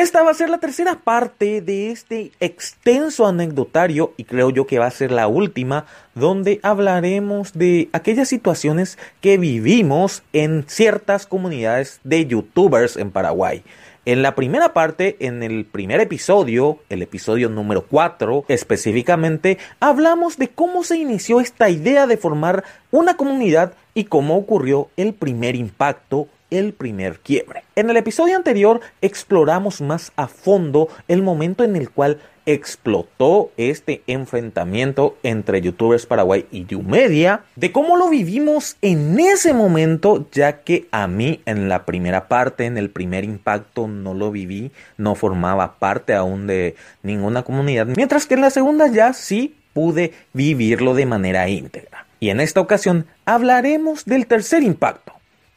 Esta va a ser la tercera parte de este extenso anecdotario y creo yo que va a ser la última donde hablaremos de aquellas situaciones que vivimos en ciertas comunidades de youtubers en Paraguay. En la primera parte, en el primer episodio, el episodio número 4 específicamente, hablamos de cómo se inició esta idea de formar una comunidad y cómo ocurrió el primer impacto el primer quiebre. En el episodio anterior exploramos más a fondo el momento en el cual explotó este enfrentamiento entre youtubers Paraguay y YouMedia, de cómo lo vivimos en ese momento, ya que a mí en la primera parte, en el primer impacto, no lo viví, no formaba parte aún de ninguna comunidad, mientras que en la segunda ya sí pude vivirlo de manera íntegra. Y en esta ocasión hablaremos del tercer impacto,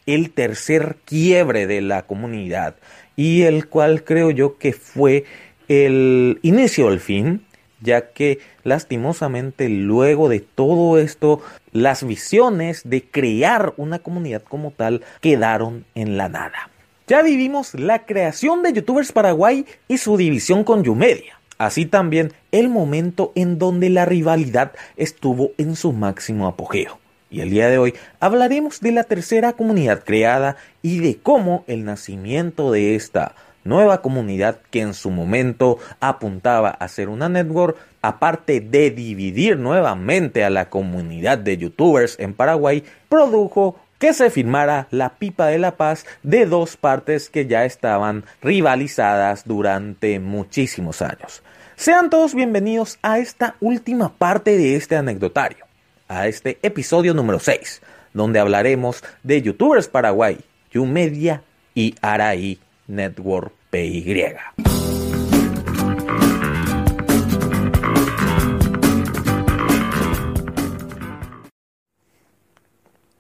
el tercer quiebre de la comunidad y el cual creo yo que fue el inicio al fin, ya que lastimosamente luego de todo esto, las visiones de crear una comunidad como tal quedaron en la nada. Ya vivimos la creación de YouTubers Paraguay y su división con YouMedia. Así también el momento en donde la rivalidad estuvo en su máximo apogeo. Y el día de hoy hablaremos de la tercera comunidad creada y de cómo el nacimiento de esta nueva comunidad que en su momento apuntaba a ser una network, aparte de dividir nuevamente a la comunidad de youtubers en Paraguay, produjo que se firmara la pipa de la paz de dos partes que ya estaban rivalizadas durante muchísimos años. Sean todos bienvenidos a esta última parte de este anecdotario a este episodio número 6, donde hablaremos de YouTubers Paraguay, YouMedia y Araí Network PY.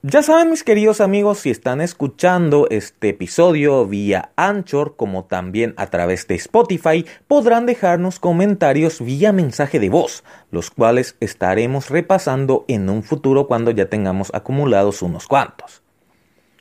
Ya saben mis queridos amigos, si están escuchando este episodio vía Anchor como también a través de Spotify, podrán dejarnos comentarios vía mensaje de voz, los cuales estaremos repasando en un futuro cuando ya tengamos acumulados unos cuantos.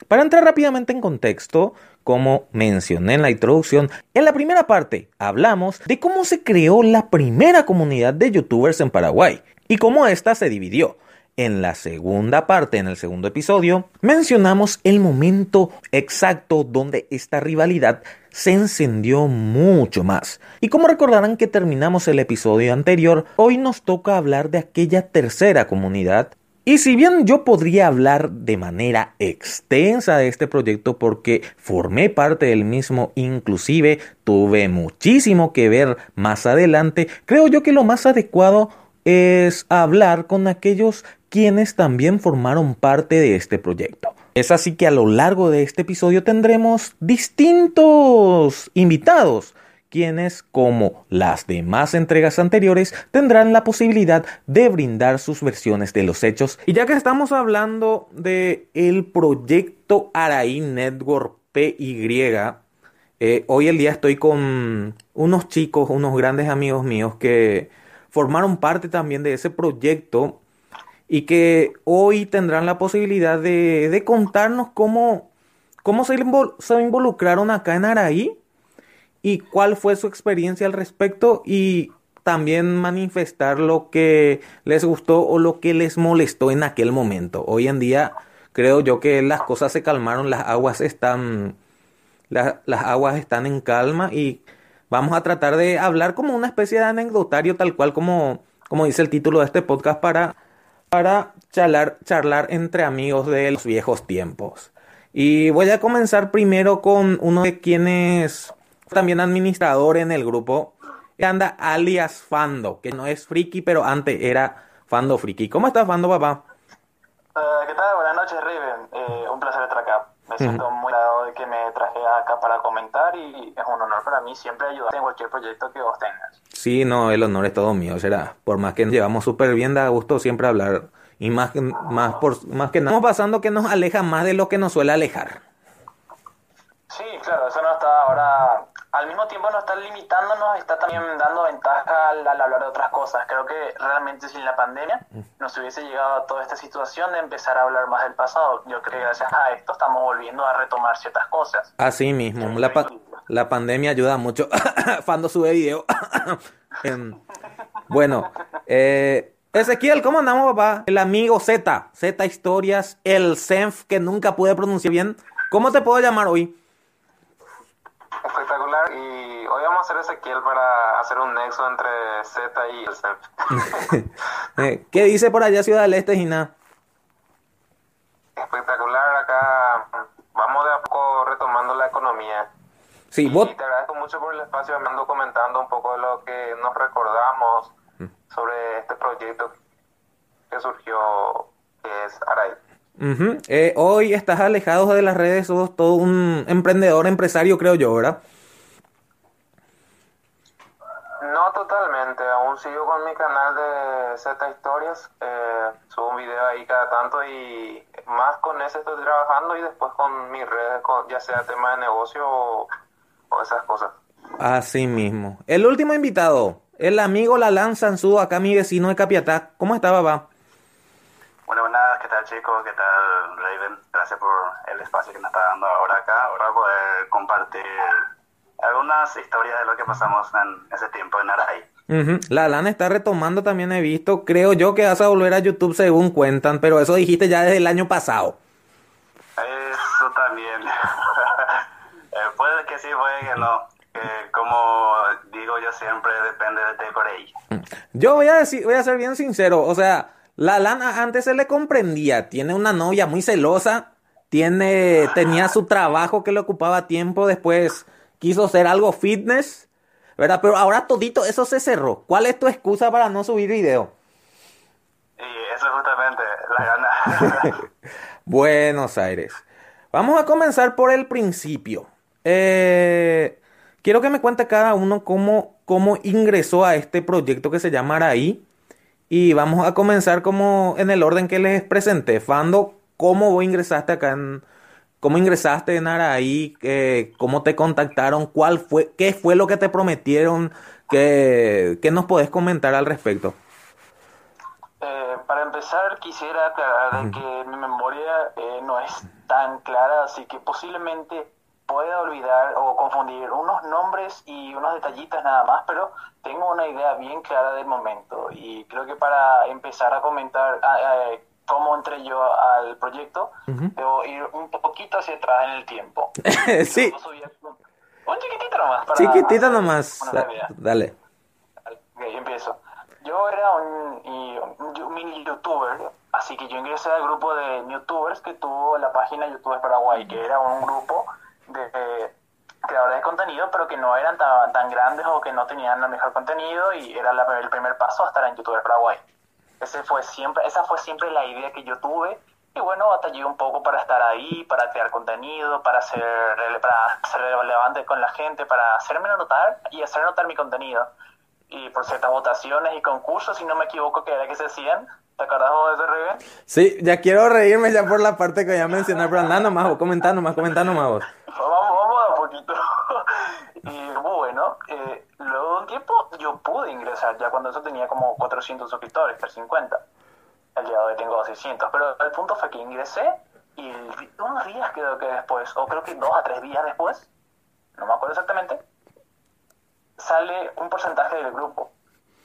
Para entrar rápidamente en contexto, como mencioné en la introducción, en la primera parte hablamos de cómo se creó la primera comunidad de youtubers en Paraguay y cómo ésta se dividió. En la segunda parte, en el segundo episodio, mencionamos el momento exacto donde esta rivalidad se encendió mucho más. Y como recordarán que terminamos el episodio anterior, hoy nos toca hablar de aquella tercera comunidad. Y si bien yo podría hablar de manera extensa de este proyecto porque formé parte del mismo, inclusive tuve muchísimo que ver más adelante, creo yo que lo más adecuado es hablar con aquellos quienes también formaron parte de este proyecto. Es así que a lo largo de este episodio tendremos distintos invitados, quienes, como las demás entregas anteriores, tendrán la posibilidad de brindar sus versiones de los hechos. Y ya que estamos hablando de el proyecto Araí Network PY, eh, hoy el día estoy con unos chicos, unos grandes amigos míos que formaron parte también de ese proyecto y que hoy tendrán la posibilidad de, contarnos cómo, cómo se, involucraron acá en Araí y cuál fue su experiencia al respecto y también manifestar lo que les gustó o lo que les molestó en aquel momento. Hoy en día creo yo que las cosas se calmaron, las aguas están las aguas están en calma y vamos a tratar de hablar como una especie de anecdotario tal cual como como dice el título de este podcast para para charlar, charlar entre amigos de los viejos tiempos. Y voy a comenzar primero con uno de quienes también administrador en el grupo, anda alias Fando, que no es friki, pero antes era Fando Friki. ¿Cómo estás, Fando, papá? Eh, ¿Qué tal? Buenas noches, Riven. Eh, un placer estar acá. Me siento muy agradado de que me traje acá para comentar y es un honor para mí siempre ayudar en cualquier proyecto que vos tengas. Sí, no, el honor es todo mío, será. Por más que nos llevamos súper bien, da gusto siempre hablar. Y más, más, por, más que nada, estamos pasando que nos aleja más de lo que nos suele alejar. Sí, claro, eso no está ahora al mismo tiempo no está limitándonos, está también dando ventaja al, hablar de otras cosas. Creo que realmente sin la pandemia nos hubiese llegado a toda esta situación de empezar a hablar más del pasado. Yo creo que gracias a esto estamos volviendo a retomar ciertas cosas. Así mismo, la, pandemia ayuda mucho. Fando sube video. Em, bueno, eh, Ezequiel, ¿cómo andamos, papá? El amigo Z, Z Historias, el Senf que nunca pude pronunciar bien. ¿Cómo te puedo llamar hoy? Espectacular, y hoy vamos a hacer Ezequiel para hacer un nexo entre Z y el Senf. Eh, ¿Qué dice por allá Ciudad del Este, Gina? Espectacular, acá vamos de a poco retomando la economía. Sí, y vos... te agradezco mucho por el espacio, me ando comentando un poco de lo que nos recordamos sobre este proyecto que surgió, que es Eh, hoy estás alejado de las redes, sos todo un emprendedor, empresario, creo yo, ¿verdad? No totalmente, aún sigo con mi canal de Z Historias, eh, subo un video ahí cada tanto y más con ese estoy trabajando y después con mis redes, con, ya sea tema de negocio o, o esas cosas. Así mismo. El último invitado, el amigo Lalan Sansudo, acá mi vecino de Capiatá. ¿Cómo está, papá? Bueno, buenas, ¿qué tal chicos? ¿Qué tal Raven? Gracias por el espacio que nos está dando ahora acá, ahora poder compartir algunas historias de lo que pasamos en ese tiempo en Aray. Ujú. Lalan está retomando, también he visto. Creo yo que vas a volver a YouTube según cuentan, pero eso dijiste ya desde el año pasado. Eso también. Eh, puede que sí, puede que no. Que como digo yo siempre, depende de ahí. Yo voy a decir, voy a ser bien sincero, o sea, Lalan a- antes se le comprendía, tiene una novia muy celosa, tiene, tenía su trabajo que le ocupaba tiempo, después quiso hacer algo fitness, ¿verdad? Pero ahora todito eso se cerró. ¿Cuál es tu excusa para no subir video? Y eso es justamente la gana. Buenos Aires. Vamos a comenzar por el principio. Eh, quiero que me cuente cada uno cómo, cómo ingresó a este proyecto que se llama Araí. Y vamos a comenzar como en el orden que les presenté. Fando, ¿cómo vos ingresaste acá en... ¿Cómo ingresaste en Araí? Eh, ¿Cómo te contactaron? ¿Cuál fue? ¿Qué fue lo que te prometieron? ¿Qué, qué nos podés comentar al respecto? Eh, para empezar, quisiera aclarar de que mi memoria eh, no es tan clara, así que posiblemente pueda olvidar o confundir unos nombres y unos detallitos nada más, pero tengo una idea bien clara del momento. Y creo que para empezar a comentar ah, eh, cómo entré yo al proyecto, debo ir un poquito hacia atrás en el tiempo. sí, Un chiquitito nomás. para chiquitita hacer nomás. Dale. Ok, empiezo. Yo era un, y- un- un mini youtuber, así que yo ingresé al grupo de youtubers que tuvo la página Youtubers Paraguay, que era un grupo de creadores de contenido, pero que no eran tan, tan grandes o que no tenían el mejor contenido y era la- el primer paso a estar en Youtubers Paraguay. Ese fue siempre, esa fue siempre la idea que yo tuve y bueno, batallé un poco para estar ahí, para crear contenido, para ser, para ser relevante con la gente, para hacerme notar y hacer notar mi contenido y por ciertas votaciones y concursos, si no me equivoco, que era que se hacían. ¿Te acordás vos de ese Rubén? Sí, ya quiero reírme ya por la parte que voy a mencionar, pero anda nomás vos, comentá nomás, comentá nomás vos. Vamos, vamos a poquito. y bueno, eh, luego de un tiempo yo pude ingresar, ya cuando eso tenía como 400 suscriptores, 350. El día de hoy tengo 600, pero el punto fue que ingresé y unos días creo que después, o creo que dos a tres días después, no me acuerdo exactamente, sale un porcentaje del grupo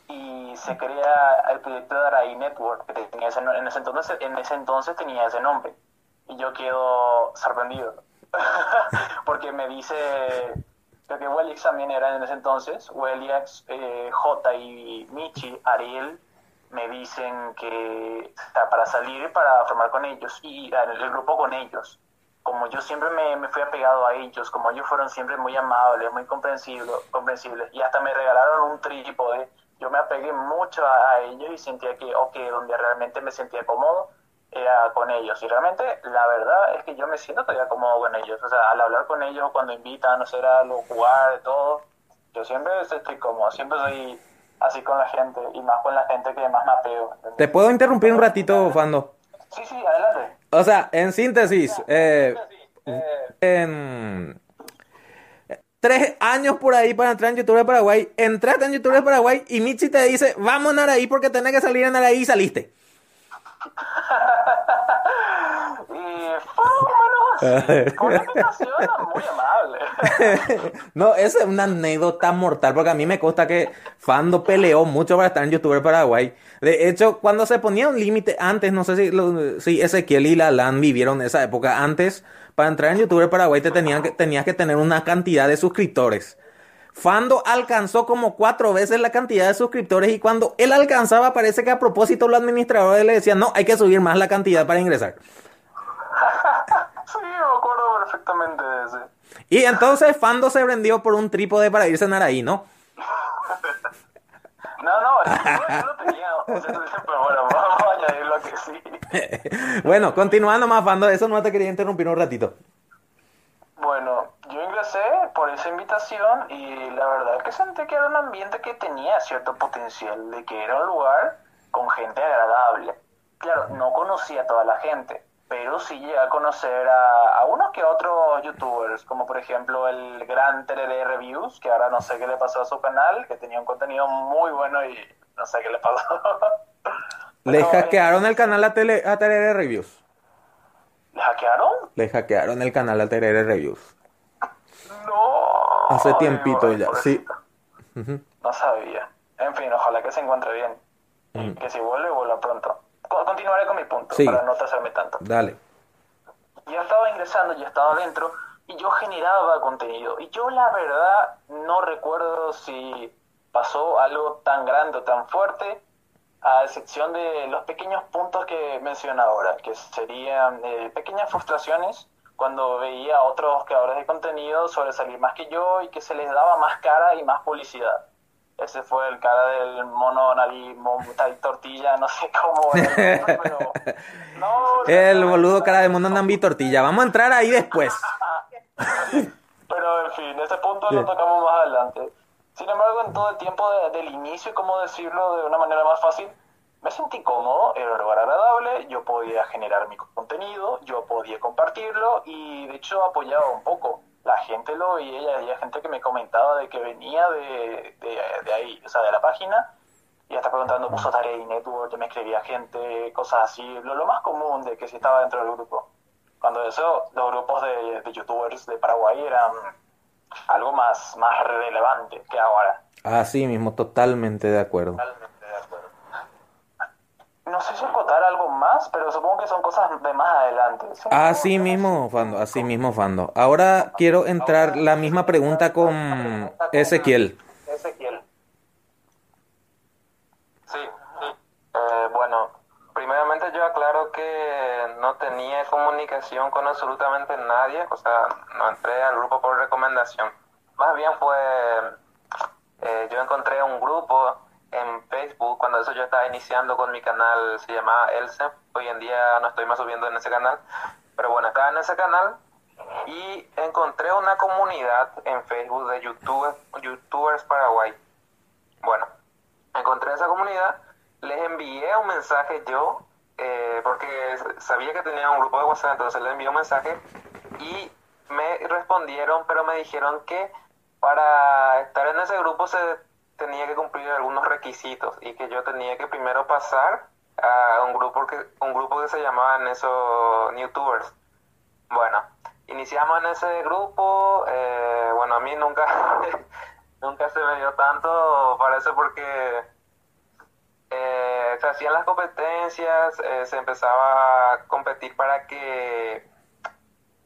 y se crea el proyecto de Arai Network, que tenía ese, en, ese entonces, en ese entonces tenía ese nombre. Y yo quedo sorprendido. Porque me dice, creo que Welix también era en ese entonces, Welix, eh, J y Michi, Ariel, me dicen que sea, para salir, para formar con ellos y el grupo con ellos. Como yo siempre me, me fui apegado a ellos, como ellos fueron siempre muy amables, muy comprensibles, comprensibles y hasta me regalaron un trípode, yo me apegué mucho a, a ellos y sentía que, ok, donde realmente me sentía cómodo era con ellos. Y realmente la verdad es que yo me siento todavía cómodo con ellos. O sea, al hablar con ellos cuando invitan a hacer algo, jugar, de todo, yo siempre estoy cómodo, siempre soy así con la gente y más con la gente que más me apego. ¿entendés? ¿Te puedo interrumpir un ratito, Fando? Sí, sí, adelante. O sea, en síntesis, eh, Eh, en tres años por ahí para entrar en YouTube de Paraguay, entraste en YouTube de Paraguay y Michi te dice, vamos a Naraí porque tenés que salir en Naraí y saliste. Por la invitación, muy amable. no, esa es una anécdota mortal, porque a mí me consta que Fando peleó mucho para estar en YouTuber Paraguay. De hecho, cuando se ponía un límite antes, no sé si, lo, si Ezequiel y Lalan vivieron esa época, antes, para entrar en YouTuber Paraguay te tenían que, tenías que tener una cantidad de suscriptores. Fando alcanzó como cuatro veces la cantidad de suscriptores y cuando él alcanzaba parece que a propósito los administradores le decían, no, hay que subir más la cantidad para ingresar. sí, me acuerdo perfectamente de ese. Y entonces Fando se vendió por un trípode para irse a Naraí, ¿no? No, no, yo no tenía, pero bueno, vamos a añadirlo a que sí. bueno, continuando más, Fando, eso no te quería interrumpir un ratito. Bueno, yo ingresé por esa invitación y la verdad es que sentí que era un ambiente que tenía cierto potencial, de que era un lugar con gente agradable. Claro, no conocía a toda la gente, pero sí llegué a conocer a, a unos que otros youtubers, como por ejemplo el gran TRD Reviews, que ahora no sé qué le pasó a su canal, que tenía un contenido muy bueno y no sé qué le pasó. ¿Le hackearon el canal a, tele, a TRD Reviews? ¿Le hackearon? Le hackearon el canal a TRD Reviews. No. Hace tiempito ya, sí. No sabía. En fin, ojalá que se encuentre bien. Y que si vuelve, vuelva pronto. Continuaré con mi punto para no trazarme tanto. Dale. Ya estaba ingresando, ya estaba dentro y yo generaba contenido. Y yo la verdad no recuerdo si pasó algo tan grande o tan fuerte, a excepción de los pequeños puntos que mencioné ahora, que serían eh, pequeñas frustraciones cuando veía a otros creadores de contenido sobresalir más que yo y que se les daba más cara y más publicidad. Ese fue el cara del mono nariz, tortilla, no sé cómo era, pero... No, el boludo cara de mono nambi tortilla. Vamos a entrar ahí después. pero en fin, ese punto lo tocamos más adelante. Sin embargo, en todo el tiempo del inicio, como decirlo de una manera más fácil, me sentí cómodo, era un lugar agradable, yo podía generar mi contenido, yo podía compartirlo y de hecho apoyaba un poco la gente lo veía y había gente que me comentaba de que venía de, de, ahí, o sea, de la página, y hasta preguntando, puso tarea y network, me escribía gente, cosas así, lo, lo, más común de que si estaba dentro del grupo. Cuando eso, los grupos de, de youtubers de Paraguay eran algo más, más relevante que ahora. Así mismo, totalmente de acuerdo. Totalmente de acuerdo. No sé si acotar algo más, pero supongo que son cosas de más adelante. Así mismo, Fando, así mismo, Fando. Ahora quiero entrar la misma pregunta con Ezequiel. Ezequiel. Sí, sí. Eh, bueno, primeramente yo aclaro que no tenía comunicación con absolutamente nadie, o sea, no entré al grupo por recomendación. Más bien fue, eh, yo encontré un grupo en Facebook, cuando eso yo estaba iniciando con mi canal, se llamaba Else, hoy en día no estoy más subiendo en ese canal, pero bueno, estaba en ese canal y encontré una comunidad en Facebook de YouTube, YouTubers Paraguay. Bueno, encontré esa comunidad, les envié un mensaje yo, eh, porque sabía que tenía un grupo de WhatsApp, entonces les envié un mensaje y me respondieron, pero me dijeron que para estar en ese grupo se tenía que cumplir algunos requisitos y que yo tenía que primero pasar a un grupo que, un grupo que se llamaban esos youtubers. Bueno, iniciamos en ese grupo, eh, bueno, a mí nunca, nunca se me dio tanto, parece porque eh, se hacían las competencias, eh, se empezaba a competir para que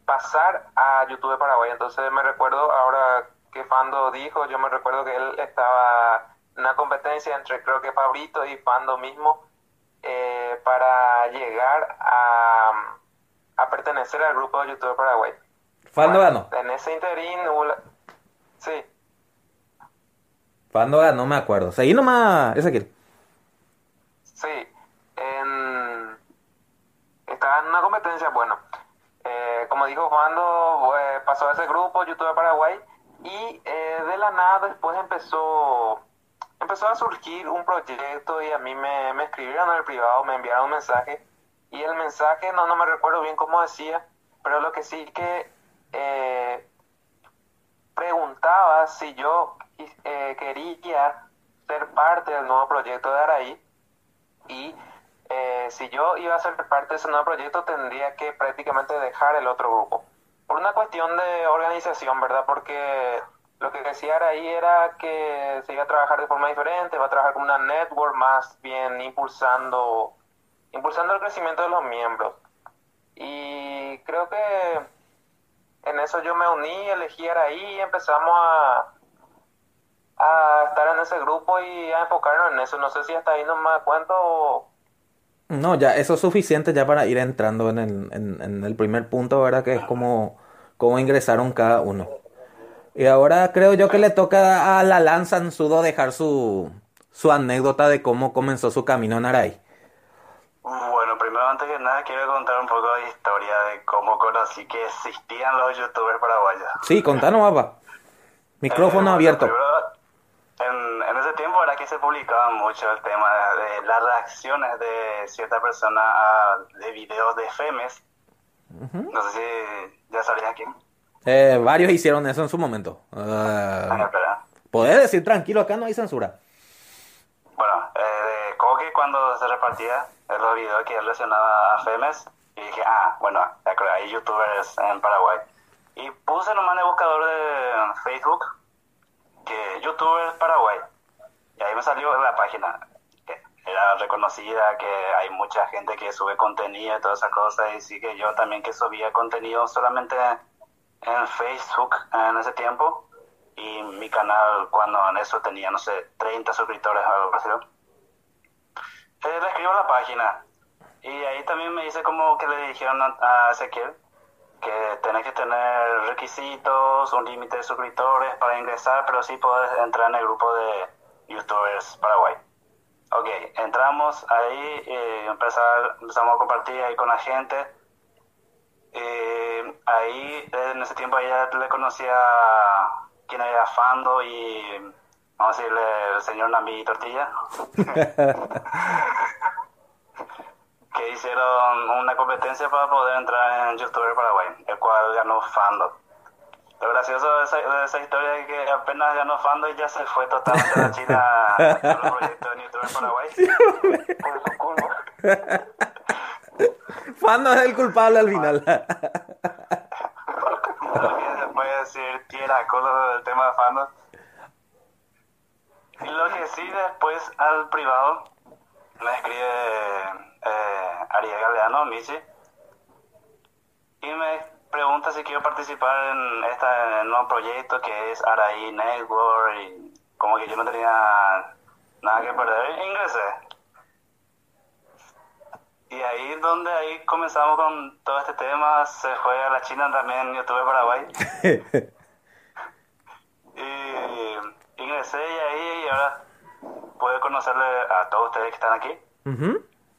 pasar a YouTube Paraguay, entonces me recuerdo ahora que Fando dijo, yo me recuerdo que él estaba en una competencia entre creo que Pablito y Fando mismo eh, para llegar a, a, pertenecer al grupo de YouTube Paraguay. Fando ganó. En ese interín Sí. Fando ganó, me acuerdo. Seguí nomás, Ezequiel. Sí. En... Estaba en una competencia, bueno. Eh, como dijo Fando, eh, pasó a ese grupo YouTube Paraguay y eh, de la nada después empezó, empezó a surgir un proyecto y a mí me, me escribieron en el privado, me enviaron un mensaje y el mensaje no, no me recuerdo bien cómo decía, pero lo que sí que eh, preguntaba si yo eh, quería ser parte del nuevo proyecto de Araí y eh, si yo iba a ser parte de ese nuevo proyecto, tendría que prácticamente dejar el otro grupo. Por una cuestión de organización, ¿verdad? Porque lo que decía ahí era que se iba a trabajar de forma diferente, va a trabajar con una network más bien impulsando, impulsando el crecimiento de los miembros. Y creo que en eso yo me uní, elegí ahí y empezamos a, a estar en ese grupo y a enfocarnos en eso. No sé si hasta ahí no me cuento No, ya, eso es suficiente ya para ir entrando en el, en, en el primer punto, ¿verdad? Que es como, cómo ingresaron cada uno. Y ahora creo yo que le toca a la lanza en sudo dejar su, su anécdota de cómo comenzó su camino en Aray. Bueno, primero antes que nada quiero contar un poco de historia de cómo conocí que existían los youtubers paraguayos. Sí, contanos, papá. Micrófono Eh, abierto. primero, en, en ese tiempo era que se publicaba mucho el tema de las reacciones de cierta persona a, de videos de Femes. No sé si ya sabías quién. Eh, varios hicieron eso en su momento. Ah, espera. Podés decir tranquilo, acá no hay censura. Bueno, eh, de cuando se repartía los videos que él relacionaba a Femes, y dije, ah, bueno, hay youtubers en Paraguay. Y puse nomás en el buscador de Facebook que youtubers Paraguay. Y ahí me salió la página era reconocida, que hay mucha gente que sube contenido y todas esas cosas, y sí que yo también que subía contenido solamente en Facebook en ese tiempo y mi canal cuando en eso tenía, no sé, 30 suscriptores o algo así. Eh, le escribo la página y ahí también me dice como que le dijeron a, a Ezequiel que tenés que tener requisitos, un límite de suscriptores para ingresar, pero sí podés entrar en el grupo de youtubers Paraguay. Ok, entramos ahí, eh, empezar, empezamos a compartir ahí con la gente. Eh, ahí, en ese tiempo, ya le conocía quién era Fando y, vamos a decirle, el señor Nami Tortilla. que hicieron una competencia para poder entrar en YouTuber Paraguay, el cual ganó Fando. Lo gracioso de esa, de esa historia es que apenas ganó Fando y ya se fue totalmente a la China con el proyecto de YouTuber Paraguay. por su culpa. Fando es el culpable al final. Alguien se puede decir tierra cosa del tema de Fando. Y lo que sí después al privado me escribe eh, Ariel Galeano, Michi, y me pregunta si quiero participar en este nuevo proyecto que es Araí Network y como que yo no tenía nada que perder, ingresé. Y ahí donde ahí comenzamos con todo este tema, se fue a la China también, YouTube Paraguay. y ingresé y ahí y ahora puedo conocerle a todos ustedes que están aquí.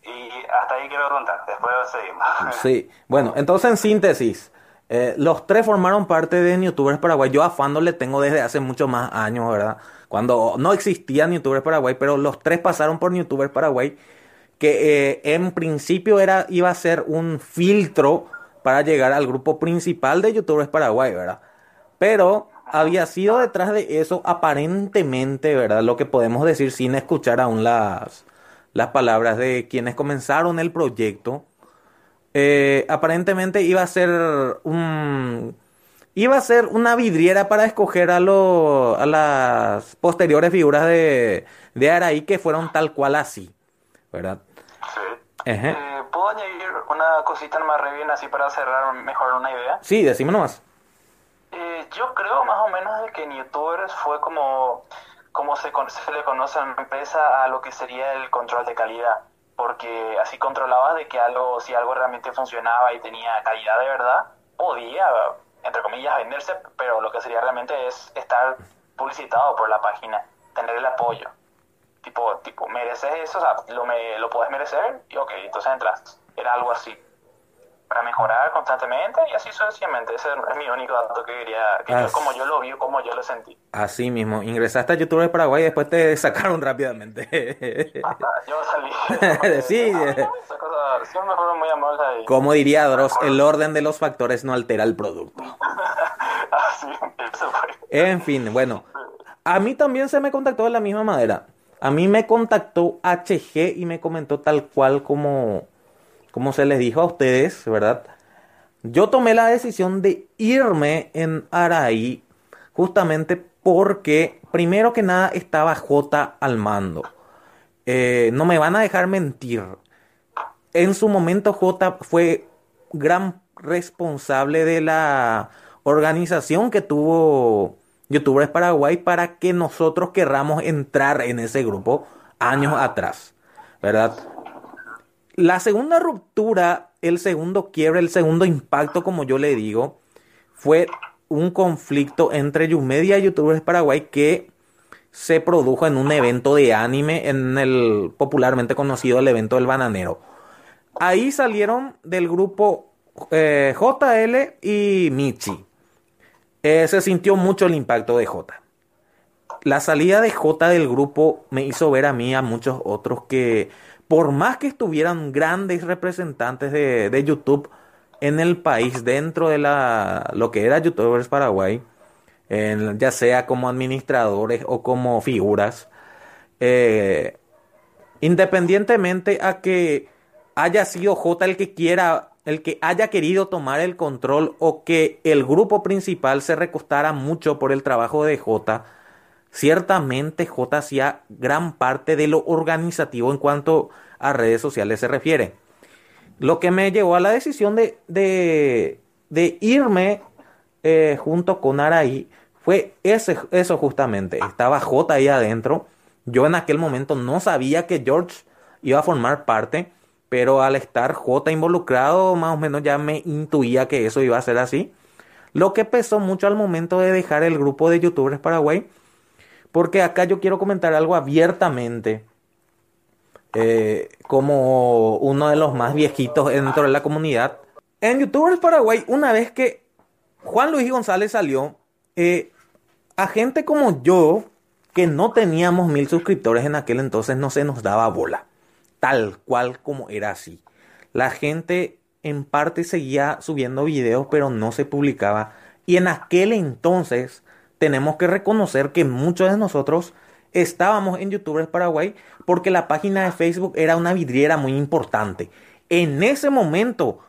Y hasta ahí quiero contar, después seguimos. Sí, bueno, entonces en síntesis, eh, los tres formaron parte de Youtubers Paraguay. Yo a Fando le tengo desde hace muchos más años, ¿verdad? Cuando no existían Youtubers Paraguay, pero los tres pasaron por Youtubers Paraguay, que eh, en principio era, iba a ser un filtro para llegar al grupo principal de Youtubers Paraguay, ¿verdad? Pero había sido detrás de eso, aparentemente, ¿verdad? Lo que podemos decir sin escuchar aún las, las palabras de quienes comenzaron el proyecto. Eh, aparentemente iba a ser un iba a ser una vidriera para escoger a lo- a las posteriores figuras de, de Araí que fueron tal cual así, ¿verdad? Sí. Eh, ¿Puedo añadir una cosita más re bien así para cerrar mejor una idea? Sí, decime nomás. Eh, yo creo más o menos de que en youtubers fue como, como se, se le conoce a la empresa a lo que sería el control de calidad, porque así controlabas de que algo, si algo realmente funcionaba y tenía calidad de verdad, podía, entre comillas, venderse, pero lo que sería realmente es estar publicitado por la página, tener el apoyo. Tipo, tipo, mereces eso, o sea, lo, me, lo puedes merecer y ok, entonces entras. Era algo así. Para mejorar constantemente y así sucesivamente. Ese es mi único dato que quería, que Ah, yo, como yo lo vi, como yo lo sentí. Así mismo, ingresaste a Youtubers Paraguay y después te sacaron rápidamente. Ah, yo salí. Sí, Ah. Como diría Dross, el orden de los factores no altera el producto. Así, eso fue. En fin, bueno, a mí también se me contactó de la misma manera. A mí me contactó HG y me comentó tal cual como, como se les dijo a ustedes, ¿verdad? Yo tomé la decisión de irme en Araí justamente porque, primero que nada, estaba J al mando. Eh, no me van a dejar mentir. En su momento J fue gran responsable de la organización que tuvo YouTubers Paraguay para que nosotros querramos entrar en ese grupo años atrás, ¿verdad? La segunda ruptura, el segundo quiebre, el segundo impacto, como yo le digo, fue un conflicto entre Yumedia y YouTubers Paraguay que se produjo en un evento de anime, en el popularmente conocido el evento del bananero. Ahí salieron del grupo eh, JL y Michi. Eh, se sintió mucho el impacto de J. La salida de J del grupo me hizo ver a mí, a muchos otros, que por más que estuvieran grandes representantes de, YouTube en el país, dentro de la, lo que era YouTubers Paraguay, ya sea como administradores o como figuras, eh, independientemente a que haya sido J el que quiera el que haya querido tomar el control o que el grupo principal se recostara mucho por el trabajo de J, ciertamente J hacía gran parte de lo organizativo en cuanto a redes sociales se refiere. Lo que me llevó a la decisión de, de, irme eh, junto con Araí fue ese, eso justamente. Estaba J ahí adentro. Yo en aquel momento no sabía que George iba a formar parte pero al estar J involucrado, más o menos ya me intuía que eso iba a ser así. Lo que pesó mucho al momento de dejar el grupo de youtubers Paraguay, porque acá yo quiero comentar algo abiertamente. Eh, como uno de los más viejitos dentro de la comunidad. En Youtubers Paraguay, una vez que Juan Luis González salió, eh, a gente como yo, que no teníamos mil suscriptores en aquel entonces, no se nos daba bola tal cual como era así. La gente en parte seguía subiendo videos, pero no se publicaba. Y en aquel entonces tenemos que reconocer que muchos de nosotros estábamos en YouTubers Paraguay porque la página de Facebook era una vidriera muy importante. En ese momento,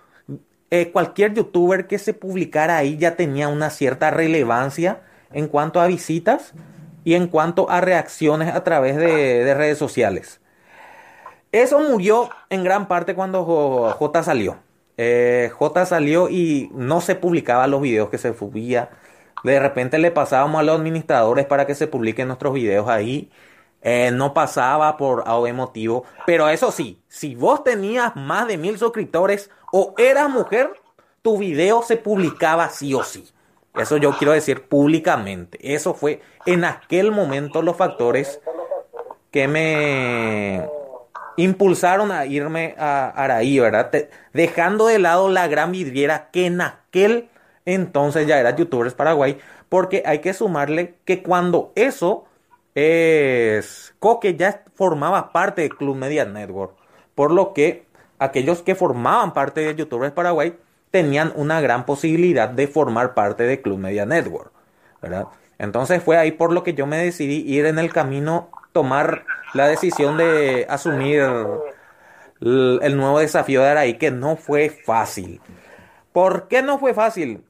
eh, cualquier youtuber que se publicara ahí ya tenía una cierta relevancia en cuanto a visitas y en cuanto a reacciones a través de redes sociales. Eso murió en gran parte cuando J salió. Eh, J salió y no se publicaba los videos que se subía. De repente le pasábamos a los administradores para que se publiquen nuestros videos ahí. Eh, no pasaba por algo motivo. Pero eso sí, si vos tenías más de mil suscriptores o eras mujer, tu video se publicaba sí o sí. Eso yo quiero decir públicamente. Eso fue en aquel momento los factores que me impulsaron a irme a Araí, ¿verdad? dejando de lado la gran vidriera que en aquel entonces ya era YouTubers Paraguay, porque hay que sumarle que cuando eso es Coque ya formaba parte del Club Media Network, por lo que aquellos que formaban parte de YouTubers Paraguay tenían una gran posibilidad de formar parte de Club Media Network, ¿verdad? Entonces fue ahí por lo que yo me decidí ir en el camino tomar la decisión de asumir el, nuevo desafío de Araí, que no fue fácil. ¿Por qué no fue fácil?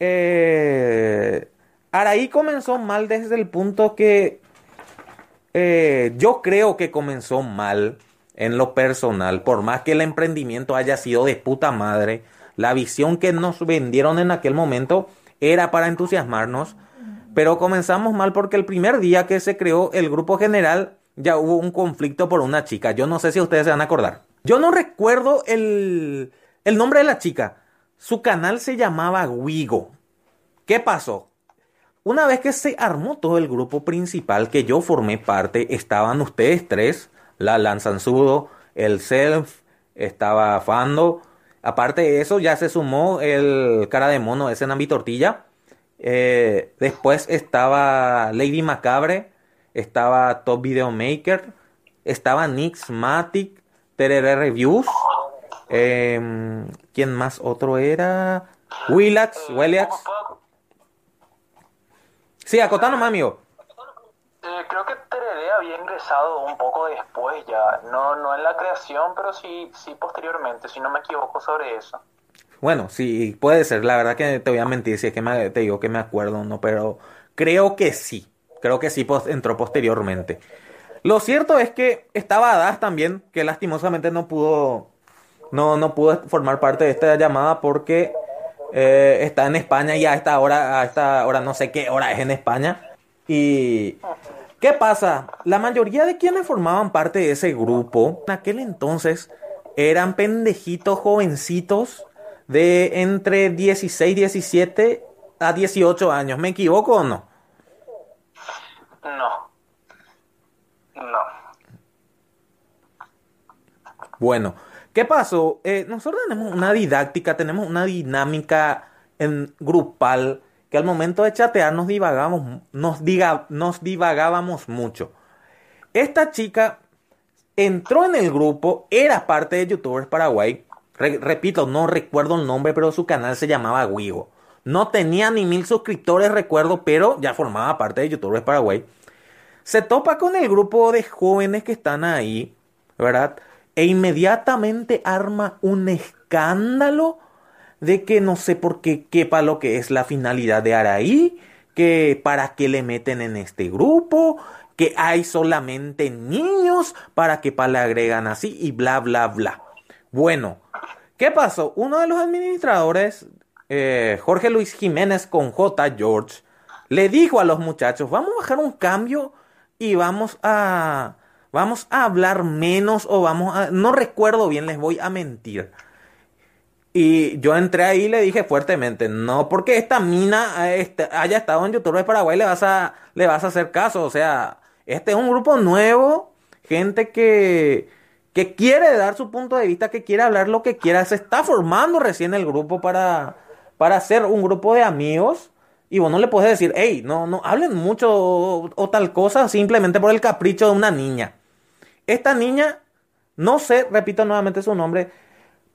Eh, Araí comenzó mal desde el punto que eh, yo creo que comenzó mal en lo personal, por más que el emprendimiento haya sido de puta madre, la visión que nos vendieron en aquel momento era para entusiasmarnos pero comenzamos mal porque el primer día que se creó el grupo general ya hubo un conflicto por una chica. Yo no sé si ustedes se van a acordar. Yo no recuerdo el, el nombre de la chica. Su canal se llamaba Wigo. ¿Qué pasó? Una vez que se armó todo el grupo principal que yo formé parte, estaban ustedes tres, la Lanzanzudo, el Self, estaba Fando. Aparte de eso, ya se sumó el cara de mono ese Nambi Tortilla. Eh, después estaba Lady Macabre, estaba Top Video Maker, estaba Nix Matic, Terere Reviews. Em, ¿Quién más? Otro era Willax, Willax. Sí, acotano, mamio. Eh, creo que Terere había ingresado un poco después ya, no, no en la creación, pero sí, sí posteriormente, si no me equivoco sobre eso. Bueno, sí, puede ser, la verdad que te voy a mentir si es que me, te digo que me acuerdo, ¿no? Pero creo que sí, creo que sí entró posteriormente. Lo cierto es que estaba Das también, que lastimosamente no pudo, no, no pudo formar parte de esta llamada porque eh, está en España y a esta hora, a esta hora no sé qué hora es en España. Y ¿qué pasa? La mayoría de quienes formaban parte de ese grupo en aquel entonces eran pendejitos jovencitos de entre 16, 17 a 18 años. ¿Me equivoco o no? No. No. Bueno, ¿qué pasó? Eh, nosotros tenemos una didáctica, tenemos una dinámica grupal que al momento de chatear nos divagábamos, nos, diga, nos divagábamos mucho. Esta chica entró en el grupo, era parte de YouTubers Paraguay. repito, no recuerdo el nombre, pero su canal se llamaba Wigo. No tenía ni mil suscriptores, recuerdo, pero ya formaba parte de YouTubers Paraguay. Se topa con el grupo de jóvenes que están ahí, ¿verdad? E inmediatamente arma un escándalo de que no sé por qué quepa lo que es la finalidad de Araí, que para qué le meten en este grupo, que hay solamente niños, para que le agregan así y bla, bla, bla. Bueno, ¿qué pasó? Uno de los administradores eh, Jorge Luis Jiménez con J. George le dijo a los muchachos, vamos a bajar un cambio y vamos a, vamos a hablar menos o vamos a, no recuerdo bien, les voy a mentir. Y yo entré ahí y le dije fuertemente, no porque esta mina este, haya estado en YouTube de Paraguay le vas, a, le vas a hacer caso. O sea, este es un grupo nuevo, gente que, que quiere dar su punto de vista, que quiere hablar lo que quiera. Se está formando recién el grupo para, para ser un grupo de amigos. Y vos no le puedes decir, hey, no, no hablen mucho o, tal cosa simplemente por el capricho de una niña. Esta niña, no sé, repito nuevamente su nombre,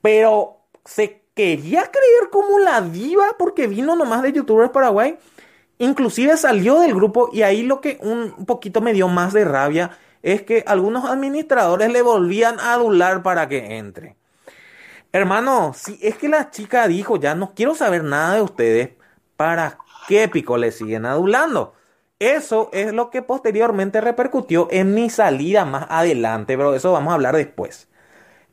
pero se quería creer como la diva porque vino nomás de YouTubers Paraguay. Inclusive salió del grupo y ahí lo que un poquito me dio más de rabia es que algunos administradores le volvían a adular para que entre. Hermano, si es que la chica dijo, ya no quiero saber nada de ustedes, ¿para qué pico le siguen adulando? Eso es lo que posteriormente repercutió en mi salida más adelante, pero eso vamos a hablar después.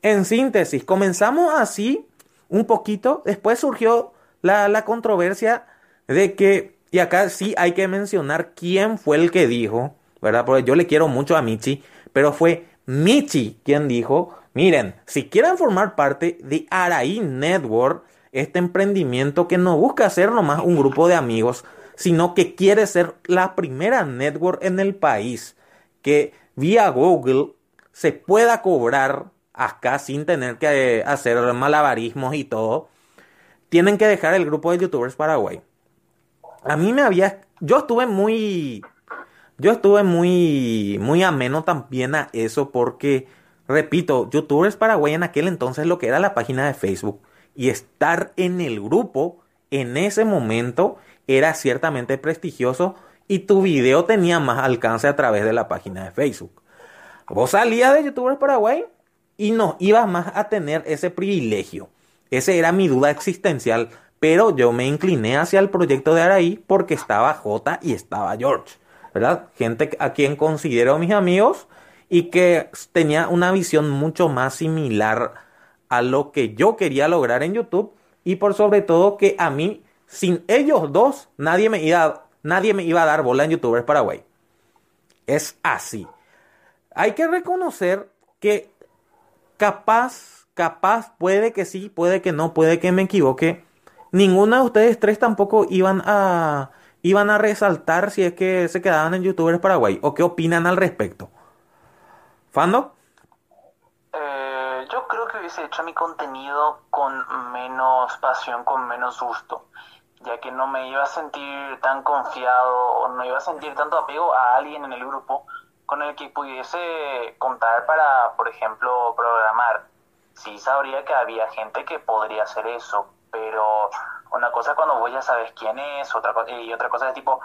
En síntesis, comenzamos así un poquito, después surgió la, la controversia de que, y acá sí hay que mencionar quién fue el que dijo, ¿verdad? Porque yo le quiero mucho a Michi, pero fue Michi quien dijo Miren, si quieren formar parte de Araí Network, este emprendimiento que no busca ser nomás un grupo de amigos, sino que quiere ser la primera network en el país que vía Google se pueda cobrar acá sin tener que hacer malabarismos y todo, tienen que dejar el grupo de youtubers Paraguay. A mí me había, yo estuve muy, yo estuve muy, muy ameno también a eso porque Repito, youtubers Paraguay en aquel entonces lo que era la página de Facebook y estar en el grupo en ese momento era ciertamente prestigioso y tu video tenía más alcance a través de la página de Facebook. Vos salías de youtubers Paraguay y no ibas más a tener ese privilegio. Esa era mi duda existencial, pero yo me incliné hacia el proyecto de Araí porque estaba J y estaba George, ¿verdad? Gente a quien considero mis amigos y que tenía una visión mucho más similar a lo que yo quería lograr en YouTube y por sobre todo que a mí, sin ellos dos, nadie me iba, nadie me iba a dar bola en YouTubers Paraguay. Es así. Hay que reconocer que capaz, capaz, puede que sí, puede que no, puede que me equivoque. Ninguno de ustedes tres tampoco iban a, iban a resaltar si es que se quedaban en YouTubers Paraguay o qué opinan al respecto. ¿Fando? Eh, yo creo que hubiese hecho mi contenido con menos pasión, con menos gusto, ya que no me iba a sentir tan confiado o no iba a sentir tanto apego a alguien en el grupo con el que pudiese contar para, por ejemplo, programar. Sí sabría que había gente que podría hacer eso, pero una cosa cuando vos ya sabes quién es, otra y otra cosa es tipo,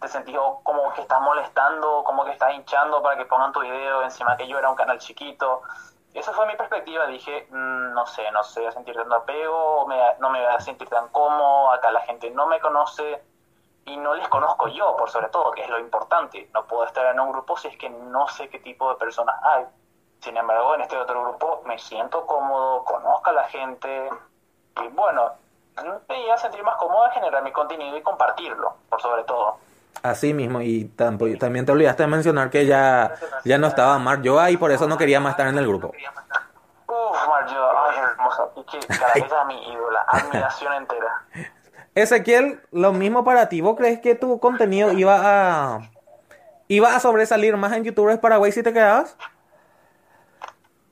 te sentís como que estás molestando, como que estás hinchando para que pongan tu video, encima que yo era un canal chiquito. Esa fue mi perspectiva, dije, mm, no sé, no sé, a sentir tanto apego, no me voy a sentir tan cómodo, acá la gente no me conoce y no les conozco yo, por sobre todo, que es lo importante. No puedo estar en un grupo si es que no sé qué tipo de personas hay. Sin embargo, en este otro grupo me siento cómodo, conozco a la gente y bueno, me iba a sentir más cómodo generar mi contenido y compartirlo, por sobre todo. Así mismo, y también te olvidaste de mencionar que ya, ya no estaba Mar Yo y por eso no quería más estar en el grupo. Uf, Mar ay, hermosa, y que cara, mi ídola, admiración entera. Ezequiel, lo mismo para ti, ¿vos crees que tu contenido iba a iba a sobresalir más en YouTubers Paraguay si te quedabas?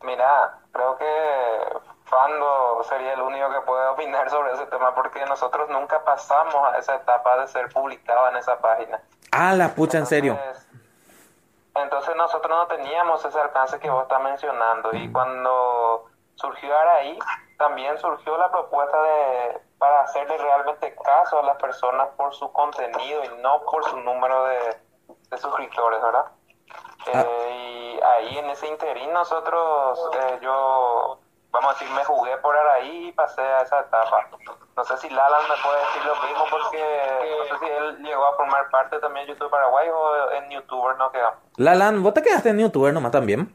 Mira, creo que Fando sería el único que puede opinar sobre ese tema porque nosotros nunca pasamos a esa etapa de ser publicado en esa página. Ah, la pucha, en serio. Entonces nosotros no teníamos ese alcance que vos estás mencionando y cuando surgió ahí también surgió la propuesta de para hacerle realmente caso a las personas por su contenido y no por su número de, suscriptores, ¿verdad? Ah. Eh, y ahí en ese interín nosotros, eh, yo vamos a decir, me jugué por ahí y pasé a esa etapa. No sé si Lalan me puede decir lo mismo porque no sé si él llegó a formar parte también de YouTube Paraguay o en YouTuber no quedó. Lalan, ¿vos te quedaste en YouTuber nomás también?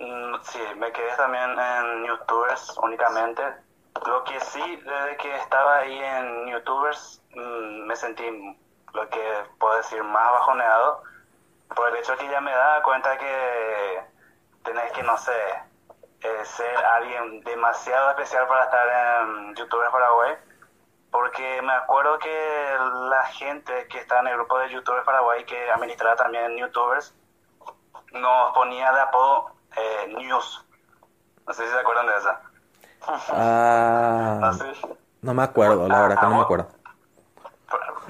Mm, sí, me quedé también en YouTubers únicamente. Lo que sí, desde que estaba ahí en YouTubers, mm, me sentí, lo que puedo decir, más bajoneado por el hecho que ya me daba cuenta que tenés que, no sé, eh, ser alguien demasiado especial para estar en YouTubers Paraguay, porque me acuerdo que la gente que está en el grupo de YouTubers Paraguay, que administraba también YouTubers, nos ponía de apodo eh, News. No sé si se acuerdan de esa. Ah, no, me acuerdo, la verdad que no me acuerdo.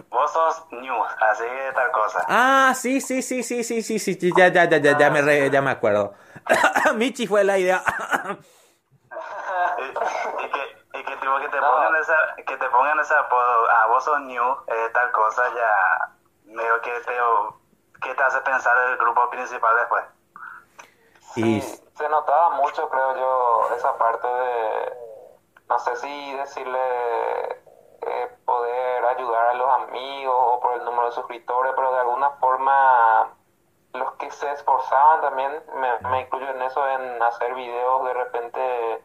Vos sos News, así de tal cosa. Ah, sí, sí, sí, sí, sí, sí, sí, ya, ya, ya, ya, ya me, ya me acuerdo. Michi fue la idea. y, que, y que, tipo, que te pongan esa, que te pongan ese apodo, ah, vos sos new, eh, tal cosa, ya medio que te, que te hace pensar el grupo principal después. Sí, se notaba mucho, creo yo, esa parte de, no sé si decirle eh, poder ayudar a los amigos o por el número de suscriptores, pero de alguna forma los que se esforzaban también, me, me incluyo en eso, en hacer videos, de repente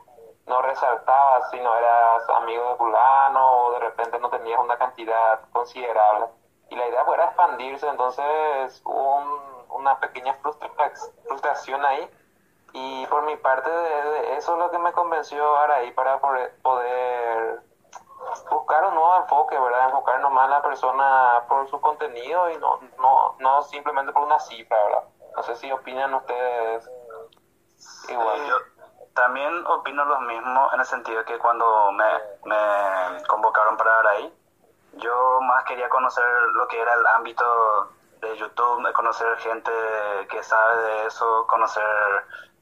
no resaltabas si no eras amigo de fulano o de repente no tenías una cantidad considerable. Y la idea era expandirse, entonces hubo una pequeña frustración ahí. Y por mi parte, eso es lo que me convenció ahora ahí para poder buscar un nuevo enfoque, ¿verdad? Enfocar nomás a la persona por su contenido y no, no, no simplemente por una cifra, ¿verdad? No sé si opinan ustedes igual. yo también opino lo mismo en el sentido que cuando me, me convocaron para ahí, yo más quería conocer lo que era el ámbito de YouTube, conocer gente que sabe de eso, conocer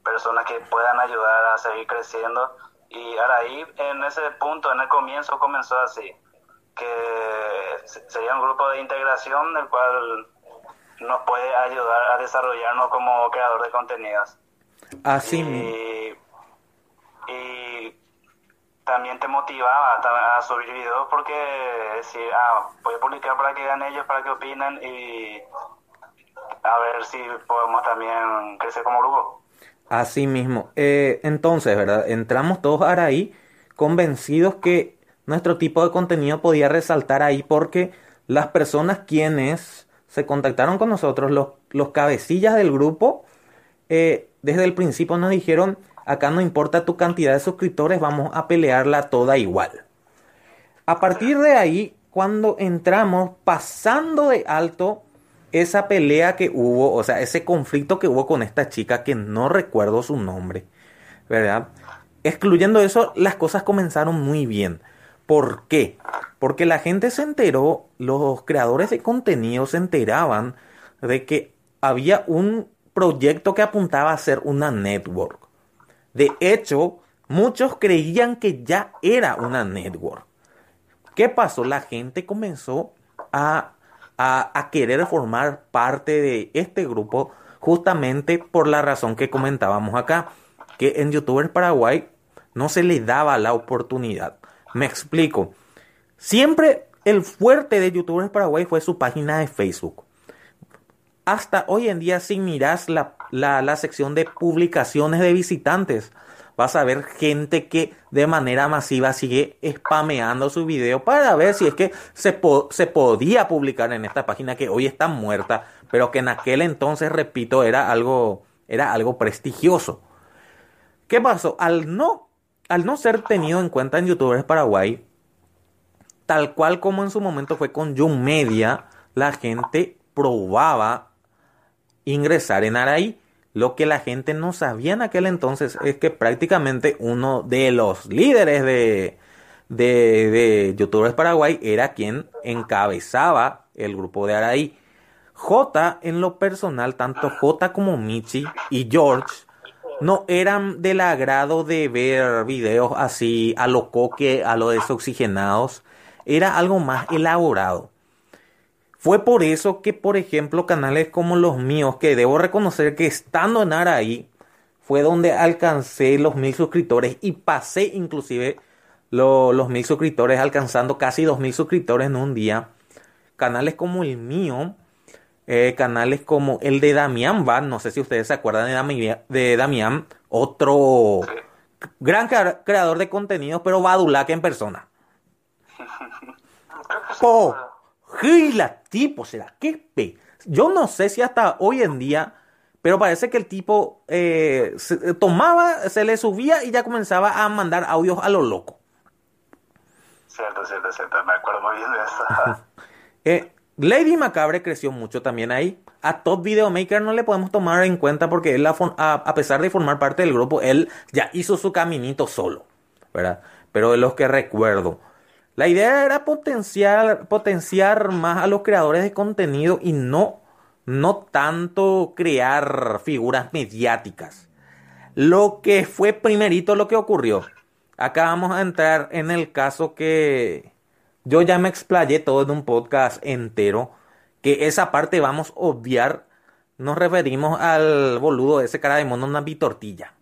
personas que puedan ayudar a seguir creciendo y ahora ahí, en ese punto, en el comienzo comenzó así, que sería un grupo de integración el cual nos puede ayudar a desarrollarnos como creador de contenidos. Así y, y también te motivaba a, subir videos porque decir, ah, voy a publicar para que vean ellos, para que opinen y a ver si podemos también crecer como grupo. Así mismo. Eh, entonces, ¿verdad? Entramos todos ahora ahí convencidos que nuestro tipo de contenido podía resaltar ahí porque las personas quienes se contactaron con nosotros, los, los cabecillas del grupo, eh, desde el principio nos dijeron, acá no importa tu cantidad de suscriptores, vamos a pelearla toda igual. A partir de ahí, cuando entramos pasando de alto esa pelea que hubo, o sea, ese conflicto que hubo con esta chica que no recuerdo su nombre, ¿verdad? Excluyendo eso, las cosas comenzaron muy bien. ¿Por qué? Porque la gente se enteró, los creadores de contenido se enteraban de que había un proyecto que apuntaba a ser una network. De hecho, muchos creían que ya era una network. ¿Qué pasó? La gente comenzó a a, querer formar parte de este grupo justamente por la razón que comentábamos acá, que en YouTubers Paraguay no se le daba la oportunidad. Me explico. Siempre el fuerte de YouTubers Paraguay fue su página de Facebook. Hasta hoy en día, si miras la, la sección de publicaciones de visitantes, vas a ver gente que de manera masiva sigue spameando su video para ver si es que se, se podía publicar en esta página que hoy está muerta, pero que en aquel entonces, repito, era algo, era algo prestigioso. ¿Qué pasó? Al no, al no ser tenido en cuenta en YouTubers Paraguay, tal cual como en su momento fue con Young Media, la gente probaba ingresar en Araí. Lo que la gente no sabía en aquel entonces es que prácticamente uno de los líderes de, de, youtubers Paraguay era quien encabezaba el grupo de Araí. J en lo personal, tanto J como Michi y George no eran del agrado de ver videos así a lo coque, a lo desoxigenados. Era algo más elaborado. Fue por eso que, por ejemplo, canales como los míos, que debo reconocer que estando en Araí, fue donde alcancé los mil suscriptores y pasé inclusive los mil suscriptores, alcanzando casi dos mil suscriptores en un día. Canales como el mío, eh, canales como el de Damián Van, no sé si ustedes se acuerdan de, de Damián, otro gran creador de contenidos, pero Badulac en persona. Oh, la tipo será? ¿Qué pe? Yo no sé si hasta hoy en día, pero parece que el tipo eh, se, tomaba, se le subía y ya comenzaba a mandar audios a lo loco. Cierto, cierto, cierto. Me acuerdo muy bien de eso. eh, Lady Macabre creció mucho también ahí. A Top Videomaker no le podemos tomar en cuenta porque él, a, pesar de formar parte del grupo, él ya hizo su caminito solo, ¿verdad? Pero de los que recuerdo, la idea era potenciar, potenciar más a los creadores de contenido y no, no tanto crear figuras mediáticas. Lo que fue primerito lo que ocurrió. Acá vamos a entrar en el caso que yo ya me explayé todo en un podcast entero. Que esa parte vamos a obviar. Nos referimos al boludo de ese cara de mono, una bitortilla.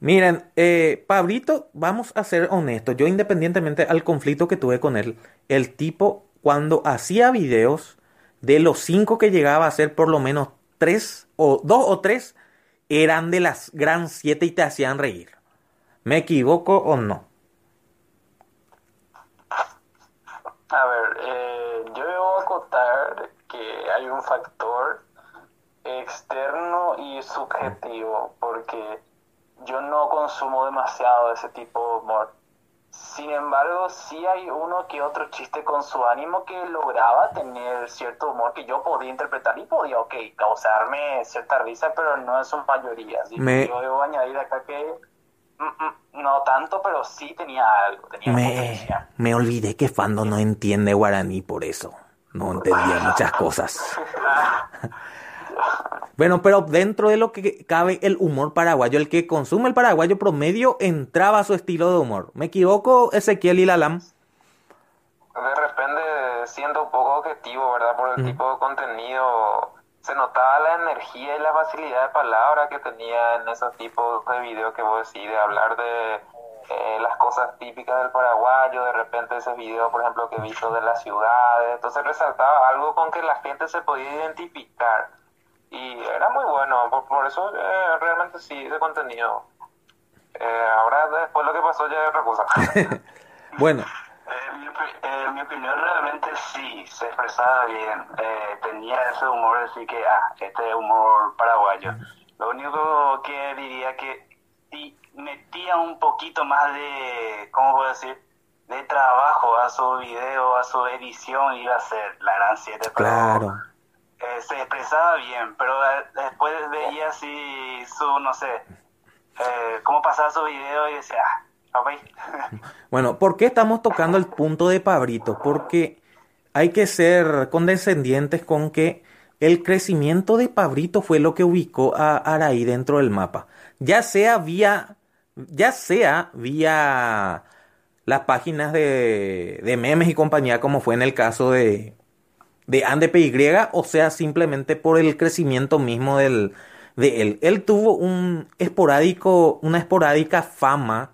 Miren, eh, Pablito, vamos a ser honestos. Yo, independientemente al conflicto que tuve con él, el tipo, cuando hacía videos, de los cinco que llegaba a hacer, por lo menos tres o dos o tres eran de las gran siete y te hacían reír. ¿Me equivoco o no? A ver, eh, yo debo acotar que hay un factor externo y subjetivo, porque yo no consumo demasiado ese tipo de humor. Sin embargo, sí hay uno que otro chiste con su ánimo que lograba tener cierto humor que yo podía interpretar y podía, ok, causarme cierta risa, pero no en su mayoría. Me... Yo debo añadir acá que mm, mm, no tanto, pero sí tenía algo, tenía me, me olvidé que Fando no entiende guaraní por eso. No entendía muchas cosas. Bueno, pero dentro de lo que cabe el humor paraguayo, el que consume el paraguayo promedio entraba a su estilo de humor. ¿Me equivoco, Ezequiel y Lalam? De repente, siendo un poco objetivo, ¿verdad? Por el tipo de contenido, se notaba la energía y la facilidad de palabra que tenía en esos tipos de videos que vos decís, de hablar de eh, las cosas típicas del paraguayo, de repente ese video, por ejemplo, que he visto de las ciudades, entonces resaltaba algo con que la gente se podía identificar y era muy bueno, por, eso eh, realmente sí, ese contenido. Eh, ahora después lo que pasó ya es otra cosa. bueno. Eh, mi, eh, mi, opinión realmente sí, se expresaba bien, tenía ese humor, así que, ah, este humor paraguayo. Lo único que diría que si metía un poquito más de, ¿cómo puedo decir? De trabajo a su video, a su edición, iba a ser la gran 7. Claro. Se expresaba bien, pero eh, después veía así su, no sé, eh, cómo pasaba su video y decía, ah, bueno, ¿por qué estamos tocando el punto de Pabrito? Porque hay que ser condescendientes con que el crecimiento de Pabrito fue lo que ubicó a Araí dentro del mapa. Ya sea vía, ya sea vía las páginas de, de memes y compañía, como fue en el caso de, de AndePY, o sea, simplemente por el crecimiento mismo del, de él. Él tuvo un esporádico, una esporádica fama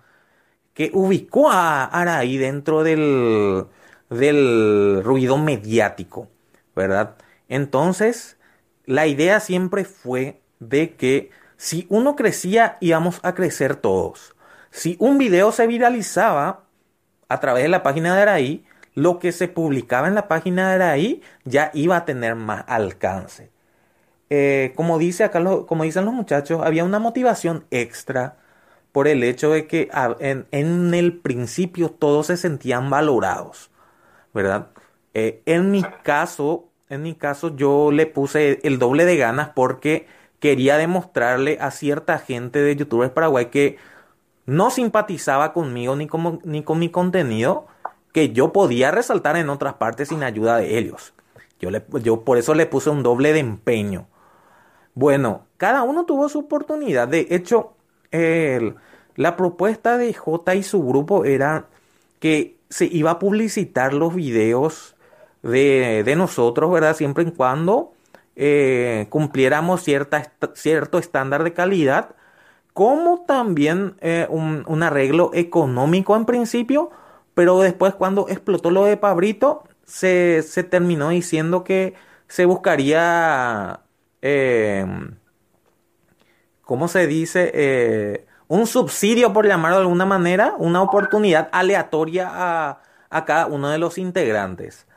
que ubicó a Araí dentro del, del ruido mediático, ¿verdad? Entonces, la idea siempre fue de que si uno crecía, íbamos a crecer todos. Si un video se viralizaba a través de la página de Araí, lo que se publicaba en la página de Araí ya iba a tener más alcance. Eh, como, dice acá como dicen los muchachos, había una motivación extra por el hecho de que en, en el principio todos se sentían valorados, ¿verdad? Eh, en mi caso, en mi caso yo le puse el doble de ganas porque quería demostrarle a cierta gente de youtubers Paraguay que no simpatizaba conmigo ni, ni con mi contenido, que yo podía resaltar en otras partes sin ayuda de ellos. Yo, le, yo por eso le puse un doble de empeño. Bueno, cada uno tuvo su oportunidad. De hecho, la propuesta de J y su grupo era que se iba a publicitar los videos de, de nosotros, ¿verdad? Siempre y cuando eh, cumpliéramos cierta, cierto estándar de calidad, como también eh, un, arreglo económico en principio, pero después cuando explotó lo de Pabrito, se, se terminó diciendo que se buscaría, eh, ¿cómo se dice? Eh, un subsidio, por llamarlo de alguna manera, una oportunidad aleatoria a, a cada uno de los integrantes.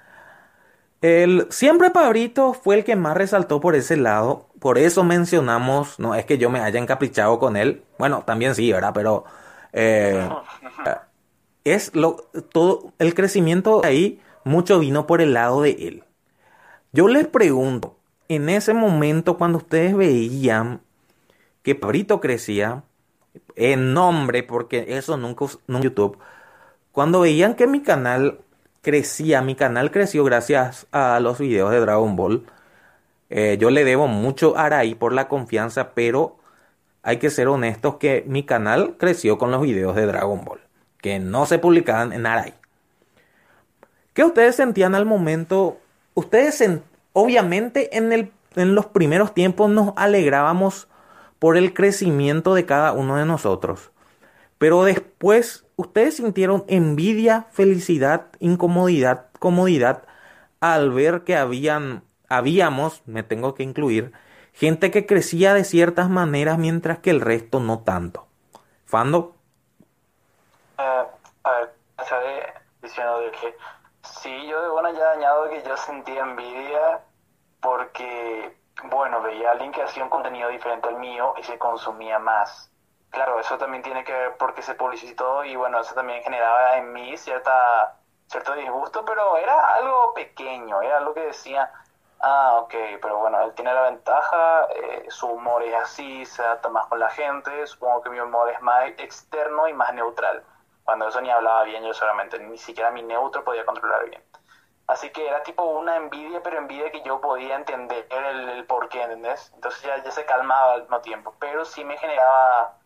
El, siempre Pabrito fue el que más resaltó por ese lado. Por eso mencionamos, no es que yo me haya encaprichado con él. Bueno, también sí, ¿verdad? Pero eh, es lo, todo el crecimiento ahí, mucho vino por el lado de él. Yo les pregunto, en ese momento cuando ustedes veían que Pabrito crecía, en nombre, porque eso nunca en YouTube, cuando veían que mi canal crecía, mi canal creció gracias a los videos de Dragon Ball. Eh, yo le debo mucho a Arai por la confianza, pero hay que ser honestos que mi canal creció con los videos de Dragon Ball, que no se publicaban en Arai. ¿Qué ustedes sentían al momento? Ustedes, obviamente, en, en los primeros tiempos nos alegrábamos por el crecimiento de cada uno de nosotros. Pero después ¿Ustedes sintieron envidia, felicidad, incomodidad, comodidad al ver que habían, habíamos, me tengo que incluir, gente que crecía de ciertas maneras mientras que el resto no tanto? ¿Fando? A estaré diciendo de que sí, yo de bueno ya añado que yo sentía envidia porque, bueno, veía a alguien que hacía un contenido diferente al mío y se consumía más Claro, eso también tiene que ver porque se publicitó y bueno, eso también generaba en mí cierta, cierto disgusto, pero era algo pequeño, era algo que decía, ah, ok, pero bueno, él tiene la ventaja, eh, su humor es así, se adapta más con la gente, supongo que mi humor es más externo y más neutral. Cuando eso ni hablaba bien, yo solamente ni siquiera mi neutro podía controlar bien. Así que era tipo una envidia, pero envidia que yo podía entender el, el por qué, ¿entendés? Entonces ya, ya se calmaba al mismo tiempo, pero sí me generaba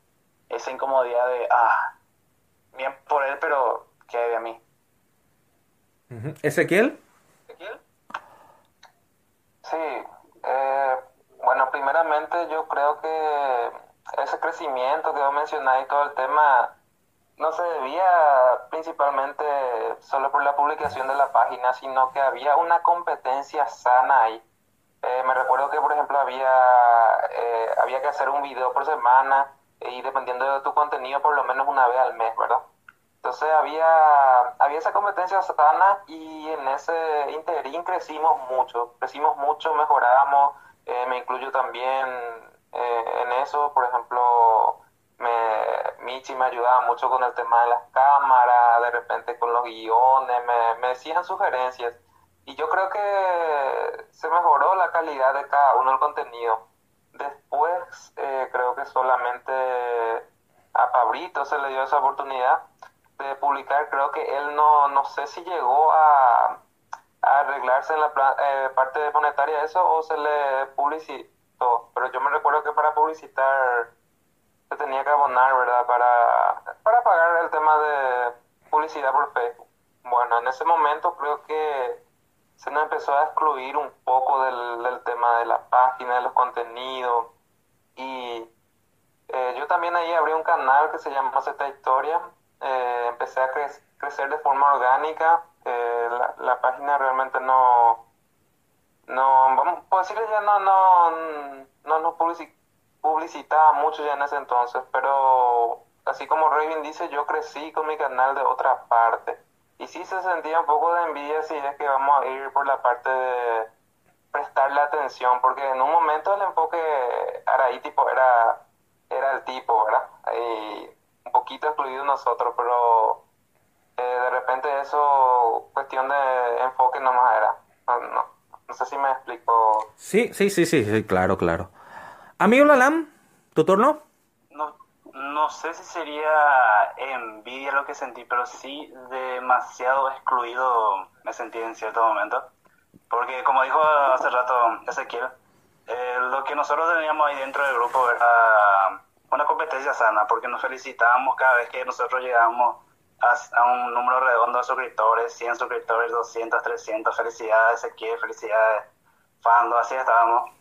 esa incomodidad de, ah, bien por él, pero ¿qué hay de mí? ¿Ezequiel? ¿Ezequiel? Sí, eh, bueno, primeramente yo creo que ese crecimiento que vos mencionáis y todo el tema no se debía principalmente solo por la publicación de la página, sino que había una competencia sana ahí. Eh, me recuerdo que, por ejemplo, había, eh, había que hacer un video por semana y dependiendo de tu contenido por lo menos una vez al mes, ¿verdad? Entonces había, había esa competencia sana y en ese interín crecimos mucho, crecimos mucho, mejoramos, eh, me incluyo también eh, en eso, por ejemplo, me, Michi me ayudaba mucho con el tema de las cámaras, de repente con los guiones, me, me decían sugerencias y yo creo que se mejoró la calidad de cada uno del contenido. Después eh, creo que solamente a Pabrito se le dio esa oportunidad de publicar. Creo que él no, no sé si llegó a, arreglarse en la eh, parte monetaria eso o se le publicitó. Pero yo me recuerdo que para publicitar se tenía que abonar, ¿verdad? Para, para pagar el tema de publicidad por Facebook. Bueno, en ese momento creo que se nos empezó a excluir un poco del, del tema de la página, de los contenidos. Y eh, yo también ahí abrí un canal que se llama esta Historia. Eh, empecé a crecer de forma orgánica. Eh, la, página realmente no, no, vamos, puedo decirle ya no, no, no nos publicitaba mucho ya en ese entonces, pero así como Raven dice, yo crecí con mi canal de otra parte. Y sí se sentía un poco de envidia si es que vamos a ir por la parte de prestarle atención, porque en un momento el enfoque era ahí tipo, era, era el tipo, ¿verdad? Y un poquito excluido nosotros, pero eh, de repente eso, cuestión de enfoque nomás era. No, no, sé si me explico. Sí, sí, sí, sí, sí claro, claro. Amigo Lalam, ¿tu turno? no sé si sería envidia lo que sentí, pero sí demasiado excluido me sentí en cierto momento. Porque como dijo hace rato Ezequiel, eh, lo que nosotros teníamos ahí dentro del grupo era una competencia sana, porque nos felicitábamos cada vez que nosotros llegábamos a, un número redondo de suscriptores, 100 suscriptores, 200, 300, felicidades Ezequiel, felicidades Fando, así estábamos.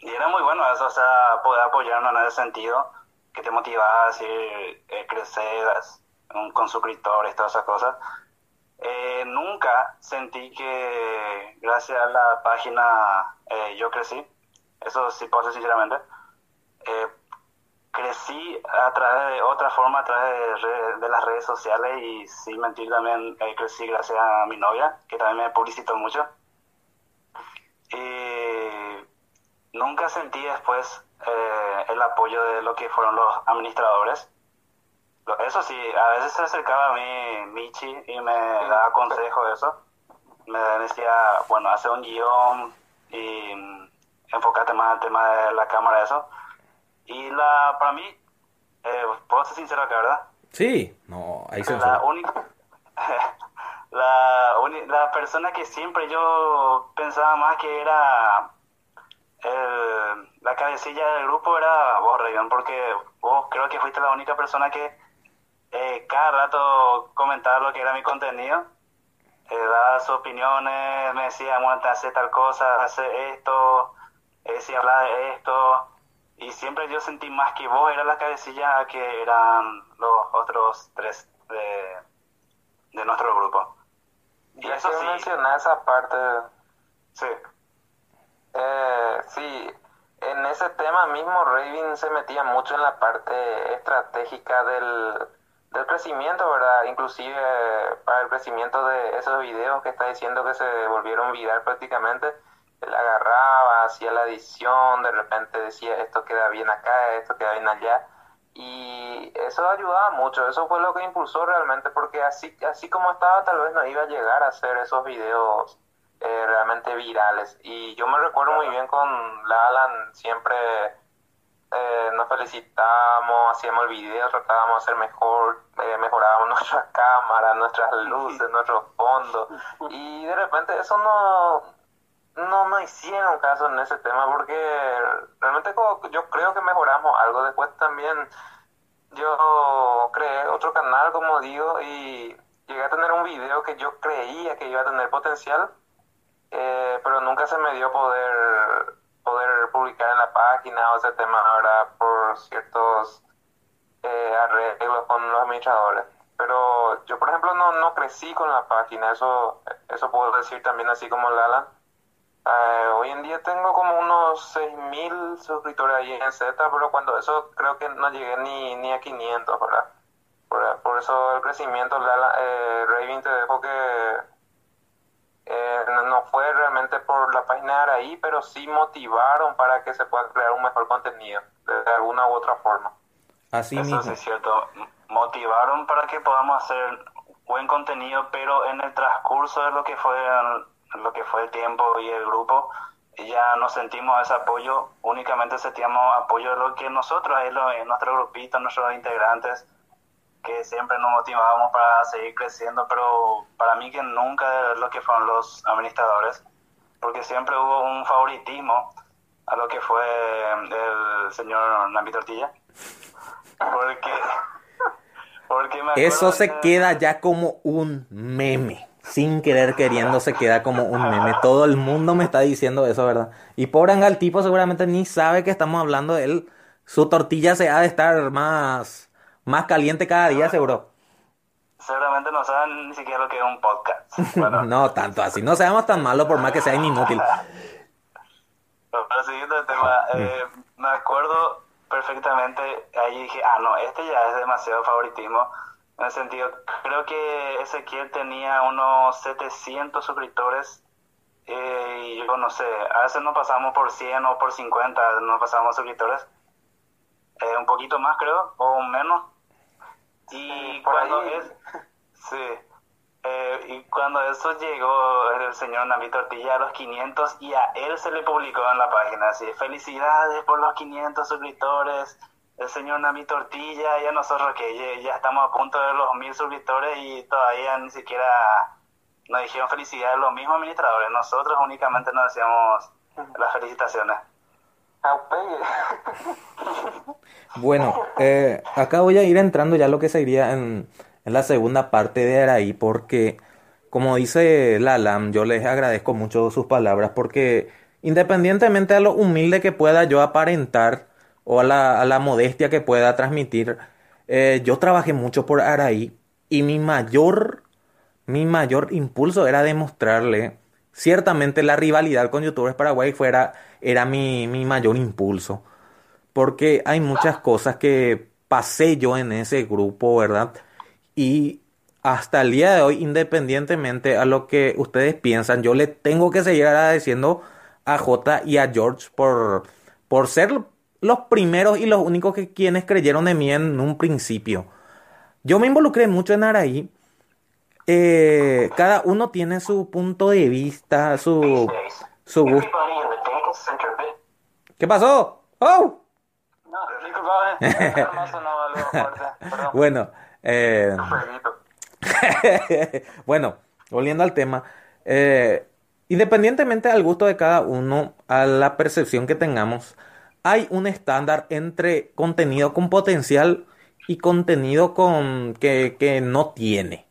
Y era muy bueno eso, o sea, poder apoyarnos en ese sentido que te motivaba a decir, eh, crecer con suscriptores, todas esas cosas. Eh, nunca sentí que gracias a la página eh, yo crecí, eso sí puedo decir sinceramente. crecí a través de otra forma, a través de, de las redes sociales y sin mentir también crecí gracias a mi novia, que también me publicitó mucho. Y nunca sentí después eh, el apoyo de lo que fueron los administradores. Eso sí, a veces se acercaba a mí Michi y me daba consejo de eso. Me decía, bueno, hace un guion y mm, enfócate más al tema de la cámara, eso. Y la, para mí, eh, puedo ser sincero acá, ¿verdad? Sí, no, ahí se La única, la, la persona que siempre yo pensaba más que era el, la cabecilla del grupo era vos, Rayón, porque vos creo que fuiste la única persona que eh, cada rato comentaba lo que era mi contenido, eh, daba sus opiniones, me decía, bueno, hace tal cosa, hace esto, eh, si habla de esto, y siempre yo sentí más que vos era la cabecilla que eran los otros tres de, de nuestro grupo. Y eso sí. mencionar esa parte. Sí. Eh, sí, en ese tema mismo Raven se metía mucho en la parte estratégica del, del crecimiento, ¿verdad? Inclusive para el crecimiento de esos videos que está diciendo que se volvieron viral prácticamente, él agarraba, hacía la edición, de repente decía esto queda bien acá, esto queda bien allá, y eso ayudaba mucho, eso fue lo que impulsó realmente, porque así, así como estaba tal vez no iba a llegar a hacer esos videos eh, realmente virales. Y yo me recuerdo muy bien con Lalan, siempre eh, nos felicitábamos, hacíamos el video, tratábamos de hacer mejor, eh, mejorábamos nuestras cámaras, nuestras luces, nuestros fondos. Y de repente eso no, no nos hicieron caso en ese tema porque realmente yo creo que mejoramos algo. Después también yo creé otro canal, como digo, y llegué a tener un video que yo creía que iba a tener potencial eh, pero nunca se me dio poder poder publicar en la página o ese tema ahora por ciertos eh, arreglos con los administradores. Pero yo, por ejemplo, no, no crecí con la página, eso eso puedo decir también así como Lala. Eh, hoy en día tengo como unos 6.000 suscriptores ahí en Z, pero cuando eso creo que no llegué ni, ni a 500, ¿verdad? Por, por eso el crecimiento, Lala, eh, te dejo que eh, no, fue realmente por la página de ahí, pero sí motivaron para que se pueda crear un mejor contenido, de alguna u otra forma. Así Eso es cierto. Motivaron para que podamos hacer buen contenido, pero en el transcurso de lo que fue lo que fue el tiempo y el grupo, ya no sentimos ese apoyo, únicamente sentíamos apoyo de lo que nosotros, en nuestro grupito, nuestros integrantes, que siempre nos motivábamos para seguir creciendo, pero para mí que nunca lo que fueron los administradores, porque siempre hubo un favoritismo a lo que fue el señor Nambi Tortilla, porque, porque eso se queda ya como un meme. Sin querer queriendo se queda como un meme. Todo el mundo me está diciendo eso, ¿verdad? Y pobre el tipo seguramente ni sabe que estamos hablando de él. Su tortilla se ha de estar más, más caliente cada día, seguro. Seguramente no saben ni siquiera lo que es un podcast. no, tanto así. No seamos tan malos por más que sea inútil. Pero siguiente tema, eh, me acuerdo perfectamente, ahí dije, ah, no, este ya es demasiado favoritismo. En el sentido, creo que Ezequiel tenía unos 700 suscriptores eh, y yo no sé, a veces no pasamos por 100 o por 50, no pasamos suscriptores. Eh, un poquito más creo, o menos. Y cuando es... Sí. Eh, y cuando eso llegó el señor Nami Tortilla a los 500 y a él se le publicó en la página así, felicidades por los 500 suscriptores, el señor Nami Tortilla y a nosotros que ya, estamos a punto de los 1000 suscriptores y todavía ni siquiera nos dijeron felicidades los mismos administradores, nosotros únicamente nos decíamos las felicitaciones. Bueno, eh, acá voy a ir entrando ya lo que sería en en la segunda parte de Araí porque, como dice Lalam, yo les agradezco mucho sus palabras porque independientemente de lo humilde que pueda yo aparentar o a la, modestia que pueda transmitir, eh, yo trabajé mucho por Araí y mi mayor, mi mayor impulso era demostrarle, ciertamente la rivalidad con youtubers Paraguay fuera, era mi, mi mayor impulso, porque hay muchas cosas que pasé yo en ese grupo, ¿verdad? Y hasta el día de hoy, independientemente a lo que ustedes piensan, yo le tengo que seguir agradeciendo a J y a George por, por ser los primeros y los únicos que quienes creyeron en mí en un principio. Yo me involucré mucho en Araí. Eh, cada uno tiene su punto de vista, su, su gusto. ¿Qué pasó? ¡Oh! No, bueno, eh, bueno, volviendo al tema, eh, independientemente al gusto de cada uno, a la percepción que tengamos, hay un estándar entre contenido con potencial y contenido con que, que no tiene.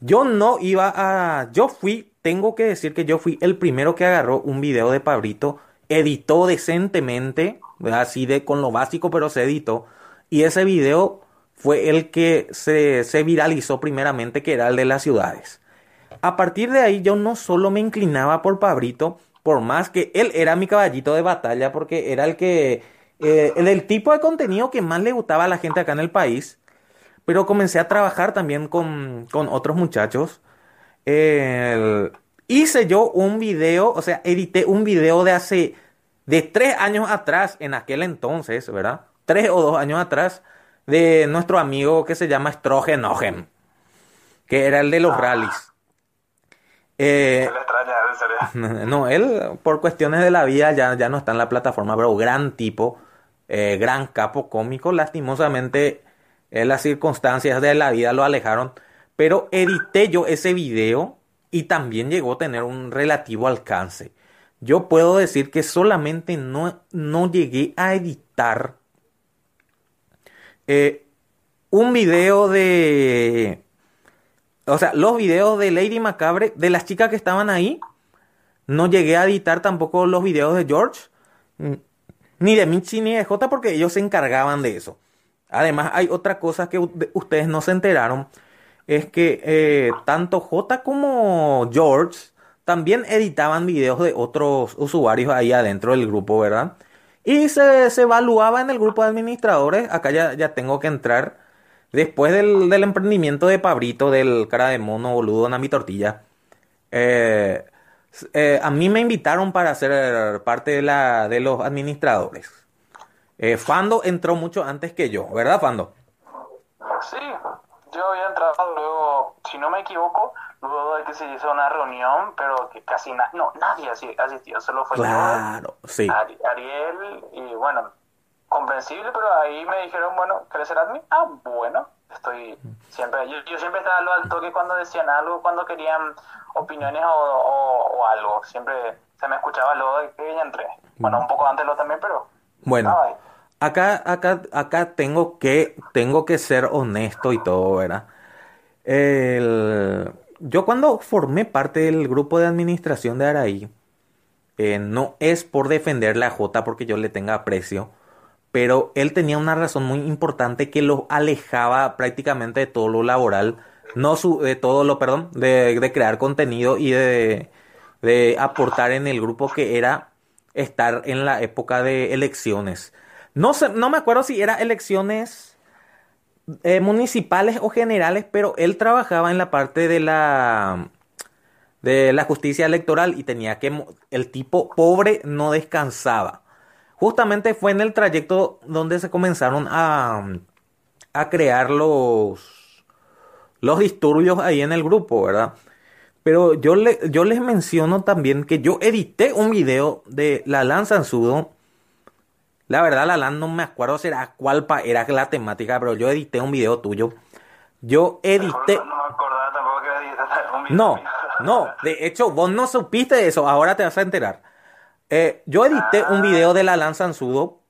Yo no iba a. Yo fui, tengo que decir que yo fui el primero que agarró un video de Pabrito, editó decentemente, así de con lo básico, pero se editó. Y ese video fue el que se, viralizó primeramente, que era el de las ciudades. A partir de ahí yo no solo me inclinaba por Pabrito, por más que él era mi caballito de batalla, porque era el que, eh, el, tipo de contenido que más le gustaba a la gente acá en el país, pero comencé a trabajar también con, otros muchachos. Hice yo un video, o sea, edité un video de hace, de tres años atrás, en aquel entonces, ¿verdad? Tres o dos años atrás, de nuestro amigo que se llama Strogenogen, que era el de los ah. rallies. Eh, no, él por cuestiones de la vida ya, ya no está en la plataforma, pero gran tipo, eh, gran capo cómico. Lastimosamente, eh, las circunstancias de la vida lo alejaron. Pero edité yo ese video y también llegó a tener un relativo alcance. Yo puedo decir que solamente no, no llegué a editar eh, un video de... O sea, los videos de Lady Macabre, de las chicas que estaban ahí. No llegué a editar tampoco los videos de George. Mm, ni de Michi ni de J porque ellos se encargaban de eso. Además, hay otra cosa que ustedes no se enteraron. Es que eh, tanto J como George también editaban videos de otros usuarios ahí adentro del grupo, ¿verdad? Y se, evaluaba en el grupo de administradores. Acá ya, ya tengo que entrar. Después del, emprendimiento de Pabrito, del cara de mono boludo mi Tortilla. Eh, eh, a mí me invitaron para ser parte de, la, de los administradores. Fando entró mucho antes que yo, ¿verdad, Fando? Sí, yo había entrado luego, si no me equivoco, luego de que se hizo una reunión, pero que casi no, nadie asistió, solo fue claro, sí. Ariel, y bueno, comprensible, pero ahí me dijeron, bueno, ¿querés ser admin? Ah, bueno, estoy siempre, yo, siempre estaba al toque cuando decían algo, cuando querían opiniones o, algo, siempre se me escuchaba luego de que entré. Bueno, un poco antes lo también, pero... Bueno, acá, acá, acá tengo que, tengo que ser honesto y todo, ¿verdad? Yo cuando formé parte del grupo de administración de Araí, eh, no es por defender la J porque yo le tenga aprecio, pero él tenía una razón muy importante que lo alejaba prácticamente de todo lo laboral, no su, de todo lo, perdón, de, de crear contenido y de, de aportar en el grupo que era estar en la época de elecciones. No sé, no me acuerdo si era elecciones eh, municipales o generales, pero él trabajaba en la parte de la de la justicia electoral y tenía que el tipo pobre no descansaba. Justamente fue en el trayecto donde se comenzaron a, a crear los los disturbios ahí en el grupo, ¿verdad? Pero yo, le, yo les menciono también que yo edité un video de la lanza en sudo. La verdad, la no me acuerdo será cuál era la temática, pero yo edité un video tuyo. Yo edité. No me acordaba tampoco que edité un video. No, no, de hecho, vos no supiste eso, ahora te vas a enterar. Eh, yo edité un video de la lanza en sudo.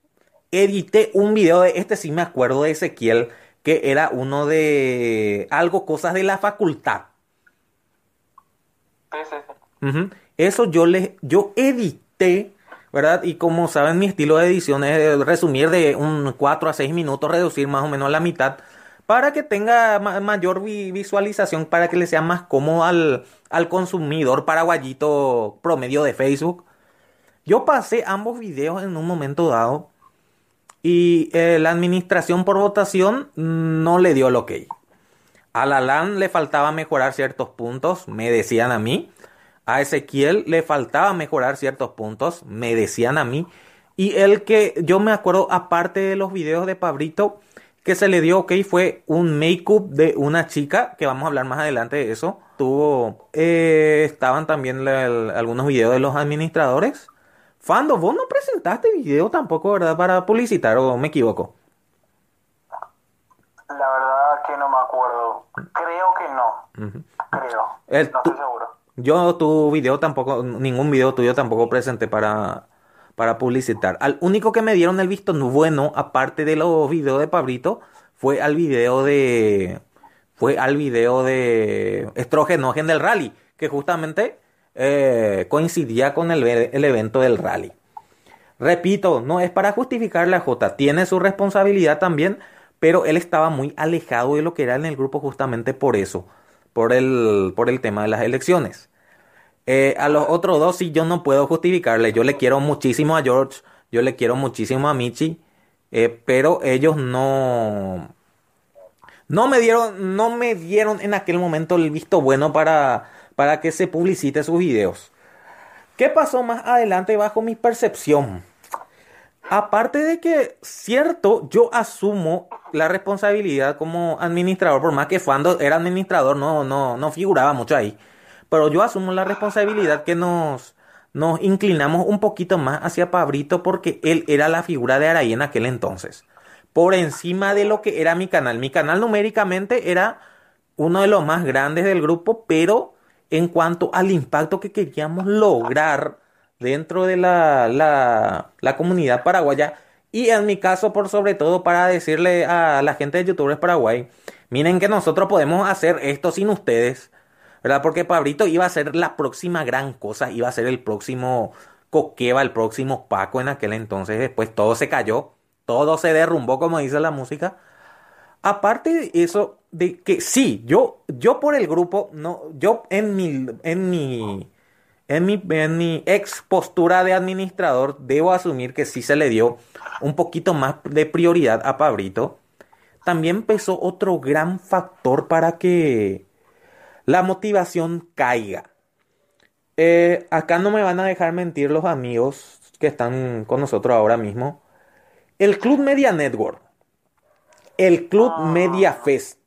Edité un video de este, sí me acuerdo de Ezequiel, que era uno de algo, cosas de la facultad. Eso yo le, yo edité, ¿verdad? Y como saben, mi estilo de edición es resumir de un 4 a 6 minutos, reducir más o menos la mitad, para que tenga mayor visualización, para que le sea más cómodo al, al consumidor paraguayito promedio de Facebook. Yo pasé ambos videos en un momento dado y eh, la administración por votación no le dio el ok. A la LAN le faltaba mejorar ciertos puntos, me decían a mí. A Ezequiel le faltaba mejorar ciertos puntos, me decían a mí. Y el que yo me acuerdo, aparte de los videos de Pabrito, que se le dio ok fue un make-up de una chica, que vamos a hablar más adelante de eso. Tuvo, eh, estaban también algunos videos de los administradores. Fando, vos no presentaste video tampoco, ¿verdad? Para publicitar, o me equivoco. La verdad que no me acuerdo. Creo que no. Creo. no estoy seguro. Yo tu video tampoco, ningún video tuyo tampoco presenté para, para publicitar. Al único que me dieron el visto bueno, aparte de los videos de Pabrito, fue al video de. Fue al video de Estrogenogen del rally, que justamente eh, coincidía con el, el evento del rally. Repito, no es para justificar la J, tiene su responsabilidad también, pero él estaba muy alejado de lo que era en el grupo justamente por eso, por el, por el tema de las elecciones. Eh, a los otros dos sí yo no puedo justificarle, yo le quiero muchísimo a George, yo le quiero muchísimo a Michi, eh, pero ellos no, no me dieron, no me dieron en aquel momento el visto bueno para, para que se publicite sus videos. ¿Qué pasó más adelante bajo mi percepción? Aparte de que, cierto, yo asumo la responsabilidad como administrador, por más que Fando era administrador, no, no, no figuraba mucho ahí. Pero yo asumo la responsabilidad que nos, nos inclinamos un poquito más hacia Pabrito porque él era la figura de Araí en aquel entonces. Por encima de lo que era mi canal. Mi canal numéricamente era uno de los más grandes del grupo, pero en cuanto al impacto que queríamos lograr dentro de la, la, comunidad paraguaya. Y en mi caso por sobre todo para decirle a la gente de youtubers paraguay miren que nosotros podemos hacer esto sin ustedes verdad porque Pabrito iba a ser la próxima gran cosa iba a ser el próximo Coqueva el próximo Paco en aquel entonces. Después todo se cayó todo se derrumbó como dice la música. Aparte de eso de que sí yo yo por el grupo no yo en mi en mi en mi, ex postura de administrador, debo asumir que sí se le dio un poquito más de prioridad a Pabrito. También empezó otro gran factor para que la motivación caiga. Eh, acá no me van a dejar mentir los amigos que están con nosotros ahora mismo. El Club Media Network, el Club ah. Media Fest,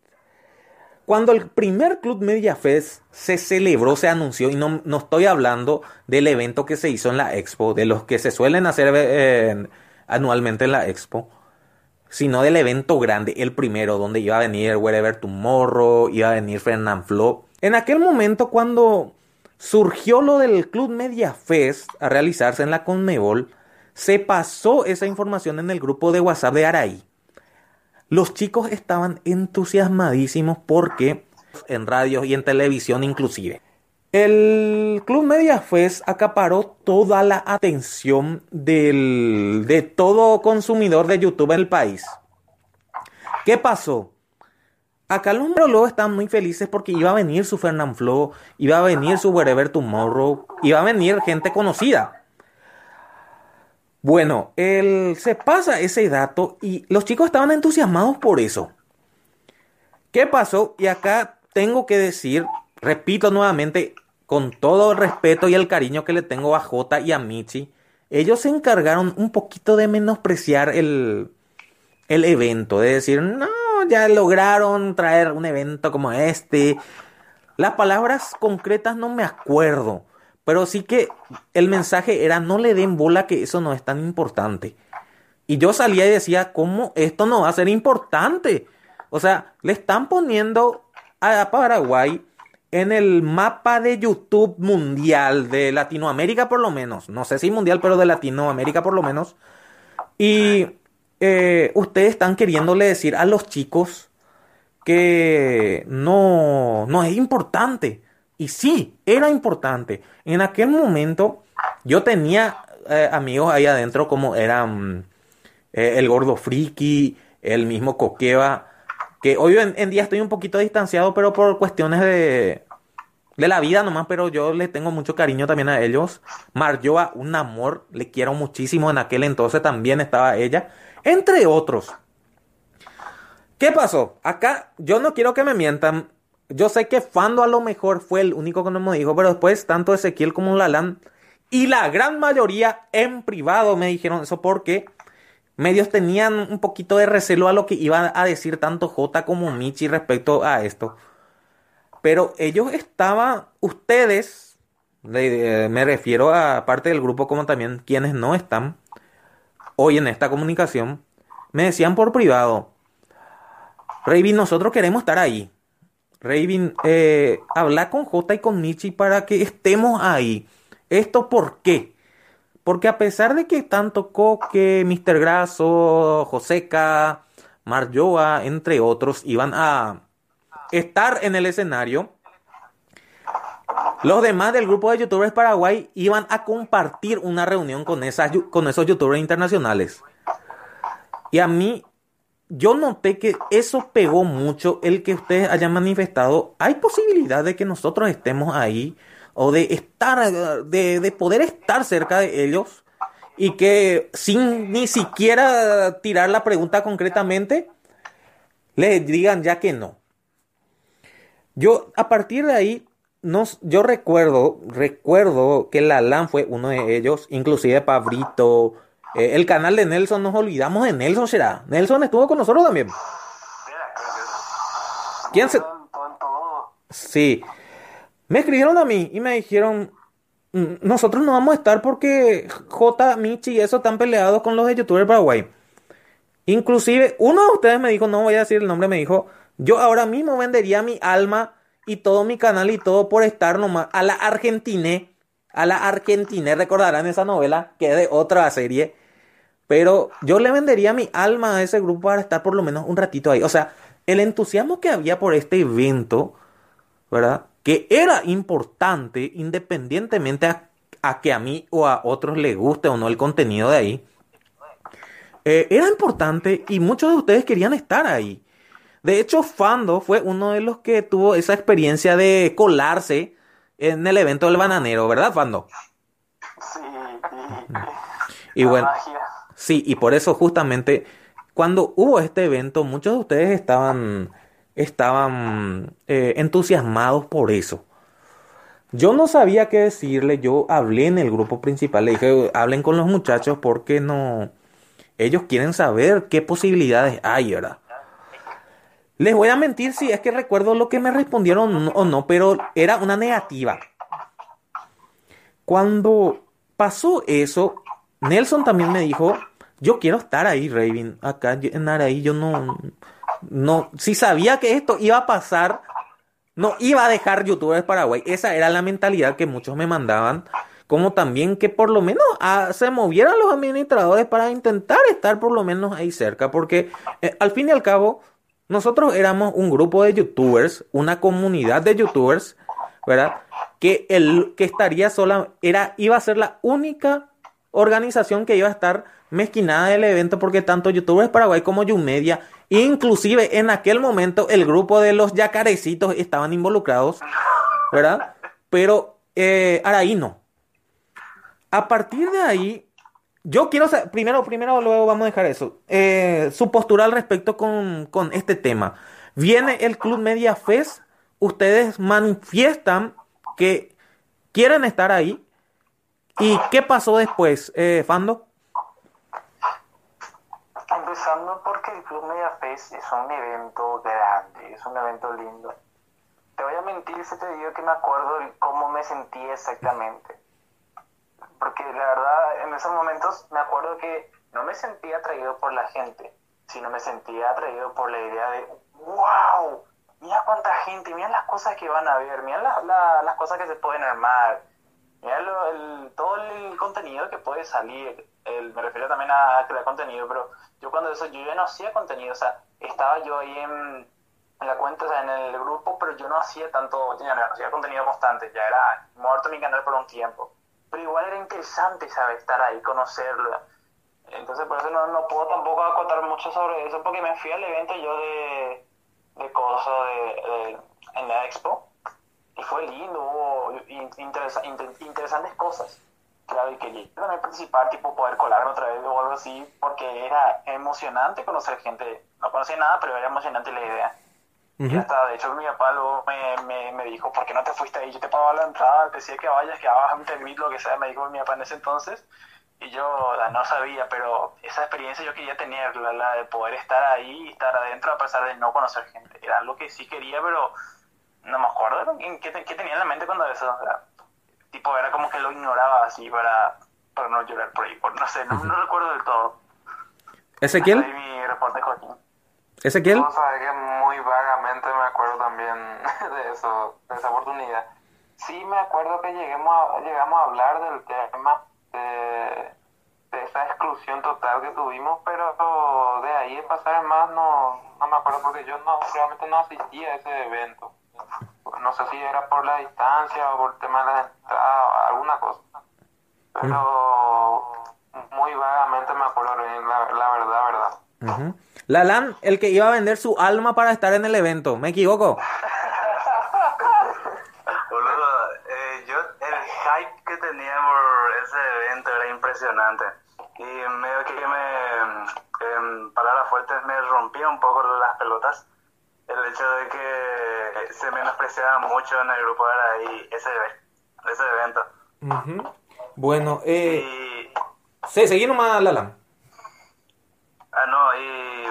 cuando el primer Club Media Fest se celebró, se anunció, y no, no estoy hablando del evento que se hizo en la expo, de los que se suelen hacer eh, anualmente en la expo, sino del evento grande, el primero, donde iba a venir Wherever Tomorrow, iba a venir Fernand Flo. En aquel momento, cuando surgió lo del Club Media Fest a realizarse en la Conmebol, se pasó esa información en el grupo de WhatsApp de Araí. Los chicos estaban entusiasmadísimos porque en radio y en televisión inclusive. El Club Media Fest acaparó toda la atención del, de todo consumidor de YouTube en el país. ¿Qué pasó? Acá los luego están muy felices porque iba a venir su Fernand Flo, iba a venir su Wherever Tomorrow, iba a venir gente conocida. Bueno, se pasa ese dato y los chicos estaban entusiasmados por eso. ¿Qué pasó? Y acá tengo que decir, repito nuevamente, con todo el respeto y el cariño que le tengo a Jota y a Michi, ellos se encargaron un poquito de menospreciar el, el evento, de decir, no, ya lograron traer un evento como este. Las palabras concretas no me acuerdo, pero sí que el mensaje era no le den bola que eso no es tan importante. Y yo salía y decía, ¿cómo esto no va a ser importante? O sea, le están poniendo a Paraguay en el mapa de YouTube mundial de Latinoamérica por lo menos. No sé si mundial, pero de Latinoamérica por lo menos. Y eh, ustedes están queriéndole decir a los chicos que no, no es importante. Y sí, era importante. En aquel momento yo tenía eh, amigos ahí adentro como eran eh, el gordo friki, el mismo Coqueva, que hoy en, día estoy un poquito distanciado, pero por cuestiones de, de la vida nomás, pero yo le tengo mucho cariño también a ellos. Marjoa, un amor, le quiero muchísimo. En aquel entonces también estaba ella entre otros. ¿Qué pasó? Acá yo no quiero que me mientan. Yo sé que Fando a lo mejor fue el único que no me dijo, pero después tanto Ezequiel como Lalan y la gran mayoría en privado me dijeron eso porque medios tenían un poquito de recelo a lo que iban a decir tanto J como Michi respecto a esto. Pero ellos estaban, ustedes, me refiero a parte del grupo como también quienes no están, hoy en esta comunicación, me decían por privado, Raven, nosotros queremos estar ahí. Raven, eh, habla con J y con Nietzsche para que estemos ahí. ¿Esto por qué? Porque a pesar de que tanto Coque, Mr. Graso, Joseca, Marjoa, entre otros, iban a estar en el escenario, los demás del grupo de youtubers Paraguay iban a compartir una reunión con, esas, con esos youtubers internacionales. Y a mí, yo noté que eso pegó mucho el que ustedes hayan manifestado. Hay posibilidad de que nosotros estemos ahí o de estar, de, de poder estar cerca de ellos y que sin ni siquiera tirar la pregunta concretamente, les digan ya que no. Yo a partir de ahí yo recuerdo, recuerdo que la LAN fue uno de ellos, inclusive Pabrito, eh, el canal de Nelson, nos olvidamos de Nelson, será. Nelson estuvo con nosotros también. ¿Quién se...? Sí. Me escribieron a mí y me dijeron, mm, nosotros no vamos a estar porque J, Michi y eso están peleados con los de YouTuber Paraguay. Inclusive, uno de ustedes me dijo, no voy a decir el nombre, me dijo, yo ahora mismo vendería mi alma y todo mi canal y todo por estar nomás a la Argentina. A la Argentina, recordarán esa novela que es de otra serie. Pero yo le vendería mi alma a ese grupo para estar por lo menos un ratito ahí. O sea, el entusiasmo que había por este evento, ¿verdad? Que era importante independientemente a, que a mí o a otros les guste o no el contenido de ahí. Eh, era importante y muchos de ustedes querían estar ahí. De hecho, Fando fue uno de los que tuvo esa experiencia de colarse en el evento del bananero, ¿verdad, Fando? Sí. Y bueno, sí, y por eso justamente cuando hubo este evento, muchos de ustedes estaban, estaban eh, entusiasmados por eso. Yo no sabía qué decirle, yo hablé en el grupo principal, le dije, hablen con los muchachos porque no, ellos quieren saber qué posibilidades hay, ¿verdad? Les voy a mentir si es que recuerdo lo que me respondieron o no, pero era una negativa. Cuando pasó eso, Nelson también me dijo, yo quiero estar ahí, Raven, acá en Araí, yo no, no, si sabía que esto iba a pasar, no iba a dejar youtubers Paraguay. Esa era la mentalidad que muchos me mandaban como también que por lo menos ah, se movieran los administradores para intentar estar por lo menos ahí cerca, porque eh, al fin y al cabo nosotros éramos un grupo de youtubers, una comunidad de youtubers, ¿verdad? Que el que estaría sola era iba a ser la única organización que iba a estar mezquinada del evento porque tanto youtubers Paraguay como YouMedia, inclusive en aquel momento el grupo de los yacarecitos estaban involucrados, ¿verdad? Pero eh, Araí no. A partir de ahí, yo quiero saber, primero, primero, luego vamos a dejar eso. Eh, su postura al respecto con, con, este tema. Viene el Club Media Fest, ustedes manifiestan que quieren estar ahí. ¿Y qué pasó después, eh, Fando? Empezando porque el Club Media Fest es un evento grande, es un evento lindo. Te voy a mentir si te digo que me acuerdo cómo me sentí exactamente porque la verdad en esos momentos me acuerdo que no me sentía atraído por la gente, sino me sentía atraído por la idea de, wow, mira cuánta gente, mira las cosas que van a ver, mira las cosas que se pueden armar, mira el, todo el contenido que puede salir. El, me refiero también a crear contenido, pero yo cuando eso, yo ya no hacía contenido, o sea, estaba yo ahí en, en la cuenta, o sea, en el grupo, pero yo no hacía tanto, ya no hacía contenido constante, ya era muerto mi canal por un tiempo pero igual era interesante, ¿sabes? Estar ahí, conocerlo. Entonces, por eso no, no puedo tampoco acotar mucho sobre eso, porque me fui al evento yo de, de Coso de, en la expo, y fue lindo, hubo interesantes cosas. Claro, y quería también participar, tipo poder colarme otra vez o algo así, porque era emocionante conocer gente. No conocía nada, pero era emocionante la idea. Y hasta, de hecho, mi papá luego me, me, dijo, ¿por qué no te fuiste ahí? Yo te pagaba la entrada, te decía que vayas, que hagas un termit, lo que sea, me dijo mi papá en ese entonces. Y yo no sabía, pero esa experiencia yo quería tener, la, de poder estar ahí, estar adentro, a pesar de no conocer gente. Era algo que sí quería, pero no me acuerdo qué, qué tenía en la mente cuando eso. tipo, era como que lo ignoraba así para, para no llorar por ahí, por, no sé, no, recuerdo del todo. ¿Ezequiel? Mi reporte, Joaquín. ¿Ezequiel? No, sabes que muy vagamente me acuerdo también de eso, de esa oportunidad. Sí me acuerdo que lleguemos a, llegamos a hablar del tema de, de esa exclusión total que tuvimos, pero de ahí de pasar más no, no me acuerdo porque yo no realmente no asistía a ese evento. No sé si era por la distancia o por el tema de la entrada o alguna cosa. Pero muy vagamente me acuerdo, la, la verdad, verdad. Lalan, el que iba a vender su alma para estar en el evento, ¿me equivoco? Boludo, eh, yo, el hype que tenía por ese evento era impresionante. Y medio que me, en palabras fuertes, me rompía un poco las pelotas el hecho de que se menospreciaba mucho en el grupo de ahí ese, ese evento. Bueno, eh... Sí, seguí nomás, Lalan. Ah, no, y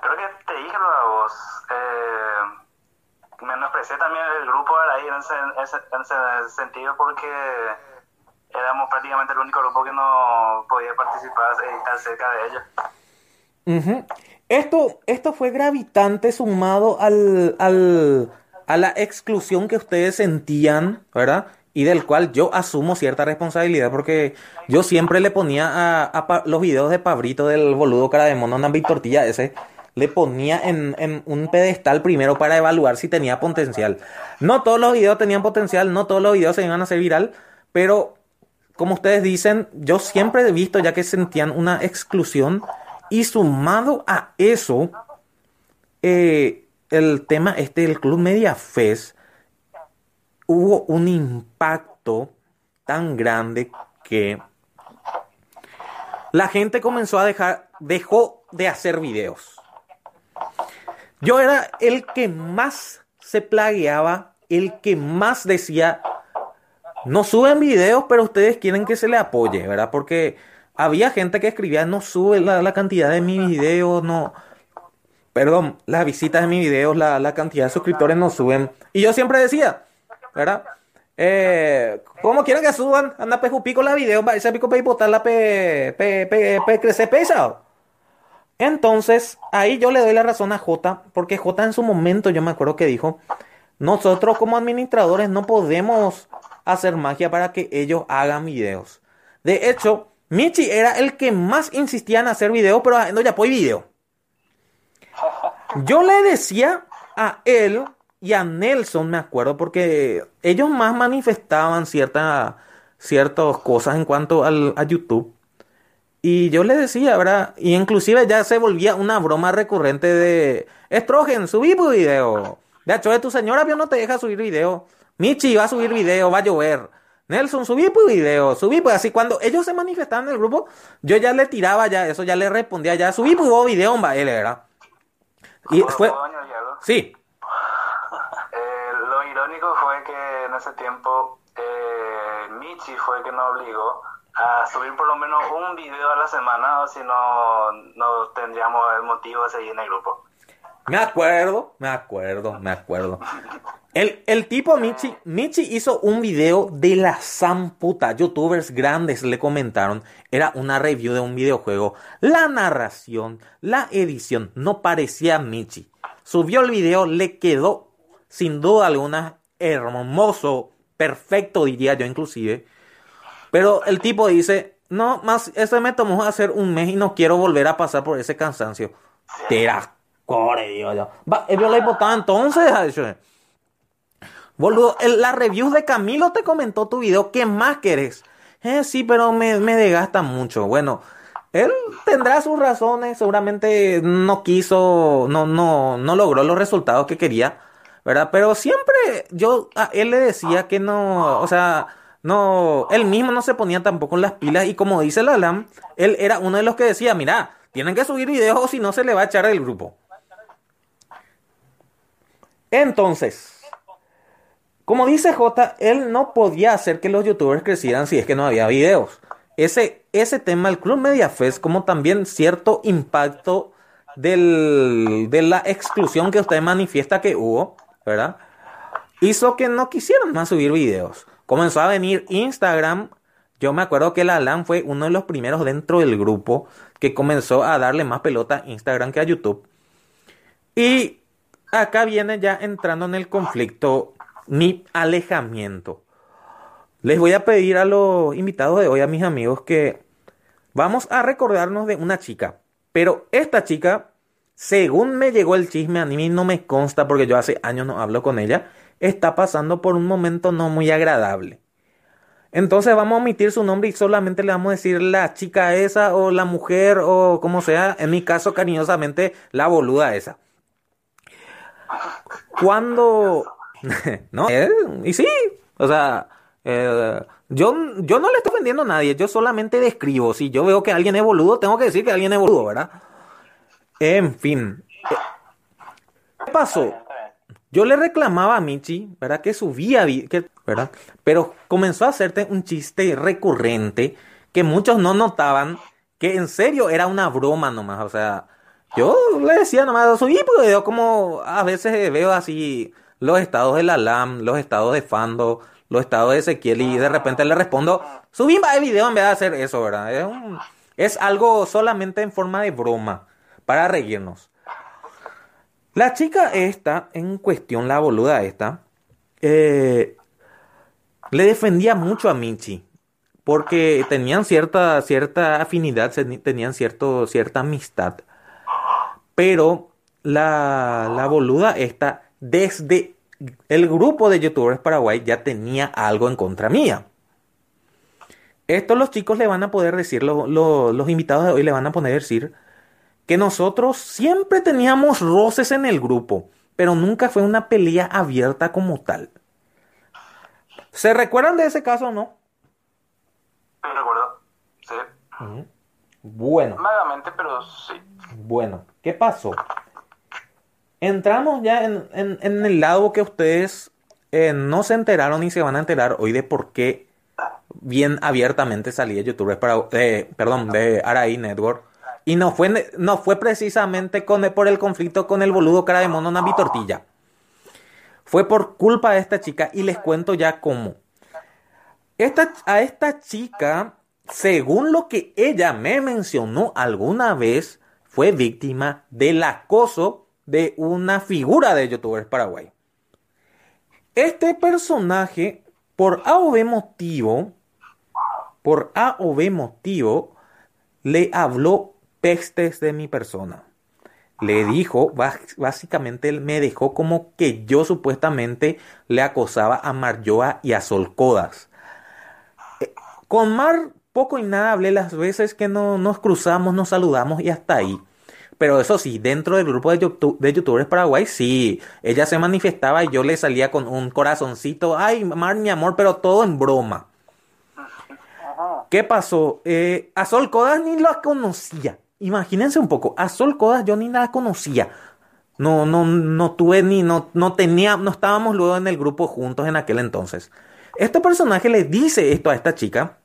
creo que te dije a vos. Menosprecié también el grupo ahí en ese, en ese, sentido porque éramos prácticamente el único grupo que no podía participar y estar cerca de ellos. Esto, esto fue gravitante sumado al, al, a la exclusión que ustedes sentían, ¿verdad? y del cual yo asumo cierta responsabilidad porque yo siempre le ponía a, los videos de Pabrito del boludo cara de mono Nambi Tortilla ese, le ponía en, un pedestal primero para evaluar si tenía potencial. No todos los videos tenían potencial, no todos los videos se iban a hacer viral, pero como ustedes dicen, yo siempre he visto ya que sentían una exclusión y sumado a eso, eh, el tema este del Club Media Fest, hubo un impacto tan grande que la gente comenzó a dejar, dejó de hacer videos. Yo era el que más se plagueaba, el que más decía, no suben videos, pero ustedes quieren que se le apoye, ¿verdad? Porque había gente que escribía, no sube la, cantidad de mis videos, no... Perdón, las visitas de mis videos, la, la cantidad de suscriptores no suben. Y yo siempre decía, ¿verdad? Eh, como quieran que suban, anda pico la video, ese pico para botar la pe, pe, pe, pe crecer pesado. Entonces, ahí yo le doy la razón a J, porque J en su momento yo me acuerdo que dijo, nosotros como administradores no podemos hacer magia para que ellos hagan videos. De hecho, Michi era el que más insistía en hacer videos, pero no ya pues video. Yo le decía a él y a Nelson, me acuerdo, porque ellos más manifestaban ciertas ciertas cosas en cuanto al, a YouTube. Y yo le decía, ¿verdad? Y inclusive ya se volvía una broma recurrente de Estrogen, subí tu video. De hecho, de tu señora no te deja subir video. Michi va a subir video, va a llover. Nelson, subí tu video, subí pues así. Cuando ellos se manifestaban en el grupo, yo ya le tiraba ya, eso ya le respondía ya, subí tu video, va, él era. Y fue... Sí. Eh, lo irónico fue que en ese tiempo eh, Michi fue el que nos obligó a subir por lo menos un video a la semana o si no, no tendríamos el motivo de seguir en el grupo. Me acuerdo, me acuerdo, me acuerdo. El, el tipo Michi, Michi hizo un video de la zamputa. Youtubers grandes le comentaron. Era una review de un videojuego. La narración, la edición, no parecía Michi. Subió el video, le quedó sin duda alguna hermoso, perfecto diría yo inclusive. Pero el tipo dice, no, más, ese me tomó hacer un mes y no quiero volver a pasar por ese cansancio. Tera, core, digo yo. Va, yo le entonces, Boludo, la review de Camilo te comentó tu video, ¿qué más querés? Eh, sí, pero me, me desgasta mucho. Bueno, él tendrá sus razones, seguramente no quiso, no, no, no logró los resultados que quería, ¿verdad? Pero siempre yo a él le decía que no, o sea, no, él mismo no se ponía tampoco en las pilas y como dice la LAM, él era uno de los que decía, mira, tienen que subir videos o si no se le va a echar del grupo. Entonces, como dice J, él no podía hacer que los youtubers crecieran si es que no había videos. Ese, ese tema, el Club Media Fest, como también cierto impacto del, de la exclusión que usted manifiesta que hubo, ¿verdad? Hizo que no quisieran más subir videos comenzó a venir Instagram. Yo me acuerdo que la LAN fue uno de los primeros dentro del grupo que comenzó a darle más pelota a Instagram que a YouTube. Y acá viene ya entrando en el conflicto mi alejamiento. Les voy a pedir a los invitados de hoy, a mis amigos, que vamos a recordarnos de una chica. Pero esta chica, según me llegó el chisme, a mí no me consta porque yo hace años no hablo con ella está pasando por un momento no muy agradable. Entonces vamos a omitir su nombre y solamente le vamos a decir la chica esa o la mujer o como sea, en mi caso cariñosamente la boluda esa. Cuando... no, eh, y sí, o sea, eh, yo, yo no le estoy ofendiendo a nadie, yo solamente describo. Si yo veo que alguien es boludo, tengo que decir que alguien es boludo, ¿verdad? En fin. ¿Qué pasó? Yo le reclamaba a Michi, ¿verdad? Que subía, que, ¿verdad? Pero comenzó a hacerte un chiste recurrente que muchos no notaban que en serio era una broma nomás. O sea, yo le decía nomás, subí porque yo como a veces veo así los estados de la LAM, los estados de Fando, los estados de Ezequiel y de repente le respondo, subí el video en vez de hacer eso, ¿verdad? Es, es algo solamente en forma de broma, para reírnos. La chica esta, en cuestión, la boluda esta, eh, le defendía mucho a Michi. Porque tenían cierta, cierta afinidad, tenían cierto, cierta amistad. Pero la, la boluda esta, desde el grupo de youtubers Paraguay, ya tenía algo en contra mía. Esto los chicos le van a poder decir, los invitados de hoy le van a poder decir que nosotros siempre teníamos roces en el grupo, pero nunca fue una pelea abierta como tal. ¿Se recuerdan de ese caso o no? Sí, recuerdo. Sí. Bueno. Vagamente, pero sí. Bueno, ¿qué pasó? Entramos ya en, el lado que ustedes eh, no se enteraron ni se van a enterar hoy de por qué bien abiertamente salía youtubers para, eh, perdón, de Araí Network y no fue, no fue precisamente por el conflicto con el boludo cara de mono Navi Tortilla. Fue por culpa de esta chica y les cuento ya cómo. Esta, a esta chica, según lo que ella me mencionó alguna vez, fue víctima del acoso de una figura de youtubers Paraguay. Este personaje Por A o B motivo, por A o B motivo, le habló pestes de mi persona. Le dijo, básicamente él me dejó como que yo supuestamente le acosaba a Marjoa y a Solcodas. Eh, con Mar poco y nada hablé las veces que no, nos cruzamos, nos saludamos y hasta ahí. Pero eso sí, dentro del grupo de, YouTube, de youtubers Paraguay, sí, ella se manifestaba y yo le salía con un corazoncito, ay, Mar, mi amor, pero todo en broma. ¿Qué pasó? Eh, a Sol Codas ni la conocía. Imagínense un poco, a Sol Codas yo ni la conocía. No, no, no tuve ni, no, no tenía, no estábamos luego en el grupo juntos en aquel entonces. Este personaje le dice esto a esta chica.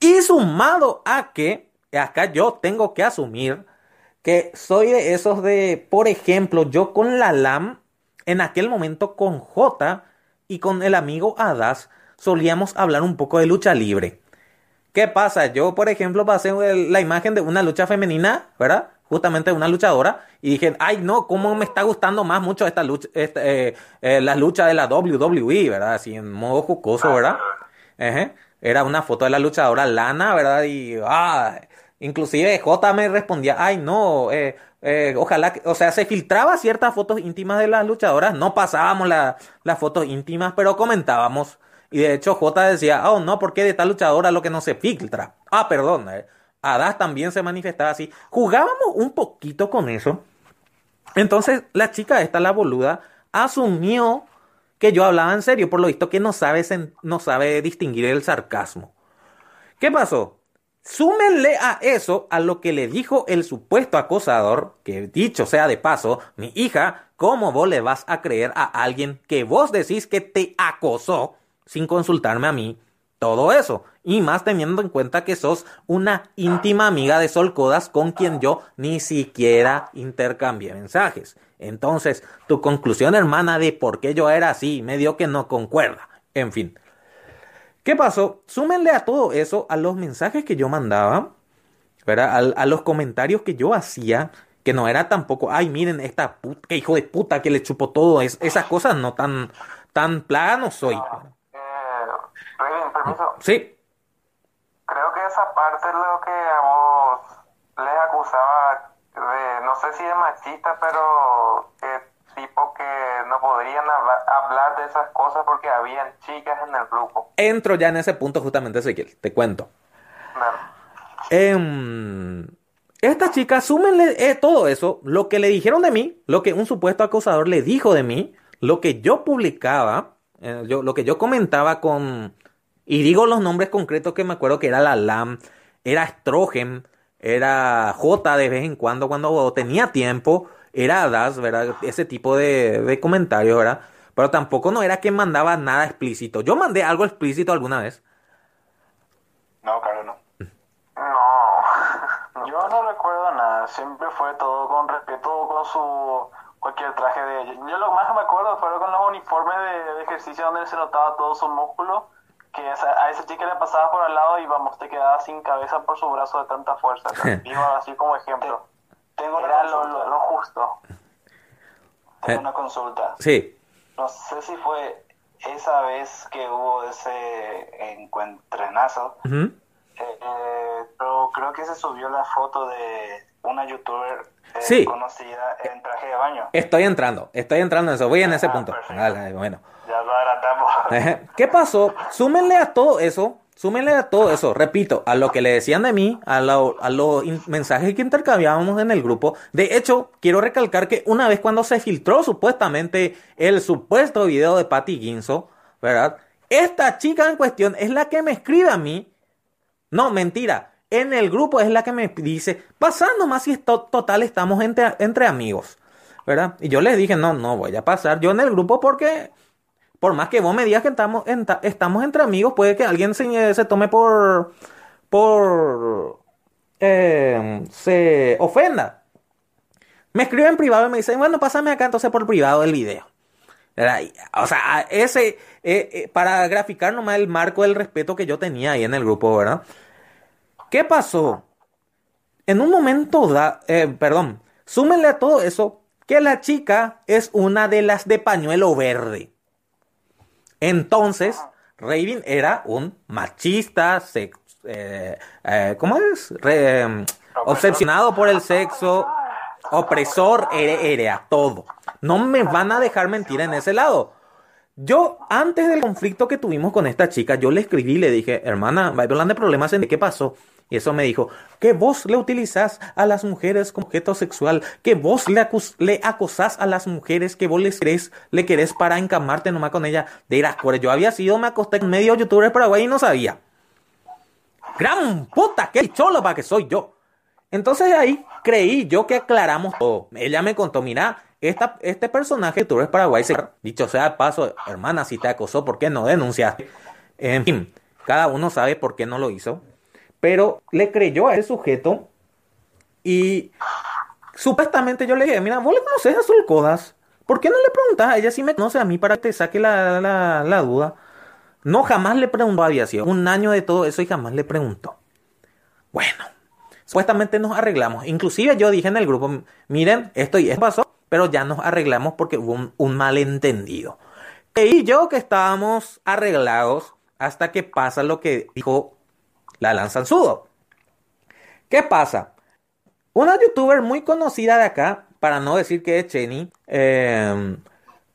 Y sumado a que, acá yo tengo que asumir que soy de esos de, por ejemplo, yo con la LAM, en aquel momento con J y con el amigo Adas, solíamos hablar un poco de lucha libre. ¿Qué pasa? Yo, por ejemplo, pasé la imagen de una lucha femenina, ¿verdad? Justamente de una luchadora, y dije, ay, no, ¿cómo me está gustando más mucho esta lucha, esta, eh, eh, la lucha de la WWE, ¿verdad? Así en modo jocoso, ¿verdad? Era una foto de la luchadora Lana, ¿verdad? Y, ah, Inclusive J me respondía, ay no, eh, eh, ojalá, o sea, se filtraba ciertas fotos íntimas de las luchadoras, no pasábamos las fotos íntimas, pero comentábamos. Y de hecho J decía, oh no, ¿por qué de tal luchadora lo que no se filtra? Ah, perdón, eh. Adas también se manifestaba así. Jugábamos un poquito con eso. Entonces la chica esta, la boluda, asumió que yo hablaba en serio, por lo visto que no sabe, no sabe distinguir el sarcasmo. ¿Qué pasó? Súmenle a eso a lo que le dijo el supuesto acosador, que dicho sea de paso, mi hija, ¿cómo vos le vas a creer a alguien que vos decís que te acosó sin consultarme a mí? Todo eso, y más teniendo en cuenta que sos una íntima amiga de Sol Codas con quien yo ni siquiera intercambié mensajes. Entonces, tu conclusión, hermana, de por qué yo era así, medio que no concuerda. En fin, ¿Qué pasó? Súmenle a todo eso a los mensajes que yo mandaba, ¿verdad? A, los comentarios que yo hacía, que no era tampoco, ay, miren, esta puta, qué hijo de puta que le chupó todo, es, esas cosas no tan, tan plaga no soy. Eh, permiso. Sí. Creo que esa parte es lo que a vos les acusaba de, no sé si de machista, pero que tipo que no podrían hablar, de esas cosas porque habían chicas en el grupo. Entro ya en ese punto justamente, Ezequiel, te cuento. Em, esta chica, súmenle eh, todo eso, lo que le dijeron de mí, lo que un supuesto acosador le dijo de mí, lo que yo publicaba, eh, yo, lo que yo comentaba con, y digo los nombres concretos que me acuerdo que era la LAM, era Strogen, era J de vez en cuando, cuando tenía tiempo, era Das, ¿verdad? Ese tipo de, de comentarios, ¿verdad? Pero tampoco no era que mandaba nada explícito. Yo mandé algo explícito alguna vez. No, claro, no. No, yo no recuerdo nada. Siempre fue todo con respeto, con su cualquier traje de ella. Yo lo más que me acuerdo fue con los uniformes de, ejercicio donde se notaba todo su músculo. Que a esa chica le pasaba por al lado y vamos, te quedaba sin cabeza por su brazo de tanta fuerza. Digo así como ejemplo. Tengo Era lo, lo, justo. Tengo una consulta. Sí. No sé si fue esa vez que hubo ese encuentrenazo, eh, pero creo que se subió la foto de una youtuber eh, conocida en traje de baño. Estoy entrando, estoy entrando en eso, voy en ese ah, punto. bueno. Ya lo adelantamos. ¿Qué pasó? Súmenle a todo eso Súmenle a todo eso, repito, a lo que le decían de mí, a, los mensajes que intercambiábamos en el grupo. De hecho, quiero recalcar que una vez cuando se filtró supuestamente el supuesto video de Patty Ginzo, ¿verdad? Esta chica en cuestión es la que me escribe a mí. No, mentira. En el grupo es la que me dice, pasando más si esto, total estamos entre, entre amigos, ¿verdad? Y yo le dije, no, no voy a pasar yo en el grupo porque por más que vos me digas que estamos, estamos entre amigos, puede que alguien se, se tome por. Eh, se ofenda. Me escribe en privado y me dice, bueno, pásame acá entonces por privado el video. O sea, ese, eh, eh, para graficar nomás el marco del respeto que yo tenía ahí en el grupo, ¿verdad? ¿Qué pasó? En un momento da, perdón, súmenle a todo eso que la chica es una de las de pañuelo verde. Entonces, Raven era un machista, sex, eh, eh, ¿cómo es? Re- em, obsesionado por el sexo, opresor, era, todo. No me van a dejar mentir en ese lado. Yo, antes del conflicto que tuvimos con esta chica, yo le escribí y le dije, hermana, va a hablar de problemas en qué pasó. Y eso me dijo, que vos le utilizás a las mujeres como objeto sexual, que vos le, acus- le acosás a las mujeres, que vos les querés, le querés para encamarte nomás con ella. De las yo había sido, me acosté con medio youtuber Paraguay y no sabía. Gran puta, qué cholo para que soy yo. Entonces ahí creí yo que aclaramos todo. Ella me contó, mira, esta, este personaje Tours Paraguay, se... dicho sea de paso, hermana, si te acosó, ¿por qué no denunciaste? En fin, cada uno sabe por qué no lo hizo. Pero le creyó a ese sujeto y supuestamente yo le dije, mira, vos le conoces a Sulcodas. ¿Por qué no le preguntas a ella si me conoce a mí para que te saque la, la, duda? No, jamás le preguntó, había sido un año de todo eso y jamás le preguntó. Bueno, supuestamente nos arreglamos. Inclusive yo dije en el grupo, miren, esto y esto pasó, pero ya nos arreglamos porque hubo un, un malentendido. Y yo que estábamos arreglados hasta que pasa lo que dijo la lanzanzudo. ¿Qué pasa? Una youtuber muy conocida de acá, para no decir que es Chenny, eh,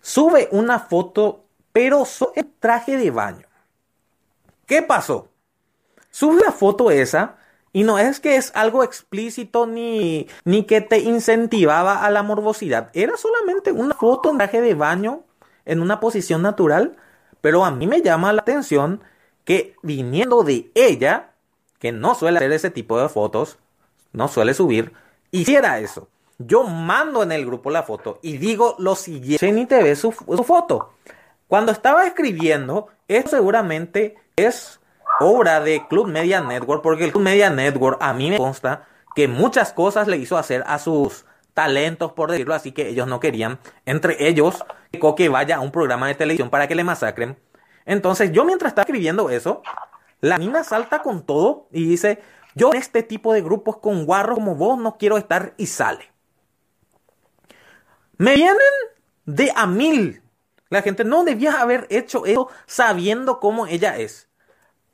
sube una foto, pero en traje de baño. ¿Qué pasó? Sube la foto esa y no es que es algo explícito ni, ni que te incentivaba a la morbosidad. Era solamente una foto en traje de baño en una posición natural. Pero a mí me llama la atención que viniendo de ella, que no suele hacer ese tipo de fotos, no suele subir, hiciera eso. Yo mando en el grupo la foto y digo lo siguiente. Jenny TV su, su foto. Cuando estaba escribiendo, esto seguramente es obra de Club Media Network, porque el Club Media Network a mí me consta que muchas cosas le hizo hacer a sus talentos, por decirlo así, que ellos no querían. Entre ellos, que Coque vaya a un programa de televisión para que le masacren. Entonces, yo mientras estaba escribiendo eso, la mina salta con todo y dice, yo en este tipo de grupos con guarros como vos no quiero estar y sale. Me vienen de a mil. La gente no debía haber hecho eso sabiendo cómo ella es.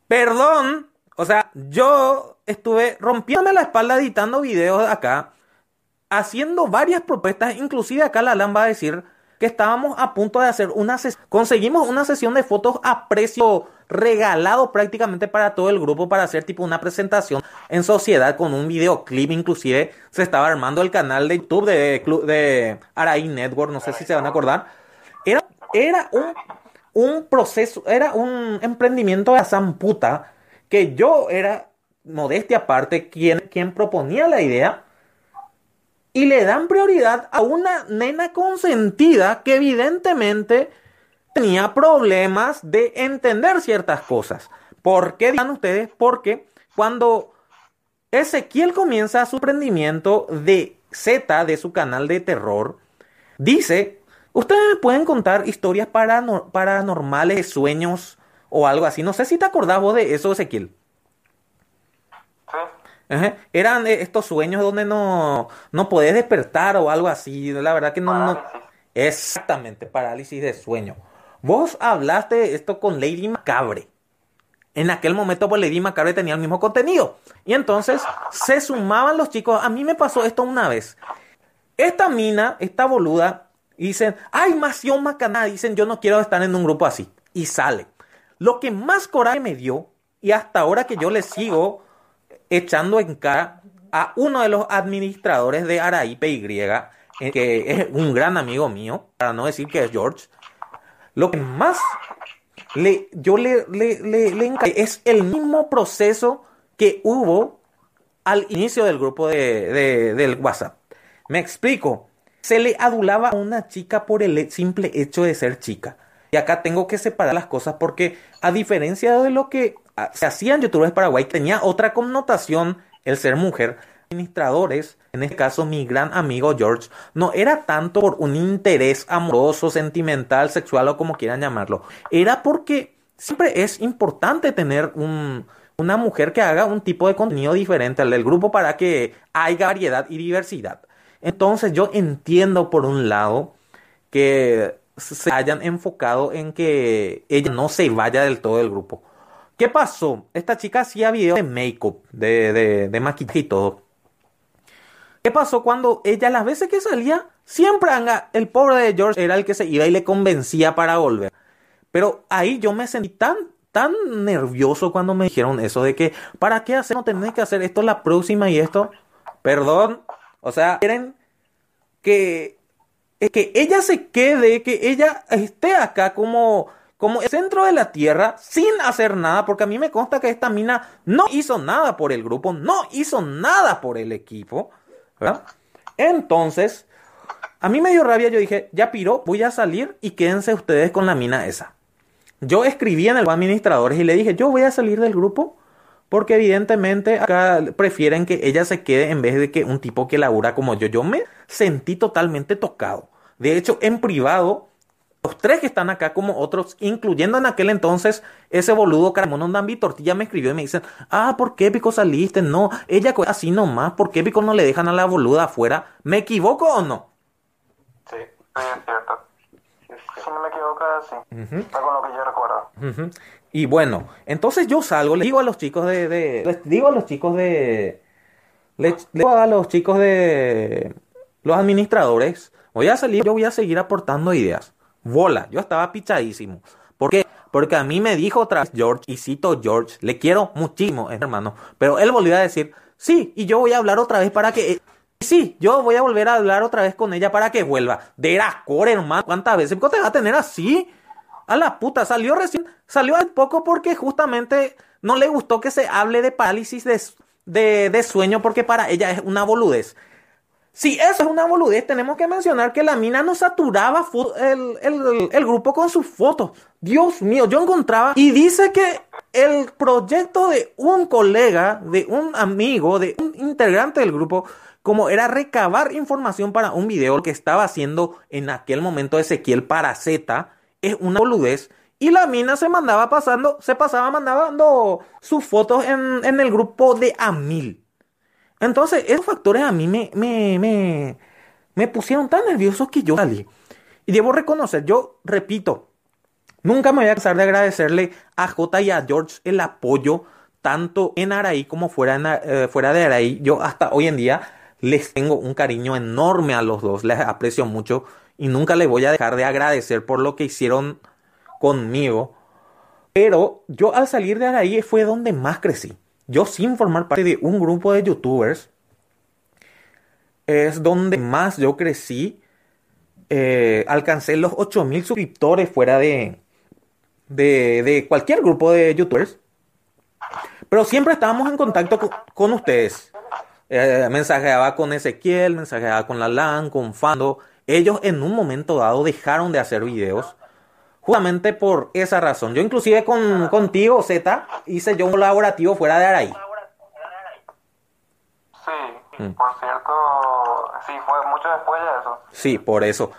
Perdón, o sea, yo estuve rompiéndome la espalda editando videos acá, haciendo varias propuestas, inclusive acá la LAN va a decir que estábamos a punto de hacer una sesión, conseguimos una sesión de fotos a precio regalado prácticamente para todo el grupo para hacer tipo una presentación en sociedad con un videoclip inclusive se estaba armando el canal de YouTube de, de Araí Network, no sé si se van a acordar. Era, era un, un proceso, era un emprendimiento de zamputa que yo era, modestia aparte, quien proponía la idea y le dan prioridad a una nena consentida que evidentemente tenía problemas de entender ciertas cosas. ¿Por qué dirán ustedes? Porque cuando Ezequiel comienza su emprendimiento de Z de su canal de terror, dice, ustedes me pueden contar historias paranor paranormales, sueños o algo así. No sé si te acordás vos de eso, Ezequiel. Ajá. Eran estos sueños donde no, no podés despertar o algo así. La verdad que no, no... Exactamente, parálisis de sueño. Vos hablaste de esto con Lady Macabre. En aquel momento, pues Lady Macabre tenía el mismo contenido. Y entonces se sumaban los chicos. A mí me pasó esto una vez. Esta mina, esta boluda, dicen, ay, Mación Macaná. Dicen, yo no quiero estar en un grupo así. Y sale. Lo que más coraje me dio, y hasta ahora que yo le sigo echando en cara a uno de los administradores de Araí PY, que es un gran amigo mío, para no decir que es George, lo que más le, yo le, le, le, le es el mismo proceso que hubo al inicio del grupo de, de, del WhatsApp. Me explico. Se le adulaba a una chica por el simple hecho de ser chica. Y acá tengo que separar las cosas porque a diferencia de lo que se hacía en youtubers Paraguay, tenía otra connotación el ser mujer. Administradores, en este caso mi gran amigo George, no era tanto por un interés amoroso, sentimental, sexual o como quieran llamarlo. Era porque siempre es importante tener un, una mujer que haga un tipo de contenido diferente al del grupo para que haya variedad y diversidad. Entonces yo entiendo por un lado que se hayan enfocado en que ella no se vaya del todo del grupo. ¿Qué pasó? Esta chica hacía videos de make-up, de, de, de maquillaje y todo. ¿Qué pasó cuando ella las veces que salía, siempre el pobre de George era el que se iba y le convencía para volver? Pero ahí yo me sentí tan, tan nervioso cuando me dijeron eso de que, ¿para qué hacer? No tenés que hacer esto la próxima y esto. Perdón. O sea, quieren que, que ella se quede, que ella esté acá como como el centro de la tierra sin hacer nada, porque a mí me consta que esta mina no hizo nada por el grupo, no hizo nada por el equipo. Entonces, a mí me dio rabia, yo dije, ya piro, voy a salir y quédense ustedes con la mina esa. Yo escribí en el administradores y le dije, yo voy a salir del grupo porque evidentemente acá prefieren que ella se quede en vez de que un tipo que labura como yo. Yo me sentí totalmente tocado. De hecho, en privado los tres que están acá como otros, incluyendo en aquel entonces ese boludo Caramón Dambi Tortilla me escribió y me dicen, ah, ¿por qué Pico saliste? No, ella así nomás, ¿por qué Pico no le dejan a la boluda afuera? ¿Me equivoco o no? Sí, es cierto. Si no me equivoco, sí. Está con lo que yo recuerdo. Y bueno, entonces yo salgo, le digo a los chicos de, de les digo a los chicos de, les digo a los chicos de los administradores, voy a salir, yo voy a seguir aportando ideas bola. Yo estaba pichadísimo. ¿Por qué? Porque a mí me dijo otra vez George, y cito George, le quiero muchísimo, hermano. Pero él volvió a decir, sí, y yo voy a hablar otra vez para que... Sí, yo voy a volver a hablar otra vez con ella para que vuelva. De core, hermano. ¿Cuántas veces? ¿Cómo te va a tener así? A la puta, salió recién, salió hace poco porque justamente no le gustó que se hable de parálisis de, de, de sueño porque para ella es una boludez. Si eso es una boludez, tenemos que mencionar que la mina no saturaba el, el, grupo con sus fotos. Dios mío, yo encontraba y dice que el proyecto de un colega, de un amigo, de un integrante del grupo, como era recabar información para un video que estaba haciendo en aquel momento Ezequiel para Z, es una boludez. Y la mina se mandaba pasando, se pasaba mandando sus fotos en, en el grupo de Amil. Entonces, esos factores a mí me, me, me, pusieron tan nervioso que yo salí. Y debo reconocer, yo repito, nunca me voy a cansar de agradecerle a J y a George el apoyo, tanto en Araí como fuera, eh, fuera de Araí. Yo hasta hoy en día les tengo un cariño enorme a los dos, les aprecio mucho y nunca les voy a dejar de agradecer por lo que hicieron conmigo. Pero yo al salir de Araí fue donde más crecí yo sin formar parte de un grupo de youtubers, es donde más yo crecí. Eh, alcancé los 8000 suscriptores fuera de, de, cualquier grupo de youtubers. Pero siempre estábamos en contacto con, ustedes. Eh, mensajeaba con Ezequiel, mensajeaba con Lalan, con Fando. Ellos en un momento dado dejaron de hacer videos Justamente por esa razón. Yo inclusive con, contigo, Z, hice yo un colaborativo fuera de Araí. Sí, mm. por cierto, sí, fue mucho después de eso. Sí, por eso.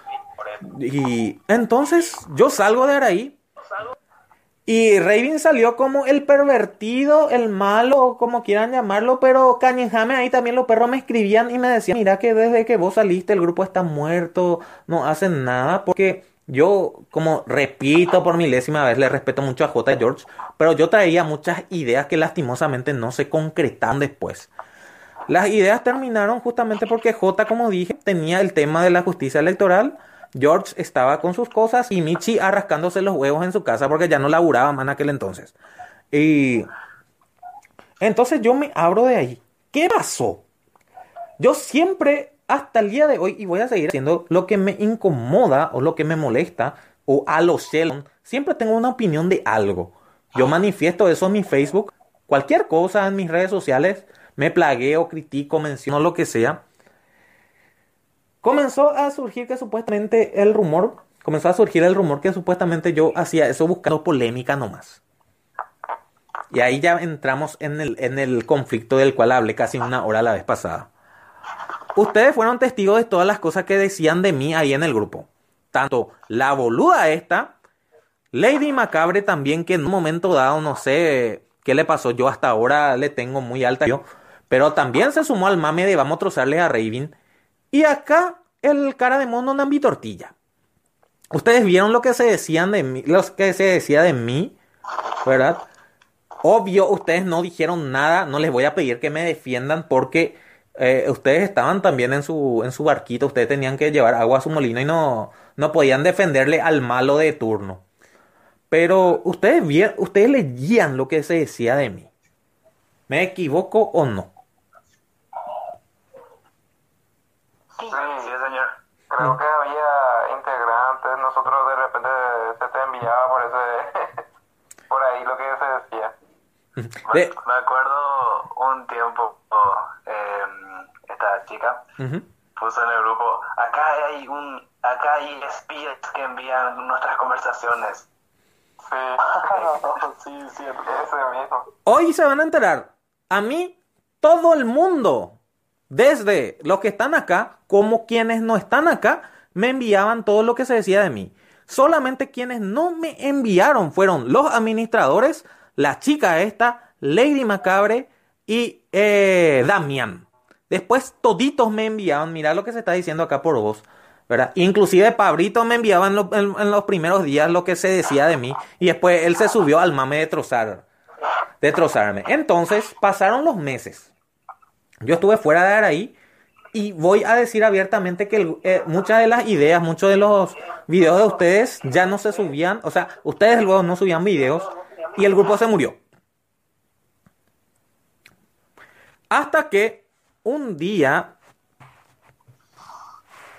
Y entonces yo salgo de Araí. Y Raven salió como el pervertido, el malo, como quieran llamarlo, pero Cañejame ahí también los perros me escribían y me decían, mira que desde que vos saliste el grupo está muerto, no hacen nada, porque yo, como repito por milésima vez, le respeto mucho a J. George, pero yo traía muchas ideas que lastimosamente no se concretan después. Las ideas terminaron justamente porque J, como dije, tenía el tema de la justicia electoral. George estaba con sus cosas y Michi arrascándose los huevos en su casa porque ya no laburaba más en aquel entonces. Y entonces yo me abro de ahí. ¿Qué pasó? Yo siempre hasta el día de hoy, y voy a seguir haciendo lo que me incomoda o lo que me molesta, o a los Sheldon, siempre tengo una opinión de algo. Yo manifiesto eso en mi Facebook, cualquier cosa en mis redes sociales, me plagueo, critico, menciono lo que sea. Comenzó a surgir que supuestamente el rumor, comenzó a surgir el rumor que supuestamente yo hacía eso buscando polémica nomás. Y ahí ya entramos en el, en el conflicto del cual hablé casi una hora la vez pasada. Ustedes fueron testigos de todas las cosas que decían de mí ahí en el grupo. Tanto la boluda esta, Lady Macabre también, que en un momento dado, no sé qué le pasó, yo hasta ahora le tengo muy alta yo, pero también se sumó al mame de vamos a trozarle a Raven. Y acá el cara de mono Nambi Tortilla. ustedes vieron lo que se decían de mí, los que se decía de mí, ¿verdad? Obvio, ustedes no dijeron nada, no les voy a pedir que me defiendan porque eh, ustedes estaban también en su, en su barquito, ustedes tenían que llevar agua a su molino y no, no podían defenderle al malo de turno. Pero ustedes, ustedes leían lo que se decía de mí. ¿Me equivoco o no? Sí, sí, señor. Creo que había integrantes, nosotros de repente se te enviaba por ese, por ahí lo que se decía. Me, acuerdo un tiempo, eh, esta chica puso en el grupo, acá hay un, acá hay espías que envían nuestras conversaciones. Sí, sí, sí, ese mismo. Hoy se van a enterar. A mí, todo el mundo, desde los que están acá como quienes no están acá, me enviaban todo lo que se decía de mí. Solamente quienes no me enviaron fueron los administradores, la chica esta, Lady Macabre y eh, Damian. Después toditos me enviaban, mira lo que se está diciendo acá por vos. ¿verdad? Inclusive Pabrito me enviaba en, los primeros días lo que se decía de mí y después él se subió al mame de trozar, de trozarme. Entonces pasaron los meses. Yo estuve fuera de ahí y voy a decir abiertamente que eh, muchas de las ideas, muchos de los videos de ustedes ya no se subían, o sea, ustedes luego no subían videos y el grupo se murió. Hasta que un día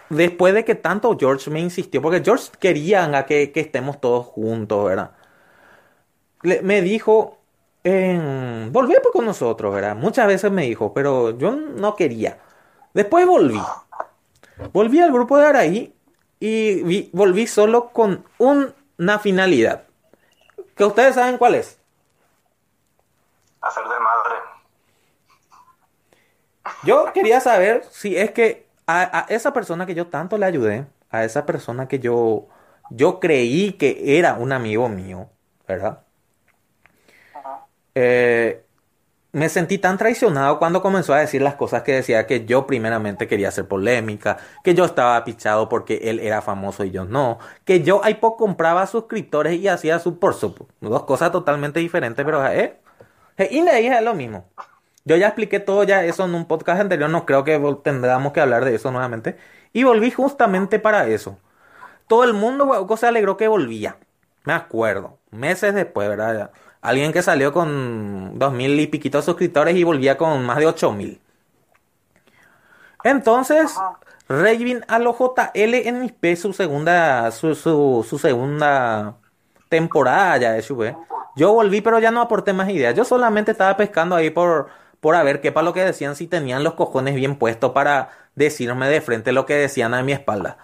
después de que tanto George me insistió, porque George quería que, que estemos todos juntos, ¿verdad? me dijo, eh, volví pues con nosotros, ¿verdad? Muchas veces me dijo, pero yo no quería. Después volví. Volví al grupo de Araí y volví solo con una finalidad. Que ustedes saben cuál es. Hacer de madre. Yo quería saber si es que a, esa persona que yo tanto le ayudé, a esa persona que yo, yo creí que era un amigo mío, ¿verdad? Eh, me sentí tan traicionado cuando comenzó a decir las cosas que decía que yo primeramente quería hacer polémica, que yo estaba pichado porque él era famoso y yo no, que yo poco compraba suscriptores y hacía su por su, dos cosas totalmente diferentes, pero eh, eh y le dije lo mismo. Yo ya expliqué todo ya eso en un podcast anterior, no creo que tendríamos que hablar de eso nuevamente. Y volví justamente para eso. Todo el mundo se alegró que volvía. Me acuerdo. Meses después, ¿verdad? Alguien que salió con dos mil y piquitos suscriptores y volvía con más de ocho mil. Entonces, Revin a los JL en mi P su segunda, su, su, segunda temporada ya de SUV. Yo volví, pero ya no aporté más ideas. Yo solamente estaba pescando ahí por por a ver qué para lo que decían si tenían los cojones bien puestos para decirme de frente lo que decían a mi espalda.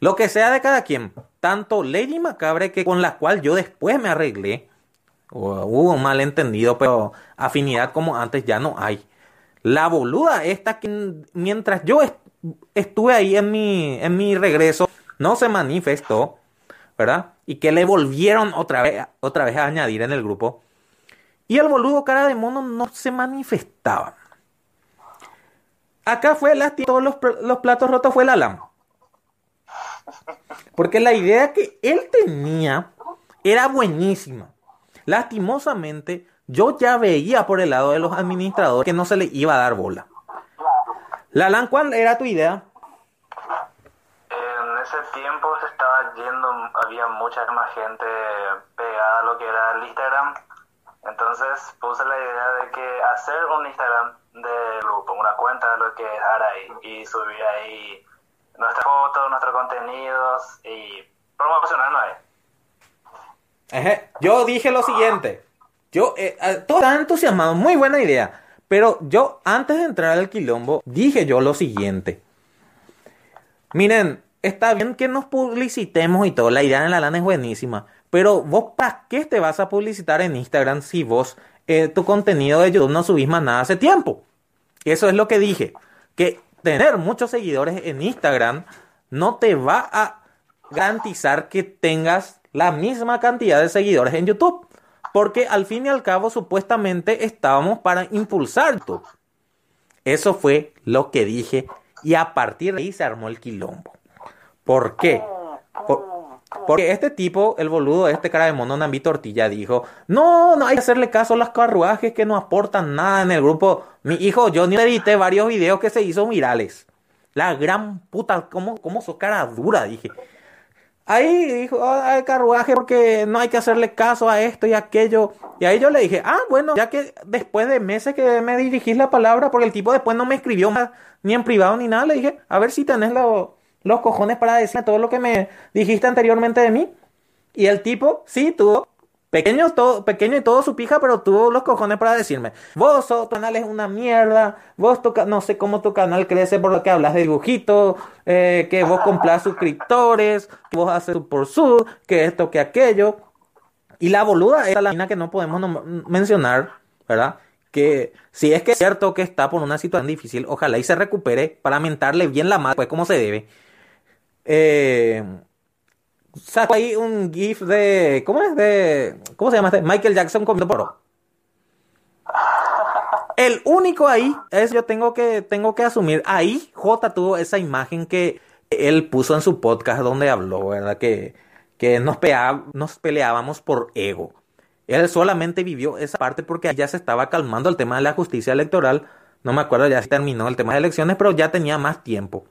Lo que sea de cada quien, tanto Lady Macabre que con la cual yo después me arreglé, hubo un malentendido, pero afinidad como antes ya no hay. La boluda esta que mientras yo estuve ahí en mi, en mi regreso, no se manifestó, ¿verdad? Y que le volvieron otra vez, otra vez a añadir en el grupo. Y el boludo cara de mono no se manifestaba. Acá fue el todos los, los, platos rotos fue el Alam. Porque la idea que él tenía era buenísima. Lastimosamente, yo ya veía por el lado de los administradores que no se le iba a dar bola. Lalan, ¿cuál era tu idea? En ese tiempo se estaba yendo, había mucha más gente pegada a lo que era el Instagram entonces puse la idea de que hacer un Instagram de grupo, una cuenta de lo que es Arai y subir ahí nuestras fotos, nuestros contenidos y promocionarnos ahí. Yo dije lo siguiente. Yo, eh, eh, todo está entusiasmado, muy buena idea. Pero yo, antes de entrar al quilombo, dije yo lo siguiente. Miren, está bien que nos publicitemos y todo, la idea de la lana es buenísima. Pero vos, ¿para qué te vas a publicitar en Instagram si vos eh, tu contenido de YouTube no subís más nada hace tiempo? Eso es lo que dije. Que tener muchos seguidores en Instagram no te va a garantizar que tengas la misma cantidad de seguidores en YouTube. Porque al fin y al cabo, supuestamente estábamos para impulsar YouTube. Eso fue lo que dije. Y a partir de ahí se armó el quilombo. ¿Por qué? Porque este tipo, el boludo, este cara de mono Nambi Tortilla, dijo, no, no hay que hacerle caso a los carruajes que no aportan nada en el grupo. Mi hijo, yo ni edité varios videos que se hizo virales. La gran puta, ¿cómo, cómo cara dura? Dije. Ahí dijo, hay carruaje porque no hay que hacerle caso a esto y aquello. Y ahí yo le dije, ah, bueno, ya que después de meses que me dirigís la palabra, porque el tipo después no me escribió más, ni en privado ni nada, le dije, a ver si tenés los cojones para decirme todo lo que me dijiste anteriormente de mí. Y el tipo, sí, tuvo Pequeño, todo, pequeño y todo su pija, pero tuvo los cojones para decirme, vos, tu canal es una mierda, vos, tu, no sé cómo tu canal crece por lo que hablas de dibujito, eh, que vos compras suscriptores, que vos haces por su, que esto, que aquello. Y la boluda es la mina que no podemos mencionar, ¿verdad? Que si es que es cierto que está por una situación difícil, ojalá y se recupere para mentarle bien la madre, pues como se debe. Eh, sacó ahí un GIF de. ¿Cómo es? De. ¿Cómo se llama este? Michael Jackson comiendo poro. El único ahí es yo tengo que, tengo que asumir. Ahí J tuvo esa imagen que él puso en su podcast donde habló, ¿verdad? Que, que nos, nos peleábamos por ego. Él solamente vivió esa parte porque ya se estaba calmando el tema de la justicia electoral. No me acuerdo, ya se terminó el tema de elecciones, pero ya tenía más tiempo.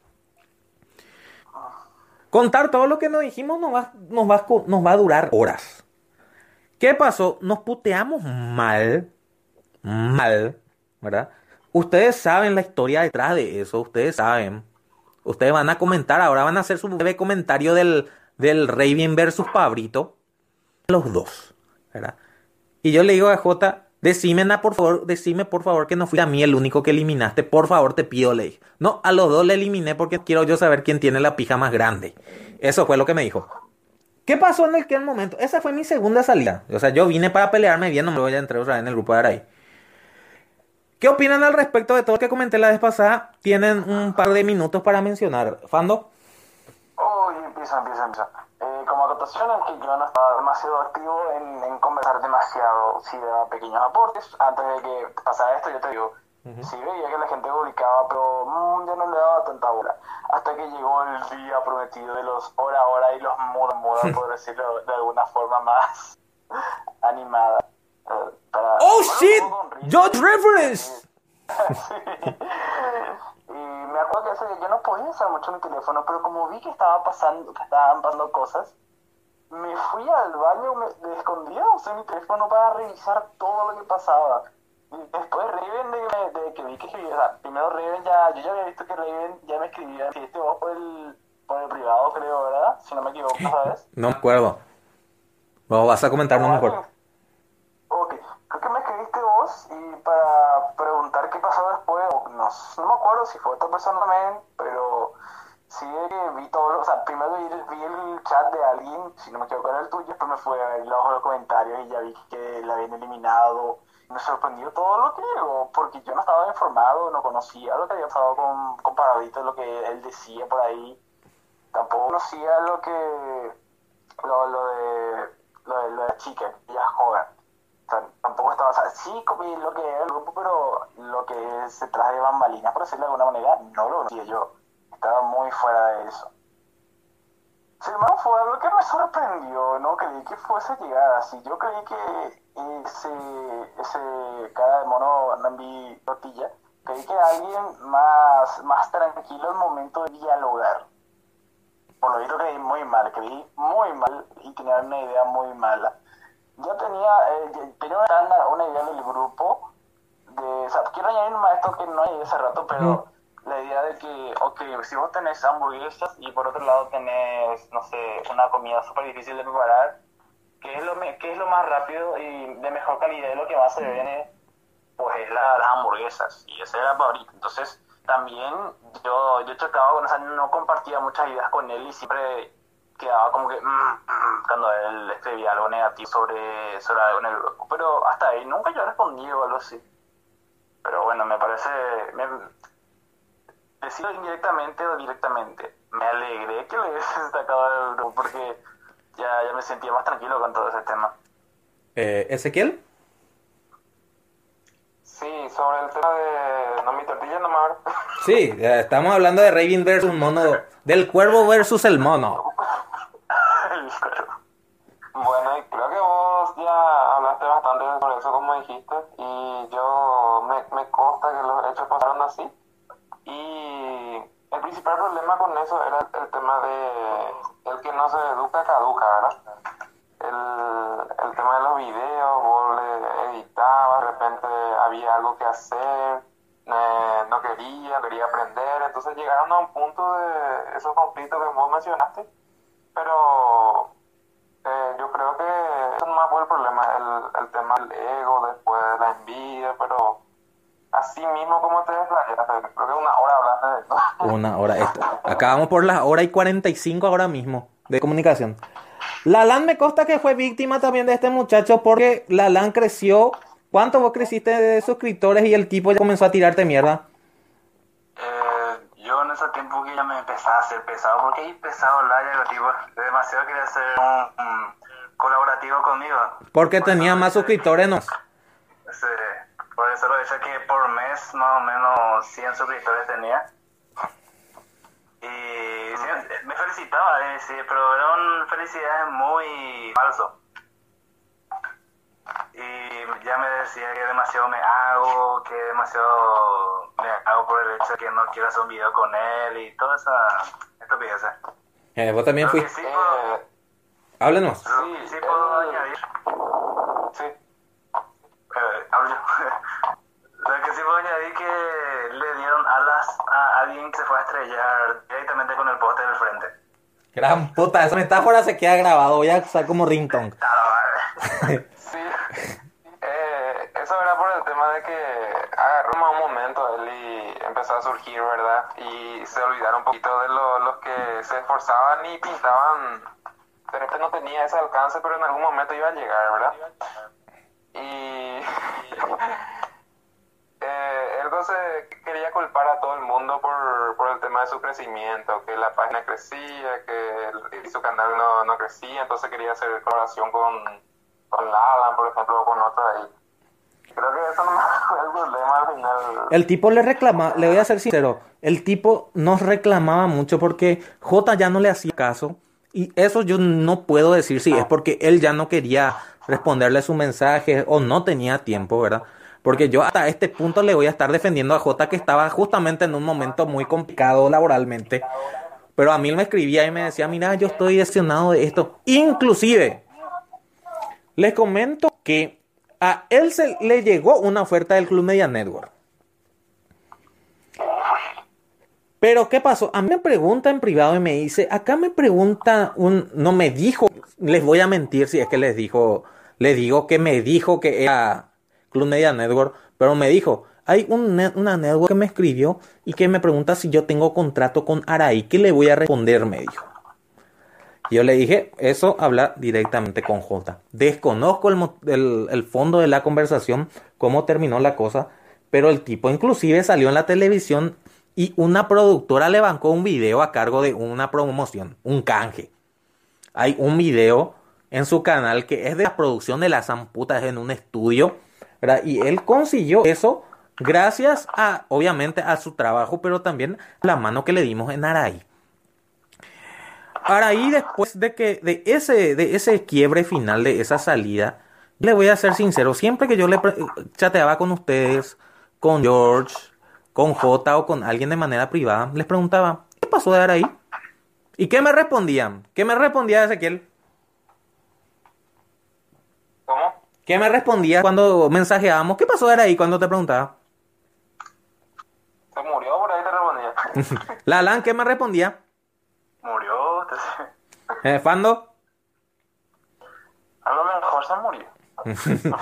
Contar todo lo que nos dijimos nos va, nos va, a durar horas. ¿Qué pasó? Nos puteamos mal. Mal. ¿Verdad? Ustedes saben la historia detrás de eso. Ustedes saben. Ustedes van a comentar. Ahora van a hacer su breve comentario del, del Raven versus Pabrito. Los dos. ¿Verdad? Y yo le digo a J. Decime, por favor, decime por favor que no fui a mí el único que eliminaste. Por favor, te pido, le No, a los dos le eliminé porque quiero yo saber quién tiene la pija más grande. Eso fue lo que me dijo. ¿Qué pasó en aquel momento? Esa fue mi segunda salida. O sea, yo vine para pelearme bien, no me voy a entrar otra vez en el grupo de Aray. ¿Qué opinan al respecto de todo lo que comenté la vez pasada? Tienen un par de minutos para mencionar. ¿Fando? Uy, empieza, empieza, empieza. Eh, como acotación es que yo no estaba demasiado activo en, en conversar demasiado, si daba pequeños aportes. Antes de que pasara esto, yo te digo, sí veía que la gente publicaba, pero mmm, yo no le daba tanta bola. Hasta que llegó el día prometido de los hora hora y los muda muda, por decirlo de alguna forma más animada. Eh, para, ¡Oh, shit! ¡George Reference! sí. Y me acuerdo que ese día yo no podía usar mucho mi teléfono, pero como vi que estaba pasando, que estaban pasando cosas, me fui al baño, me, escondía, usé mi teléfono para revisar todo lo que pasaba. Y después Raven, de, de, que vi que escribía, o sea, primero Raven ya, yo ya había visto que Raven ya me escribía, este vos por el, por el privado, creo, ¿verdad? Si no me equivoco, ¿sabes? No me acuerdo. Vos vas a comentarnos mejor. Ok, creo que me escribiste vos y para preguntar qué pasó después, no, me acuerdo si fue otra persona también, pero sí vi todo, o sea, primero vi, el chat de alguien, si no me equivoco era el tuyo, después me fui a ver los comentarios y ya vi que la habían eliminado. Me sorprendió todo lo que llegó, porque yo no estaba informado, no conocía lo que había pasado con, con Paradito, lo que él decía por ahí. Tampoco conocía lo que, lo, lo de, lo de, de Chica, ella joven tampoco estaba, o sí lo que era el grupo, pero lo que se trae de bambalinas, por decirlo de alguna manera, no lo conocía yo. Estaba muy fuera de eso. Sin embargo, fue algo que me sorprendió, no creí que fuese llegar así. Yo creí que ese, ese cara de mono Nambi Tortilla, creí que alguien más, más tranquilo al momento de dialogar. Por lo visto creí muy mal, creí muy mal y tenía una idea muy mala yo tenía, eh, tenía una, una, idea del grupo, de, o sea, quiero añadir un maestro que no hay hace rato, pero la idea de que, ok, si vos tenés hamburguesas y por otro lado tenés, no sé, una comida súper difícil de preparar, ¿qué es, lo, ¿qué es lo más rápido y de mejor calidad y lo que más se viene? Pues es la, las hamburguesas, y ese era favorito. Entonces, también yo, yo chocaba con, o sea, no compartía muchas ideas con él y siempre quedaba como que mm, mm, cuando él escribía algo negativo sobre, sobre algo en el grupo. Pero hasta ahí nunca yo respondí o algo así. Pero bueno, me parece. Me, decirlo indirectamente o directamente, me alegré que le hubiese sacado del grupo porque ya, ya me sentía más tranquilo con todo ese tema. Eh, ¿Ezequiel? Sí, sobre el tema de no mi tortilla no Sí, estamos hablando de Raven versus mono, del cuervo versus el mono. bueno, y creo que vos ya hablaste bastante sobre eso, como dijiste, y yo me, me consta que los hechos pasaron así. Y el principal problema con eso era el tema de el que no se educa, caduca, ¿verdad? El, el tema de los videos, vos le editabas, de repente había algo que hacer, eh, no quería, quería aprender, entonces llegaron a un punto de esos conflictos que vos mencionaste pero eh, yo creo que no más fue el problema, el, el tema del ego, después la envidia, pero así mismo como te desplayaste, creo que una hora hablaste de esto. Una hora. Esto. Acabamos por las hora y 45 ahora mismo de comunicación. Lalan me consta que fue víctima también de este muchacho porque Lalan creció. ¿Cuánto vos creciste de suscriptores y el tipo ya comenzó a tirarte mierda? Tiempo que ya me empezaba a hacer pesado, porque ahí pesado la ya, tipo, demasiado quería ser un, un colaborativo conmigo. Porque tenía más suscriptores, ¿no? Sí, por eso lo hecho que por mes más o menos 100 suscriptores tenía. Y sí, me felicitaba, eh, sí, pero eran felicidades muy falso. Y ya me decía que demasiado me hago, que demasiado me por el hecho de que no quiero hacer un video con él y toda esa estupidez. Eh, vos también fuiste. sí puedo, Eh, Háblenos. lo que sí puedo él- añadir sí. Eh, hablo yo. Lo que sí puedo añadir que le dieron alas a alguien que se fue a estrellar directamente con el poste del frente. Gran puta, esa metáfora se queda grabado. Voy a usar como ringtone. Sí, eh, eso era por el tema de que agarró más un momento él y empezó a surgir, ¿verdad? Y se olvidaron un poquito de lo- los que se esforzaban y pintaban. De repente no tenía ese alcance, pero en algún momento iba a llegar, ¿verdad? Y eh, no se quería culpar a todo el mundo por, por el tema de su crecimiento, que la página crecía, que el- su canal no, no crecía, entonces quería hacer colaboración con, con Lalan, por ejemplo, o con otro ahí. Creo que eso no fue el problema al final. El tipo le reclama, le voy a ser sincero, el tipo nos reclamaba mucho porque J ya no le hacía caso y eso yo no puedo decir si es porque él ya no quería responderle su mensaje o no tenía tiempo, ¿verdad? Porque yo hasta este punto le voy a estar defendiendo a J que estaba justamente en un momento muy complicado laboralmente. Pero a mí me escribía y me decía, mira, yo estoy decepcionado de esto. Inclusive, les comento que a él se le llegó una oferta del Club Media Network. Pero ¿qué pasó? A mí me pregunta en privado y me dice, acá me pregunta un, no me dijo, les voy a mentir si es que les dijo, les digo que me dijo que era Club Media Network, pero me dijo, hay un una network que me escribió y que me pregunta si yo tengo contrato con Araí, ¿qué le voy a responder? Me dijo. Yo le dije, eso habla directamente con J. Desconozco el, fondo de la conversación, cómo terminó la cosa, pero el tipo inclusive salió en la televisión y una productora le bancó un video a cargo de una promoción, un canje. Hay un video en su canal que es de la producción de las zamputas en un estudio, ¿verdad? Y él consiguió eso gracias a, obviamente, a su trabajo, pero también la mano que le dimos en Araí. Araí, después de que, de ese, de ese quiebre final, de esa salida, le voy a ser sincero, siempre que yo le chateaba con ustedes, con George, con J o con alguien de manera privada, les preguntaba, ¿qué pasó de Araí? ¿Y qué me respondían? ¿Qué me respondía Ezequiel? ¿Cómo? ¿Qué me respondía cuando mensajeábamos? ¿Qué pasó de Araí cuando te preguntaba? ¿Se murió por ahí te respondía? Lalan, ¿qué me respondía? Eh, Fando, A lo mejor se murió.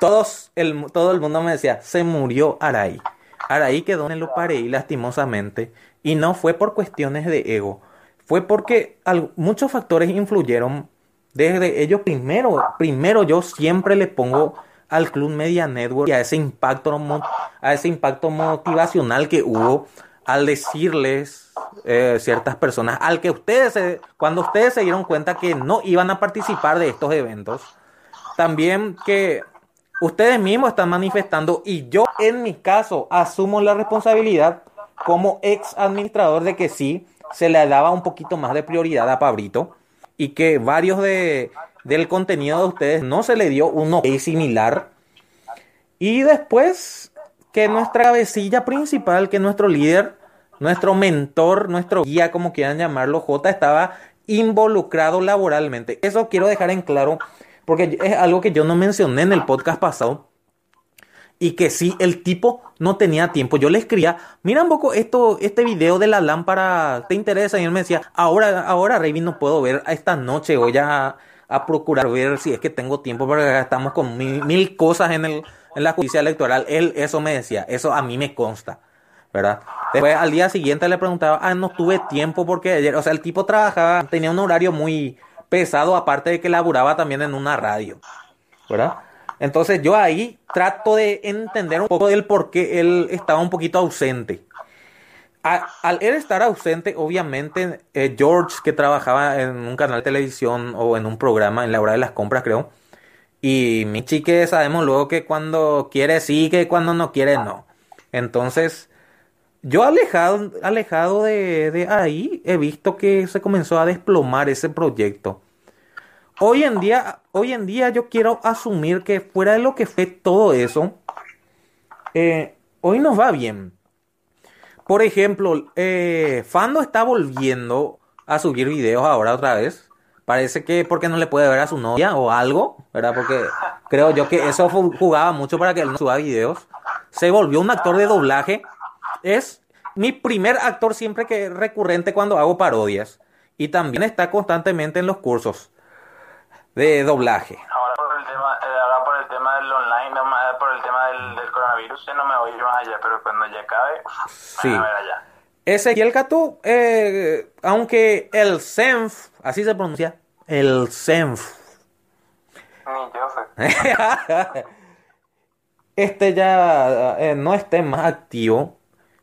Todos, el, todo el mundo me decía, se murió Araí. Araí quedó en el Lupareí lastimosamente y no fue por cuestiones de ego, fue porque al- muchos factores influyeron. Desde ellos primero, primero yo siempre le pongo al Club Media Network y a ese impacto, a ese impacto motivacional que hubo al decirles eh, ciertas personas, al que ustedes, se- cuando ustedes se dieron cuenta que no iban a participar de estos eventos, también que ustedes mismos están manifestando y yo en mi caso asumo la responsabilidad como ex administrador de que sí se le daba un poquito más de prioridad a Pabrito y que varios de del contenido de ustedes no se le dio un ok similar. Y después que nuestra cabecilla principal, que nuestro líder nuestro mentor, nuestro guía, como quieran llamarlo, J, estaba involucrado laboralmente. Eso quiero dejar en claro porque es algo que yo no mencioné en el podcast pasado. Y que sí, el tipo no tenía tiempo. Yo le escribía, mira un poco esto, este video de la lámpara, ¿te interesa? Y él me decía, ahora, ahora, Raven, no puedo ver esta noche. Voy a, a procurar ver si es que tengo tiempo porque estamos con mil, cosas en, el, en la justicia electoral. Él eso me decía, eso a mí me consta. ¿Verdad? Después al día siguiente le preguntaba, ah, no tuve tiempo porque ayer, o sea, el tipo trabajaba, tenía un horario muy pesado, aparte de que laburaba también en una radio, ¿verdad? Entonces yo ahí trato de entender un poco del por qué él estaba un poquito ausente. al él estar ausente, obviamente, eh, George, que trabajaba en un canal de televisión o en un programa en la hora de las compras, creo, y mi chique sabemos luego que cuando quiere sí, que cuando no quiere no. Entonces, yo alejado, alejado de, ahí, he visto que se comenzó a desplomar ese proyecto. Hoy en día, hoy en día yo quiero asumir que fuera de lo que fue todo eso, eh, hoy nos va bien. Por ejemplo, eh, Fando está volviendo a subir videos ahora otra vez. Parece que porque no le puede ver a su novia o algo, ¿verdad? Porque creo yo que eso jugaba mucho para que él no suba videos. Se volvió un actor de doblaje es mi primer actor siempre que recurrente cuando hago parodias. Y también está constantemente en los cursos de doblaje. Ahora por el tema, eh, ahora por el tema del online, por el tema del, coronavirus, ya no me voy a ir más allá, pero cuando ya acabe, sí. a ver allá. Ezequiel Catú, eh, aunque el SENF, así se pronuncia, el SENF. Ni yo sé. este ya eh, no esté más activo,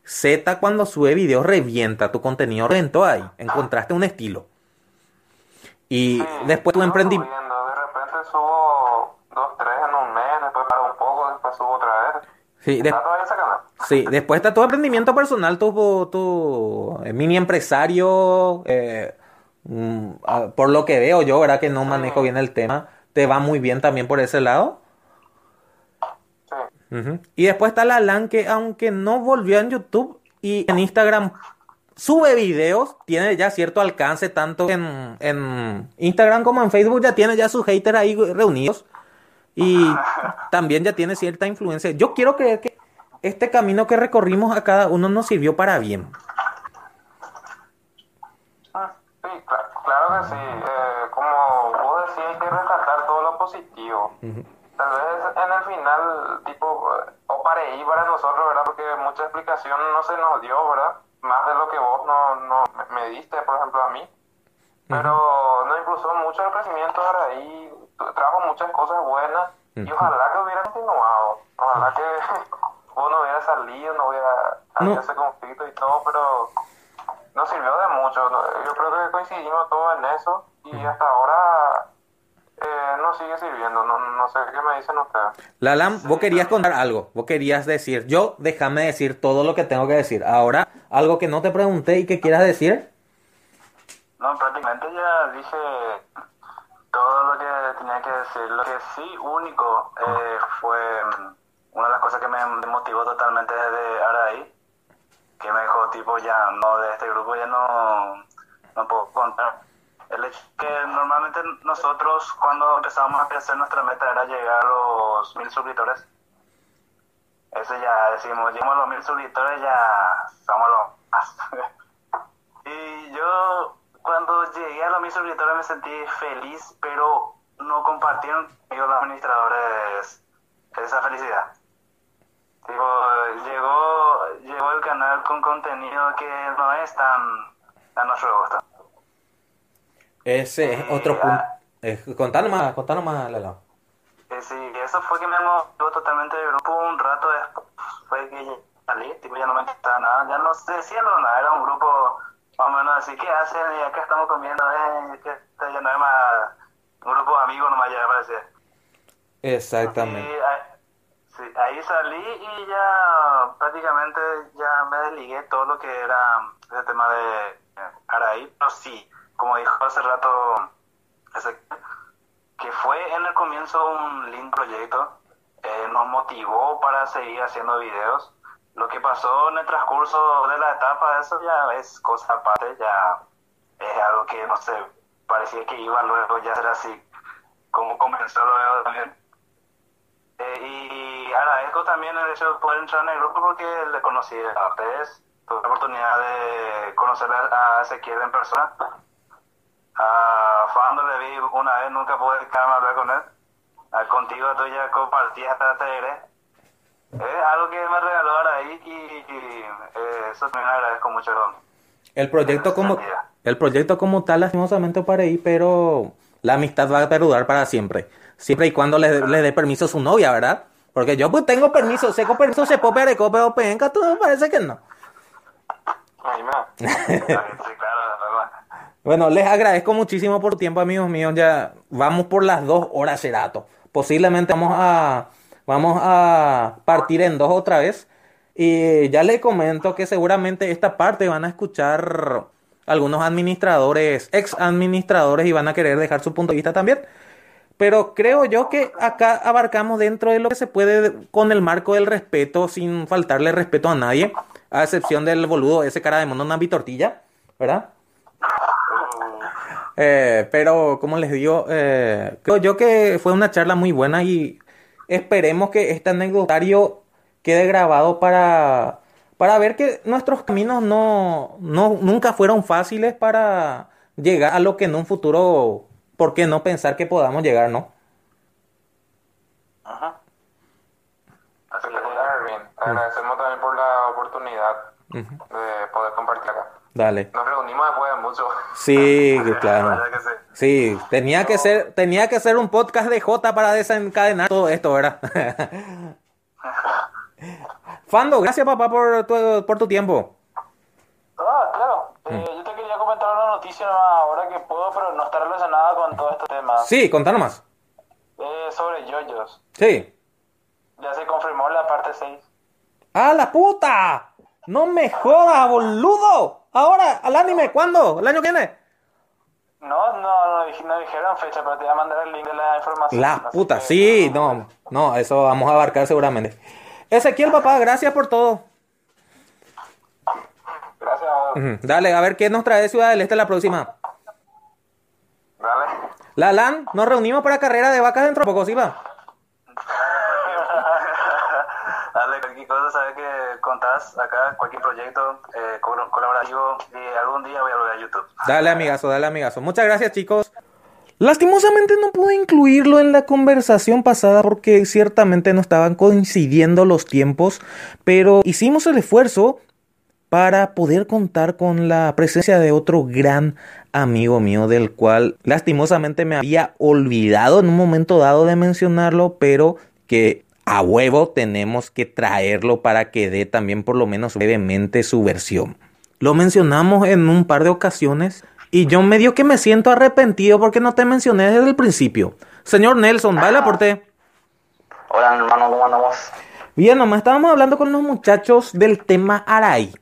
Z cuando sube video revienta, tu contenido reventó ahí, encontraste un estilo. Y después tu emprendimiento... De repente subo dos, tres en un mes, después paro un poco, después subo otra vez. Sí, sí, después está tu emprendimiento personal, tu, tu eh, mini empresario, eh, mm, por lo que veo yo, ¿verdad? Que no manejo bien el tema, te va muy bien también por ese lado. Y después está la LAN que aunque no volvió en YouTube y en Instagram sube videos, tiene ya cierto alcance tanto en, en Instagram como en Facebook, ya tiene ya sus haters ahí reunidos y también ya tiene cierta influencia. Yo quiero creer que este camino que recorrimos a cada uno nos sirvió para bien. Ah, sí, claro, que sí. Eh, como vos decías, hay que rescatar todo lo positivo tal vez en el final, tipo, o para ahí para nosotros, ¿verdad? Porque mucha explicación no se nos dio, ¿verdad? Más de lo que vos no, no me diste, por ejemplo, a mí. Pero nos impulsó mucho el crecimiento ahora ahí, trajo muchas cosas buenas y ojalá que hubiera continuado. Ojalá que vos no hubiera salido, no hubiera habido ese conflicto y todo, pero nos sirvió de mucho. Yo creo que coincidimos todos en eso y hasta ahora eh, no sigue sirviendo, no, no sé qué me dicen ustedes. Lalam, vos querías contar algo, vos querías decir, yo déjame decir todo lo que tengo que decir. Ahora, algo que no te pregunté y que quieras decir. No, prácticamente ya dije todo lo que tenía que decir. Lo que sí único eh, fue mm, una de las cosas que me motivó totalmente desde ahí, que me dijo tipo ya no de este grupo ya no, no puedo contar el hecho que normalmente nosotros cuando empezamos a crecer nuestra meta era llegar a los mil suscriptores. Eso ya decimos, llegamos a los mil suscriptores ya somos los más. y yo cuando llegué a los mil suscriptores me sentí feliz, pero no compartieron conmigo los administradores esa felicidad. llegó, llegó el canal con contenido que no es tan a nuestro gusto. Ese es otro punto. Eh, contanos más, contanos más, Lalo. Eh, sí, eso fue que me motivó totalmente del grupo un rato después. Fue que salí, tipo, ya no me interesaba nada, ya no decía nada, era un grupo más o menos así, ¿qué hacen? Y acá estamos comiendo, eh, que ya no es más un grupo de amigos nomás ya parece. Exactamente. ahí, sí, ahí salí y ya prácticamente ya me desligué todo lo que era ese tema de Araí, pero sí, como dijo hace rato, que fue en el comienzo un lindo proyecto, eh, nos motivó para seguir haciendo videos lo que pasó en el transcurso de la etapa, eso ya es cosa aparte, ya es algo que, no sé, parecía que iba luego ya ser así, como comenzó luego también. Eh, y agradezco también el hecho de poder entrar en el grupo porque le conocí a ustedes, tuve la oportunidad de conocer a Ezequiel en persona. A Fando le vi una vez, nunca pude quedarme a hablar con él. A contigo tú ya compartías hasta TR es algo que me regaló ahí y, y eh, eso también agradezco mucho. El proyecto como el proyecto como tal lastimosamente para ahí, pero la amistad va a perdurar para siempre. Siempre y cuando le, le dé permiso a su novia, ¿verdad? Porque yo pues tengo permiso, sé con permiso se puede pero pero penca, tú me parece que no. bueno, les agradezco muchísimo por tiempo, amigos míos. Ya vamos por las dos horas, Cerato. Posiblemente vamos a Vamos a partir en dos otra vez. Y ya le comento que seguramente esta parte van a escuchar algunos administradores, ex administradores y van a querer dejar su punto de vista también. Pero creo yo que acá abarcamos dentro de lo que se puede con el marco del respeto, sin faltarle respeto a nadie, a excepción del boludo, ese cara de mono, una bitortilla, ¿verdad? Eh, pero, como les digo, eh, creo yo que fue una charla muy buena y Esperemos que este anecdotario quede grabado para, para ver que nuestros caminos no, no, nunca fueron fáciles para llegar a lo que en un futuro, ¿por qué no pensar que podamos llegar, no? Ajá. Así que bien. Agradecemos también por la oportunidad acá. Dale. Nos reunimos después de mucho. Sí, claro. Sí, tenía que ser, tenía que ser un podcast de J para desencadenar todo esto, ¿verdad? Fando, gracias papá por tu, por tu tiempo. Ah, claro. Eh, mm. yo te quería comentar una noticia ahora que puedo, pero no está relacionada con todo este tema. Sí, contanos más. Eh, sobre yoyos. Sí. Ya se confirmó la parte 6. ¡Ah, la puta! ¡No me jodas, boludo! Ahora, al anime, ¿cuándo? ¿El año que viene? No, no, no, no, dijeron fecha, pero te voy a mandar el link de la información. La puta, sí, no, no, eso vamos a abarcar seguramente. Ezequiel, papá, gracias por todo. Gracias. Dale, a ver qué nos trae Ciudad del Este la próxima. Dale. La LAN, nos reunimos para carrera de vacas dentro de poco, ¿sí va? Dale, cualquier cosa, sabes acá, cualquier proyecto eh, colaborativo y algún día voy a volver a YouTube. Dale, amigazo, dale, amigazo. Muchas gracias, chicos. Lastimosamente no pude incluirlo en la conversación pasada porque ciertamente no estaban coincidiendo los tiempos, pero hicimos el esfuerzo para poder contar con la presencia de otro gran amigo mío del cual lastimosamente me había olvidado en un momento dado de mencionarlo, pero que a huevo tenemos que traerlo para que dé también por lo menos brevemente su versión. Lo mencionamos en un par de ocasiones y yo medio que me siento arrepentido porque no te mencioné desde el principio. Señor Nelson, baila por ti. Hola hermano, ¿cómo andamos? Bien, nomás estábamos hablando con los muchachos del tema Aray.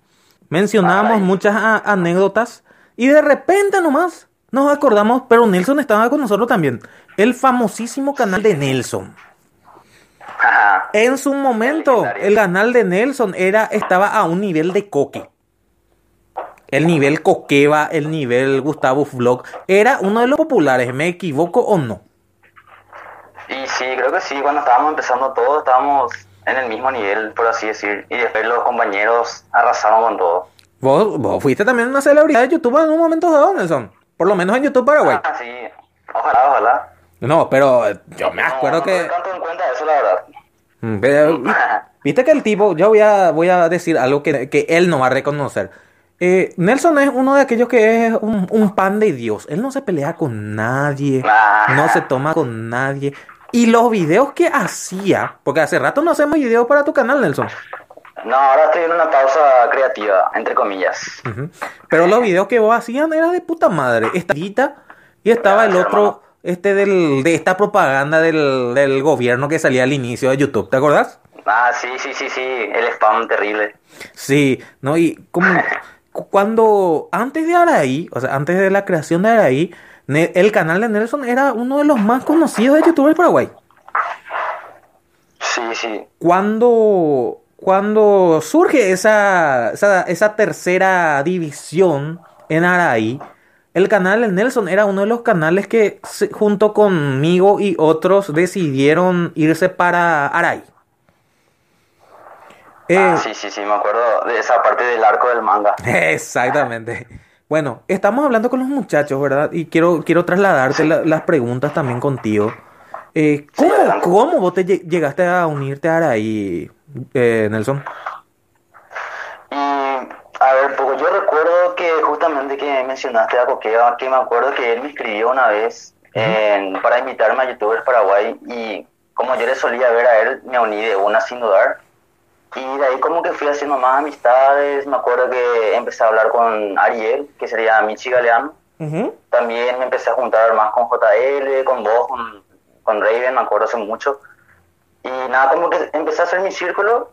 Mencionábamos muchas anécdotas y de repente nomás nos acordamos, pero Nelson estaba con nosotros también. El famosísimo canal de Nelson. En su momento, el canal de Nelson era, estaba a un nivel de coque. El nivel Coqueva, el nivel Gustavo Vlog, era uno de los populares, ¿me equivoco o no? Y sí, creo que sí, cuando estábamos empezando todo, estábamos en el mismo nivel, por así decir, y después los compañeros arrasaron con todo. Vos, fuiste también una celebridad de YouTube en un momento dado, Nelson. Por lo menos en YouTube Paraguay. Ah, sí, ojalá, ojalá. No, pero yo me acuerdo no, que... No tanto en cuenta eso, la verdad. Viste que el tipo, yo voy a, voy a decir algo que, que él no va a reconocer. Eh, Nelson es uno de aquellos que es un, pan de Dios. Él no se pelea con nadie, no se toma con nadie. Y los videos que hacía, porque hace rato no hacemos videos para tu canal, Nelson. No, ahora estoy en una pausa creativa, entre comillas. Pero los videos que vos hacían eran de puta madre. Esta y estaba el otro este del, de esta propaganda del, del gobierno que salía al inicio de YouTube, ¿te acordás? Ah, sí, sí, sí, sí, el spam terrible. Sí, no, y como cuando antes de Araí, o sea, antes de la creación de Araí, el canal de Nelson era uno de los más conocidos de YouTube del Paraguay. Sí, sí. Cuando cuando surge esa, esa, esa tercera división en Araí, el canal de Nelson era uno de los canales que junto conmigo y otros decidieron irse para Araí. Eh, Ah, sí, sí, sí, me acuerdo de esa parte del arco del manga. Exactamente. Bueno, estamos hablando con los muchachos, ¿verdad? Y quiero, quiero trasladarte la- las preguntas también contigo. Eh, ¿cómo. ¿Cómo vos te lle- llegaste a unirte a Araí, eh, Nelson? Y, a ver, poco, yo recuerdo que justamente que mencionaste a Coquea, que me acuerdo que él me escribió una vez en- para invitarme a YouTubers Paraguay y como yo le solía ver a él, me uní de una sin dudar. Y de ahí como que fui haciendo más amistades, me acuerdo que empecé a hablar con Ariel, que sería Michi Galeano. También me empecé a juntar más con JL, con vos, con, con Raven, me acuerdo hace mucho. Y nada, como que empecé a hacer mi círculo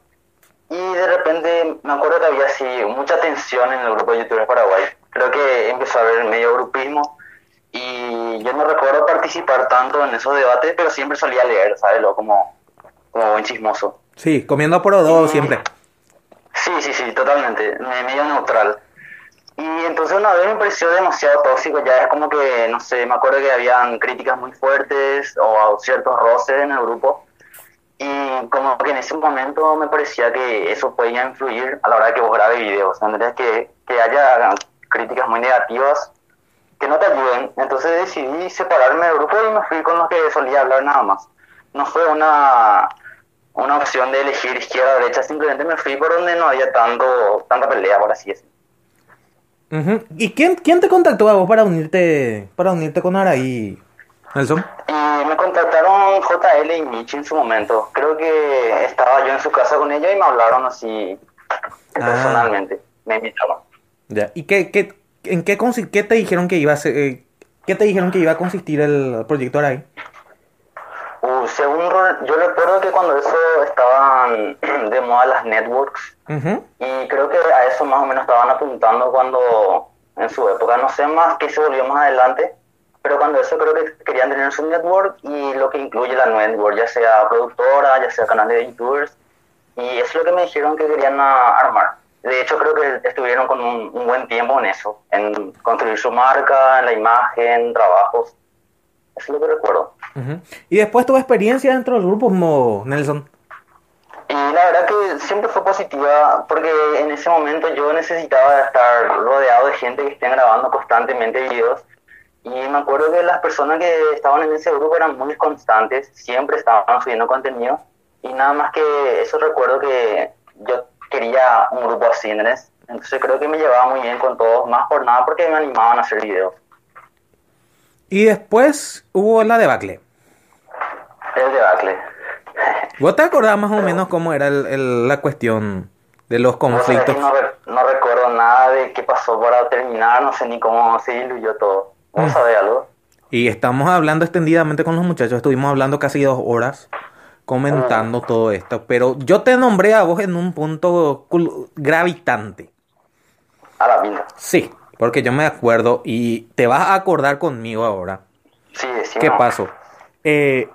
y de repente me acuerdo que había así mucha tensión en el grupo de youtubers Paraguay. Creo que empezó a haber medio grupismo y yo no recuerdo participar tanto en esos debates, pero siempre solía leer, ¿sabes? Lo como, como buen chismoso. Sí, comiendo por dos siempre. Sí, sí, sí, totalmente, me- medio neutral. Y entonces una vez me pareció demasiado tóxico, ya es como que, no sé, me acuerdo que habían críticas muy fuertes o ciertos roces en el grupo. Y como que en ese momento me parecía que eso podía influir a la hora que vos grabes videos, ¿entendés? Que, que haya críticas muy negativas que no te ayuden. Entonces decidí separarme del grupo y me fui con los que solía hablar nada más. No fue una, una opción de elegir izquierda o derecha, simplemente me fui por donde no había tanto, tanta pelea, por así decirlo. ¿Y quién, quién te contactó a vos para unirte, para unirte con Araí, Nelson? Y me contactaron JL y Michi en su momento. Creo que estaba yo en su casa con ella y me hablaron así personalmente. Me invitaron. Ya. ¿Y qué, qué, en qué, qué te dijeron que iba a ser, eh, qué te dijeron que iba a consistir el proyecto Araí? Uh, según yo recuerdo que cuando eso estaban de moda las networks y creo que a eso más o menos estaban apuntando cuando en su época, no sé más qué se volvió más adelante, pero cuando eso creo que querían tener su network y lo que incluye la network, ya sea productora, ya sea canal de youtubers, y es lo que me dijeron que querían armar. De hecho creo que estuvieron con un, un buen tiempo en eso, en construir su marca, en la imagen, trabajos. Eso es lo que recuerdo. Y después tu experiencia dentro del grupo, Mo, Nelson. Y la verdad que siempre fue positiva porque en ese momento yo necesitaba estar rodeado de gente que estén grabando constantemente videos. Y me acuerdo que las personas que estaban en ese grupo eran muy constantes, siempre estaban subiendo contenido. Y nada más que eso recuerdo que yo quería un grupo así, ¿entendés? Entonces creo que me llevaba muy bien con todos, más por nada porque me animaban a hacer videos. Y después hubo la debacle. El debacle. ¿Vos te acordás más o menos cómo era el- el- la cuestión de los conflictos? No recuerdo nada de qué pasó para terminar, no sé ni cómo se diluyó todo. ¿Vos Mm. sabés algo? Y estamos hablando extendidamente con los muchachos, estuvimos hablando casi dos horas comentando todo esto, pero yo te nombré a vos en un punto gravitante. A la vida. Sí, porque yo me acuerdo y te vas a acordar conmigo ahora. Sí, decime. ¿Qué pasó? Eh,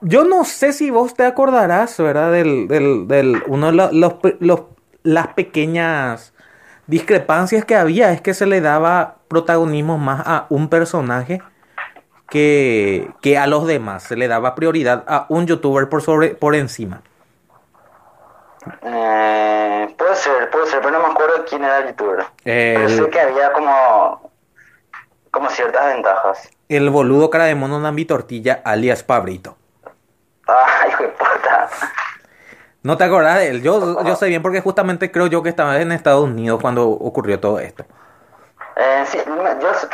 yo no sé si vos te acordarás, ¿verdad? Del, del, del uno de lo- los, pe- los- las pequeñas discrepancias que había es que se le daba protagonismo más a un personaje que, que a los demás. Se le daba prioridad a un youtuber por sobre, por encima. Eh, puede ser, puede ser, pero no me acuerdo quién era el youtuber. Pero sé que había como, como ciertas ventajas. el boludo cara de mono Nambi Tortilla, alias Pabrito. Ay, hijo de puta. ¿No te acordás de él? Yo, yo sé bien porque justamente creo yo que estaba en Estados Unidos cuando ocurrió todo esto. Eh, sí, yo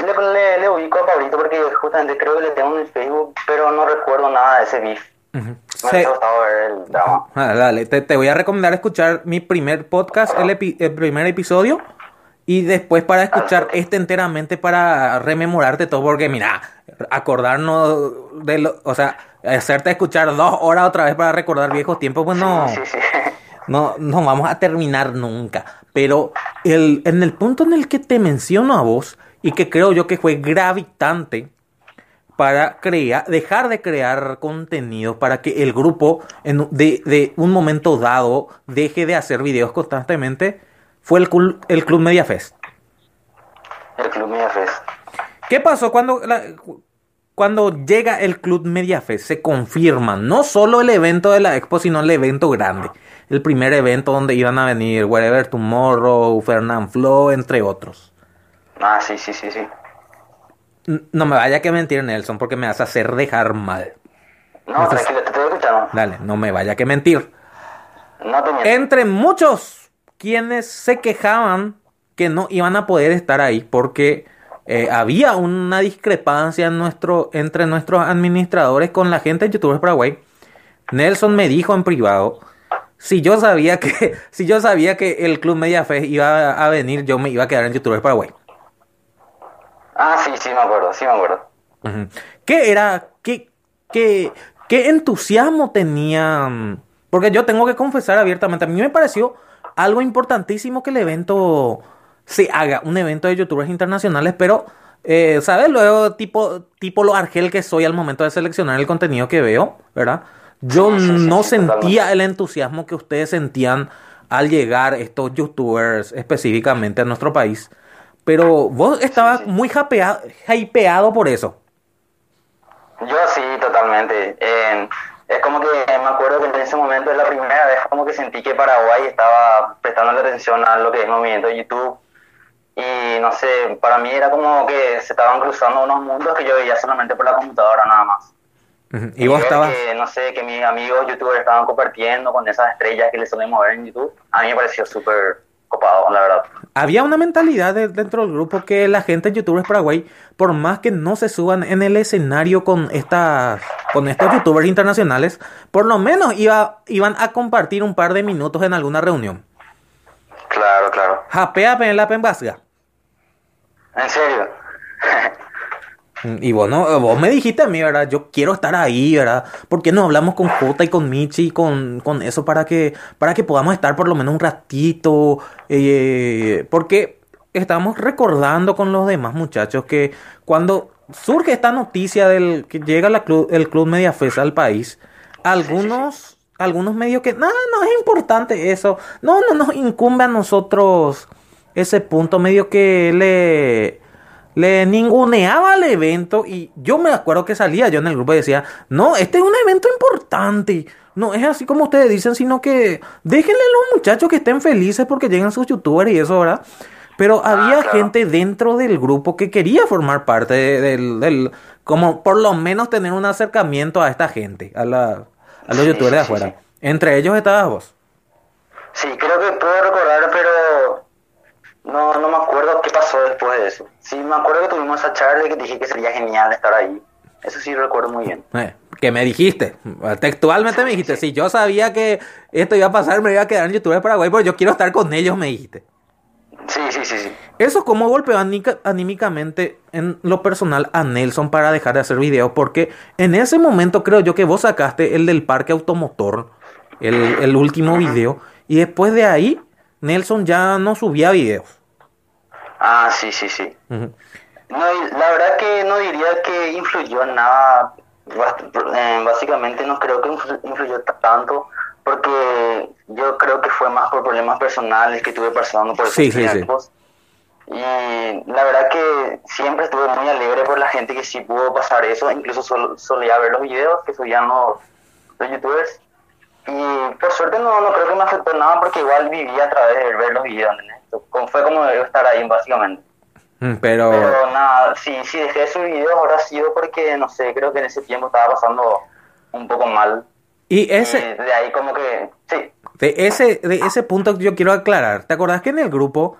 le, le, le ubico a Pablito porque justamente creo que le tengo en el Facebook, pero no recuerdo nada de ese beef. Ujú. Me Sí. gustado ver el drama. Ah, dale, te, te voy a recomendar escuchar mi primer podcast, el, epi- el primer episodio, y después para escuchar este enteramente para rememorarte todo, porque mira, acordarnos de lo, o sea, hacerte escuchar dos horas otra vez para recordar viejos tiempos, pues no, Sí, sí. no, no vamos a terminar nunca. Pero el, en el punto en el que te menciono a vos, y que creo yo que fue gravitante, para crear, dejar de crear contenido para que el grupo en, de, de un momento dado deje de hacer videos constantemente fue el, el Club Media Fest. El Club Media Fest. ¿Qué pasó cuando, la- cuando llega el Club Media Fest? Se confirma no solo el evento de la expo, sino el evento grande. El primer evento donde iban a venir Wherever Tomorrow, Fernand Flo, entre otros. Ah, sí, sí, sí, sí. No me vaya que mentir, Nelson, porque me vas a hacer dejar mal. No, Entonces- tranquilo, te estoy escuchando. Dale, no me vaya que mentir. No te. Entre muchos quienes se quejaban que no iban a poder estar ahí porque eh, había una discrepancia en nuestro, entre nuestros administradores con la gente de YouTubers Paraguay. Nelson me dijo en privado, si yo sabía que, si yo sabía que el Club Media Fest iba a venir, yo me iba a quedar en YouTubers Paraguay. Ah, sí, sí, me acuerdo, sí, me acuerdo. ¿Qué era? ¿Qué, qué, qué entusiasmo tenían? Porque yo tengo que confesar abiertamente, a mí me pareció algo importantísimo que el evento se haga, un evento de youtubers internacionales, pero, eh, ¿sabes? Luego, tipo, tipo lo argel que soy al momento de seleccionar el contenido que veo, ¿verdad? Yo Sí, sí, sí, no sentía totalmente. el entusiasmo que ustedes sentían al llegar estos youtubers específicamente a nuestro país. Pero vos estabas muy hypeado, hypeado por eso. Yo sí, totalmente. Eh, es como que me acuerdo que en ese momento es la primera vez como que sentí que Paraguay estaba prestando atención a lo que es el movimiento de YouTube. Y no sé, para mí era como que se estaban cruzando unos mundos que yo veía solamente por la computadora nada más. Y vos estabas... Que, no sé, que mis amigos youtubers estaban compartiendo con esas estrellas que les solemos ver en YouTube. A mí me pareció súper copado, la verdad. Había una mentalidad de- dentro del grupo que la gente de youtubers Paraguay, por más que no se suban en el escenario con estas, con estos youtubers internacionales, por lo menos iba, iban a compartir un par de minutos en alguna reunión. Claro, claro. Japea en la pembasga. En serio. Y vos, no, vos me dijiste a mí, ¿verdad? Yo quiero estar ahí, ¿verdad? ¿Por qué no hablamos con Jota y con Michi y con, con eso para que, para que podamos estar por lo menos un ratito? Eh, porque estamos recordando con los demás muchachos que cuando surge esta noticia del que llega la club, el Club Media Fest al país, algunos, algunos medios que, no, no es importante eso, no, no nos incumbe a nosotros ese punto medio que le le ninguneaba al evento y yo me acuerdo que salía yo en el grupo y decía, no, este es un evento importante. No es así como ustedes dicen, sino que déjenle a los muchachos que estén felices porque llegan sus youtubers y eso, ¿verdad? Pero había claro. gente dentro del grupo que quería formar parte de- del, del, como por lo menos tener un acercamiento a esta gente, a, la, a los Sí, youtubers de sí, sí, afuera. Entre ellos estabas vos. Sí, creo que puedo recordar, pero no, no me acuerdo qué pasó después de eso. Sí, me acuerdo que tuvimos esa charla y que dije que sería genial estar ahí. Eso sí recuerdo muy bien. Eh, que me dijiste, textualmente me dijiste, si yo sabía que esto iba a pasar, me iba a quedar en YouTube de Paraguay, pero yo quiero estar con ellos, me dijiste. Sí, sí, sí, sí. Eso como golpeó anímicamente en lo personal a Nelson para dejar de hacer videos, porque en ese momento creo yo que vos sacaste el del parque automotor, el, el último video, y después de ahí Nelson ya no subía videos. Ah, sí, sí, sí. No, la verdad que no diría que influyó en nada. Eh, Básicamente no creo que influ- influyó tanto porque yo creo que fue más por problemas personales que estuve pasando por esos Sí, sí, sí. Y la verdad que siempre estuve muy alegre por la gente que sí pudo pasar eso. Incluso sol- solía ver los videos que subían los, los youtubers. Y por suerte no, no creo que me afectó nada porque igual vivía a través de ver los videos. Fue como estar ahí básicamente. Mm, Pero, Pero nada, sí, sí dejé de subir videos habrá sido porque, no sé, creo que en ese tiempo estaba pasando un poco mal. y Y ese, de ahí como que, sí, De ese, de ese punto yo quiero aclarar. ¿Te acordás que en el grupo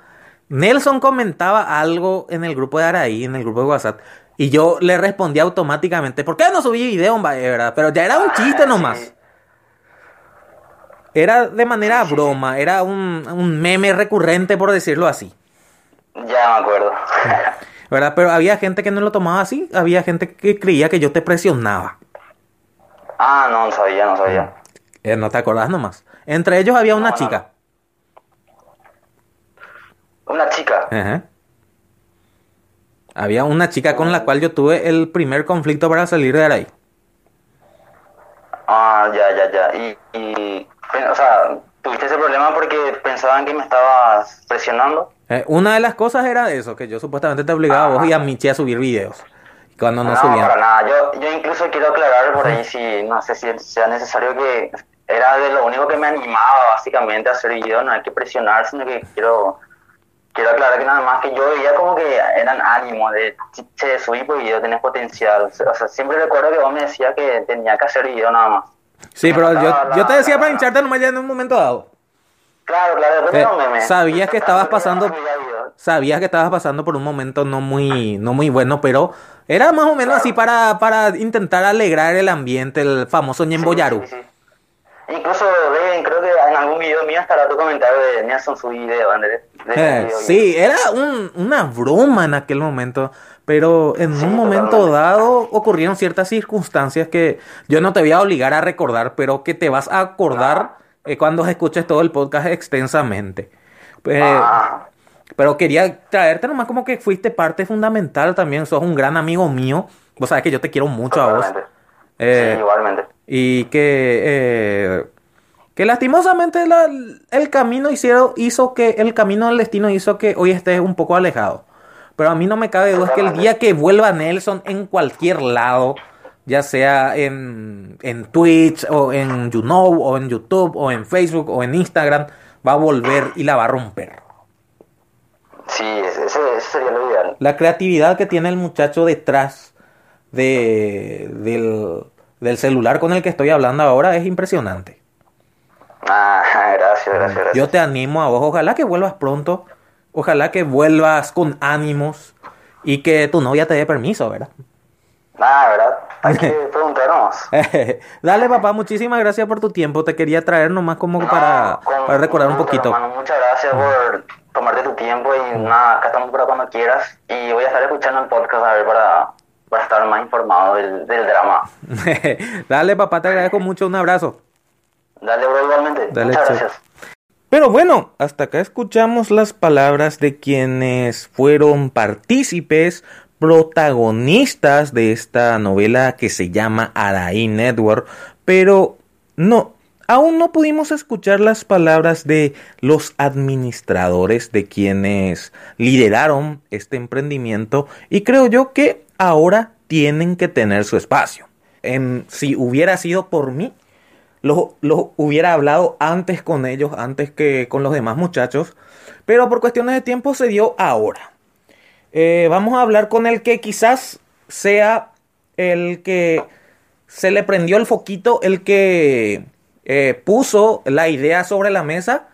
Nelson comentaba algo en el grupo de Araí, en el grupo de WhatsApp? Y yo le respondí automáticamente, ¿por qué no subí video? ¿verdad? Pero ya era un chiste nomás. Era de manera broma, era un, un meme recurrente, por decirlo así. ya me acuerdo. ¿Verdad? Pero había gente que no lo tomaba así, había gente que creía que yo te presionaba. ah, no, no sabía, no sabía. Eh, no te acordás nomás. Entre ellos había una No, no. chica. Una chica. Ajá. Había una chica con la cual yo tuve el primer conflicto para salir de ahí. Ah, ya, ya, ya. Y, y, o sea, tuviste ese problema porque pensaban que me estabas presionando. Eh, una de las cosas era eso, que yo supuestamente te obligaba a vos y a Michi a subir videos. Cuando no, no subían. para nada. Yo, yo incluso quiero aclarar por ahí si, no sé si sea necesario que era de lo único que me animaba básicamente a hacer videos, no hay que presionar, sino que quiero quiero aclarar que nada más que yo veía como que eran ánimos de, che, subí por video, tenés potencial. O sea, siempre recuerdo que vos me decías que tenía que hacer video nada más. Sí, pero yo, yo te decía para hincharte nomás ya en un momento dado. Claro, claro, me, sabías que estabas pasando sabías que estabas pasando por un momento no muy no muy bueno pero era más o menos así para para intentar alegrar el ambiente el famoso Ñemboyaru Sí, sí, sí. Incluso ven, creo que en algún video mío estará tu comentario de Nelson su video, Andrés. Eh, sí era un- una broma en aquel momento pero en un momento dado ocurrieron ciertas circunstancias que yo no te voy a obligar a recordar pero que te vas a acordar eh, cuando escuches todo el podcast extensamente Eh, Ah, Pero quería traerte nomás como que fuiste parte fundamental también. Sos un gran amigo mío. Vos sabés que yo te quiero mucho a vos. Eh, sí, igualmente. y que, que lastimosamente la- el camino hicieron, hizo que, el camino del destino hizo que hoy estés un poco alejado. Pero a mí no me cabe duda que el día que vuelva Nelson en cualquier lado, ya sea en, en Twitch o en YouKnow o en YouTube o en Facebook o en Instagram, va a volver y la va a romper. Sí, ese sería lo ideal. La creatividad que tiene el muchacho detrás de, del, del celular con el que estoy hablando ahora es impresionante. Ah, gracias, gracias, gracias. Yo te animo a vos, ojalá que vuelvas pronto, ojalá que vuelvas con ánimos y que tu novia te dé permiso, ¿verdad? Ah, ¿verdad? Hay que preguntar nomás. Dale, papá, muchísimas gracias por tu tiempo. Te quería traer nomás como No, para, con para recordar un poquito. hermano. Muchas gracias por tomarte tu tiempo y nada, acá estamos para cuando quieras. Y voy a estar escuchando el podcast a ver para, para estar más informado del, del drama. Dale, papá, te agradezco mucho. Un abrazo. Dale, bro, igualmente. Dale, Muchas gracias. Pero bueno, hasta acá escuchamos las palabras de quienes fueron partícipes, protagonistas de esta novela que se llama Araí Network, pero no, aún no pudimos escuchar las palabras de los administradores de quienes lideraron este emprendimiento y creo yo que ahora tienen que tener su espacio. Em, si hubiera sido por mí, lo, lo hubiera hablado antes con ellos, antes que con los demás muchachos, pero por cuestiones de tiempo se dio ahora. Eh, vamos a hablar con el que quizás sea el que se le prendió el foquito, el que eh, puso la idea sobre la mesa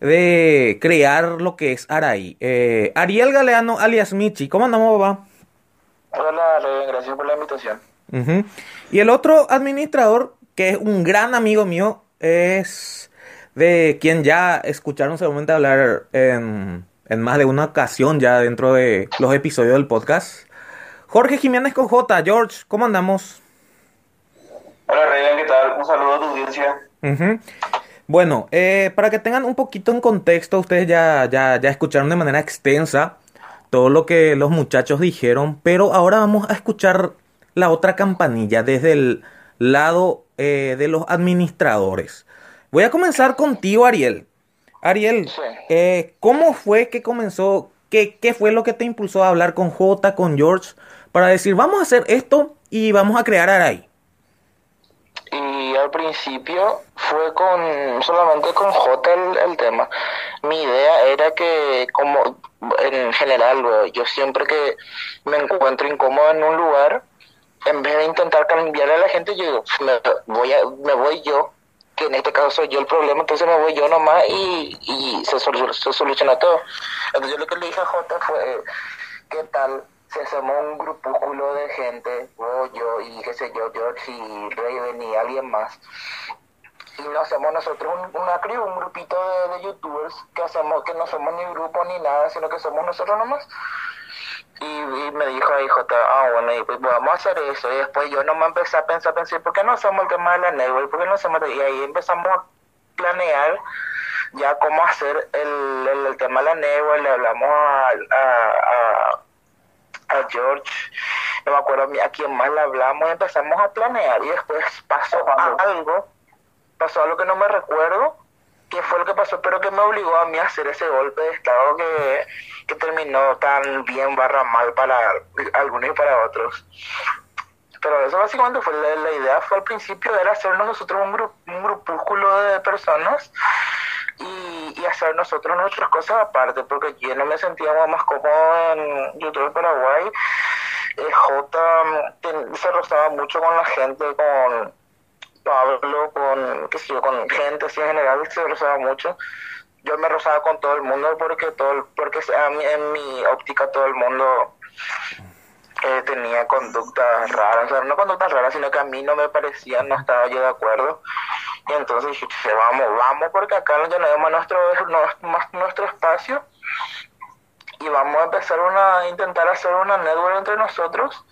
de crear lo que es Araí. Eh, Ariel Galeano, alias Michi, ¿cómo andamos, papá? Hola, gracias por la invitación. Y el otro administrador, que es un gran amigo mío, es de quien ya escucharon seguramente hablar en, en más de una ocasión ya dentro de los episodios del podcast. Jorge Jiménez con J. George, ¿cómo andamos? Hola, Reben, ¿qué tal? Un saludo a tu audiencia. Ujú. Bueno, eh, para que tengan un poquito en contexto, ustedes ya, ya, ya escucharon de manera extensa todo lo que los muchachos dijeron, pero ahora vamos a escuchar la otra campanilla desde el lado eh, de los administradores. Voy a comenzar contigo, Ariel. Ariel, Sí. eh, ¿cómo fue que comenzó? ¿Qué, ¿Qué fue lo que te impulsó a hablar con J, con George, para decir, vamos a hacer esto y vamos a crear Arai? Y al principio fue con solamente con J el, el tema. Mi idea era que, como en general, yo siempre que me encuentro incómodo en un lugar, en vez de intentar cambiarle a la gente, yo digo, me voy, a, me voy yo, que en este caso soy yo el problema, entonces me voy yo nomás y, y se, solu- se soluciona todo. Entonces yo lo que le dije a J fue, ¿qué tal si hacemos un grupúsculo de gente, vos, yo y qué sé yo, George y Raven y alguien más? Y no hacemos nosotros un- una crew, un grupito de, de youtubers que hacemos, que no somos ni grupo ni nada, sino que somos nosotros nomás. Y, y me dijo ahí J, ah bueno, y pues vamos a hacer eso. Y después yo nomás empecé a pensar, pensé, ¿por qué no hacemos el tema de la network? ¿Por qué no hacemos? Y ahí empezamos a planear ya cómo hacer el, el, el tema de la network, le hablamos a, a, a, a George, no me acuerdo a quién más le hablamos, empezamos a planear y después pasó algo, pasó algo que no me recuerdo, qué fue lo que pasó, pero que me obligó a mí a hacer ese golpe de estado que, que terminó tan bien barra mal para algunos y para otros. Pero eso básicamente fue la, idea, fue al principio era hacernos nosotros un, grupo, un grupúsculo de personas y, y, hacer nosotros nuestras cosas aparte, porque yo no me sentía más cómodo en YouTube Paraguay. Eh, J se rozaba mucho con la gente, con Pablo, con, qué sé yo, con gente así en general, se rozaba mucho. Yo me rozaba con todo el mundo porque todo porque en mi óptica todo el mundo eh, tenía conductas raras, o sea, no conductas raras, sino que a mí no me parecía, no estaba yo de acuerdo. Y entonces dije, vamos, vamos, porque acá no tenemos nuestro, nuestro espacio y vamos a empezar una, a intentar hacer una network entre nosotros.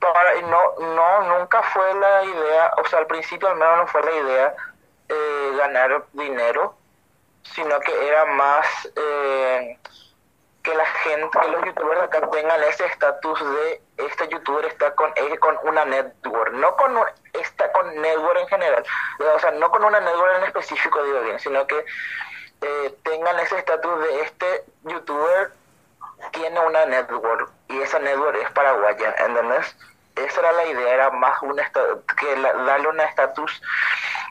Para, y no, no, nunca fue la idea, o sea, al principio al menos no fue la idea eh, ganar dinero, sino que era más eh, que la gente, que los youtubers acá tengan ese estatus de este youtuber está con, con una network, no con está con network en general, o sea, no con una network en específico, digo bien, sino que eh, tengan ese estatus de este youtuber tiene una network y esa network es paraguaya, ¿entendés? Esa era la idea, era más una que darle un estatus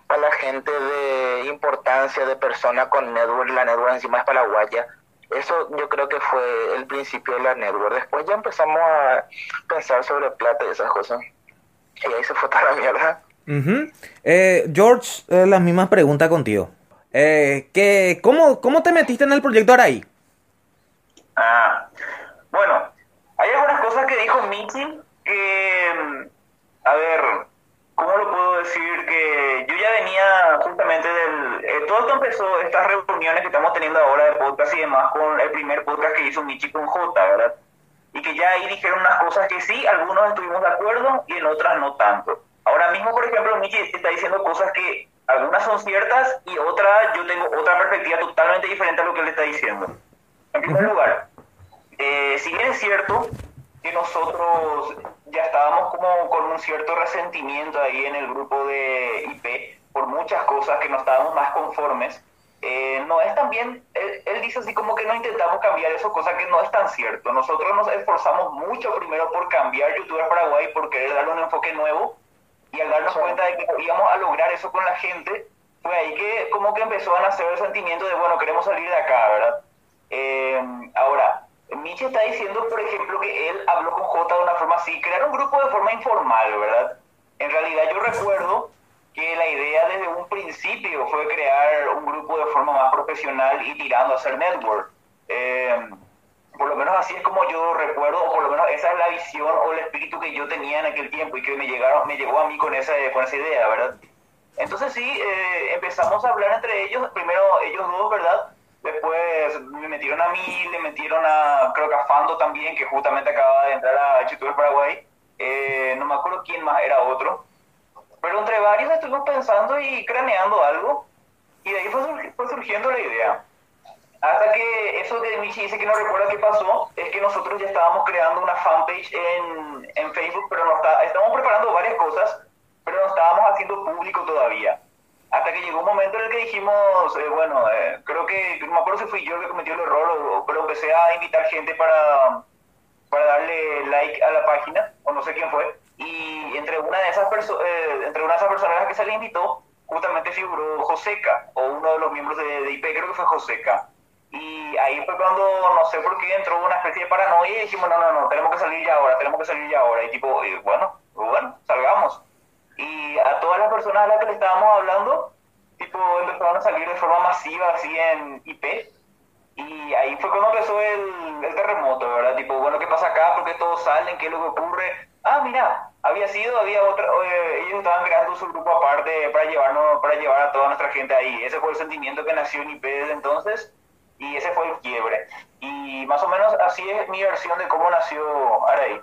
a la gente de importancia de persona con network, la network encima es paraguaya eso yo creo que fue el principio de la network. Después ya empezamos a pensar sobre plata y esas cosas. Y ahí se fue toda la mierda. eh, George, eh, la misma pregunta contigo. Eh, que, ¿cómo, ¿Cómo te metiste en el proyecto Araí? Ah, bueno, hay algunas cosas que dijo Michi que, a ver, ¿cómo lo puedo decir? Que yo ya venía justamente del... Eh, todo esto empezó, estas reuniones que estamos teniendo ahora de podcast y demás, con el primer podcast que hizo Michi con J, ¿verdad? Y que ya ahí dijeron unas cosas que sí, algunos estuvimos de acuerdo y en otras no tanto. Ahora mismo, por ejemplo, Michi está diciendo cosas que algunas son ciertas y otras yo tengo otra perspectiva totalmente diferente a lo que él está diciendo. En primer lugar, eh, si bien es cierto que nosotros ya estábamos como con un cierto resentimiento ahí en el grupo de IP por muchas cosas que no estábamos más conformes. Eh, no es también, él, él, dice así como que no intentamos cambiar eso, cosa que no es tan cierto. Nosotros nos esforzamos mucho primero por cambiar YouTube a Paraguay, por querer darle un enfoque nuevo y al darnos cuenta de que íbamos a lograr eso con la gente, fue ahí que como que empezó a nacer el sentimiento de, bueno, queremos salir de acá, ¿verdad? Eh, ahora, Michi está diciendo, por ejemplo, que él habló con J de una forma así, crear un grupo de forma informal, ¿verdad? En realidad yo recuerdo que la idea desde un principio fue crear un grupo de forma más profesional y tirando a hacer network. Eh, por lo menos así es como yo recuerdo, o por lo menos esa es la visión o el espíritu que yo tenía en aquel tiempo y que me, llegaron, me llegó a mí con esa, con esa idea, ¿verdad? Entonces sí, eh, empezamos a hablar entre ellos, primero ellos dos, ¿verdad? Después me metieron a mí, le metieron a, creo que a Fando también, que justamente acaba de entrar a YouTube Paraguay. Eh, no me acuerdo quién más era otro. Pero entre varios estuvimos pensando y craneando algo. Y de ahí fue, fue surgiendo la idea. Hasta que eso que Michi dice que no recuerda qué pasó, es que nosotros ya estábamos creando una fanpage en, en Facebook, pero no está, estamos preparando varias cosas, pero no estábamos haciendo público todavía. Hasta que llegó un momento en el que dijimos, eh, bueno, eh, creo que, no me acuerdo si fui yo que cometió el error, pero empecé a invitar gente para, para darle like a la página, o no sé quién fue, y entre una de esas, eh, entre una de esas personas que se le invitó, justamente figuró Joseca, o uno de los miembros de, de IP, creo que fue Joseca. Y ahí fue cuando, no sé por qué, entró una especie de paranoia y dijimos, no, no, no, tenemos que salir ya ahora, tenemos que salir ya ahora. Y tipo, bueno, bueno, salgamos. Y a todas las personas a las que le estábamos hablando, tipo, empezaron a salir de forma masiva, así en IP. Y ahí fue cuando empezó el, el terremoto, ¿verdad? Tipo, bueno, ¿qué pasa acá? ¿Por qué todos salen? ¿Qué es lo que ocurre? Ah, mira, había sido, había otra, eh, ellos estaban creando su grupo aparte para llevarnos, para llevar a toda nuestra gente ahí. Ese fue el sentimiento que nació en IP desde entonces y ese fue el quiebre. Y más o menos así es mi versión de cómo nació Araí.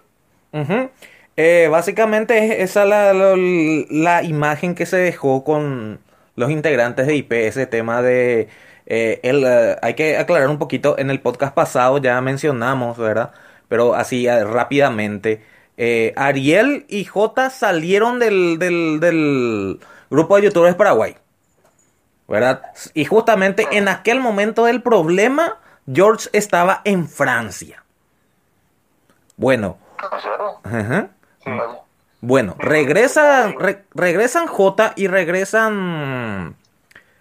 Eh, básicamente es esa la, la, la, imagen que se dejó con los integrantes de IP, ese tema de... Eh, el, uh, hay que aclarar un poquito, en el podcast pasado ya mencionamos, ¿verdad? pero así eh, rápidamente. Eh, Ariel y J salieron del, del, del grupo de youtubers Paraguay. ¿Verdad? Y justamente en aquel momento del problema, George estaba en Francia. Bueno. Bueno, regresan, regresan J y regresan.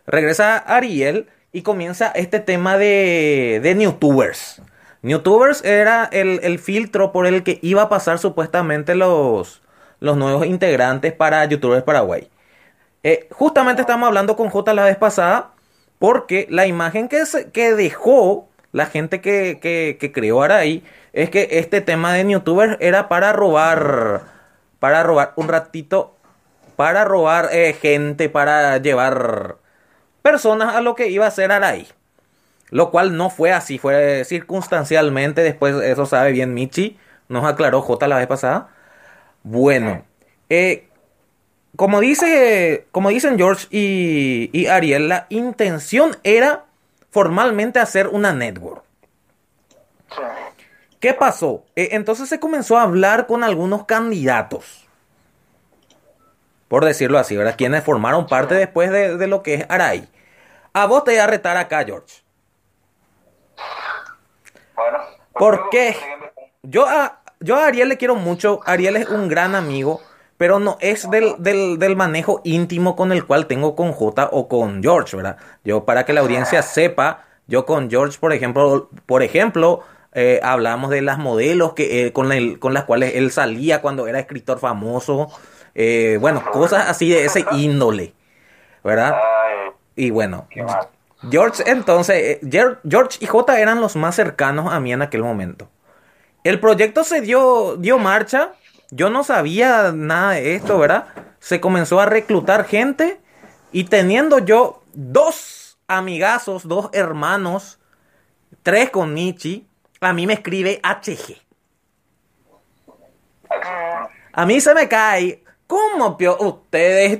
Regresa Ariel y comienza este tema de, de Newtubers. Newtubers era el, filtro por el que iba a pasar supuestamente los, los nuevos integrantes para Youtubers Paraguay. Eh, justamente estamos hablando con J la vez pasada porque la imagen que, que dejó la gente que, que, creó Arai es que este tema de Newtubers era para robar para robar un ratito, para robar eh, gente, para llevar personas a lo que iba a ser Arai. Lo cual no fue así, fue circunstancialmente, después eso sabe bien Michi, nos aclaró J la vez pasada. Bueno, eh, como, dice, como dicen George y, Ariel, la intención era formalmente hacer una network. ¿Qué pasó? Eh, entonces se comenzó a hablar con algunos candidatos. Por decirlo así, ¿verdad? Quienes formaron parte después de, lo que es Arai. A vos te voy a retar acá, George. Bueno. ¿Por qué? Yo a, yo a Ariel le quiero mucho. Ariel es un gran amigo. Pero no es del, del, manejo íntimo con el cual tengo con J o con George, ¿verdad? Yo, para que la audiencia sepa, yo con George, por ejemplo, por ejemplo, eh, hablamos de las modelos que, eh, con, el, con las cuales él salía cuando era escritor famoso. Eh, bueno, cosas así de ese índole, ¿verdad? Y bueno, George entonces, George y J eran los más cercanos a mí en aquel momento. El proyecto se dio, dio marcha, yo no sabía nada de esto, ¿verdad? Se comenzó a reclutar gente y teniendo yo dos amigazos, dos hermanos, tres con Nietzsche, a mí me escribe HG. A mí se me cae. ¿Cómo, pio? Ustedes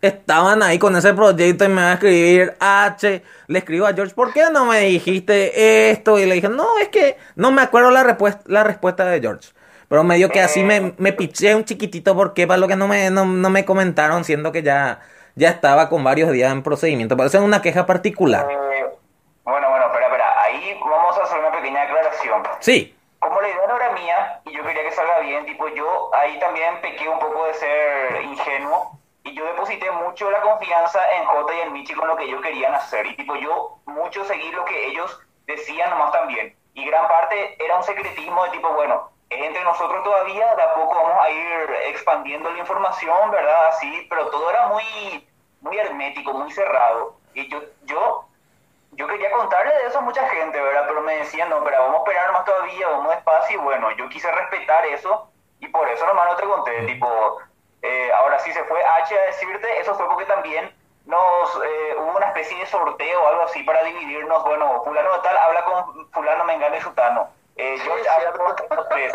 estaban ahí con ese proyecto y me va a escribir H. Le escribo a George, ¿por qué no me dijiste esto? Y le dije, no, es que no me acuerdo la, la respuesta de George. Pero me dio que así me, me piché un chiquitito porque para lo que no me, no, me comentaron, siendo que ya, ya estaba con varios días en procedimiento. Pero eso es una queja particular. Eh, bueno, bueno, espera, espera. Ahí vamos a hacer una pequeña aclaración. Sí. Como la idea no era mía y yo quería que salga bien, tipo yo ahí también pequé un poco de ser ingenuo y yo deposité mucho la confianza en J y en Michi con lo que ellos querían hacer y tipo yo mucho seguí lo que ellos decían nomás también y gran parte era un secretismo de tipo bueno entre nosotros todavía de a poco vamos a ir expandiendo la información verdad así pero todo era muy muy hermético muy cerrado y yo yo yo quería contarle de eso a mucha gente, ¿verdad? Pero me decían, no, pero vamos a esperar más todavía, vamos despacio. Y bueno, yo quise respetar eso y por eso nomás no te conté. Tipo, eh, ahora sí se fue H a decirte, eso fue porque también nos eh, hubo una especie de sorteo o algo así para dividirnos. Bueno, fulano de tal habla con fulano, mengano y sutano. Eh, George habla con estos tres.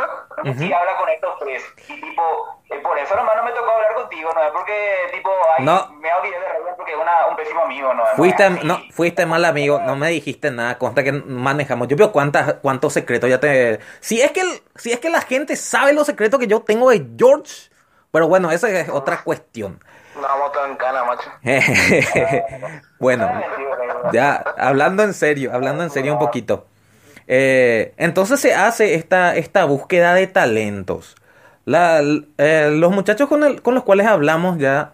Sí, habla con estos tres. Y tipo, eh, por eso nomás no me tocó hablar contigo, ¿no? Es porque, tipo, ay, no. me olvidé de Raúl porque es un pésimo amigo, ¿no? Fuiste, no, fuiste mal amigo, no me dijiste nada, consta que manejamos. Yo veo cuántas, cuántos secretos ya te... Si es, que si es que la gente sabe los secretos que yo tengo de George, pero bueno, esa es otra cuestión. No vamos en cana, macho. bueno, ya, hablando en serio, hablando en serio un poquito. Eh, entonces se hace esta, esta búsqueda de talentos. Eh, los muchachos con, con los cuales hablamos ya,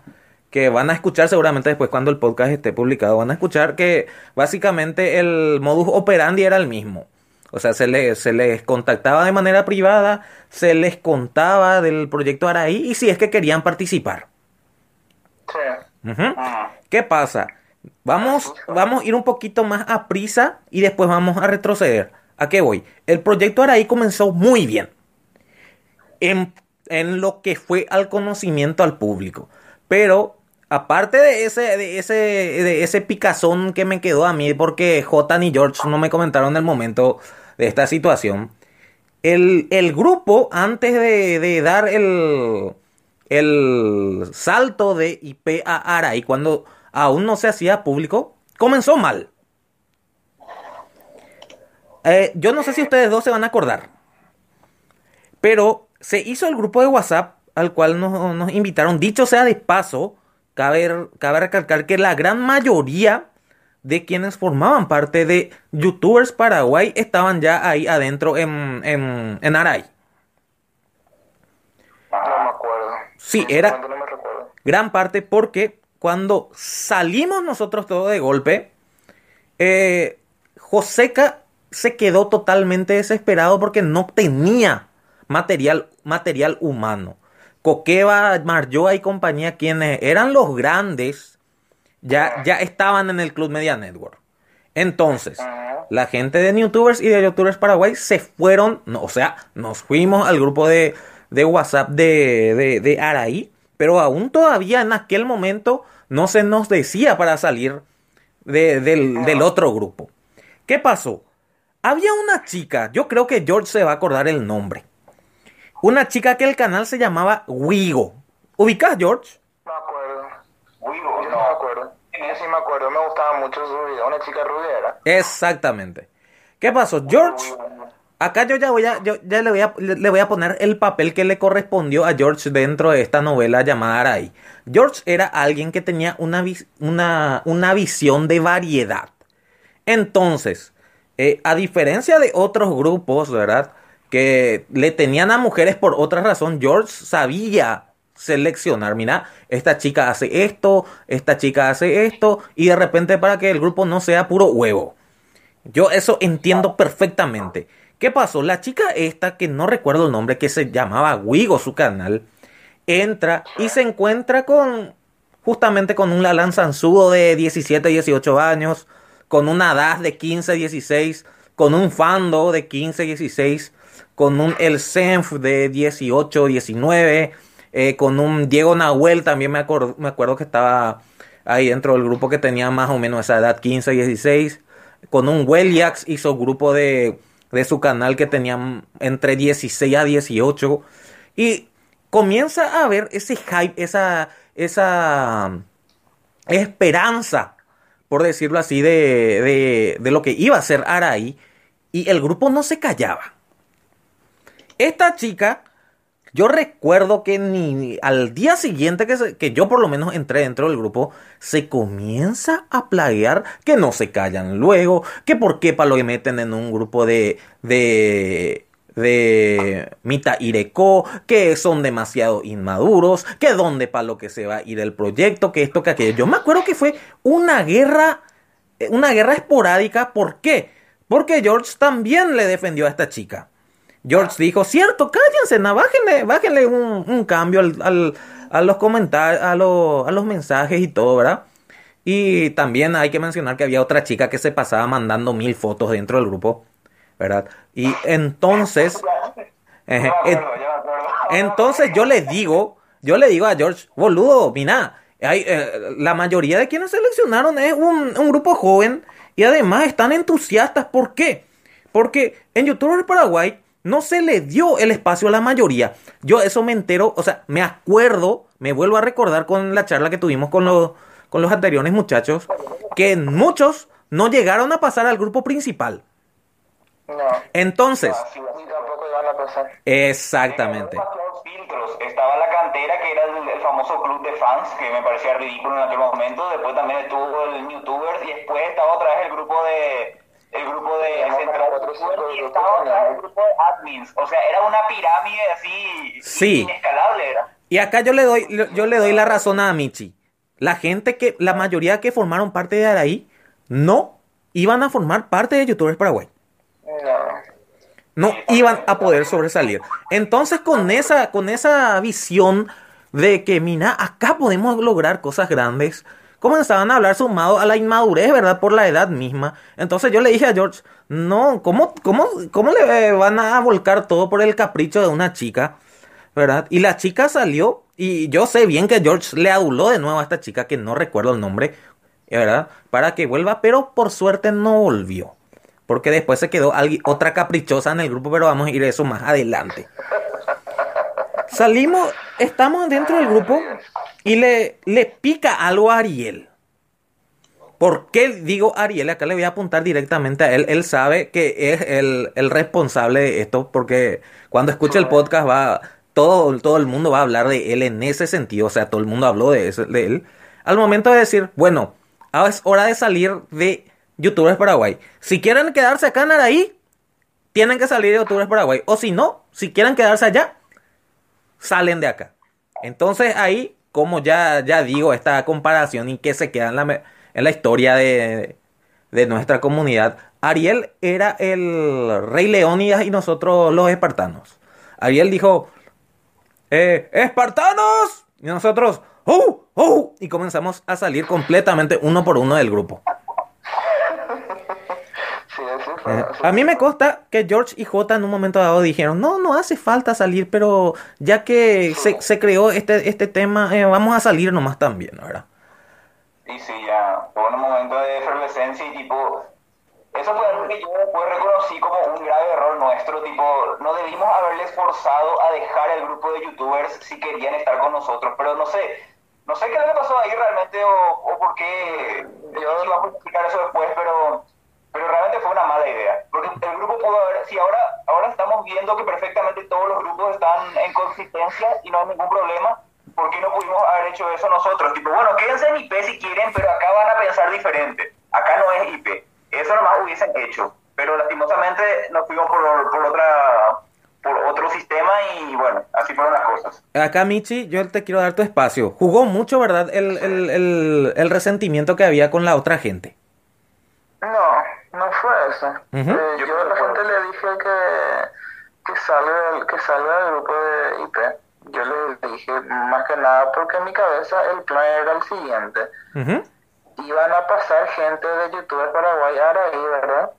que van a escuchar seguramente después cuando el podcast esté publicado, van a escuchar que básicamente el modus operandi era el mismo. O sea, se les, se les contactaba de manera privada, se les contaba del proyecto Araí y si es que querían participar. ¿Qué pasa? Vamos, vamos a ir un poquito más a prisa y después vamos a retroceder. ¿A qué voy? El proyecto Araí comenzó muy bien. En, lo que fue al conocimiento al público. Pero aparte de ese, de ese, de ese picazón que me quedó a mí, porque J y George no me comentaron el momento de esta situación, el, grupo, antes de, dar el, el salto de IP a Araí, cuando aún no se hacía público, comenzó mal. Eh, yo no sé si ustedes dos se van a acordar. Pero se hizo el grupo de WhatsApp al cual nos, nos invitaron. Dicho sea de paso, cabe, cabe recalcar que la gran mayoría de quienes formaban parte de YouTubers Paraguay estaban ya ahí adentro en, en, en Aray. No me acuerdo. Sí, era No me gran parte porque cuando salimos nosotros todos de golpe, eh, Joseca se quedó totalmente desesperado porque no tenía material, material humano. Coqueva, Marjoa y compañía, quienes eran los grandes, ya, ya estaban en el Club Media Network. Entonces, la gente de YouTubers y de YouTubers Paraguay se fueron, no, o sea, nos fuimos al grupo de, de WhatsApp de, de, de Araí, pero aún todavía en aquel momento no se nos decía para salir de- del, del otro grupo. ¿Qué pasó? Había una chica, yo creo que George se va a acordar el nombre. Una chica que el canal se llamaba Wigo. ¿Ubicas, George? No me acuerdo. Wigo, Yo no me acuerdo. Sí me acuerdo. Me gustaba mucho su video. Una chica rubia era. Exactamente. ¿Qué pasó? George, acá yo ya voy a, yo ya le voy a, le voy a poner el papel que le correspondió a George dentro de esta novela llamada Arai. George era alguien que tenía una, vis- una, una visión de variedad. Entonces, eh, a diferencia de otros grupos, ¿verdad? Que le tenían a mujeres por otra razón, George sabía seleccionar, mira, esta chica hace esto, esta chica hace esto, y de repente para que el grupo no sea puro huevo. Yo eso entiendo perfectamente. ¿Qué pasó? La chica esta, que no recuerdo el nombre, que se llamaba Wigo su canal, entra y se encuentra con, justamente con un Lalan Zanzudo de 17, 18 años, con una DAS de 15, 16, con un Fando de 15, 16, con un El Senf de 18, 19, eh, con un Diego Nahuel, también me, acuerdo me acuerdo que estaba ahí dentro del grupo que tenía más o menos esa edad, 15, 16, con un Weliax hizo grupo de, de su canal que tenían entre 16 a 18 y comienza a ver ese hype, esa, esa esperanza, por decirlo así, de, de, de lo que iba a ser Araí y el grupo no se callaba. Esta chica, yo recuerdo que ni al día siguiente que, que yo por lo menos entré dentro del grupo, se comienza a plaguear que no se callan luego, que por qué para lo que meten en un grupo de, de, de Mita Ireco, que son demasiado inmaduros, que dónde para lo que se va a ir el proyecto, que esto, que aquello. Yo me acuerdo que fue una guerra, eh, una guerra esporádica, ¿por qué? Porque George también le defendió a esta chica. George dijo, cierto, cállense, na, bájenle, bájenle un, cambio al, al- a los comentarios, a, a los mensajes y todo, ¿verdad? Y también hay que mencionar que había otra chica que se pasaba mandando mil fotos dentro del grupo, ¿verdad? Y entonces, entonces yo le digo, yo le digo a George, boludo, mira, hay, eh, la mayoría de quienes seleccionaron es un, un grupo joven y además están entusiastas. ¿Por qué? Porque en YouTube Paraguay no se le dio el espacio a la mayoría. Yo eso me entero, o sea, me acuerdo, me vuelvo a recordar con la charla que tuvimos con los, con los anteriores muchachos, que muchos no llegaron a pasar al grupo principal. No. Entonces, Ni tampoco iban a pasar. exactamente. Los filtros. Estaba la cantera, que era el, el famoso club de fans, que me parecía ridículo en aquel momento. Después también estuvo el YouTuber y después estaba otra vez el grupo de el grupo de Teníamos Central y estaba otra vez el grupo de admins. O sea, era una pirámide así Sí. inescalable era. Y acá yo le doy, yo le doy la razón a Michi. La gente que, la mayoría que formaron parte de Araí, no iban a formar parte de YouTubers Paraguay. No. Iban a poder sobresalir. Entonces, con esa, con esa visión de que, mira, acá podemos lograr cosas grandes, comenzaban a hablar sumado a la inmadurez, ¿verdad? Por la edad misma. Entonces yo le dije a George, no, ¿cómo, cómo, cómo le van a volcar todo por el capricho de una chica? ¿Verdad? Y la chica salió, y yo sé bien que George le aduló de nuevo a esta chica, que no recuerdo el nombre, ¿verdad? Para que vuelva, pero por suerte no volvió. Porque después se quedó otra caprichosa en el grupo, pero vamos a ir a eso más adelante. Salimos, estamos dentro del grupo y le, le pica algo a Ariel. ¿Por qué digo Ariel? Acá le voy a apuntar directamente a él. Él sabe que es el, el responsable de esto, porque cuando escuche el podcast va, todo, todo el mundo va a hablar de él en ese sentido. O sea, todo el mundo habló de él. Al momento de decir, bueno, ahora es hora de salir de YouTubers Paraguay. Si quieren quedarse acá en Araí, tienen que salir de YouTubers Paraguay. O si no, si quieren quedarse allá, salen de acá. Entonces ahí, como ya, ya digo, esta comparación y que se queda en la, en la historia de, de nuestra comunidad, Ariel era el rey Leónidas y nosotros los espartanos. Ariel dijo, eh, espartanos, y nosotros, ¡oh! ¡oh! Y comenzamos a salir completamente uno por uno del grupo. Sí, así fue. Eh, así a mí me consta que George y J en un momento dado dijeron, no, no hace falta salir, pero ya que se, se creó este, este tema, eh, vamos a salir nomás también, ¿verdad? Y sí, ya, fue un momento de efervescencia y tipo, eso fue algo que yo después reconocí como un grave error nuestro, tipo, no debimos haberles forzado a dejar el grupo de youtubers si querían estar con nosotros, pero no sé, no sé qué que pasó ahí realmente o, o por qué, yo iba a explicar eso después, pero, pero realmente fue una mala idea, porque el grupo pudo haber, si ahora, ahora estamos viendo que perfectamente todos los grupos están en consistencia y no hay ningún problema, ¿por qué no pudimos haber hecho eso nosotros? Tipo, bueno, quédense en IP si quieren, pero acá van a pensar diferente. Acá no es IP. Eso nomás hubiesen hecho. Pero lastimosamente nos fuimos por, por otra por otro sistema y bueno, así fueron las cosas. Acá, Michi, yo te quiero dar tu espacio. Jugó mucho, ¿verdad? El, el, el, el resentimiento que había con la otra gente. No, no fue eso. Eh, yo a la gente le dije que, que, salga, del- que salga del grupo de IP. Yo le dije más que nada porque en mi cabeza el plan era el siguiente. Iban a pasar gente de YouTuber Paraguay a Araí, ¿verdad?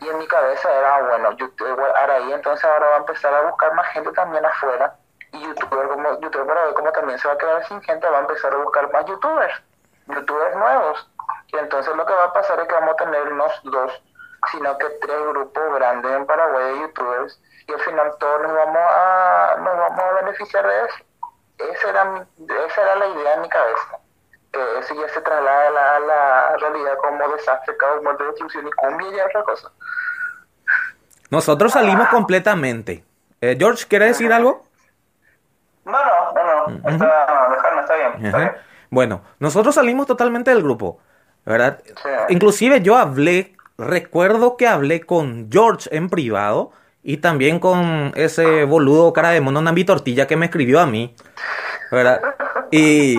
Y en mi cabeza era, ah, bueno, YouTuber Araí, entonces ahora va a empezar a buscar más gente también afuera. Y YouTuber como YouTuber Paraguay, como también se va a quedar sin gente, va a empezar a buscar más YouTubers, YouTubers nuevos. Y entonces lo que va a pasar es que vamos a tener unos dos, sino que tres grupos grandes en Paraguay de YouTubers. Y al final todos nos vamos a, nos vamos a beneficiar de eso. Esa era, mi- esa era la idea en mi cabeza que eso ya se traslada a la, a la realidad como desastre, caos, muerte, destrucción y cumbia y otra cosa. Nosotros salimos completamente. Eh, George, ¿quiere decir algo? No, no, no, no. Está, dejarme, está bien. Está bien. Bueno, nosotros salimos totalmente del grupo, ¿verdad? Sí. Inclusive yo hablé, recuerdo que hablé con George en privado y también con ese boludo cara de mono Nambi Tortilla que me escribió a mí, ¿verdad? Y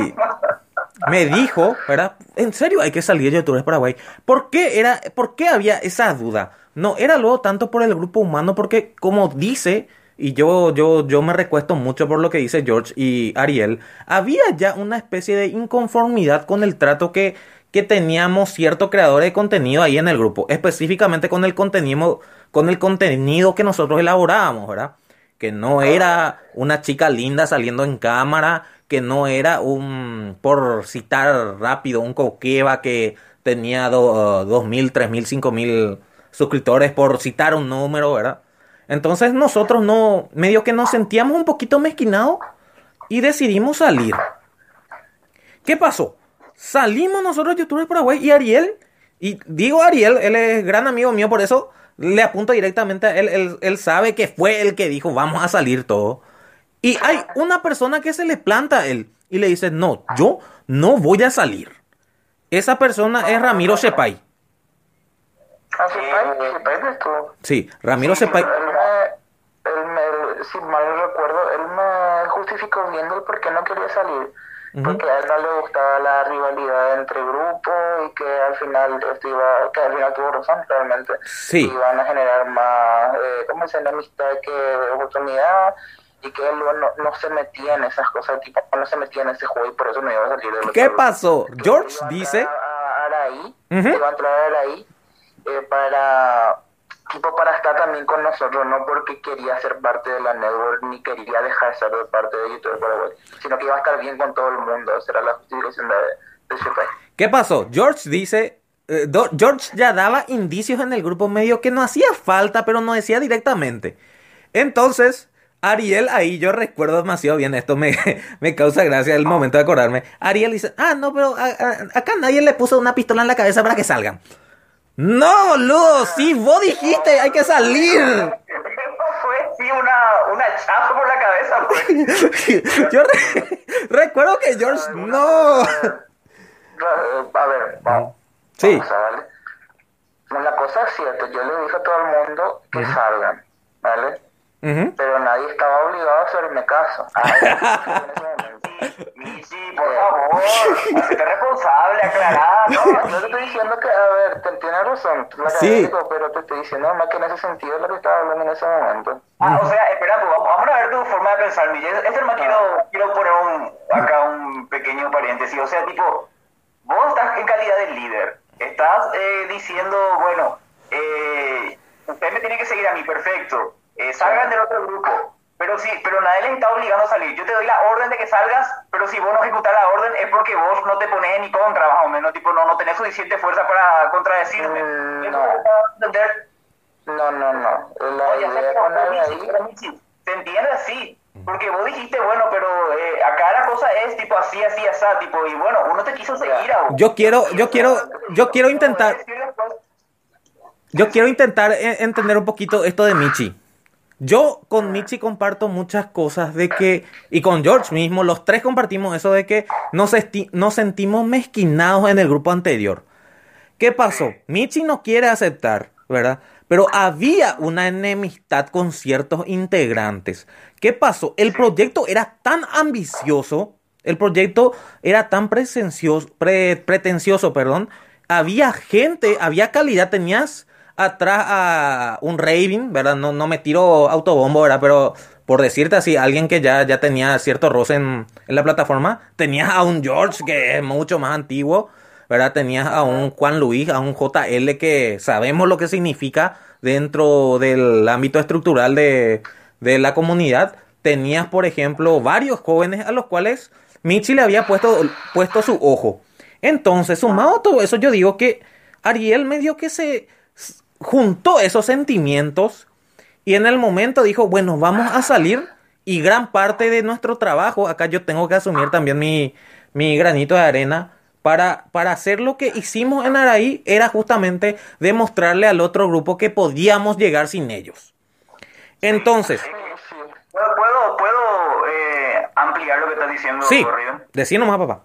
me dijo, ¿verdad? En serio, hay que salir de YouTubers Paraguay. ¿Por qué era, por qué había esa duda? No, era luego tanto por el grupo humano, porque como dice, y yo, yo, yo me recuesto mucho por lo que dice George y Ariel, había ya una especie de inconformidad con el trato que, que teníamos cierto creador de contenido ahí en el grupo, específicamente con el contenido, con el contenido que nosotros elaborábamos, ¿verdad? que no era una chica linda saliendo en cámara, que no era un, por citar rápido, un coqueva que tenía do- dos mil, tres mil, cinco mil suscriptores, por citar un número, ¿verdad? Entonces nosotros no, medio que nos sentíamos un poquito mezquinados y decidimos salir. ¿Qué pasó? Salimos nosotros youtubers Paraguay y Ariel, y digo Ariel, él es gran amigo mío, por eso le apunto directamente a él, él, él sabe que fue el que dijo vamos a salir todo. Y hay una persona que se le planta a él y le dice, no, yo no voy a salir. Esa persona es Ramiro Sepay. Ah, sí, sí, sí. Sí, Ramiro Sepay. Él me, él me, él, si mal no recuerdo, él me justificó viendo el por qué no quería salir. Porque a él no le gustaba la rivalidad entre grupos y que al final esto iba, que al final tuvo razón realmente. Sí. Iban a generar más, eh, ¿cómo se? Amistad que oportunidad y que él no, no se metía en esas cosas, tipo, no se metía en ese juego y por eso no iba a salir del ¿Qué pasó? George a dice... A, a Araí, Ujú. iba a entrar a Araí eh, para tipo para estar también con nosotros, no porque quería ser parte de la network ni quería dejar de ser de parte de YouTube Paraguay, sino que iba a estar bien con todo el mundo, esa era la justificación de, de Shopee. ¿Qué pasó? George dice, eh, George ya daba indicios en el grupo medio que no hacía falta, pero no decía directamente. Entonces, Ariel, ahí yo recuerdo demasiado bien esto, me, me causa gracia el momento de acordarme. Ariel dice, ah, no, pero acá nadie le puso una pistola en la cabeza para que salgan. No, Ludo, sí, vos dijiste, hay que salir. fue, sí, una, una chapa por la cabeza, pues. Yo recuerdo que George, no. A ver, vamos. Sí. La cosa es cierta, yo le dije a todo el mundo que salgan, ¿vale? Pero nadie estaba obligado a hacerme caso. Sí, por favor, hazte responsable, aclarada. No, yo te estoy diciendo que, a ver, tienes razón, la sí. pero te estoy diciendo más que en ese sentido es lo que estaba hablando en ese momento. Ah, o sea, espera, pues, vamos a ver tu forma de pensar, Miguel. Este más quiero, quiero poner un, acá un pequeño paréntesis. O sea, tipo, vos estás en calidad de líder, estás eh, diciendo, bueno, eh, usted me tiene que seguir a mí, perfecto eh, salgan del otro grupo. Pero sí, pero nadie les está obligando a salir. Yo te doy la orden de que salgas, pero si vos no ejecutas la orden es porque vos no te pones en mi contra, más o menos. Tipo, no, no tenés suficiente fuerza para contradecirme. Mm, no. no, no, La idea Se entiende así. Porque vos dijiste, bueno, pero eh, acá la cosa es tipo así, así, así, tipo, y bueno, uno te quiso seguir a vos. Yo quiero, yo quiero, yo quiero intentar. Yo quiero intentar entender un poquito esto de Michi. Yo con Michi comparto muchas cosas de que, y con George mismo, los tres compartimos eso de que nos, nos sentimos mezquinados en el grupo anterior. ¿Qué pasó? Michi no quiere aceptar, ¿verdad? Pero había una enemistad con ciertos integrantes. ¿Qué pasó? El proyecto era tan ambicioso, el proyecto era tan pretencioso, pretencioso, perdón. Había gente, había calidad, tenías atrás a un Raven, ¿verdad? No, no me tiro autobombo, ¿verdad? Pero por decirte así, alguien que ya, ya tenía cierto roce en, la plataforma, tenías a un George que es mucho más antiguo, ¿verdad? Tenías a un Juan Luis, a un JL que sabemos lo que significa dentro del ámbito estructural de, de la comunidad. Tenías, por ejemplo, varios jóvenes a los cuales Michi le había puesto, puesto su ojo. Entonces, sumado todo eso, yo digo que Ariel medio que se juntó esos sentimientos y en el momento dijo, bueno, vamos a salir y gran parte de nuestro trabajo, acá yo tengo que asumir también mi, mi granito de arena, para, para hacer lo que hicimos en Araí era justamente demostrarle al otro grupo que podíamos llegar sin ellos. Entonces... ¿Puedo, puedo eh, ampliar lo que estás diciendo? Sí, decí nomás, papá.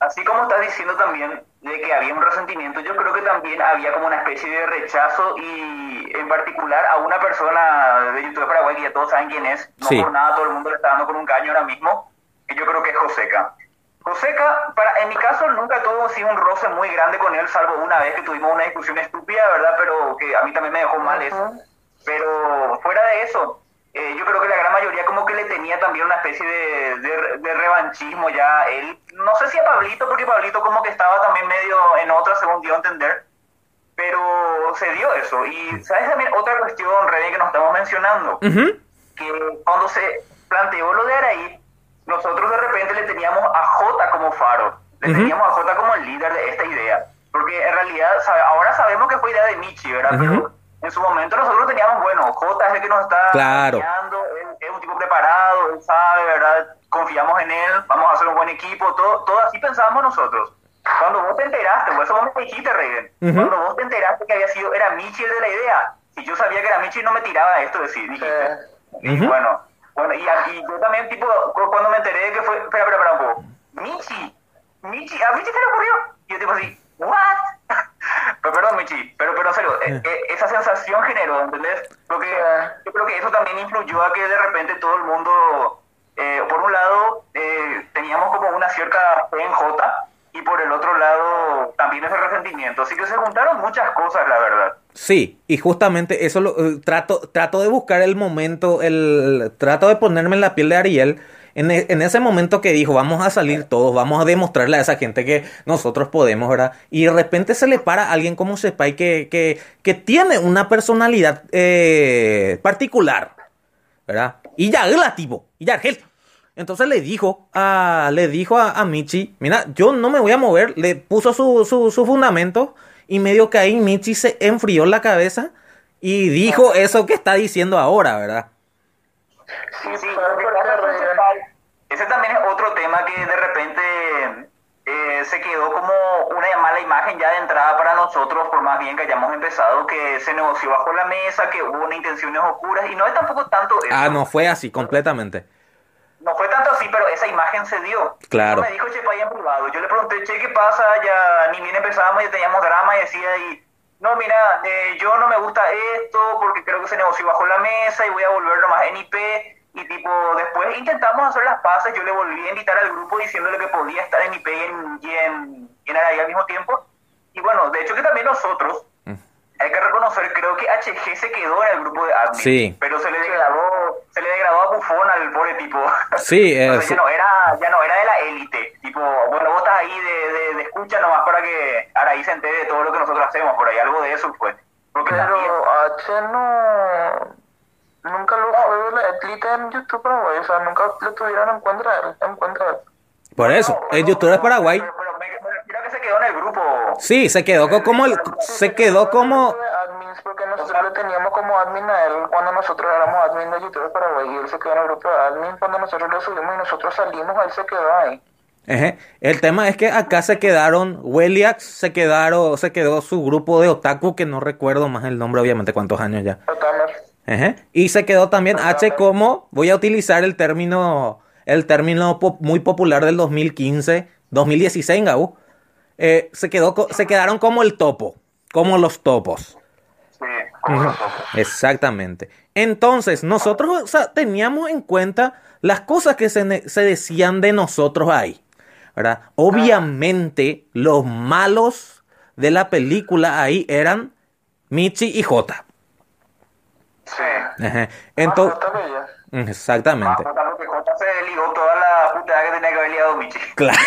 Así como estás diciendo también, de que había un resentimiento, yo creo que también había como una especie de rechazo y en particular a una persona de YouTube de Paraguay que ya todos saben quién es, no por nada todo el mundo le está dando con un caño ahora mismo, que yo creo que es Joseca. Joseca, para, en mi caso nunca tuvo así un roce muy grande con él, salvo una vez que tuvimos una discusión estúpida, ¿verdad? Pero que a mí también me dejó mal eso. Pero fuera de eso, eh, yo creo que la gran mayoría como que le tenía también una especie de, de, revanchismo ya él. No sé si a Pablito, porque Pablito como que estaba también medio en otra, según dio a entender. Pero se dio eso. Y sabes también otra cuestión, René, que nos estamos mencionando. Que cuando se planteó lo de Araí, nosotros de repente le teníamos a J como faro. Le teníamos a J como el líder de esta idea. Porque en realidad ahora sabemos que fue idea de Michi, ¿verdad? Pero en su momento nosotros teníamos, bueno, J es el que nos está claro. es un tipo preparado, él sabe, ¿verdad? Confiamos en él, vamos a hacer un buen equipo, todo, todo así pensábamos nosotros. Cuando vos te enteraste, por eso vos me dijiste, Regen, cuando vos te enteraste que había sido, era Michi el de la idea, y yo sabía que era Michi no me tiraba esto de sí, dijiste. bueno, bueno, y, yo también, tipo, cuando me enteré de que fue, espera, espera, espera un poco, Michi, Michi, a Michi se le ocurrió, y yo tipo así, ¿what? Pero perdón, Michi, pero, pero en serio, eh, eh, esa sensación generó, ¿entendés? Porque yo creo que eso también influyó a que de repente todo el mundo, eh, por un lado, teníamos como una cierta fe en J y por el otro lado también ese resentimiento. Así que se juntaron muchas cosas, la verdad. Sí, y justamente eso lo trato, trato de buscar el momento, el trato de ponerme en la piel de Ariel e, en, ese momento que dijo, vamos a salir todos, vamos a demostrarle a esa gente que nosotros podemos, ¿verdad? Y de repente se le para a alguien como Sepay que, que, tiene una personalidad eh, particular, ¿verdad? Y ya relativo, y ya Argel. Entonces le dijo a, le dijo a, Michi, mira, yo no me voy a mover, le puso su, su, su fundamento y medio que ahí Michi se enfrió la cabeza y dijo eso que está diciendo ahora, ¿verdad? Sí, Sí, ¿sabes lo que por pasa qué, con Ryan? Cepal, ese también es otro tema que de repente eh, se quedó como una mala imagen ya de entrada para nosotros, por más bien que hayamos empezado, que se negoció bajo la mesa, que hubo unas intenciones oscuras, y no es tampoco tanto eso. Ah, no fue así, completamente. No fue tanto así, pero esa imagen se dio. Claro. Me dijo Chepay en privado. Yo le pregunté, che, ¿qué pasa? Ya ni bien empezábamos, ya teníamos drama y decía y no, mira, eh, yo no me gusta esto porque creo que se negoció bajo la mesa y voy a volver nomás en IP. Y tipo, después intentamos hacer las paces, yo le volví a invitar al grupo diciéndole que podía estar en IP y en, y en, y en Araí al mismo tiempo. Y bueno, de hecho que también nosotros, hay que reconocer, creo que HG se quedó en el grupo de admin. Sí. Pero se le degradó, se le degradó a bufón al pobre tipo. Sí, eh, ya no era, ya no era de la élite. Tipo, bueno, vos estás ahí de, de, de escucha nomás para que Araí se entere de todo lo que nosotros hacemos, por ahí algo de eso fue. Porque también, Pero H no. Nunca lo fue de la élite en YouTube, güey. O sea, nunca lo tuvieron en cuenta él. En cuenta él. por eso, el youtuber es Paraguay. pero, pero que se quedó en el grupo. Sí, se quedó co- como el, se quedó como, admins, porque nosotros lo teníamos como admin a él cuando nosotros éramos admin de YouTube Paraguay y él se quedó en el grupo de admin cuando nosotros lo subimos y nosotros salimos, él se quedó ahí. Ejé. El tema es que acá se quedaron, Weliax se quedaron, se quedó su grupo de otaku, que no recuerdo más el nombre, obviamente, cuántos años ya. Otamer. Y se quedó también H como, voy a utilizar el término, el término muy popular del 2015, 2016, Gau. Eh, se quedó, se quedaron como el topo, como los topos. Sí, como Ujú. nosotros. Exactamente. Entonces, nosotros o sea, teníamos en cuenta las cosas que se decían de nosotros ahí. ¿verdad? Obviamente, los malos de la película ahí eran Michi y Jota. Sí. Entonces, Bella. exactamente. Porque Jota se ligó toda la putada que tenía que haber ligado Michi. Claro.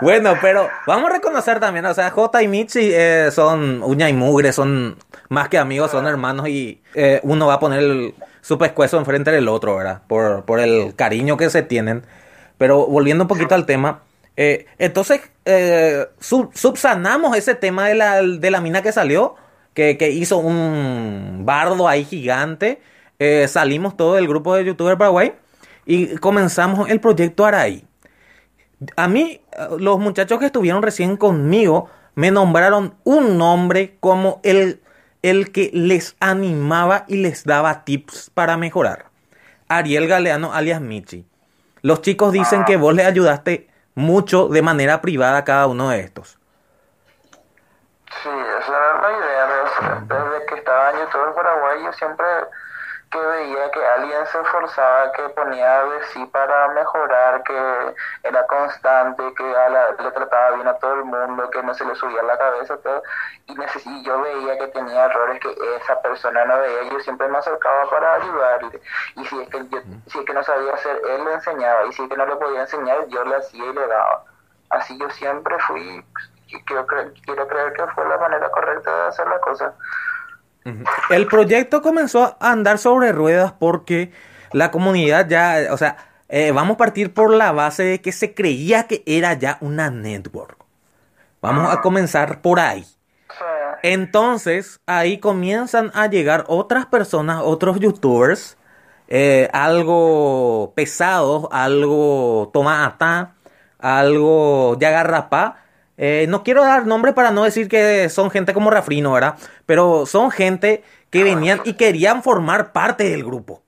Bueno, pero vamos a reconocer también, o sea, Jota y Michi eh, son uña y mugre, son más que amigos, son hermanos y eh, uno va a poner el- su pescuezo enfrente del otro, ¿verdad? Por, por el cariño que se tienen. Pero volviendo un poquito al tema, eh, entonces eh, sub- subsanamos ese tema de la, de la mina que salió, que, que hizo un bardo ahí gigante. eh, salimos todo el grupo de YouTuber Paraguay y comenzamos el proyecto Araí. A mí, eh, los muchachos que estuvieron recién conmigo me nombraron un nombre como el, el que les animaba y les daba tips para mejorar. Ariel Galeano alias Michi. Los chicos dicen que vos le ayudaste mucho de manera privada a cada uno de estos. Sí, esa era la idea. Desde, desde que estaba en YouTube Paraguay, yo siempre que veía que alguien se esforzaba, que ponía de sí para mejorar, que era constante, que a la- le trataba bien a todo el mundo, que no se le subía la cabeza, todo, y, neces- y yo veía que tenía errores que esa persona no veía, yo siempre me acercaba para ayudarle. Y si es que, yo, si es que no sabía hacer, él le enseñaba, y si es que no le podía enseñar, yo le hacía y le daba. Así yo siempre fui, y quiero, cre- quiero creer que fue la manera correcta de hacer las cosas. El proyecto comenzó a andar sobre ruedas porque la comunidad ya, o sea, eh, vamos a partir por la base de que se creía que era ya una network. Vamos a comenzar por ahí. Entonces, ahí comienzan a llegar otras personas, otros youtubers, eh, algo pesados, algo tomata, algo yagarrapá. Eh, no quiero dar nombre para no decir que son gente como Rafrino, ¿verdad? Pero son gente que venían y querían formar parte del grupo.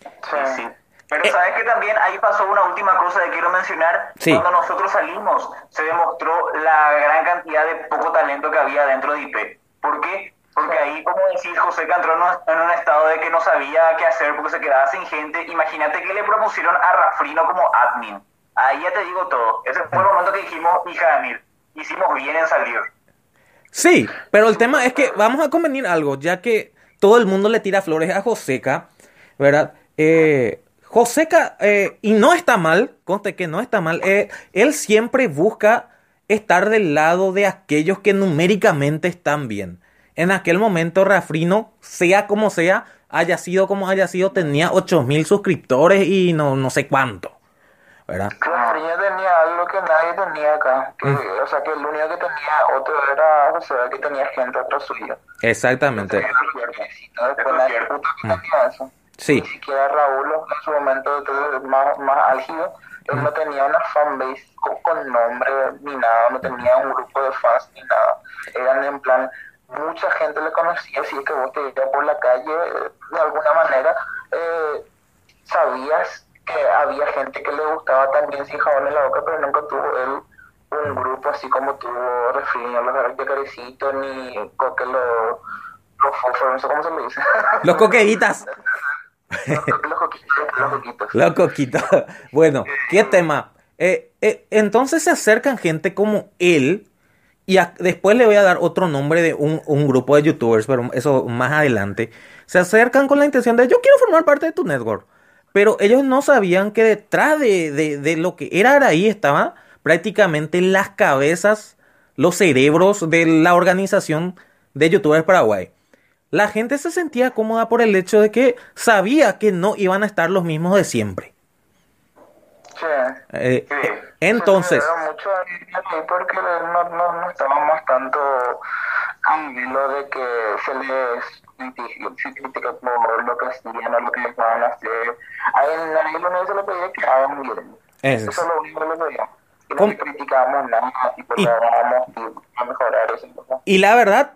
Sí. Sí. Pero Eh. sabes que también ahí pasó una última cosa que quiero mencionar. Sí. Cuando nosotros salimos, se demostró la gran cantidad de poco talento que había dentro de IP. ¿Por qué? Porque ahí, como decís, José que entró en un estado de que no sabía qué hacer porque se quedaba sin gente. Imagínate que le propusieron a Rafrino como admin. Ahí ya te digo todo. Ese fue el momento que dijimos, hija de Mir, hicimos bien en salir. Sí, pero el tema es que vamos a convenir algo, ya que todo el mundo le tira flores a Joseca, ¿verdad? Eh, Joseca, eh, y no está mal, conste que no está mal, eh, él siempre busca estar del lado de aquellos que numéricamente están bien. En aquel momento, Rafrino, sea como sea, haya sido como haya sido, tenía 8000 suscriptores y no, no sé cuánto, ¿verdad? La niña tenía algo que nadie tenía acá. Que, Mm. O sea, que el único que tenía otro era o sea, que tenía gente atrás suyo. Exactamente. Eso. Sí. Ni siquiera Raúl, en su momento entonces, más, más álgido, él no tenía una fanbase con, con nombre ni nada, no tenía un grupo de fans ni nada. Eran en plan, mucha gente le conocía, si es que vos te ibas por la calle, eh, de alguna manera, eh, sabías que había gente que le gustaba también sin jabón en la boca, pero nunca tuvo él un grupo así como tuvo Refriño, los de Carecito, ni Coque, los, los no sé cómo se le dice. Los coqueditas. los, los coquitos, los coquitos. Los coquitos. Bueno, ¿qué tema? Eh, eh, entonces se acercan gente como él. Y a- después le voy a dar otro nombre de un, un grupo de youtubers, pero eso más adelante. Se acercan con la intención de yo quiero formar parte de tu network. Pero ellos no sabían que detrás de, de- de lo que era Araí estaban prácticamente las cabezas, los cerebros de la organización de youtubers Paraguay. La gente se sentía cómoda por el hecho de que sabía que no iban a estar los mismos de siempre. Sí. Eh, Sí. entonces, Se veía mucho ahí porque no, no, no estábamos tanto al de que se les lo hacían o lo que dejaban hacer. A él, a él lo único que se le pedía que hagan bien. Eso es. lo único que le pedíamos. Y no criticábamos nada y Y- a mejorar eso. ¿no? y la verdad,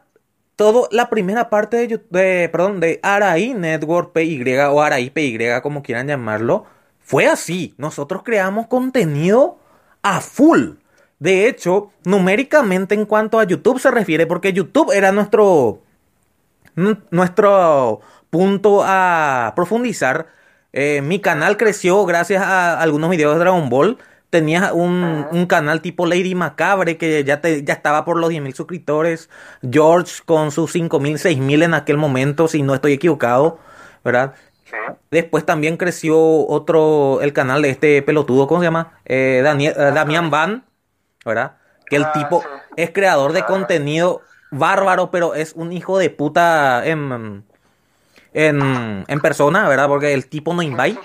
todo la primera parte de, Yu- de perdón, de Araí Network PY o Araí PY, como quieran llamarlo, fue así. Nosotros creamos contenido a full. De hecho, numéricamente en cuanto a YouTube se refiere, porque YouTube era nuestro nuestro punto a profundizar. Eh, mi canal creció gracias a algunos videos de Dragon Ball. Tenía un, un canal tipo Lady Macabre que ya, te- ya estaba por los 10.000 suscriptores. George con sus 5.000, 6.000 en aquel momento, si no estoy equivocado, ¿verdad? Después también creció otro, el canal de este pelotudo, ¿cómo se llama? Eh, Daniel, eh, Damián Van, ¿verdad? Que el Ah, tipo es creador de contenido bárbaro, pero es un hijo de puta en, en, en persona, ¿verdad? Porque el tipo no invite.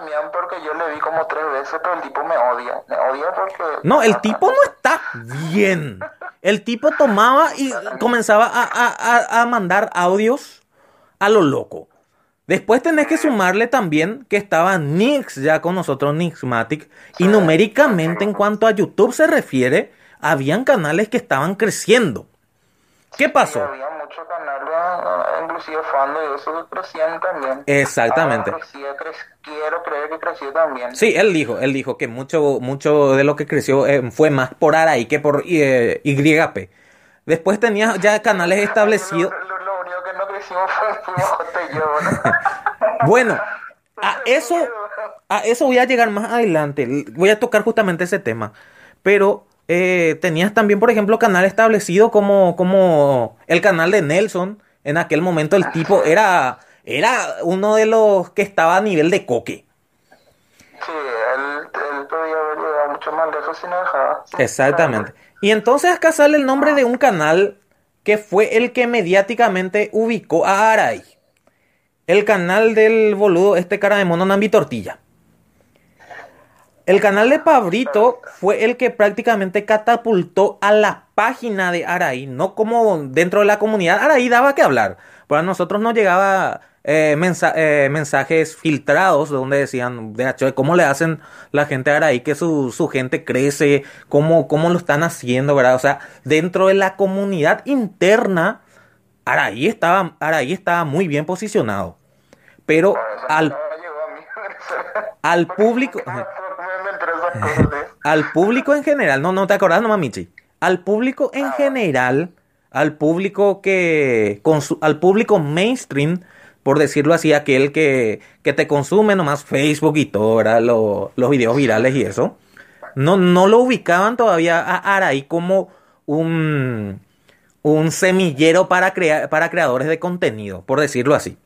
Damián porque yo le vi como tres veces, pero el tipo me odia. Me odia porque... No, el tipo no está bien. El tipo tomaba y comenzaba a, a- a- a mandar audios a lo loco. Después tenés que sumarle también que estaba Nix ya con nosotros, Nixmatic. Y numéricamente, en cuanto a YouTube se refiere, habían canales que estaban creciendo. ¿Qué pasó? había muchos canales, eh, inclusive Fando y eso crecían también. Exactamente. Crecía, cre- quiero creer que creció también. Sí, él dijo, él dijo que mucho, mucho de lo que creció eh, fue más por Araí que por eh, YP. Después tenía ya canales establecidos. Lo, lo- lo único que no crecimos fue y yo, ¿no? Bueno, a eso, a eso voy a llegar más adelante. Voy a tocar justamente ese tema. Pero eh, tenías también, por ejemplo, canal establecido como, como el canal de Nelson. En aquel momento el tipo era, era uno de los que estaba a nivel de coque. Sí, él, él podía haber llegado mucho más lejos si no dejaba. Exactamente. Y entonces acá sale el nombre de un canal que fue el que mediáticamente ubicó a Aray. El canal del boludo, este cara de mono Nambi Tortilla. El canal de Pabrito fue el que prácticamente catapultó a la página de Araí, no como dentro de la comunidad. Araí daba que hablar. Para nosotros no llegaba eh, mensa- eh, mensajes filtrados donde decían, de hecho, cómo le hacen la gente a Araí, que su, su gente crece, cómo, cómo lo están haciendo, ¿verdad? O sea, dentro de la comunidad interna, Araí estaba, Araí estaba muy bien posicionado. Pero al, al público... Me, me enteré esas cosas, ¿sí? al público en general, no, no te acordás nomás, Michi. Al público en general, al público que, al público mainstream, por decirlo así, aquel que, que te consume nomás Facebook y todo, ¿verdad? Lo- los videos virales y eso, no, no lo ubicaban todavía a Araí como un, un semillero para, crea- para creadores de contenido, por decirlo así.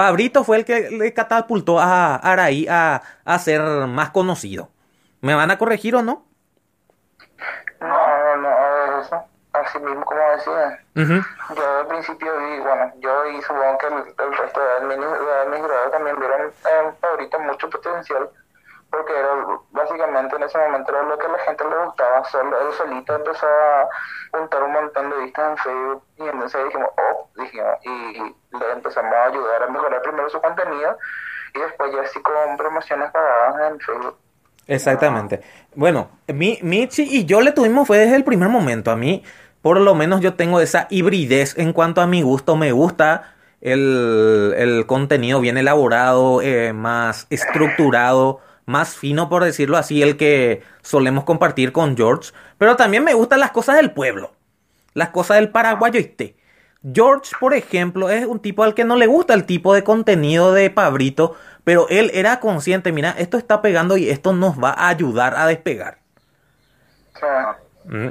Pabrito fue el que le catapultó a Araí a, a ser más conocido. ¿Me van a corregir o no? No, no, eso. Así mismo como decía. Yo al principio vi, bueno, yo y supongo que el, el resto de admin- de administradores también vieron en Pabrito mucho potencial, porque era básicamente en ese momento era lo que a la gente le gustaba, solo él solito empezó a juntar un montón de vistas en Facebook y entonces dijimos, oh, dijimos, y le empezamos a ayudar a mejorar primero su contenido y después ya así con promociones pagadas en Facebook. Exactamente. Bueno, mi, Michi y yo le tuvimos fue desde el primer momento. A mí, por lo menos yo tengo esa hibridez en cuanto a mi gusto. Me gusta el, el contenido bien elaborado, eh, más estructurado, más fino, por decirlo así, el que solemos compartir con George. Pero también me gustan las cosas del pueblo, las cosas del paraguayo este. George, por ejemplo, es un tipo al que no le gusta el tipo de contenido de Pabrito, pero él era consciente, mira, esto está pegando y esto nos va a ayudar a despegar. Mm.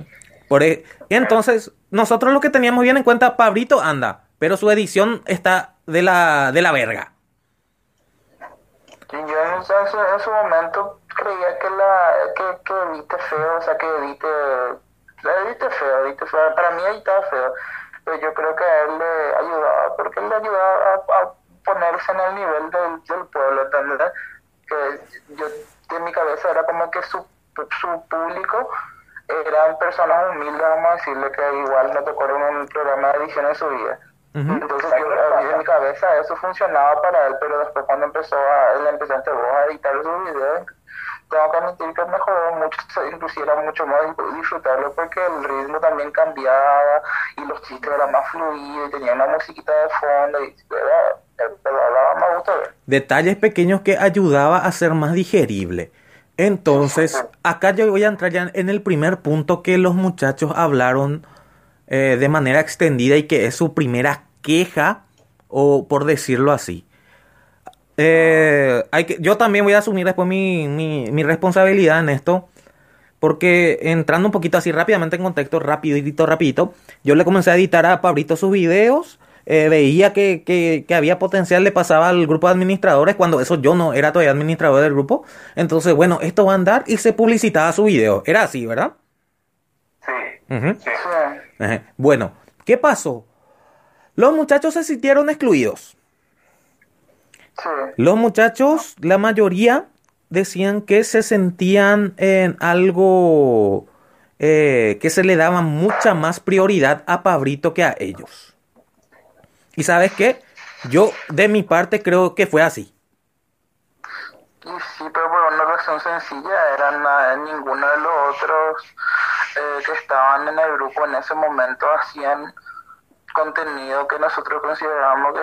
Por e, entonces, nosotros lo que teníamos bien en cuenta, Pabrito anda, pero su edición está de la, de la verga. Yo en ese, momento creía que la que, que edite feo, o sea, que edite, edite feo, edite feo. Para mí editaba feo yo creo que a él le ayudaba, porque él le ayudaba a, ponerse en el nivel del, del pueblo, ¿entendés? Que yo, en mi cabeza era como que su, su público eran personas humildes, vamos a decirle que igual no tocaron un programa de edición en su vida. Entonces yo, en mi cabeza eso funcionaba para él, pero después cuando empezó a, él empezó a editar sus videos, tengo que admitir que mejoró mucho, inclusive era mucho más disfrutarlo porque el ritmo también cambiaba y los chistes eran más fluidos y tenía una musiquita de fondo y era, era, más gusto ver. Detalles pequeños que ayudaba a ser más digerible. Entonces, acá yo voy a entrar ya en el primer punto que los muchachos hablaron eh, de manera extendida y que es su primera queja, o por decirlo así. Eh, hay que, yo también voy a asumir después mi, mi, responsabilidad en esto. Porque entrando un poquito así rápidamente en contexto, rapidito, rapidito, yo le comencé a editar a Pabrito sus videos. Eh, veía que, que, había potencial, le pasaba al grupo de administradores cuando eso yo no era todavía administrador del grupo. Entonces, bueno, esto va a andar y se publicitaba su video. Era así, ¿verdad? Sí. Bueno, ¿qué pasó? Los muchachos se sintieron excluidos. Los muchachos, la mayoría, decían que se sentían en algo eh, que se le daba mucha más prioridad a Pabrito que a ellos. Y sabes qué? Yo, de mi parte, creo que fue así. sí, pero por una razón sencilla, eran ninguno de los otros eh, que estaban en el grupo en ese momento hacían contenido que nosotros consideramos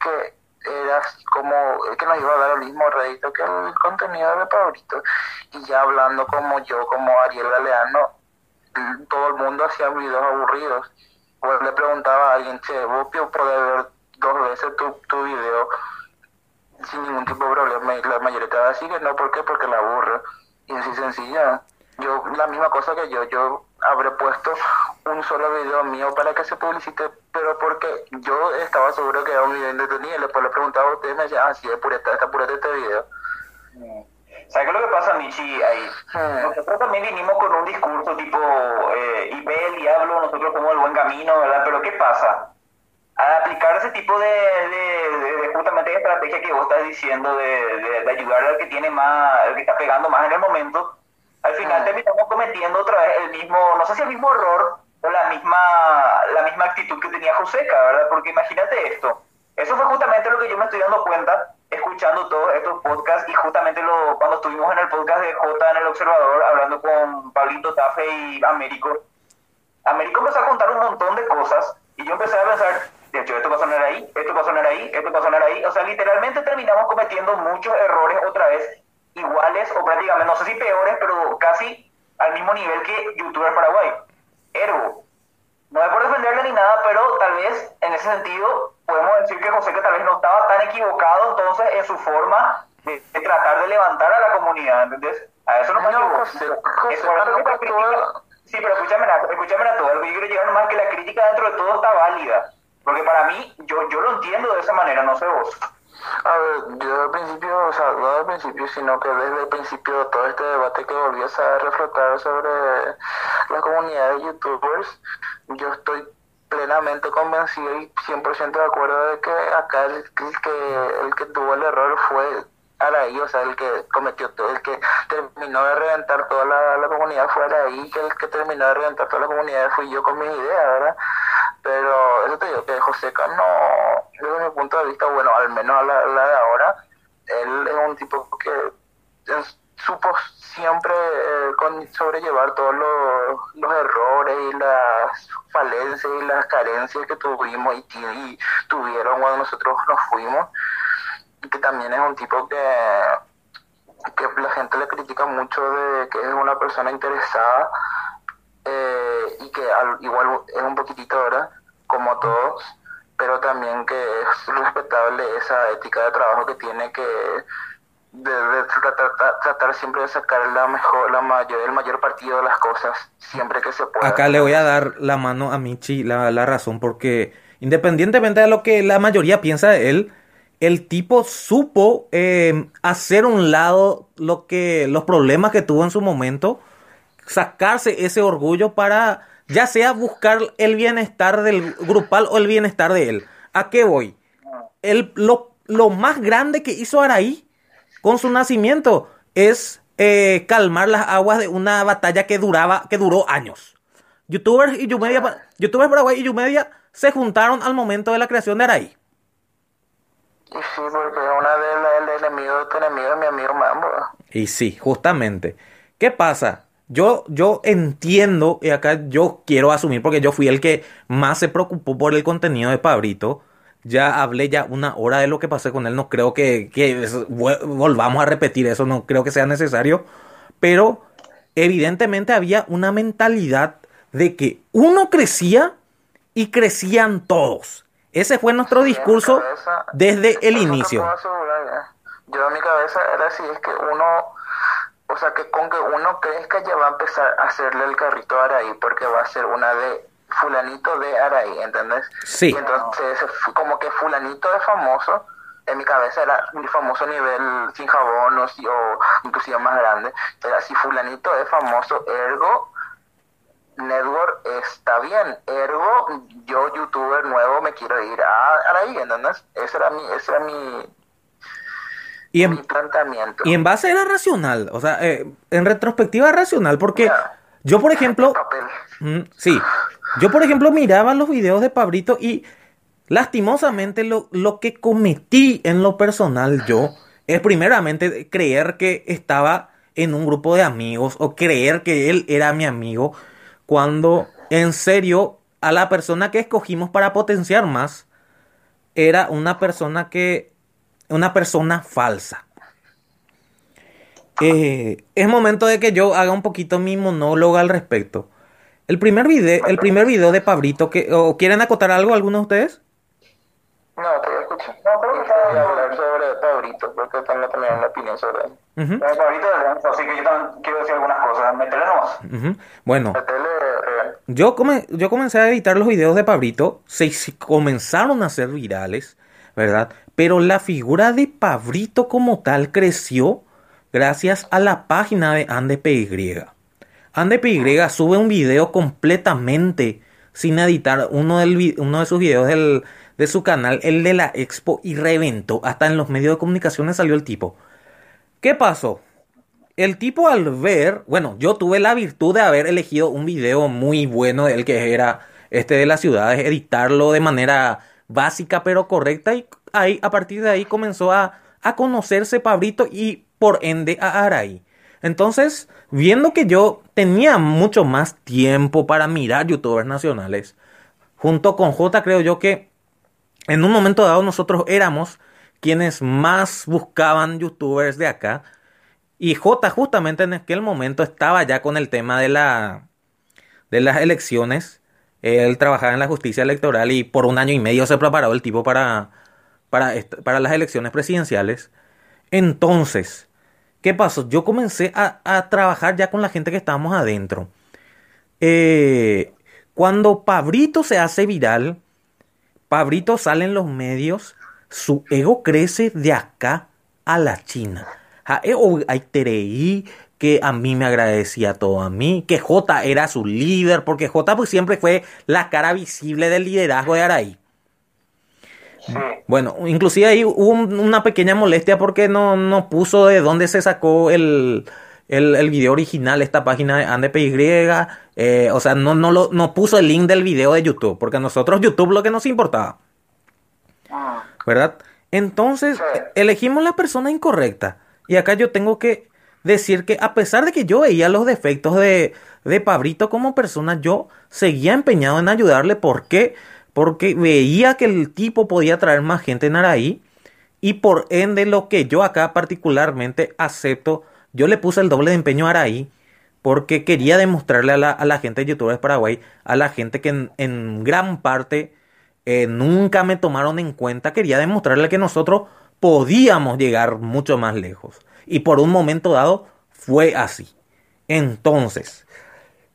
que era como que nos iba a dar el mismo rédito que el contenido de Pablito. Y ya hablando como yo, como Ariel Galeano, todo el mundo hacía videos aburridos. Pues le preguntaba a alguien, che, vos podés ver dos veces tu, tu video sin ningún tipo de problema. Y la mayoría te va a que no, ¿por qué? Porque la aburre. Y así sencilla. Yo, la misma cosa que yo, yo habré puesto un solo video mío para que se publicite, pero porque yo estaba seguro que era un video entretenido y después le preguntaba a ustedes me decían, ah, sí, es pureta, está pureta este video. Mm. ¿Sabes qué es lo que pasa, Michi, ahí? Mm. Nosotros también vinimos con un discurso tipo, eh, y ve el diablo, nosotros como el buen camino, ¿verdad? Pero ¿qué pasa? Al aplicar ese tipo de, de, de, justamente estrategia que vos estás diciendo, de, de, ayudar al que tiene más, el que está pegando más en el momento, al final terminamos cometiendo otra vez el mismo, no sé si el mismo error, o la misma, la misma actitud que tenía Joseca, ¿verdad? Porque imagínate esto, eso fue justamente lo que yo me estoy dando cuenta escuchando todos estos podcasts y justamente lo, cuando estuvimos en el podcast de J en El Observador hablando con Pablito Tafe y Américo, Américo empezó a contar un montón de cosas y yo empecé a pensar, de hecho, esto va a sonar ahí, esto va a sonar ahí, esto va a sonar ahí, o sea, literalmente terminamos cometiendo muchos errores otra vez iguales o prácticamente, no sé si peores, pero casi al mismo nivel que YouTuber Paraguay. Ergo, no es por defenderle ni nada, pero tal vez en ese sentido podemos decir que José que tal vez no estaba tan equivocado entonces en su forma de, tratar de levantar a la comunidad, ¿entendés? A eso no me no, José, Sí, pero escúchame, escúchame a todo. Yo quiero llegar más que la crítica dentro de todo está válida. Porque para mí, yo, yo lo entiendo de esa manera, no sé vos. A ver, yo al principio, o sea, no al principio, sino que desde el principio todo este debate que volvías a reflotar sobre la comunidad de youtubers, yo estoy plenamente convencido y 100% de acuerdo de que acá el, que, el que tuvo el error fue Araí, o sea, el que cometió todo, el que terminó de reventar toda la, la comunidad fue Araí, que el que terminó de reventar toda la comunidad fui yo con mis ideas, ¿verdad? Pero eso te digo que Joseca no, desde mi punto de vista, bueno, al menos la, la de ahora, él es un tipo que supo siempre eh, con, sobrellevar todos los, los, errores y las falencias y las carencias que tuvimos y, y, tuvieron cuando nosotros nos fuimos. Que también es un tipo que, que la gente le critica mucho de que es una persona interesada eh, y que al, igual es un poquitito ahora, como todos, pero también que es respetable esa ética de trabajo que tiene que de, tratar, siempre de sacar la mejor, la mayor, el mayor partido de las cosas, siempre que se pueda. Acá le voy a dar la mano a Michi, la, la razón, porque independientemente de lo que la mayoría piensa de él, el tipo supo eh, hacer un lado lo que los problemas que tuvo en su momento, sacarse ese orgullo para ya sea buscar el bienestar del grupal o el bienestar de él. ¿A qué voy? El, lo, lo más grande que hizo Araí con su nacimiento es eh, calmar las aguas de una batalla que duraba, que duró años. Youtubers y Yumedia, Youtubers Paraguay y Yumedia se juntaron al momento de la creación de Araí. Y sí, porque una de el enemigo de tu enemigo es mi amigo Mambo. Y sí, justamente. ¿Qué pasa? Yo, yo entiendo, y acá yo quiero asumir, porque yo fui el que más se preocupó por el contenido de Pabrito. Ya hablé ya una hora de lo que pasé con él. No creo que, que volvamos a repetir eso. No creo que sea necesario. Pero evidentemente había una mentalidad de que uno crecía y crecían todos. Ese fue nuestro discurso cabeza, desde el inicio. ya. Yo en mi cabeza era así, es que uno, o sea, que con que uno crezca ya va a empezar a hacerle el carrito a Araí, porque va a ser una de fulanito de Araí, ¿entendés? Sí. Y entonces, como que fulanito de famoso, en mi cabeza era un famoso nivel sin jabón o, si- o inclusive más grande. Era si fulanito es famoso, ergo network está bien, ergo yo youtuber nuevo me quiero ir a Araí, ¿entendés? Ese era mi, ese era mi, Y mi en, planteamiento. y en base era racional. O sea, eh, en retrospectiva racional. Porque yo, por ejemplo. Mm, sí. Yo, por ejemplo, miraba los videos de Pabrito y lastimosamente lo, lo que cometí en lo personal yo es primeramente creer que estaba en un grupo de amigos o creer que él era mi amigo cuando en serio a la persona que escogimos para potenciar más era una persona que una persona falsa. Eh, es momento de que yo haga un poquito mi monólogo al respecto. El primer video, el primer video de Pabrito, que, ¿o quieren acotar algo alguno de ustedes? No, te voy a escuchar. No, pero que voy a hablar sobre Pabrito, porque también una opinión sobre él. Ujú, Eh, Ahorita, así que yo también quiero decir algunas cosas. Métele nomás. ujú. Bueno, Metele, real. yo, come- yo comencé a editar los videos de Pabrito, se, se comenzaron a hacer virales, ¿verdad? Pero la figura de Pabrito como tal creció gracias a la página de AndePY. AndePY sube un video completamente sin editar uno, uno de sus videos del- de su canal, el de la expo, y reventó. Hasta en los medios de comunicación salió el tipo. ¿Qué pasó? El tipo al ver, bueno, yo tuve la virtud de haber elegido un video muy bueno del que era este de las ciudades, editarlo de manera básica pero correcta y ahí a partir de ahí comenzó a, a conocerse Pabrito y por ende a Araí. Entonces, viendo que yo tenía mucho más tiempo para mirar youtubers nacionales, junto con J creo yo que en un momento dado nosotros éramos quienes más buscaban youtubers de acá. Y J justamente en aquel momento estaba ya con el tema de la de las elecciones. Él trabajaba en la justicia electoral y por un año y medio se preparó el tipo para, para, para las elecciones presidenciales. Entonces, ¿qué pasó? Yo comencé a, a trabajar ya con la gente que estábamos adentro. Eh, cuando Pabrito se hace viral, Pabrito sale en los medios, su ego crece de acá a la China. Ja, eh, oh, Hay que a mí me agradecía todo a mí, que J era su líder, porque J pues siempre fue la cara visible del liderazgo de Araí. Sí. Bueno, inclusive ahí hubo un- una pequeña molestia porque no, no puso de dónde se sacó el, el, el video original, esta página de AndePY. eh, o sea, no, no, lo, no puso el link del video de YouTube, porque a nosotros YouTube lo que nos importaba. Mm. ¿verdad? Entonces, Sí. elegimos la persona incorrecta. Y acá yo tengo que decir que a pesar de que yo veía los defectos de, de Pabrito como persona, yo seguía empeñado en ayudarle. ¿Por qué? Porque veía que el tipo podía traer más gente en Araí. Y por ende, lo que yo acá particularmente acepto, yo le puse el doble de empeño a Araí. Porque quería demostrarle a la, a la gente de YouTubers Paraguay, a la gente que en, gran parte eh, nunca me tomaron en cuenta, quería demostrarle que nosotros podíamos llegar mucho más lejos. Y por un momento dado fue así. Entonces,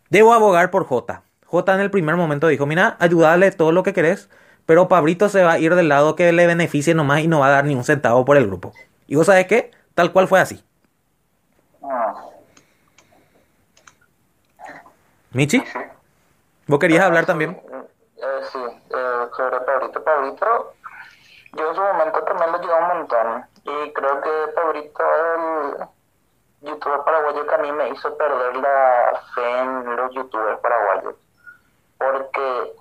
debo abogar por J. J en el primer momento dijo, mira, ayúdale todo lo que querés, pero Pabrito se va a ir del lado que le beneficie nomás y no va a dar ni un centavo por el grupo. Y vos sabés qué, tal cual fue así. Mm. Michi, vos querías hablar también. Eh, sí, eh, sobre Pabrito. Pabrito, yo en su momento también lo llevé un montón. Y creo que Pabrito es el youtuber paraguayo que a mí me hizo perder la fe en los youtubers paraguayos. Porque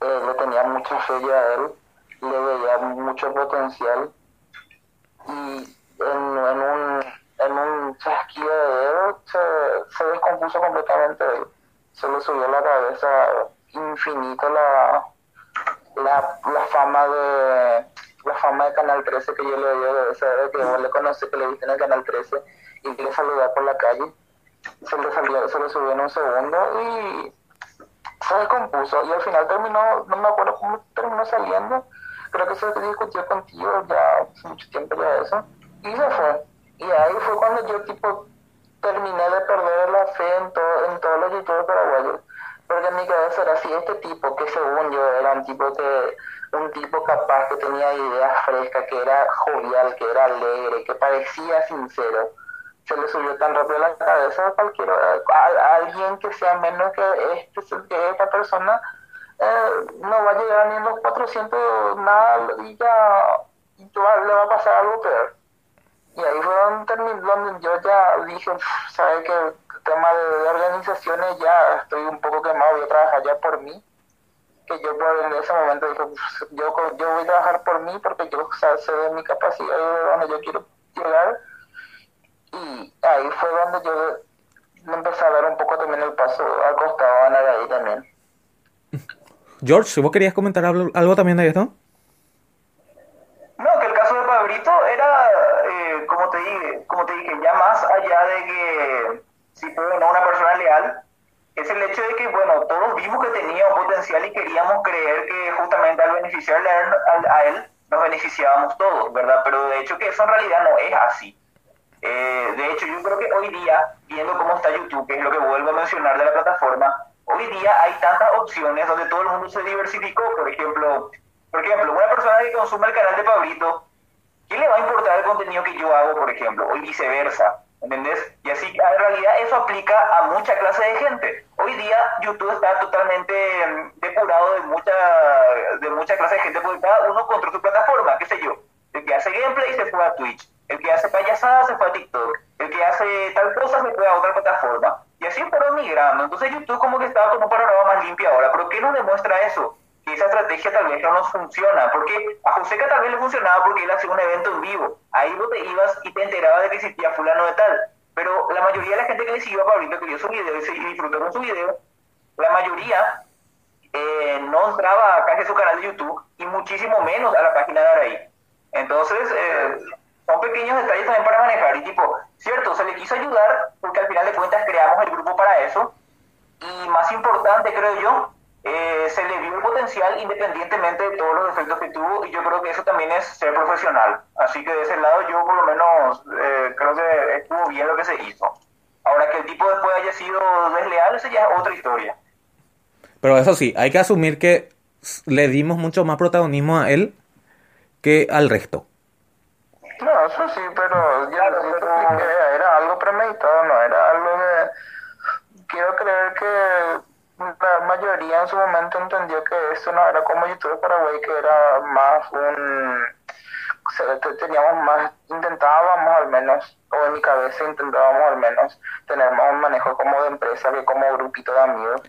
eh, le tenía mucha fe a él, le veía mucho potencial. Y en, un, en un chasquido de dedos se, descompuso completamente él. Se le subió a la cabeza infinito la, la, la fama de la fama de Canal 13 que yo le dio de esa vez que vos le conoces que le viste en el Canal 13 y le saludaba por la calle se le se le subió en un segundo y se descompuso y al final terminó, no me acuerdo cómo terminó saliendo, creo que se discutió contigo ya hace mucho tiempo ya eso, y se fue. Y ahí fue cuando yo tipo terminé de perder la fe en, todo, en todos los youtubers paraguayos. Porque en mi cabeza era así, este tipo que según yo era un tipo que, un tipo capaz que tenía ideas frescas, que era jovial, que era alegre, que parecía sincero se le subió tan rápido la cabeza a cualquier a, alguien que sea menos que este que esta persona eh, no va a llegar ni en los 400 nada y ya y le va a pasar algo peor. Y ahí fue donde, donde yo ya dije sabe que el tema de, organizaciones ya estoy un poco quemado voy a trabajar ya por mí que yo en ese momento dije "Uf, yo, yo voy a trabajar por mí porque yo o sea, sé de mi capacidad y de donde yo quiero llegar y ahí fue donde yo me empecé a dar un poco también el paso al costado a Naraí también. George, si vos querías comentar algo, algo también de esto. No, que el caso de Pabrito era, eh, como, te dije, como te dije, ya más allá de que si fue o no una persona leal, es el hecho de que, bueno, todos vimos que tenía un potencial y queríamos creer que justamente al beneficiarle a él, a él, nos beneficiábamos todos, ¿verdad? Pero de hecho que eso en realidad no es así. Eh, de hecho, yo creo que hoy día, viendo cómo está YouTube, que es lo que vuelvo a mencionar de la plataforma, hoy día hay tantas opciones donde todo el mundo se diversificó. Por ejemplo, por ejemplo, una persona que consume el canal de Pablito, ¿qué le va a importar el contenido que yo hago, por ejemplo? O viceversa, ¿entendés? Y así, en realidad, eso aplica a mucha clase de gente. Hoy día, YouTube está totalmente mm, depurado de mucha, de mucha clase de gente, porque cada uno controla su plataforma, qué sé yo. El que hace gameplay se fue a Twitch, el que hace payasadas se fue a TikTok, el que hace tal cosa se fue a otra plataforma. Y así fueron migrando. Entonces YouTube como que estaba con un panorama más limpio ahora. ¿Pero qué nos demuestra eso? Que esa estrategia tal vez no nos funciona. Porque a Joseca tal vez le funcionaba porque él hacía un evento en vivo. Ahí vos te ibas y te enterabas de que existía fulano de tal. Pero la mayoría de la gente que le siguió a Pablito, que vio su video y con su video, la mayoría eh, no entraba a su canal de YouTube y muchísimo menos a la página de Araí. Entonces, eh, son pequeños detalles también para manejar. Y tipo, cierto, se le quiso ayudar porque al final de cuentas creamos el grupo para eso. Y más importante, creo yo, eh, se le vio el potencial independientemente de todos los defectos que tuvo. Y yo creo que eso también es ser profesional. Así que de ese lado yo por lo menos eh, creo que estuvo bien lo que se hizo. Ahora que el tipo después haya sido desleal, eso ya es otra historia. Pero eso sí, hay que asumir que le dimos mucho más protagonismo a él que al resto. No, eso sí, pero ya lo era algo premeditado, no era algo de... Quiero creer que la mayoría en su momento entendió que eso no era como YouTube Paraguay, que era más un... Teníamos más, intentábamos al menos, o en mi cabeza intentábamos al menos tener más un manejo como de empresa que como grupito de amigos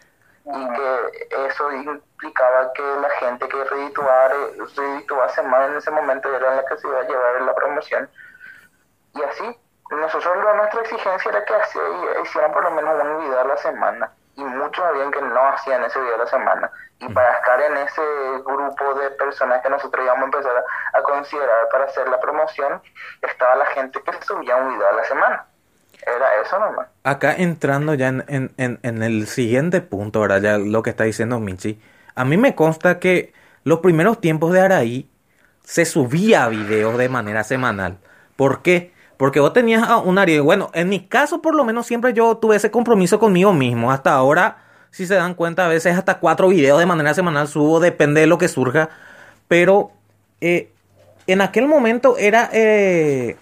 y que eso implicaba que la gente que redituase más en ese momento era la que se iba a llevar la promoción. Y así, nosotros nuestra exigencia era que hicieran por lo menos un video a la semana. Y muchos habían que no hacían ese video a la semana. Y para estar en ese grupo de personas que nosotros íbamos a empezar a considerar para hacer la promoción, estaba la gente que subía un video a la semana. Era eso nomás. Acá entrando ya en, en, en, el siguiente punto, ahora Ya lo que está diciendo Michi. A mí me consta que los primeros tiempos de Araí se subía videos de manera semanal. ¿Por qué? Porque vos tenías un área. Bueno, en mi caso, por lo menos, siempre yo tuve ese compromiso conmigo mismo. Hasta ahora, si se dan cuenta, a veces hasta cuatro videos de manera semanal subo, depende de lo que surja. Pero eh, en aquel momento era. Eh,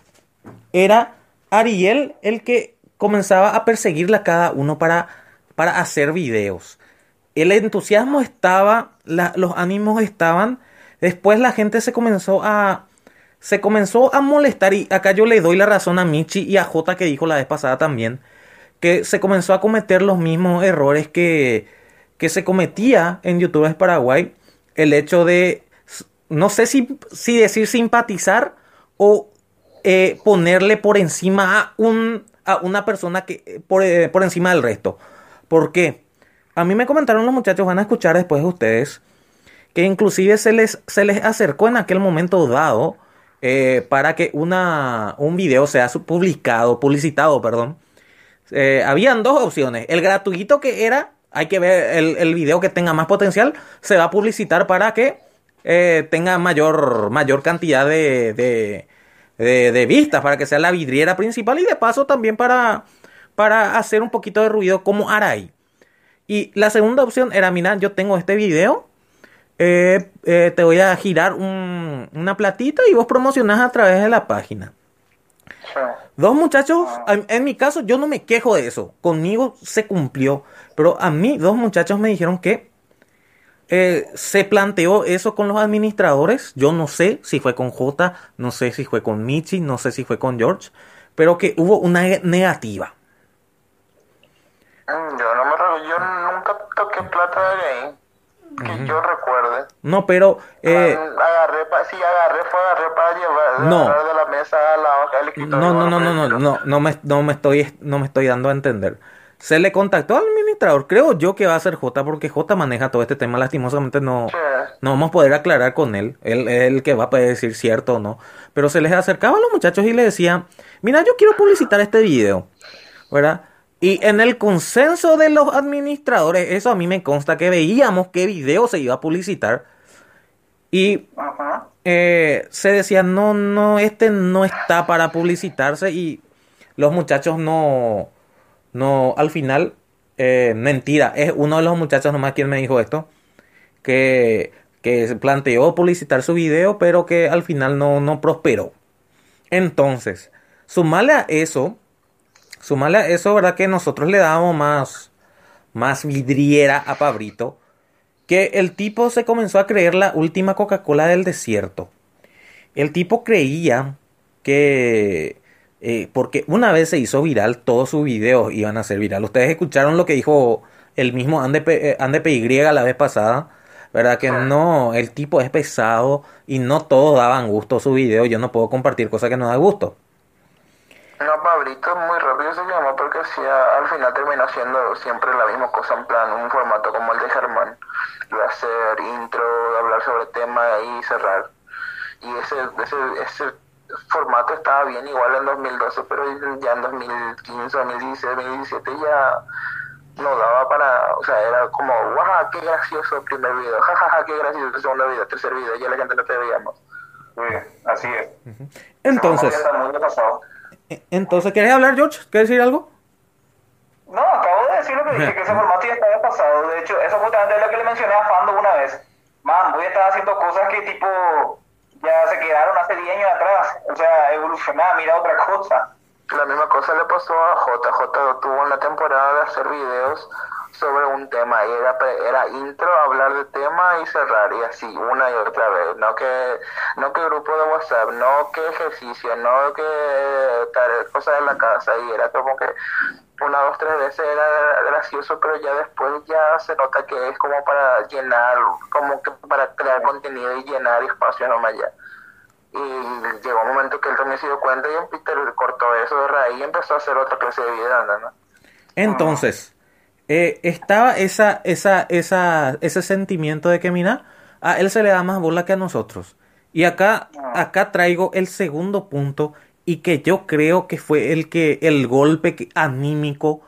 era Ariel el que comenzaba a perseguirle a cada uno para, para hacer videos. El entusiasmo estaba, los ánimos estaban. Después la gente se comenzó a. Se comenzó a molestar. Y acá yo le doy la razón a Michi y a J que dijo la vez pasada también. Que se comenzó a cometer los mismos errores que, que se cometía en YouTubers Paraguay. El hecho de. No sé si, si decir simpatizar o eh, ponerle por encima a, un, a una persona que eh, por, eh, por, encima del resto. ¿Por qué? A mí me comentaron los muchachos, van a escuchar después de ustedes, que inclusive se les, se les acercó en aquel momento dado para que una, un video sea publicado, publicitado, perdón. habían dos opciones. El gratuito que era, hay que ver el, el video que tenga más potencial, se va a publicitar para que tenga mayor, mayor cantidad de de, vistas para que sea la vidriera principal y de paso también para, para hacer un poquito de ruido como Arai. Y la segunda opción era, mira, yo tengo este video, eh, eh, te voy a girar una platita y vos promocionás a través de la página. Dos muchachos, en, mi caso yo no me quejo de eso, conmigo se cumplió, pero a mí dos muchachos me dijeron que eh, se planteó eso con los administradores. Yo no sé si fue con J, no sé si fue con Michi, no sé si fue con George, pero que hubo una negativa. Mm, yo, no me, yo nunca toqué plata de ahí, que yo recuerde. No, pero... Eh, agarré, sí, agarré, fue agarré para llevar no, de la mesa a la hoja No, no, no, no, no, no, no, me, no, me estoy, no me estoy dando a entender. Se le contactó al administrador. Creo yo que va a ser J porque J maneja todo este tema. Lastimosamente no, no vamos a poder aclarar con él. Él es el que va a poder decir cierto o no. Pero se les acercaba a los muchachos y le decía, mira, yo quiero publicitar este video. ¿Verdad? Y en el consenso de los administradores, eso a mí me consta que veíamos qué video se iba a publicitar. Y eh, se decía, no, no, este no está para publicitarse. Y los muchachos no no, al final, eh, mentira, es uno de los muchachos nomás quien me dijo esto, que, que planteó publicitar su video, pero que al final no, no prosperó. Entonces, sumarle a eso, sumarle a eso, ¿verdad? Que nosotros le dábamos más, más vidriera a Pabrito, que el tipo se comenzó a creer la última Coca-Cola del desierto. El tipo creía que eh, porque una vez se hizo viral, todos sus videos iban a ser viral. Ustedes escucharon lo que dijo el mismo Ande, eh, Ande PY la vez pasada, ¿verdad? Que no, el tipo es pesado y no todos daban gusto su video. Yo no puedo compartir cosas que no dan gusto. No, Pablito muy rápido se llama porque al final terminó haciendo siempre la misma cosa, en plan, un formato como el de Germán. A hacer intro, hablar sobre tema y cerrar. Y ese, ese, ese formato estaba bien igual en 2012, pero ya en 2015, 2016, 2017 ya no daba para, o sea, era como, guau, qué gracioso el primer video, jajaja, qué gracioso el segundo video, tercer video, ya la gente no te veíamos. así es. Entonces, e, entonces, ¿quieres hablar, George? ¿Quieres decir algo? No, acabo de decir lo que dije, que ese formato ya estaba pasado. De hecho, eso justamente lo que le mencioné a Fando una vez. Man, voy a estar haciendo cosas que tipo ya se quedaron hace 10 años atrás. O sea, evolucionar, mira otra cosa. La misma cosa le pasó a JJ, tuvo una temporada de hacer videos sobre un tema y era, era intro, hablar de tema y cerrar y así una y otra vez, no que no que grupo de WhatsApp, no que ejercicio, no que tal, cosas de la casa y era como que una, dos, tres veces era gracioso, pero ya después ya se nota que es como para llenar, como que para crear contenido y llenar espacio nomás ya. Y llegó un momento que él también se dio cuenta y Peter cortó eso de raíz y empezó a hacer otra clase de vida, ¿no? Entonces, eh, estaba esa, esa, esa, ese sentimiento de que, mira, a él se le da más bola que a nosotros. Y acá, acá traigo el segundo punto y que yo creo que fue el que el golpe anímico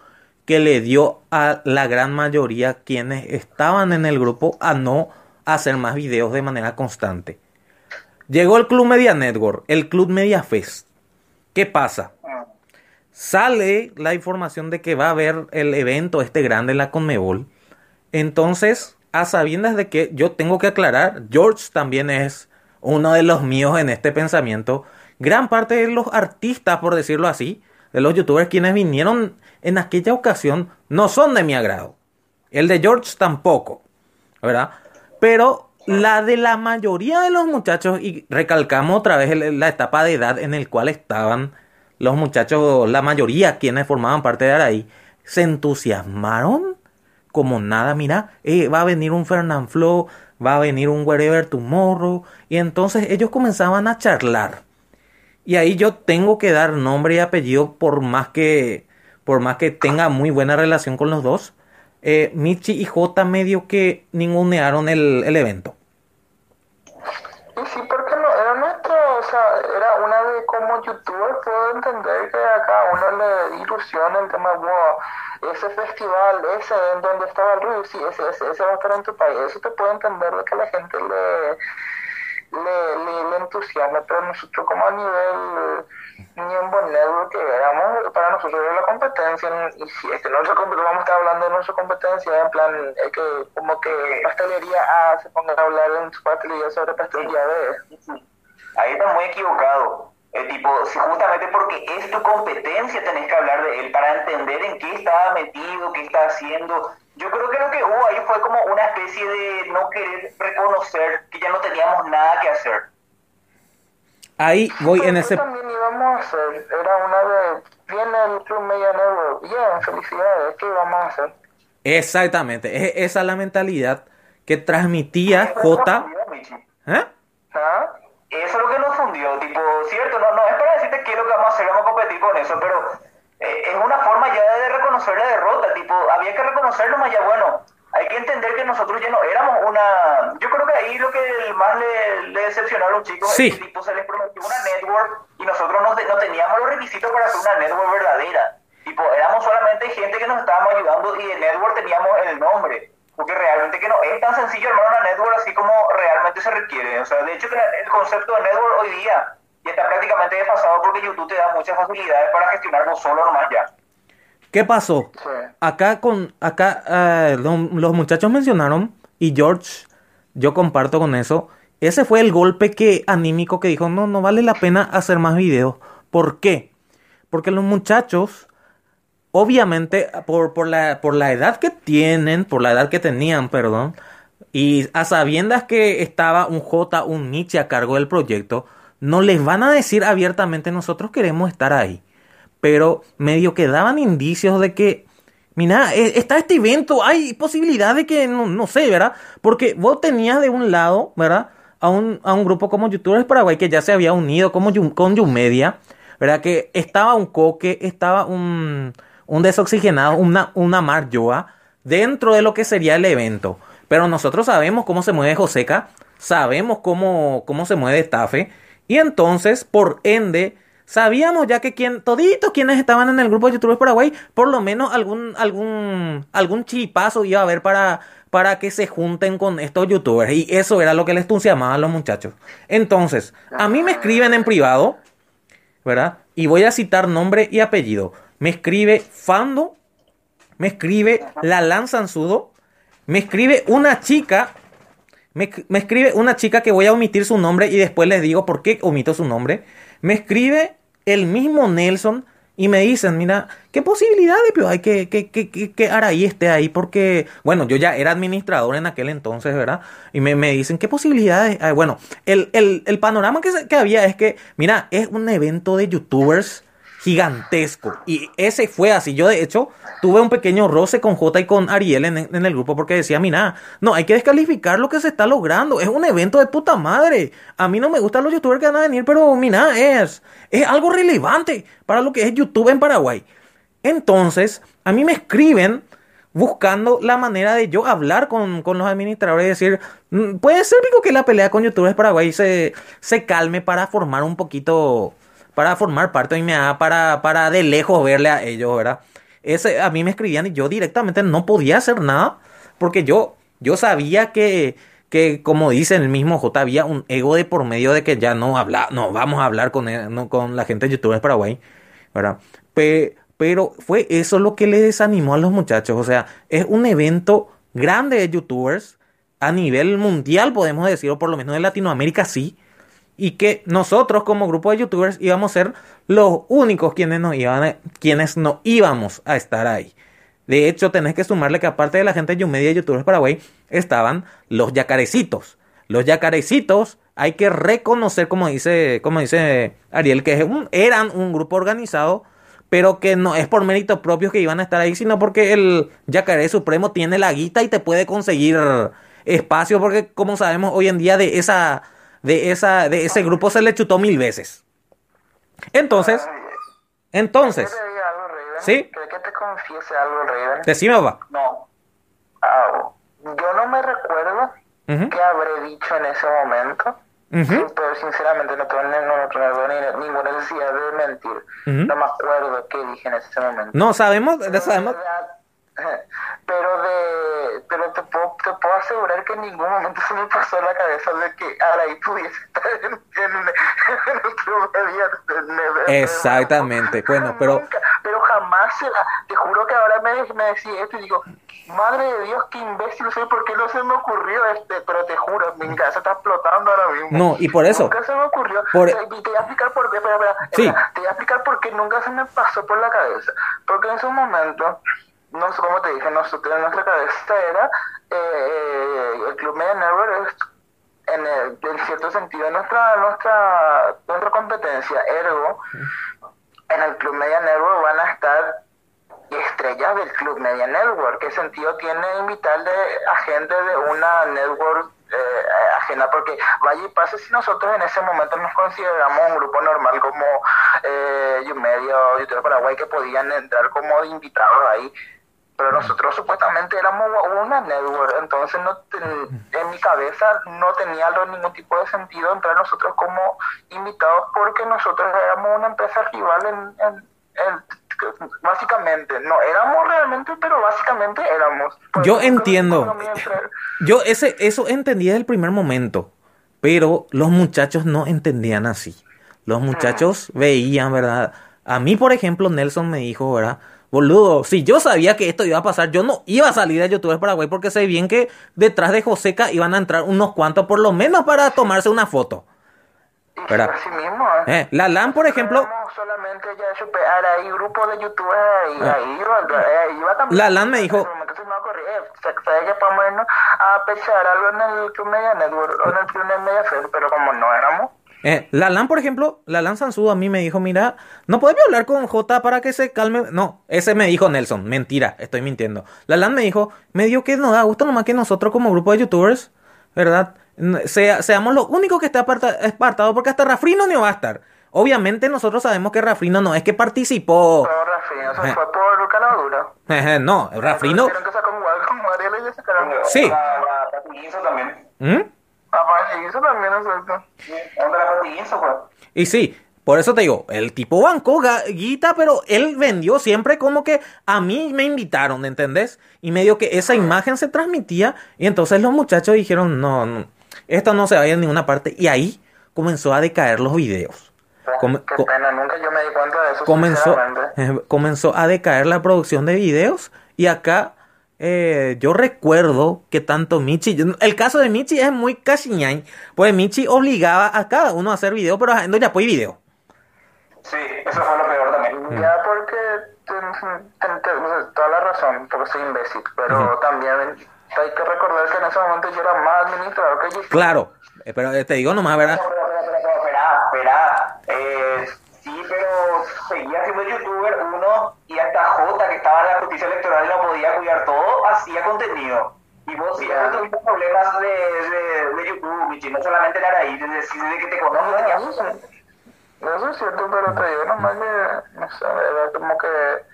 que le dio a la gran mayoría quienes estaban en el grupo a no hacer más videos de manera constante. Llegó el Club Media Network, el Club Media Fest. ¿Qué pasa? Sale la información de que va a haber el evento este grande la Conmebol. Entonces, a sabiendas de que yo tengo que aclarar, George también es uno de los míos en este pensamiento. Gran parte de los artistas, por decirlo así, de los youtubers quienes vinieron en aquella ocasión, no son de mi agrado. El de George tampoco, ¿verdad? Pero la de la mayoría de los muchachos, y recalcamos otra vez la etapa de edad en el cual estaban los muchachos, la mayoría quienes formaban parte de Araí, se entusiasmaron como nada, mira, eh, va a venir un Fernand Flo, va a venir un Wherever Tomorrow, y entonces ellos comenzaban a charlar. Y ahí yo tengo que dar nombre y apellido por más que, por más que tenga muy buena relación con los dos eh, Michi y J medio que ningunearon el, el evento. Y sí, porque no, era nuestro, o sea, era una de como youtuber puedo entender que a cada uno le ilusiona el tema, wow, ese festival, ese en donde estaba el ruido, sí, ese, ese, ese va a estar en tu país, eso te puedo entender de que la gente le, le, le, le entusiasma, pero nosotros como a nivel ni en Network que éramos, para nosotros era la competencia, y si es que nosotros vamos a estar hablando de nuestra competencia, en plan, es que como que pastelería A se ponga a hablar en su pastelería sobre pastelería B. Ahí está muy equivocado. Eh, tipo, justamente porque es tu competencia tenés que hablar de él para entender en qué estaba metido, qué está haciendo. Yo creo que lo que hubo ahí fue como una especie de no querer reconocer que ya no teníamos nada que hacer. Ahí voy en ese... también íbamos a hacer, era una de, viene el Club Media Network, bien, felicidades, ¿qué íbamos a hacer? Exactamente, es esa la mentalidad que transmitía J. ¿Eh? ¿Ah? Eso es lo que nos fundió, tipo, cierto, no, no es para decirte qué es lo que vamos a hacer, vamos a competir con eso, pero eh, es una forma ya de reconocer la derrota, tipo, había que reconocerlo más ya, bueno, hay que entender que nosotros ya no éramos una... Yo creo que ahí lo que más le, le decepcionó a los chicos es que tipo, se les prometió una network y nosotros no, no teníamos los requisitos para hacer una network verdadera. Tipo, éramos solamente gente que nos estábamos ayudando y de network teníamos el nombre. Porque realmente que no es tan sencillo armar una network así como realmente se requiere. O sea, de hecho que el concepto de network hoy día ya está prácticamente desfasado porque YouTube te da muchas facilidades para gestionarlo solo nomás ya. ¿Qué pasó? Acá con acá uh, los muchachos mencionaron y George, yo comparto con eso. Ese fue el golpe que anímico que dijo, no, no vale la pena hacer más videos. ¿Por qué? Porque los muchachos, obviamente, por, por, la, por la edad que tienen, por la edad que tenían, perdón, y a sabiendas que estaba un J, un Nietzsche a cargo del proyecto, no les van a decir abiertamente nosotros queremos estar ahí pero medio que daban indicios de que, mira, e, está este evento, hay posibilidad de que, no, no sé, ¿verdad? Porque vos tenías de un lado, ¿verdad? A un, a un grupo como YouTubers Paraguay que ya se había unido como con Yumedia, ¿verdad? Que estaba un coque, estaba un, un desoxigenado, una, una Mar Yoa dentro de lo que sería el evento. Pero nosotros sabemos cómo se mueve Joseca, sabemos cómo, cómo se mueve Tafe, y entonces, por ende, Sabíamos ya que quien, toditos quienes estaban en el grupo de YouTubers Paraguay, por lo menos algún, algún, algún chipazo iba a haber para, para que se junten con estos youtubers. Y eso era lo que les entusiasmaba a los muchachos. Entonces, a mí me escriben en privado, ¿verdad? Y voy a citar nombre y apellido. Me escribe Fando, me escribe La Lanzanzudo, me escribe una chica, me, me escribe una chica que voy a omitir su nombre y después les digo por qué omito su nombre. Me escribe el mismo Nelson y me dicen, mira, ¿qué posibilidades hay que, que, que, que, que Araí esté ahí? Porque, bueno, yo ya era administrador en aquel entonces, ¿verdad? Y me, me dicen, ¿qué posibilidades hay? Bueno, el, el, el panorama que, se- que había es que, mira, es un evento de youtubers gigantesco. Y ese fue así. Yo, de hecho, tuve un pequeño roce con J y con Ariel en, en el grupo porque decía, mira, no, hay que descalificar lo que se está logrando. Es un evento de puta madre. A mí no me gustan los youtubers que van a venir, pero mira, es, es algo relevante para lo que es YouTube en Paraguay. Entonces, a mí me escriben buscando la manera de yo hablar con, con los administradores y decir, "Mm, puede ser pico que la pelea con youtubers Paraguay se, se calme para formar un poquito, para formar parte de mi para, para de lejos verle a ellos, ¿verdad? Ese, a mí me escribían y yo directamente no podía hacer nada porque yo, yo sabía que, que como dice el mismo J, había un ego de por medio de que ya no habla, no vamos a hablar con, no, con la gente de youtubers Paraguay, ¿verdad? Pe- pero fue eso lo que le desanimó a los muchachos. O sea, es un evento grande de youtubers a nivel mundial, podemos decir, o por lo menos en Latinoamérica sí. Y que nosotros como grupo de youtubers íbamos a ser los únicos quienes no, iban a- quienes no íbamos a estar ahí. De hecho, tenés que sumarle que aparte de la gente de Yumedia y youtubers Paraguay, estaban los yacarecitos. Los yacarecitos hay que reconocer, como dice, como dice Ariel, que eran un grupo organizado pero que no es por méritos propios que iban a estar ahí, sino porque el Yacaré Supremo tiene la guita y te puede conseguir espacio, porque como sabemos hoy en día de esa, de esa, de ese grupo se le chutó mil veces. Entonces, entonces. ¿Sí? ¿Crees que te confiese algo, Raven? decime, papá. No. Ah, yo no me recuerdo qué habré dicho en ese momento. Pero sinceramente no tengo, no, no tengo ni- ninguna necesidad de mentir. No me acuerdo qué dije en ese momento. No, sabemos, sabemos, verdad, Pero de pero te puedo, te puedo asegurar que en ningún momento se me pasó en la cabeza de que Araí pudiese estar en, en, en el club de día Exactamente, bueno, pero- Nunca, pero jamás se la, te juro que ahora me, me decía esto y digo, madre de Dios, qué imbécil soy, ¿por qué no se me ocurrió este? Pero te juro, mi casa está explotando ahora mismo. No, y por eso- Nunca se me ocurrió. por- Te, y te voy a explicar por qué, espera, espera, Sí. te voy a explicar por qué nunca se me pasó por la cabeza. Porque en su momento, no sé cómo te dije, nosotros en nuestra cabeza era eh, el Club Media Network es en, el- en cierto sentido nuestra nuestra nuestra competencia ergo en el Club Media Network van a estar estrellas del Club Media Network. ¿Qué sentido tiene invitarle a gente de una network eh, ajena? Porque vaya y pase si nosotros en ese momento nos consideramos un grupo normal como eh, o YouTube Paraguay que podían entrar como invitados ahí. Pero nosotros supuestamente éramos una network, entonces no ten- en mi cabeza no tenía ningún tipo de sentido entrar nosotros como invitados porque nosotros éramos una empresa rival en, en- en- básicamente, no éramos realmente, pero básicamente éramos. Por Yo entiendo. Yo ese, eso entendí desde el primer momento, pero los muchachos no entendían así. Los muchachos veían, ¿verdad? A mí, por ejemplo, Nelson me dijo, ¿verdad? Boludo, si yo sabía que esto iba a pasar, yo no iba a salir de YouTubers Paraguay porque sé bien que detrás de Joseca iban a entrar unos cuantos, por lo menos para tomarse una foto. y ¿verdad? así mismo. Eh, la LAN, por ejemplo, solamente ya superar ahí grupos de youtubers ahí, Ah. ahí iba, eh, iba también. La LAN me dijo- eh, ¿sabes que podemos irnos a pechar algo en el Club Media Network o en el Club Media Fest? Pero como no éramos, Eh, la LAN, por ejemplo, la LAN Sansudo a mí me dijo, mira, no podemos hablar con J para que se calme. No, ese me dijo Nelson, mentira, estoy mintiendo. La LAN me dijo, me dio que nos da gusto nomás que nosotros como grupo de youtubers, ¿verdad? Seamos los únicos que esté aparta- apartado porque hasta Rafrino no va a estar. Obviamente nosotros sabemos que Rafrino no es que participó. pero Rafino, eso Eh. fue por Caladura. No, Rafrino... Que y sacaron. Sí. La, la patiguinzo también. ¿Mm? También es cierto. Y sí, por eso te digo, el tipo bancó ga- guita, pero él vendió siempre como que a mí me invitaron, ¿entendés? Y medio que esa imagen se transmitía y entonces los muchachos dijeron, no, no, esto no se vaya a ninguna parte. Y ahí comenzó a decaer los videos. Qué pena, nunca yo me di cuenta de eso. comenzó, comenzó a decaer la producción de videos y acá eh, yo recuerdo que tanto Michi, yo- el caso de Michi es muy cachiñain, pues Michi obligaba a cada uno a hacer video, pero haciendo ya pues video. Sí, eso fue lo peor también. Ya porque ten- toda la razón, porque soy imbécil, pero también hay que recordar que en ese momento yo era más administrador que YouTube. Claro, eh, pero eh, te digo nomás, ¿verdad? Espera, espera, espera. Eh, pero seguía siendo youtuber uno y hasta J, que estaba en la justicia electoral y lo podía cuidar todo, hacía contenido. Y vos siempre tuviste problemas de, de, de YouTube, Michi, no solamente era ahí, desde, desde que te conozco No, tenías. Eso es cierto, pero te digo nomás que, no sé, era como que,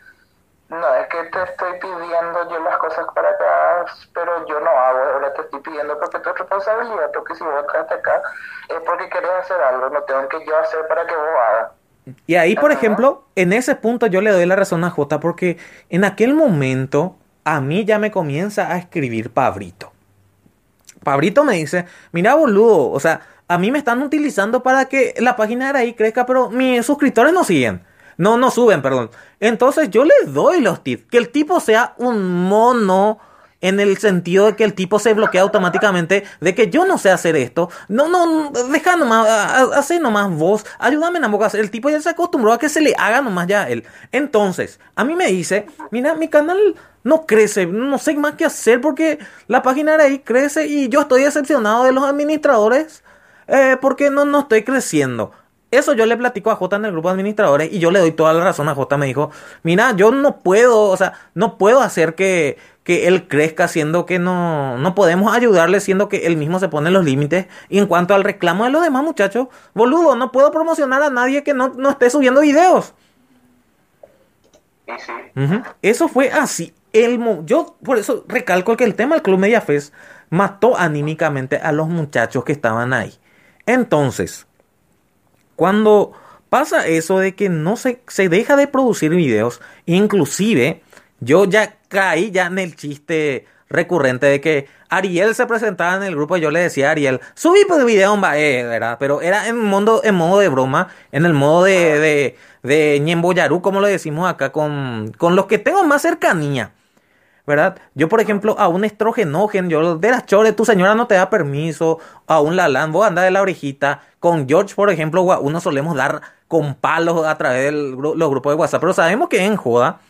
no es que te estoy pidiendo yo las cosas para acá, pero yo no hago, ahora te estoy pidiendo porque tu responsabilidad, porque si vos entraste acá es porque querés hacer algo, no tengo que yo hacer para que vos hagas. Y ahí, por Ajá. ejemplo, en ese punto yo le doy la razón a J porque en aquel momento a mí ya me comienza a escribir Pabrito. Pabrito me dice, mira boludo, o sea, a mí me están utilizando para que la página de Araí crezca, pero mis suscriptores no siguen. No, no suben, perdón. Entonces yo le doy los tips. Que el tipo sea un mono en el sentido de que el tipo se bloquea automáticamente, de que yo no sé hacer esto. No, no, deja nomás, hace nomás vos, ayúdame en boca. El tipo ya se acostumbró a que se le haga nomás ya a él. Entonces, a mí me dice, mira, mi canal no crece, no sé más qué hacer porque la página de ahí crece y yo estoy decepcionado de los administradores eh, porque no, no estoy creciendo. Eso yo le platico a J en el grupo de administradores y yo le doy toda la razón a J. Me dijo, mira, yo no puedo, o sea, no puedo hacer que, que él crezca siendo que no, no podemos ayudarle siendo que él mismo se pone los límites. Y en cuanto al reclamo de los demás muchachos, boludo, no puedo promocionar a nadie que no, no esté subiendo videos. Eso fue así. El mo- yo por eso recalco que el tema del Club Media Fest mató anímicamente a los muchachos que estaban ahí. Entonces, cuando pasa eso de que no se, se deja de producir videos, inclusive yo ya caí ya en el chiste recurrente de que Ariel se presentaba en el grupo y yo le decía a Ariel, subí pues video Bae, ¿verdad? Pero era en modo, en modo de broma, en el modo de, de, de ñemboyarú, como lo decimos acá, con, con los que tengo más cercanía. ¿verdad? Yo, por ejemplo, a un estrogenogen, yo de las chores, tu señora no te da permiso, a un lalán, vos andás de la orejita. Con George, por ejemplo, uno solemos dar con palos a través de los grupos de WhatsApp, pero sabemos que es en joda.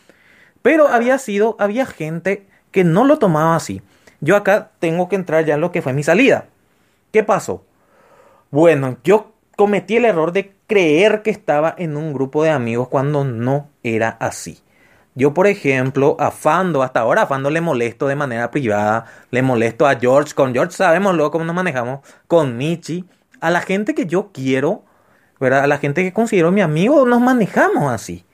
Pero había sido, había gente que no lo tomaba así. Yo acá tengo que entrar ya en lo que fue mi salida. ¿Qué pasó? Bueno, yo cometí el error de creer que estaba en un grupo de amigos cuando no era así. Yo, por ejemplo, a Fando, hasta ahora a Fando le molesto de manera privada, le molesto a George, con George sabemos luego cómo nos manejamos, con Michi, a la gente que yo quiero, ¿verdad? A la gente que considero mi amigo, nos manejamos así.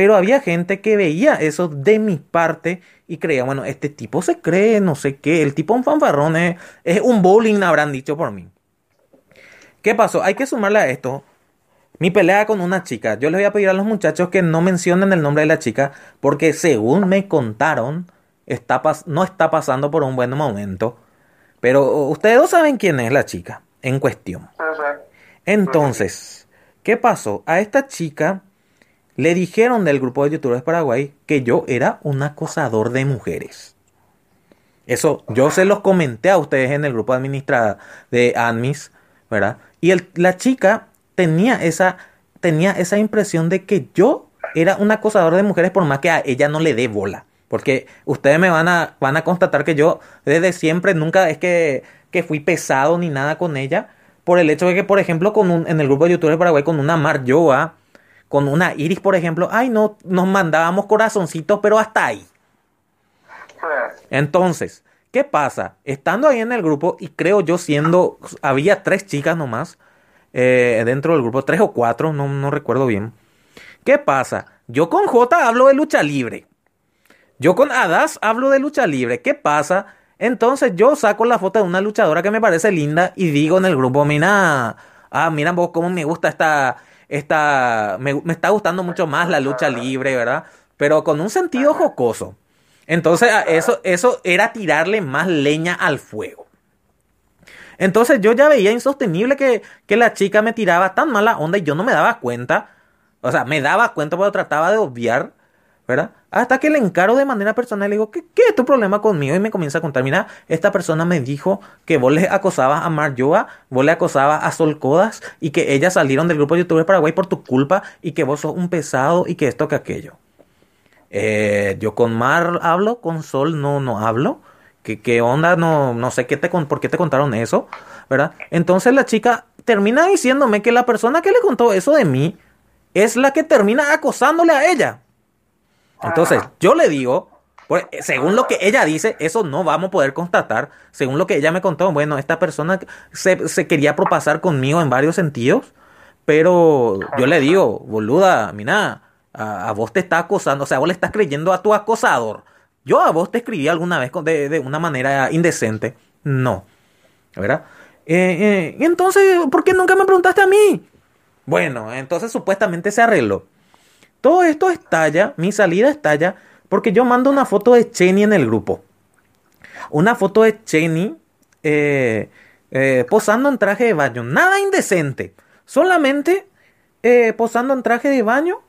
Pero había gente que veía eso de mi parte y creía, bueno, este tipo se cree, no sé qué, el tipo un fanfarrón es, es un bowling, habrán dicho por mí. ¿Qué pasó? Hay que sumarle a esto mi pelea con una chica. Yo les voy a pedir a los muchachos que no mencionen el nombre de la chica porque según me contaron, está no está pasando por un buen momento. Pero ustedes dos saben quién es la chica en cuestión. Entonces, ¿qué pasó? A esta chica le dijeron del grupo de youtubers Paraguay que yo era un acosador de mujeres. Eso yo se los comenté a ustedes en el grupo administrada de Admis, ¿verdad? Y la chica tenía esa, tenía esa impresión de que yo era un acosador de mujeres por más que a ella no le dé bola. Porque ustedes me van a, van a constatar que yo desde siempre nunca es que, que fui pesado ni nada con ella. Por el hecho de que, por ejemplo, con un, en el grupo de youtubers Paraguay, con una Mar Yoa, con una Iris, por ejemplo, ay no, nos mandábamos corazoncitos, pero hasta ahí. Entonces, ¿qué pasa? Estando ahí en el grupo, y creo yo siendo, había tres chicas nomás, eh, dentro del grupo, tres o cuatro, no, no recuerdo bien. ¿Qué pasa? Yo con J hablo de lucha libre. Yo con Adas hablo de lucha libre. ¿Qué pasa? Entonces yo saco la foto de una luchadora que me parece linda y digo en el grupo, mira, ah, mira vos cómo me gusta esta, esta, me, me está gustando mucho más la lucha libre, ¿verdad? Pero con un sentido jocoso. Entonces eso, eso era tirarle más leña al fuego. Entonces yo ya veía insostenible que, que la chica me tiraba tan mala onda y yo no me daba cuenta. O sea, me daba cuenta pero trataba de obviar, Hasta que le encaro de manera personal y le digo, ¿qué, ¿qué, es tu problema conmigo? Y me comienza a contar, mira, esta persona me dijo que vos le acosabas a Mar Yoa, vos le acosabas a Sol Codas y que ellas salieron del grupo de youtubers Paraguay por tu culpa y que vos sos un pesado y que esto que aquello. Eh, yo con Mar hablo, con Sol no, no hablo. ¿Qué, qué onda? No, no sé qué te, por qué te contaron eso, ¿verdad? Entonces la chica termina diciéndome que la persona que le contó eso de mí es la que termina acosándole a ella. Entonces, yo le digo, pues, según lo que ella dice, eso no vamos a poder constatar. Según lo que ella me contó, bueno, esta persona se, se quería propasar conmigo en varios sentidos, pero yo le digo, boluda, mira, a, a, vos te está acosando, o sea, vos le estás creyendo a tu acosador. Yo a vos te escribí alguna vez de, de una manera indecente. No, ¿verdad? Eh, eh, entonces, ¿por qué nunca me preguntaste a mí? Bueno, entonces supuestamente se arregló. Todo esto estalla, mi salida estalla, porque yo mando una foto de Cheney en el grupo. Una foto de Cheney eh, eh, posando en traje de baño. Nada indecente. Solamente eh, posando en traje de baño.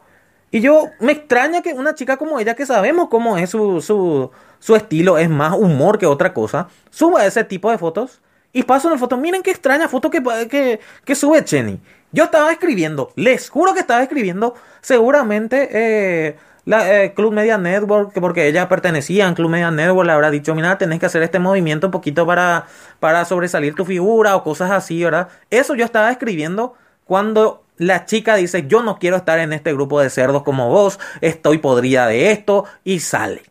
Y yo me extraña que una chica como ella, que sabemos cómo es su, su, su estilo, es más humor que otra cosa, suba ese tipo de fotos. Y paso una foto. Miren qué extraña foto que, que, que sube Cheney. Yo estaba escribiendo, les juro que estaba escribiendo, seguramente eh, la eh, Club Media Network, porque ella pertenecía a Club Media Network, le habrá dicho, mira, tenés que hacer este movimiento un poquito para, para sobresalir tu figura o cosas así, ¿verdad? Eso yo estaba escribiendo cuando la chica dice, yo no quiero estar en este grupo de cerdos como vos, estoy podrida de esto, y sale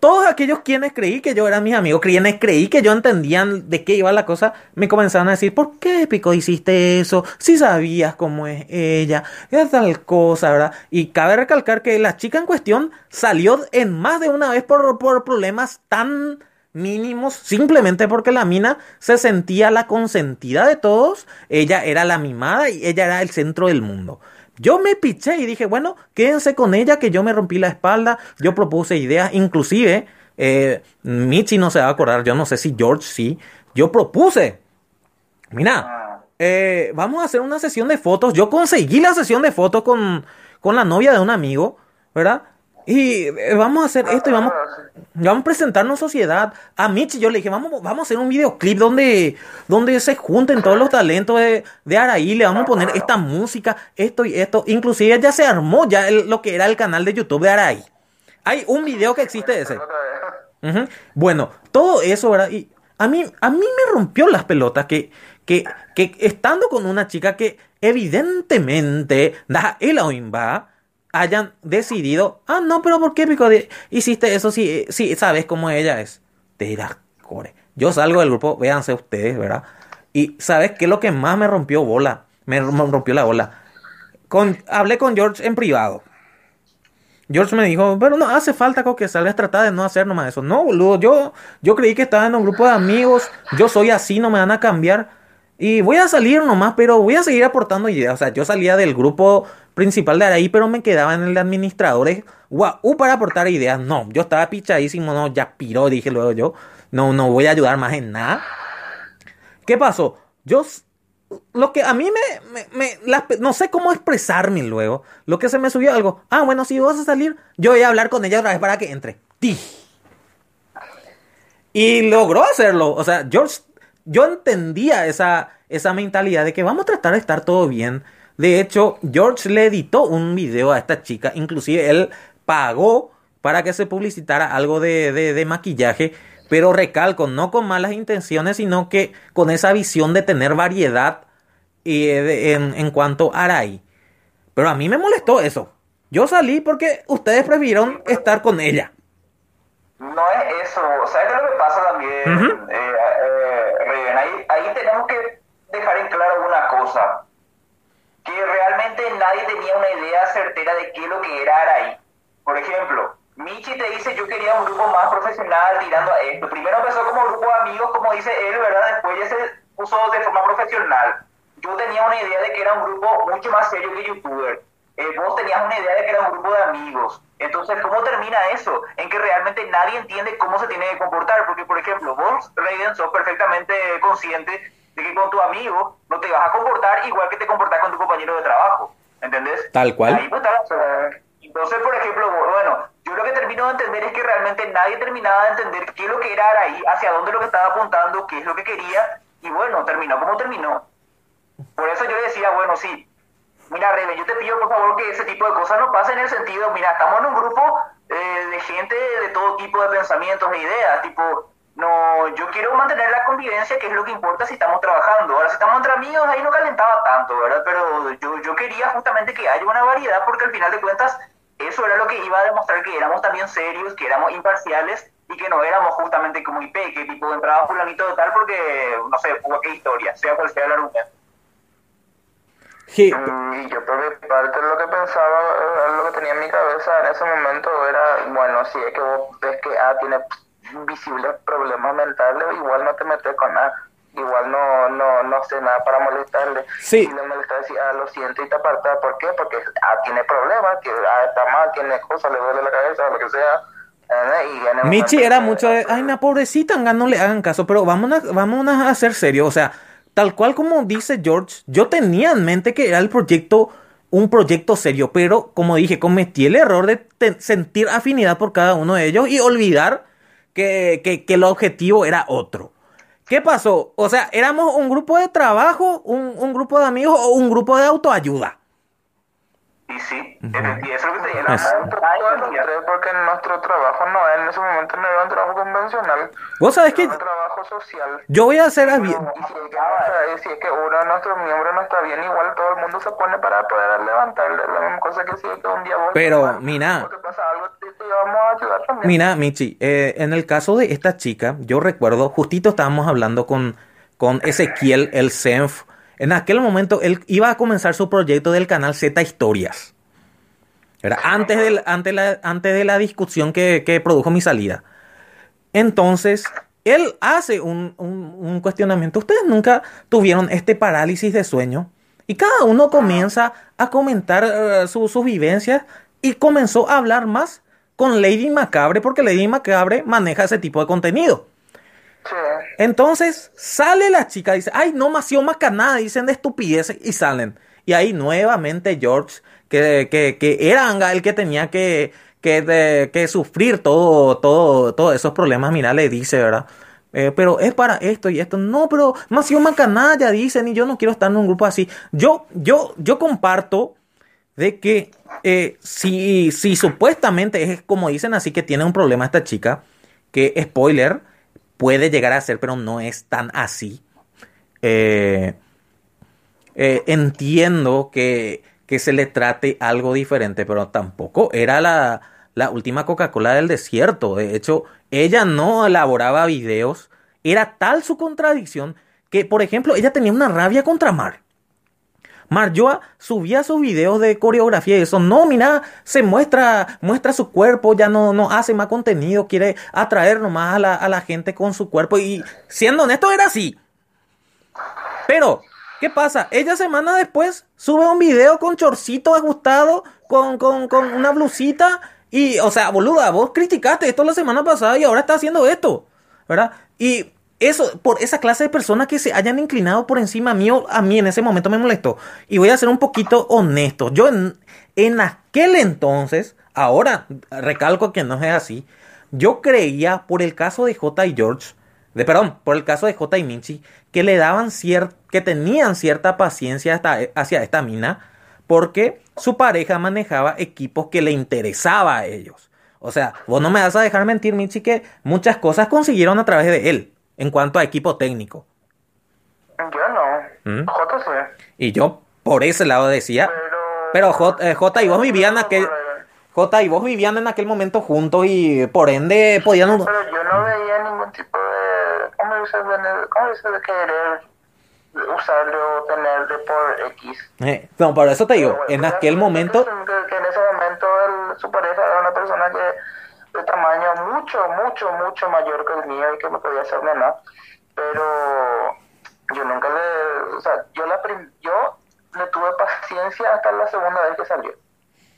todos aquellos quienes creí que yo era mis amigos, quienes creí que yo entendían de qué iba la cosa, me comenzaron a decir, ¿por qué, Pico, hiciste eso? Si sabías cómo es ella, es tal cosa, ¿verdad? Y cabe recalcar que la chica en cuestión salió en más de una vez por, por problemas tan mínimos, simplemente porque la mina se sentía la consentida de todos, ella era la mimada y ella era el centro del mundo. Yo me piché y dije, bueno, quédense con ella, que yo me rompí la espalda, yo propuse ideas, inclusive, eh, Michi no se va a acordar, yo no sé si George sí, yo propuse, mira, eh, vamos a hacer una sesión de fotos, yo conseguí la sesión de fotos con, con la novia de un amigo, ¿verdad? Y eh, vamos a hacer esto y vamos, vamos a presentarnos sociedad. A Mitch yo le dije, vamos, vamos a hacer un videoclip donde, donde se junten todos los talentos de, de Araí, le vamos a poner esta música, esto y esto. Inclusive ya se armó ya lo que era el canal de YouTube de Araí. Hay un video que existe de ese. Bueno, todo eso, ¿verdad? Y a mí, a mí me rompió las pelotas que, que, que estando con una chica que evidentemente da el va hayan decidido, ah, no, pero ¿por qué Pico hiciste eso si, si sabes cómo ella es? Te core. Yo salgo del grupo, véanse ustedes, ¿verdad? Y ¿sabes qué es lo que más me rompió bola? Me rompió la bola. Con, hablé con George en privado. George me dijo, pero no hace falta que salgas tratar de no hacer nomás eso. No, boludo, yo, yo creí que estaba en un grupo de amigos, yo soy así, no me van a cambiar. Y voy a salir nomás, pero voy a seguir aportando ideas. O sea, yo salía del grupo principal de ahí, pero me quedaba en el administrador guau, para aportar ideas. No, yo estaba pichadísimo, no, ya piró, dije luego yo. No, no voy a ayudar más en nada. ¿Qué pasó? Yo, lo que a mí me, me, no sé cómo expresarme luego. Lo que se me subió algo. Ah, bueno, si vas a salir, yo voy a hablar con ella otra vez para que entre. Y logró hacerlo. O sea, George, yo entendía esa, esa mentalidad de que vamos a tratar de estar todo bien de hecho, George le editó un video a esta chica, inclusive él pagó para que se publicitara algo de, de, maquillaje, pero recalco, no con malas intenciones, sino que con esa visión de tener variedad eh, en, en, cuanto a Arai. Pero a mí me molestó eso. Yo salí porque ustedes prefirieron estar con ella. No es eso. ¿Sabes qué es lo que pasa también, eh, eh, ahí, tenemos que dejar en claro una cosa que realmente nadie tenía una idea certera de qué es lo que era Araí. Por ejemplo, Michi te dice yo quería un grupo más profesional tirando a esto. Primero empezó como grupo de amigos, como dice él, ¿verdad? Después ya se puso de forma profesional. Yo tenía una idea de que era un grupo mucho más serio que youtuber. Eh, vos tenías una idea de que era un grupo de amigos. Entonces, ¿cómo termina eso? En que realmente nadie entiende cómo se tiene que comportar. Porque, por ejemplo, vos, Raiden, sos perfectamente consciente de que con tu amigo no te vas a comportar igual que te comportas con tu compañero de trabajo. ¿Entendés? Tal cual. Ahí pues, está, a entender es que realmente nadie terminaba de entender qué es lo que era Araí, hacia dónde lo que estaba apuntando, qué es lo que quería, y bueno, terminó como terminó. Por eso yo decía, bueno, sí, mira, Rebe, yo te pido por favor que ese tipo de cosas no pasen en el sentido, mira, estamos en un grupo eh, de gente de todo tipo de pensamientos e ideas, tipo, no, yo quiero mantener la convivencia, que es lo que importa si estamos trabajando. Ahora, si estamos entre amigos, ahí no calentaba tanto, ¿verdad? Pero yo, yo quería justamente que haya una variedad, porque al final de cuentas, eso era lo que iba a demostrar que éramos también serios, que éramos imparciales y que no éramos justamente como IP, que tipo entraba fulanito de tal porque, no sé, qué historia, sea cual sea el argumento. Sí. Mm, y yo por mi parte lo que pensaba, eh, lo que tenía en mi cabeza en ese momento era, bueno, si es que vos ves que A tiene visibles problemas mentales, igual no te metes con A, igual no, no, no hace nada para molestarle. Sí. Si le molesta decir, ah, lo siento y te aparta, ¿por qué? Porque A tiene problemas, que A está mal, tiene cosas, le duele la cabeza, lo que sea. Y Michi era mucho de, ay, na pobrecita, no le hagan caso, pero vamos a, vamos a ser serios, o sea, tal cual como dice George, yo tenía en mente que era el proyecto, un proyecto serio, pero como dije, cometí el error de sentir afinidad por cada uno de ellos y olvidar que, que, el objetivo era otro. ¿Qué pasó? O sea, éramos un grupo de trabajo, un, un grupo de amigos o un grupo de autoayuda. Y sí, uh -huh. y eso es lo que te porque nuestro trabajo no en ese momento no era un trabajo convencional. Vos sabés que un trabajo social. Yo voy a hacer a. Y si, es que, si es que uno de nuestros miembros no está bien, igual todo el mundo se pone para poder levantarle la misma cosa que si es que un día vos Pero, mira. Pasa algo, te, te vamos a ayudar también. Mira, Michi, eh, en el caso de esta chica, yo recuerdo, justito estábamos hablando con, con Ezequiel, el Senf, en aquel momento él iba a comenzar su proyecto del canal Z Historias. Era antes, del, antes, la, antes de la discusión que, que, produjo mi salida. Entonces, él hace un, un, cuestionamiento. Ustedes nunca tuvieron este parálisis de sueño. Y cada uno comienza a comentar uh, su, sus vivencias y comenzó a hablar más con Lady Macabre porque Lady Macabre maneja ese tipo de contenido. Entonces sale la chica dice, ay, no mació macanada, dicen de estupidez y salen. Y ahí nuevamente George, que, que, que era el que tenía que, que, que sufrir todo, todo, todos esos problemas, mira, le dice, ¿verdad? Eh, pero es para esto y esto. No, pero mació macanalla, dicen, y yo no quiero estar en un grupo así. Yo, yo, yo comparto de que eh, si, si supuestamente es como dicen así que tiene un problema esta chica, que spoiler, puede llegar a ser, pero no es tan así. Eh, eh, entiendo que, que, se le trate algo diferente, pero tampoco era la, la última Coca-Cola del desierto. De hecho, ella no elaboraba videos. Era tal su contradicción que, por ejemplo, ella tenía una rabia contra Mar. Marjoa subía sus videos de coreografía y eso. No, mira, se muestra, muestra su cuerpo, ya no, no hace más contenido, quiere atraer nomás a la, a la gente con su cuerpo. Y siendo honesto, era así. Pero, ¿qué pasa? Ella semana después sube un video con chorcito ajustado, con, con, con una blusita. Y, o sea, boluda, vos criticaste esto la semana pasada y ahora está haciendo esto. ¿Verdad? Y eso, por esa clase de personas que se hayan inclinado por encima mío, a mí en ese momento me molestó. Y voy a ser un poquito honesto. Yo en, en aquel entonces, ahora recalco que no es así, yo creía por el caso de J y George, de perdón, por el caso de J y Minchi, que le daban que tenían cierta paciencia hasta, hacia esta mina, porque su pareja manejaba equipos que le interesaba a ellos. O sea, vos no me vas a dejar mentir, Michi, que muchas cosas consiguieron a través de él en cuanto a equipo técnico. Yo no. ¿Mm? J sí. Y yo por ese lado decía. Pero, pero J, eh, J, y vos vivían aquel. J y vos vivían en aquel momento juntos y por ende podían. Pero yo no veía ningún tipo de. ¿Cómo dice de, cómo de querer usarlo o tenerle por X? Eh, no, por eso te digo, pero, en aquel momento. Que, que, en ese momento el, su pareja era una persona que de tamaño mucho, mucho, mucho mayor que el mío y que me podía hacer nena, pero yo nunca le, o sea, yo, la prim, yo le tuve paciencia hasta la segunda vez que salió.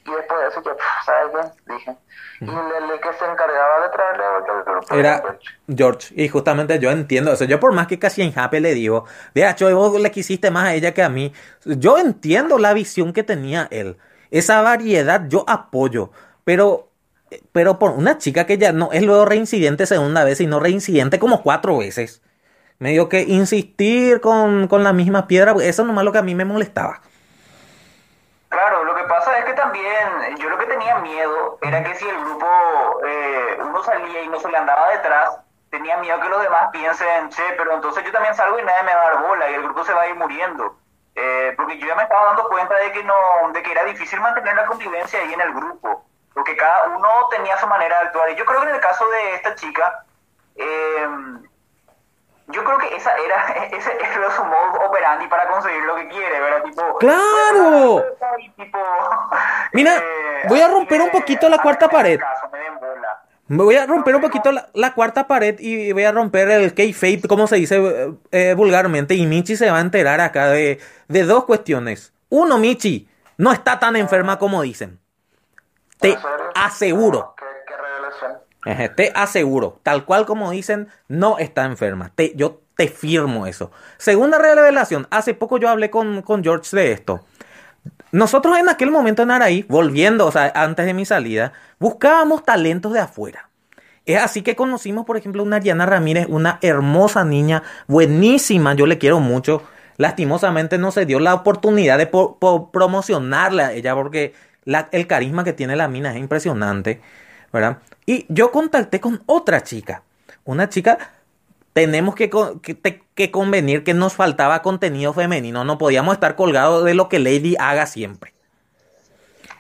Y después de eso yo, ¿sabes qué? Dije. Y el, el, que se encargaba de traerle grupo era George. Y justamente yo entiendo eso. Yo por más que casi en Happy le digo, de hecho, vos le quisiste más a ella que a mí. Yo entiendo la visión que tenía él. Esa variedad yo apoyo. Pero pero por una chica que ya no es luego reincidente segunda vez, sino reincidente como cuatro veces. Me dio que insistir con, con la misma piedra, eso nomás lo que a mí me molestaba. Claro, lo que pasa es que también yo lo que tenía miedo era que si el grupo eh, uno salía y no se le andaba detrás, tenía miedo que los demás piensen, che, pero entonces yo también salgo y nadie me va a dar bola y el grupo se va a ir muriendo. Eh, porque yo ya me estaba dando cuenta de que no, de que era difícil mantener la convivencia ahí en el grupo, porque cada uno tenía su manera de actuar. Y yo creo que en el caso de esta chica, eh, yo creo que esa era, ese es su modo operandi para conseguir lo que quiere, ¿verdad? Tipo, ¡Claro! tipo, Mira, eh, voy a romper un poquito la cuarta pared. caso, me den bola. Me voy a romper un poquito la, la cuarta pared y voy a romper el kayfabe, como se dice eh, eh, vulgarmente. Y Michi se va a enterar acá de, de dos cuestiones. Uno, Michi no está tan enferma como dicen. Te aseguro. ¿Qué, qué revelación? Te aseguro, tal cual como dicen, no está enferma. Te, yo te firmo eso. Segunda revelación, hace poco yo hablé con, con George de esto. Nosotros en aquel momento en Araí, volviendo, o sea, antes de mi salida, buscábamos talentos de afuera. Es así que conocimos, por ejemplo, una Ariana Ramírez, una hermosa niña, buenísima, yo le quiero mucho. Lastimosamente no se dio la oportunidad de po- po- promocionarla a ella porque la- el carisma que tiene la mina es impresionante, ¿verdad? Y yo contacté con otra chica, una chica, tenemos que, que, que convenir que nos faltaba contenido femenino, no podíamos estar colgados de lo que Lady haga siempre.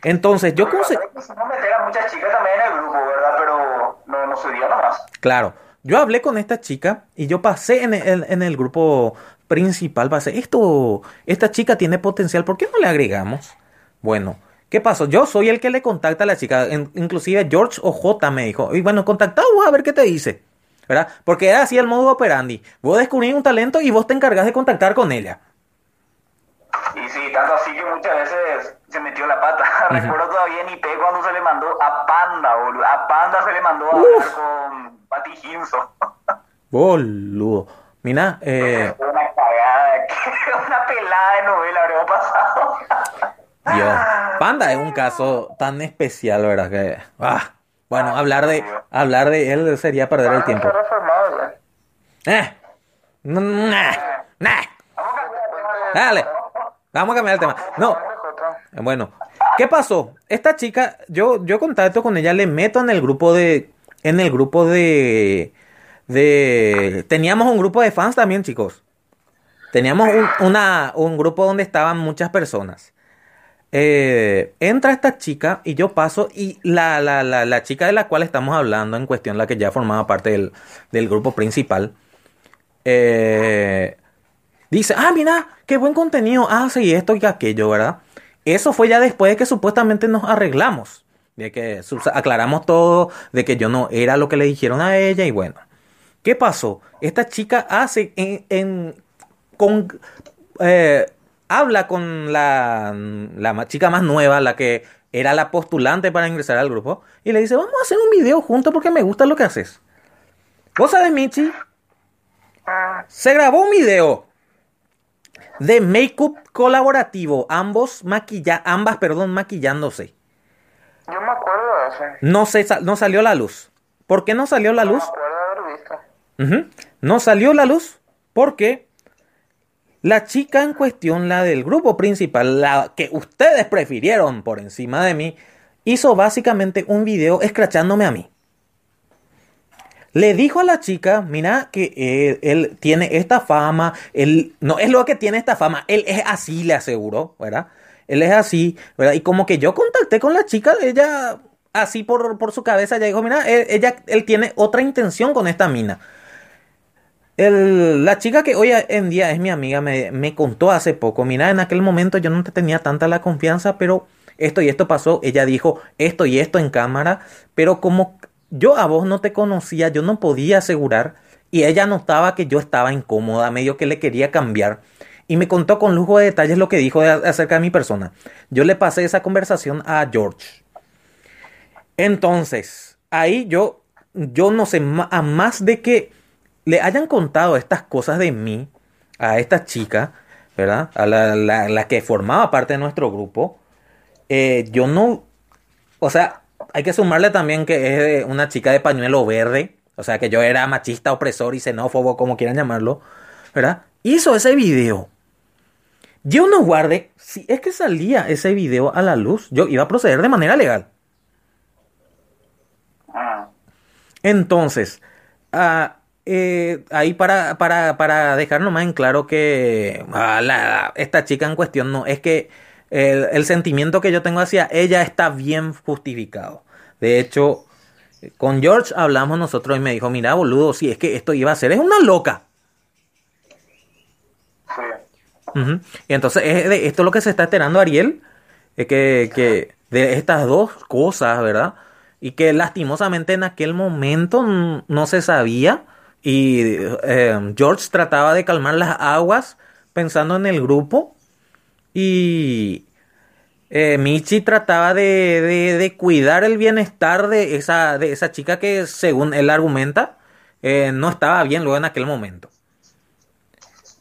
Entonces yo conseguí... Quisimos meter a muchas chicas también en el grupo, ¿verdad? Pero no, no se dio nomás. Claro, yo hablé con esta chica y yo pasé en el, en el grupo principal, pasé, esto, esta chica tiene potencial, ¿por qué no le agregamos? Bueno, ¿qué pasó? Yo soy el que le contacta a la chica, inclusive George OJ me dijo, y bueno, contactado a ver qué te dice, ¿verdad? Porque era así el modo operandi, vos descubrís un talento y vos te encargas de contactar con ella. Y sí, tanto así que muchas veces se metió la pata. Recuerdo todavía en IP cuando se le mandó a Panda, boludo. A Panda se le mandó a hablar con Patty Hinson. Boludo. Mira, eh, una cagada, una pelada de novela habríamos pasado. Dios. Panda es un caso tan especial, ¿verdad? Que, ah, bueno, hablar de, hablar de él sería perder el tiempo. Eh. Nah, nah. Dale. Vamos a cambiar el tema. No. Bueno, ¿qué pasó? Esta chica, yo, yo contacto con ella, le meto en el grupo de, en el grupo de, de, teníamos un grupo de fans también, chicos. Teníamos un, una, un grupo donde estaban muchas personas. Eh, entra esta chica y yo paso y la, la, la, la chica de la cual estamos hablando en cuestión, la que ya formaba parte del, del grupo principal, eh, dice, ah, mira, qué buen contenido hace y esto y aquello, ¿verdad? Eso fue ya después de que supuestamente nos arreglamos, de que aclaramos todo, de que yo no era lo que le dijeron a ella y bueno. ¿Qué pasó? Esta chica hace en, en- con eh, habla con la, la chica más nueva, la que era la postulante para ingresar al grupo, y le dice, vamos a hacer un video juntos porque me gusta lo que haces. ¿Vos sabes, Michi? Se grabó un video de make-up colaborativo, ambos maquilla, ambas, perdón, maquillándose. Yo me acuerdo de eso. No, se, no salió la luz. ¿Por qué no salió la Me luz? acuerdo de haber visto. No salió la luz porque la chica en cuestión, la del grupo principal, la que ustedes prefirieron por encima de mí, hizo básicamente un video escrachándome a mí. Le dijo a la chica, mira que él, él tiene esta fama, él no es lo que tiene esta fama, él es así, le aseguró, ¿verdad? Él es así, ¿verdad? Y como que yo contacté con la chica, ella así por, por su cabeza, ella dijo, mira, él, ella, él tiene otra intención con esta mina. El- la chica que hoy en día es mi amiga me, me contó hace poco, mira, en aquel momento yo no te tenía tanta la confianza, pero esto y esto pasó, ella dijo esto y esto en cámara, pero como yo a vos no te conocía, yo no podía asegurar y ella notaba que yo estaba incómoda, medio que le quería cambiar y me contó con lujo de detalles lo que dijo acerca de mi persona. Yo le pasé esa conversación a George. Entonces, ahí yo, yo no sé, a más de que le hayan contado estas cosas de mí a esta chica, ¿verdad? A la, la- la que formaba parte de nuestro grupo, eh, yo no, o sea, hay que sumarle también que es una chica de pañuelo verde, o sea que yo era machista, opresor y xenófobo, como quieran llamarlo, ¿verdad? Hizo ese video. Yo no guarde, si es que salía ese video a la luz, yo iba a proceder de manera legal. Ah. Entonces, ah, eh, ahí para, para, para dejar nomás en claro que ah, la- esta chica en cuestión no, es que el, el sentimiento que yo tengo hacia ella está bien justificado. De hecho, con George hablamos nosotros y me dijo, mira boludo, si es que esto iba a ser, es una loca. Y entonces es de esto lo que se está enterando Ariel, es que, que de estas dos cosas, ¿verdad? Y que lastimosamente en aquel momento no se sabía y eh, George trataba de calmar las aguas pensando en el grupo y eh, Michi trataba de, de- de cuidar el bienestar de esa, de esa chica que según él argumenta eh, no estaba bien luego en aquel momento.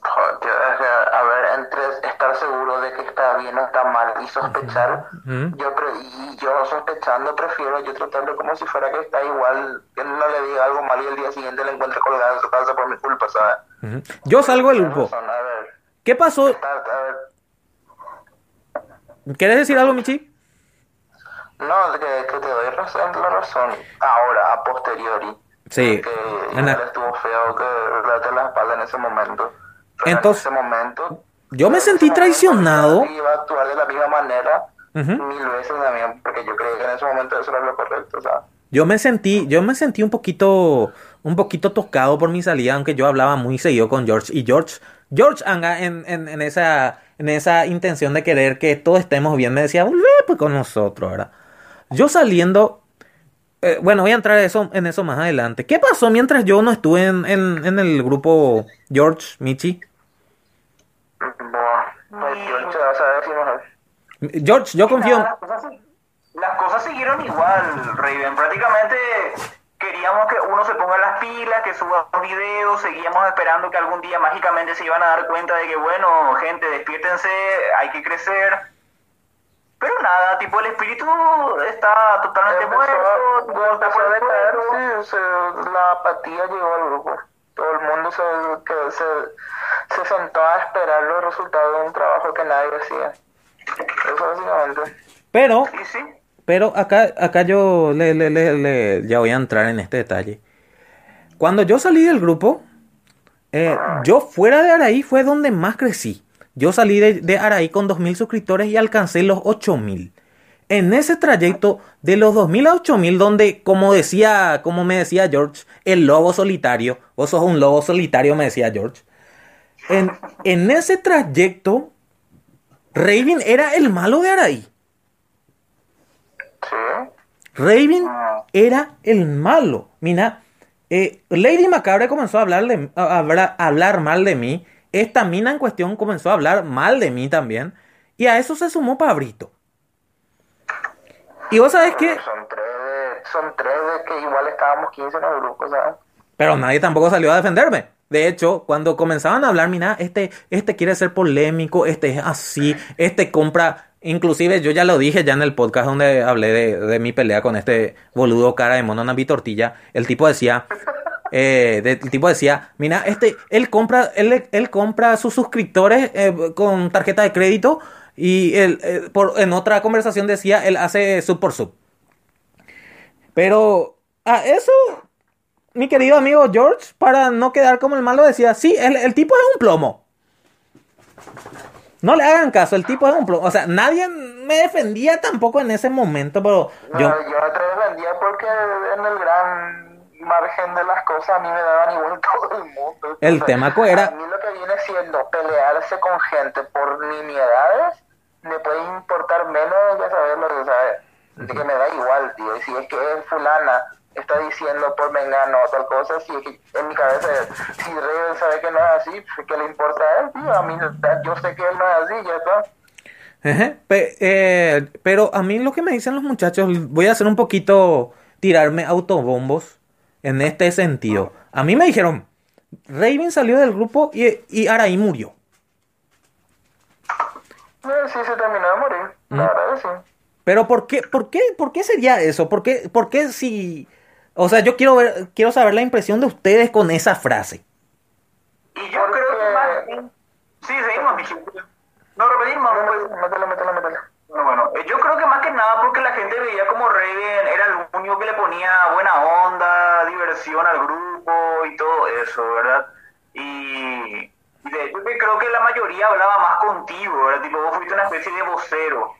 Joder, tío, es que, a ver, entre estar seguro de que está bien o está mal y sospechar, yo pre- y yo sospechando prefiero yo tratarlo como si fuera que está igual, que no le diga algo malo y el día siguiente le encuentre colgada en su casa por mi culpa, ¿sabes? Yo salgo del grupo. ¿Qué pasó? está- a ver, ¿Quieres decir algo, Michi? no, que, que te doy razón, la razón, ahora, a posteriori. Sí. Que la- estuvo feo que darte la espalda en ese momento. Pero Entonces, en ese momento, yo me sentí traicionado. Iba a actuar de la misma manera mil veces también, porque yo creo que en ese momento eso era lo correcto, o sea. Yo me sentí, yo me sentí un poquito, un poquito tocado por mi salida, aunque yo hablaba muy seguido con George. Y George, George anga en, en, en esa, en esa intención de querer que todos estemos bien, me decía, volvé pues con nosotros, ¿verdad? Yo saliendo, eh, bueno, voy a entrar eso, en eso más adelante. ¿Qué pasó mientras yo no estuve en, en, en el grupo George, Michi? Pues a si mejor. George, yo confío. Las cosas, se- las cosas siguieron igual, Raven. Prácticamente queríamos que uno se ponga las pilas, que suba videos, seguíamos esperando que algún día mágicamente se iban a dar cuenta de que, bueno, gente, despiértense, hay que crecer. Pero nada, tipo, el espíritu está totalmente Empezó, muerto, empezó a decaer, sí, la apatía llegó al grupo. Todo el mundo se, que se, se sentó a esperar los resultados de un trabajo que nadie hacía. Eso básicamente. Pero Y sí, Pero acá, acá yo le, le- le- le- ya voy a entrar en este detalle. Cuando yo salí del grupo, eh, yo fuera de Araí fue donde más crecí. Yo salí de, de Araí con 2.000 suscriptores y alcancé los 8.000. En ese trayecto de los 2.000 a 8.000, donde, como decía, como me decía George, el lobo solitario, vos sos un lobo solitario, me decía George. En, en ese trayecto, Raven era el malo de Araí. Raven era el malo. Mira, eh, Lady Macabre comenzó a hablar, de- a, a hablar mal de mí. Esta mina en cuestión comenzó a hablar mal de mí también. Y a eso se sumó Pabrito. Y vos sabés que... Son tres de, son tres de que igual estábamos 15 en el grupo, ¿sabes? Pero nadie tampoco salió a defenderme. De hecho, cuando comenzaban a hablar, mira, este, este quiere ser polémico, este es así, este compra. Inclusive yo ya lo dije ya en el podcast donde hablé de, de mi pelea con este boludo cara de mono Navi Tortilla. El tipo decía, eh, de- el tipo decía, mira, este, él compra, él, él compra a sus suscriptores eh, con tarjeta de crédito y él, eh, por, en otra conversación decía, él hace sub por sub. Pero a eso, mi querido amigo George, para no quedar como el malo, decía, sí, el, el tipo es un plomo. No le hagan caso, el tipo es un plomo. O sea, nadie me defendía tampoco en ese momento, pero No, yo... yo te defendía porque en el gran margen de las cosas a mí me daban igual todo el mundo. El O sea, temaco era- A mí lo que viene siendo pelearse con gente por nimiedades me puede importar menos, ya sabes lo que sabes. De que me da igual, tío. Y si es que es fulana está diciendo por mengano o tal cosa, si es que en mi cabeza, si Raven sabe que no es así, pues, ¿qué le importa a él, tío? A mí, yo sé que él no es así, ya está. Pe- eh, pero a mí lo que me dicen los muchachos, voy a hacer un poquito tirarme autobombos en este sentido. A mí me dijeron, Raven salió del grupo y, y Araí murió. Eh, sí, se terminó de morir, la verdad que sí. Pero ¿por qué, por qué, por qué sería eso? ¿Por qué, por qué si... O sea, yo quiero ver, quiero saber la impresión de ustedes con esa frase. Y yo creo que más... Sí, seguimos, Michi. No, repetimos. Mételo, mételo, mételo. Bueno, bueno, eh, yo creo que más que nada porque la gente veía como Raven era el único que le ponía buena onda, diversión al grupo y todo eso, ¿verdad? Y, y de hecho que creo que la mayoría hablaba más contigo, ¿verdad? Tipo, vos fuiste una especie de vocero.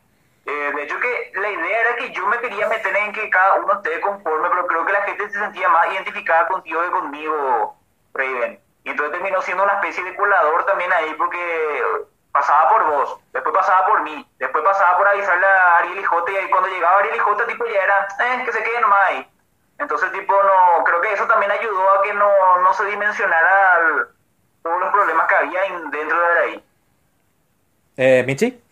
Eh, de hecho que la idea era que yo me quería meter en que cada uno esté conforme, pero creo que la gente se sentía más identificada contigo que conmigo, Raven. Y entonces terminó siendo una especie de colador también ahí porque pasaba por vos, después pasaba por mí, después pasaba por avisarle a Ariel y Jota y ahí cuando llegaba Ariel y Jota tipo ya era, eh, que se quede nomás ahí. Entonces tipo no, creo que eso también ayudó a que no, no se dimensionara el- todos los problemas que había en- dentro de ahí. Eh, Michi.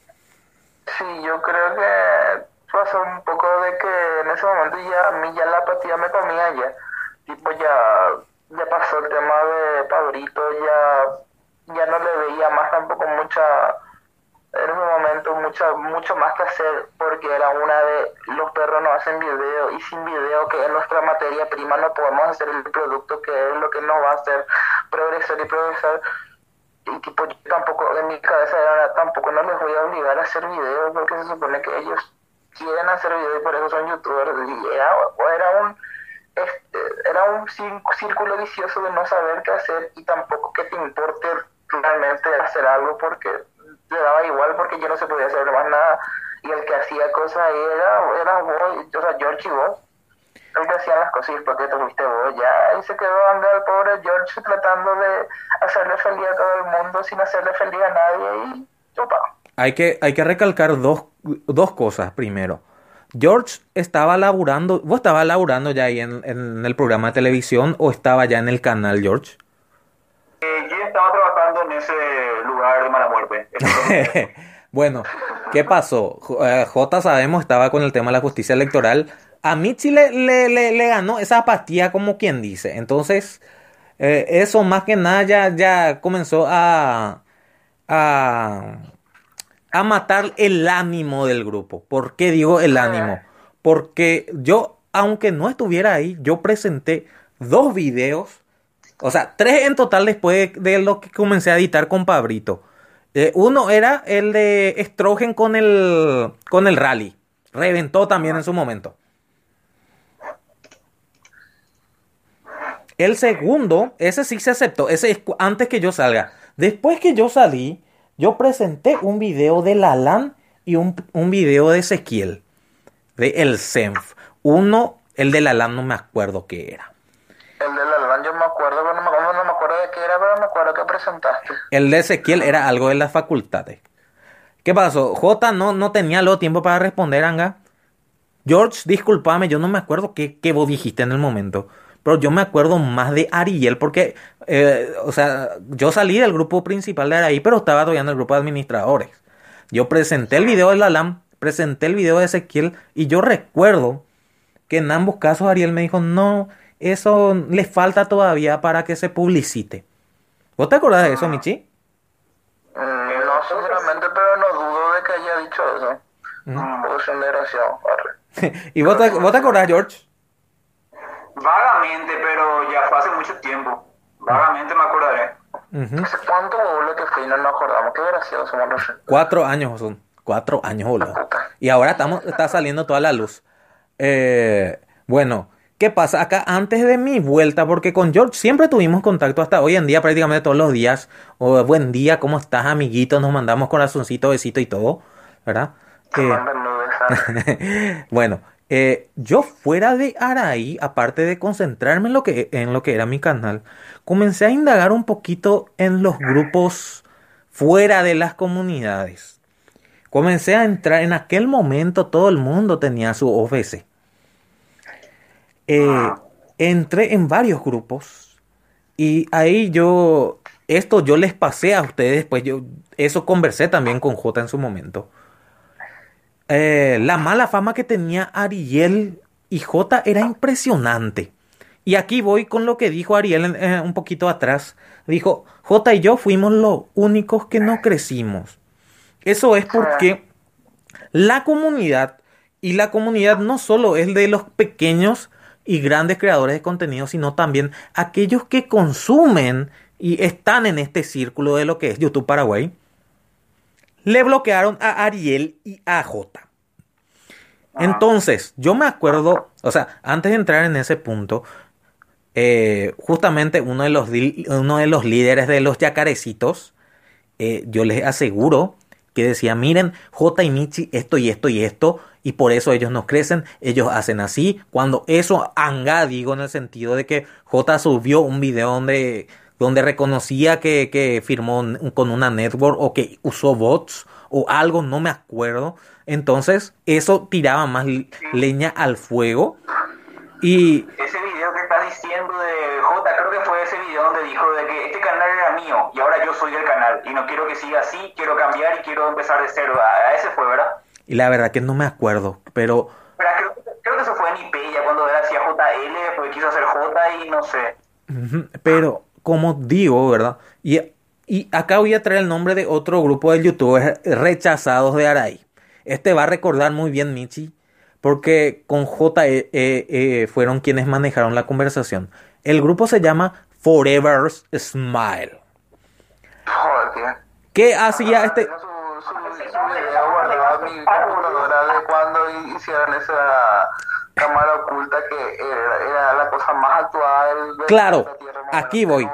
Sí, yo creo que pasó un poco de que en ese momento ya a mí ya la apatía me comía ya. Tipo ya, ya pasó el tema de Pabrito, ya, ya no le veía más tampoco mucha, en ese momento mucha, mucho más que hacer porque era una de los perros no hacen video y sin video que es nuestra materia prima no podemos hacer el producto que es lo que nos va a hacer progresar y progresar. Y tipo yo tampoco en mi cabeza era tampoco no les voy a obligar a hacer videos porque se supone que ellos quieren hacer videos y por eso son youtubers. Y era, era un este, era un cír- círculo vicioso de no saber qué hacer y tampoco que te importe realmente hacer algo porque le daba igual porque yo no se podía hacer más nada y el que hacía cosas era, era vos, o sea, George y vos el que hacían las cosas y después que te fuiste vos ya ahí se quedó anda el pobre George tratando de hacerle feliz a todo el mundo sin hacerle feliz a nadie y chupa. Hay que, hay que recalcar dos, dos cosas primero. George estaba laburando, ¿vos estabas laburando ya ahí en, en el programa de televisión o estaba ya en el canal, George? Eh, yo estaba trabajando en ese muerte. bueno, ¿qué pasó? J, eh, J, sabemos, estaba con el tema de la justicia electoral. A Michi le, le, le, le ganó esa apatía como quien dice. Entonces, eh, eso más que nada ya, ya comenzó a, a, a matar el ánimo del grupo. ¿Por qué digo el ánimo? Porque yo, aunque no estuviera ahí, yo presenté dos videos. O sea, tres en total después de, de lo que comencé a editar con Pabrito. Eh, uno era el de Estrogen con el, con el rally. Reventó también en su momento. El segundo, ese sí se aceptó. Ese es antes que yo salga. Después que yo salí, yo presenté un video de Lalan y un, un video de Ezequiel. De El Senf. Uno, el de Lalan no me acuerdo qué era. El de Lalan yo me acuerdo, pero me, no me acuerdo de qué era, pero me acuerdo presentaste. El de Ezequiel era algo de las facultades. ¿Qué pasó? J no, no tenía luego tiempo para responder, Anga. George, discúlpame, yo no me acuerdo qué, qué vos dijiste en el momento. Pero yo me acuerdo más de Ariel porque, eh, o sea, yo salí del grupo principal de Araí, pero estaba todavía el grupo de administradores. Yo presenté el video de la LAM, presenté el video de Ezequiel y yo recuerdo que en ambos casos Ariel me dijo, no, eso le falta todavía para que se publicite. ¿Vos te acordás de eso, Michi? Mm, no, sinceramente, pero no dudo de que haya dicho eso. Mm. Porque son desgraciados. ¿Y vos te, vos te acordás, George? Vagamente, pero ya fue hace mucho tiempo. Vagamente me acordaré. Uh -huh. ¿Hace cuánto boludo que fue y no nos acordamos? Qué gracioso somos los... Cuatro años son. Cuatro años, boludo. Y ahora estamos, está saliendo toda la luz. Eh, bueno, ¿qué pasa? Acá antes de mi vuelta, porque con George siempre tuvimos contacto hasta hoy en día, prácticamente todos los días. O buen día, ¿cómo estás, amiguito? Nos mandamos corazoncito, besito y todo, ¿verdad? Eh, bueno, eh, yo fuera de Araí, aparte de concentrarme en lo, que, en lo que era mi canal, comencé a indagar un poquito en los grupos fuera de las comunidades. Comencé a entrar, en aquel momento todo el mundo tenía su OBC. Eh, entré en varios grupos y ahí yo, esto yo les pasé a ustedes, pues yo, eso conversé también con J en su momento. Eh, la mala fama que tenía Ariel y J era impresionante. Y aquí voy con lo que dijo Ariel eh, un poquito atrás. Dijo, J y yo fuimos los únicos que no crecimos. Eso es porque la comunidad Y la comunidad no solo es de los pequeños y grandes creadores de contenido, sino también aquellos que consumen y están en este círculo de lo que es YouTube Paraguay, le bloquearon a Ariel y a J. Entonces, yo me acuerdo, o sea, antes de entrar en ese punto, eh, justamente uno de, los, uno de los líderes de los yacarecitos, eh, yo les aseguro que decía, miren, J y Michi, esto y esto y esto, y por eso ellos no crecen, ellos hacen así. Cuando eso anga, digo, en el sentido de que J subió un video donde, donde reconocía que, que firmó con una network o que usó bots o algo, no me acuerdo. Entonces, eso tiraba más leña al fuego. Y ese video que estás diciendo de J, creo que fue ese video donde dijo de que este canal era mío y ahora yo soy el canal y no quiero que siga así, quiero cambiar y quiero empezar de cero. A ese fue, ¿verdad? Y la verdad que no me acuerdo, pero... pero creo, que eso fue en IP, ya cuando era hacía JL, porque quiso hacer J y no sé. Pero, como digo, ¿verdad? Y, y acá voy a traer el nombre de otro grupo de youtubers rechazados de Aray. Este va a recordar muy bien Michi, porque con J e, e, e, fueron quienes manejaron la conversación. El grupo se llama Forever's Smile. Joder, ¿Qué hacía este...? mi calculadora de cuando hicieron esa cámara oculta que era, la cosa más actual de claro, aquí voy.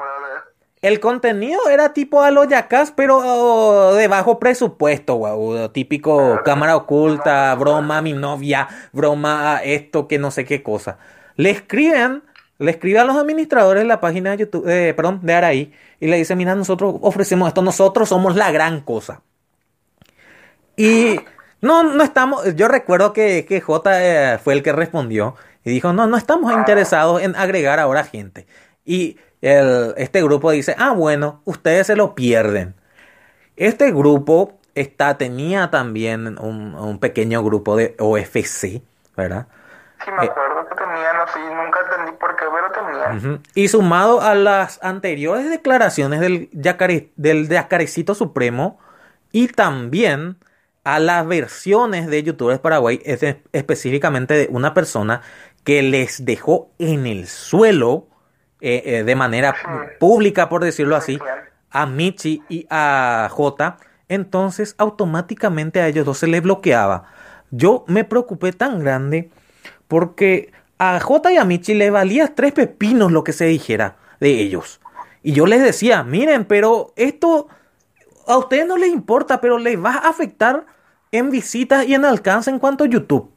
El contenido era tipo a los yacas, pero oh, de bajo presupuesto, wow. Típico cámara oculta, broma a mi novia, broma a esto, que no sé qué cosa. Le escriben, le escriben a los administradores de la página de YouTube, eh, perdón, de Araí, y le dicen, mira, nosotros ofrecemos esto, nosotros somos la gran cosa. Y no, no estamos. Yo recuerdo que, que J eh, fue el que respondió y dijo: No, no estamos interesados en agregar ahora gente. Y el, este grupo dice: Ah, bueno, ustedes se lo pierden. Este grupo está, tenía también un, un pequeño grupo de OFC, ¿verdad? Sí, me acuerdo que tenían así, nunca entendí por qué, pero tenían. Y sumado a las anteriores declaraciones del, yacare, del Yacarecito Supremo y también a las versiones de youtubers Paraguay, es específicamente de una persona que les dejó en el suelo eh, eh, de manera pública, por decirlo así, a Michi y a J, entonces automáticamente a ellos dos se les bloqueaba. Yo me preocupé tan grande porque a J y a Michi le valía tres pepinos lo que se dijera de ellos. Y yo les decía, miren, pero esto a ustedes no les importa, pero les va a afectar en visitas y en alcance en cuanto a YouTube.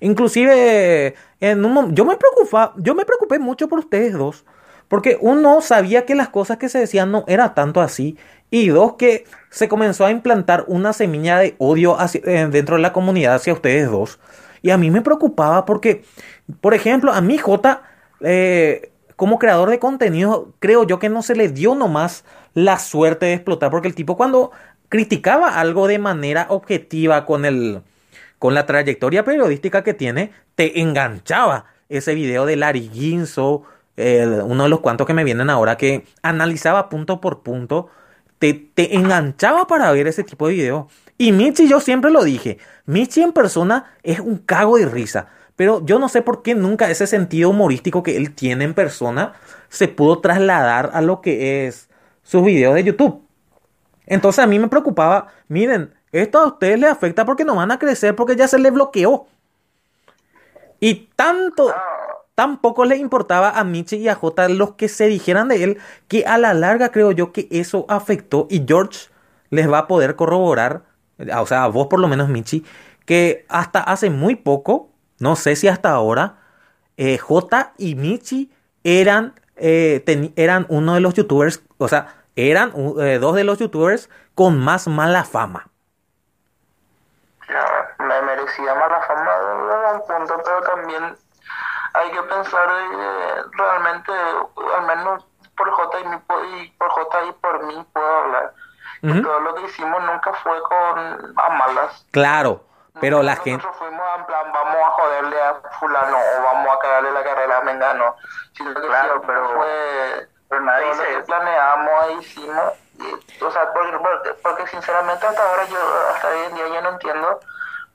Inclusive, en un, yo, me preocupaba, yo me preocupé mucho por ustedes dos. Porque uno sabía que las cosas que se decían no era tanto así. Y dos, que se comenzó a implantar una semilla de odio eh, dentro de la comunidad hacia ustedes dos. Y a mí me preocupaba porque, por ejemplo, a mi J, eh, como creador de contenido, creo yo que no se le dio nomás la suerte de explotar. Porque el tipo cuando criticaba algo de manera objetiva con el con la trayectoria periodística que tiene, te enganchaba ese video de Larry Ginzo, uno de los cuantos que me vienen ahora, que analizaba punto por punto, te, te enganchaba para ver ese tipo de video. Y Michi, yo siempre lo dije, Michi en persona es un cago de risa, pero yo no sé por qué nunca ese sentido humorístico que él tiene en persona se pudo trasladar a lo que es sus videos de YouTube. Entonces a mí me preocupaba, miren, esto a ustedes les afecta porque no van a crecer porque ya se les bloqueó. Y tanto, tampoco les importaba a Michi y a J los que se dijeran de él, que a la larga creo yo que eso afectó y George les va a poder corroborar, o sea, a vos por lo menos Michi, que hasta hace muy poco, no sé si hasta ahora, eh, J y Michi eran, eh, eran uno de los youtubers, o sea, eran eh, dos de los youtubers con más mala fama. Ya, me merecía mala fama un punto, pero también hay que pensar eh, realmente, al menos por J y, por J y por mí puedo hablar. todo lo que hicimos nunca fue con a malas. Claro, pero la gente... Nosotros fuimos en plan, vamos a joderle a fulano o vamos a cagarle la carrera a Mengano. Sino que claro, pero fue pero nadie todo lo que planeamos e hicimos, y, o sea, porque, porque, sinceramente hasta ahora yo, hasta hoy en día yo no entiendo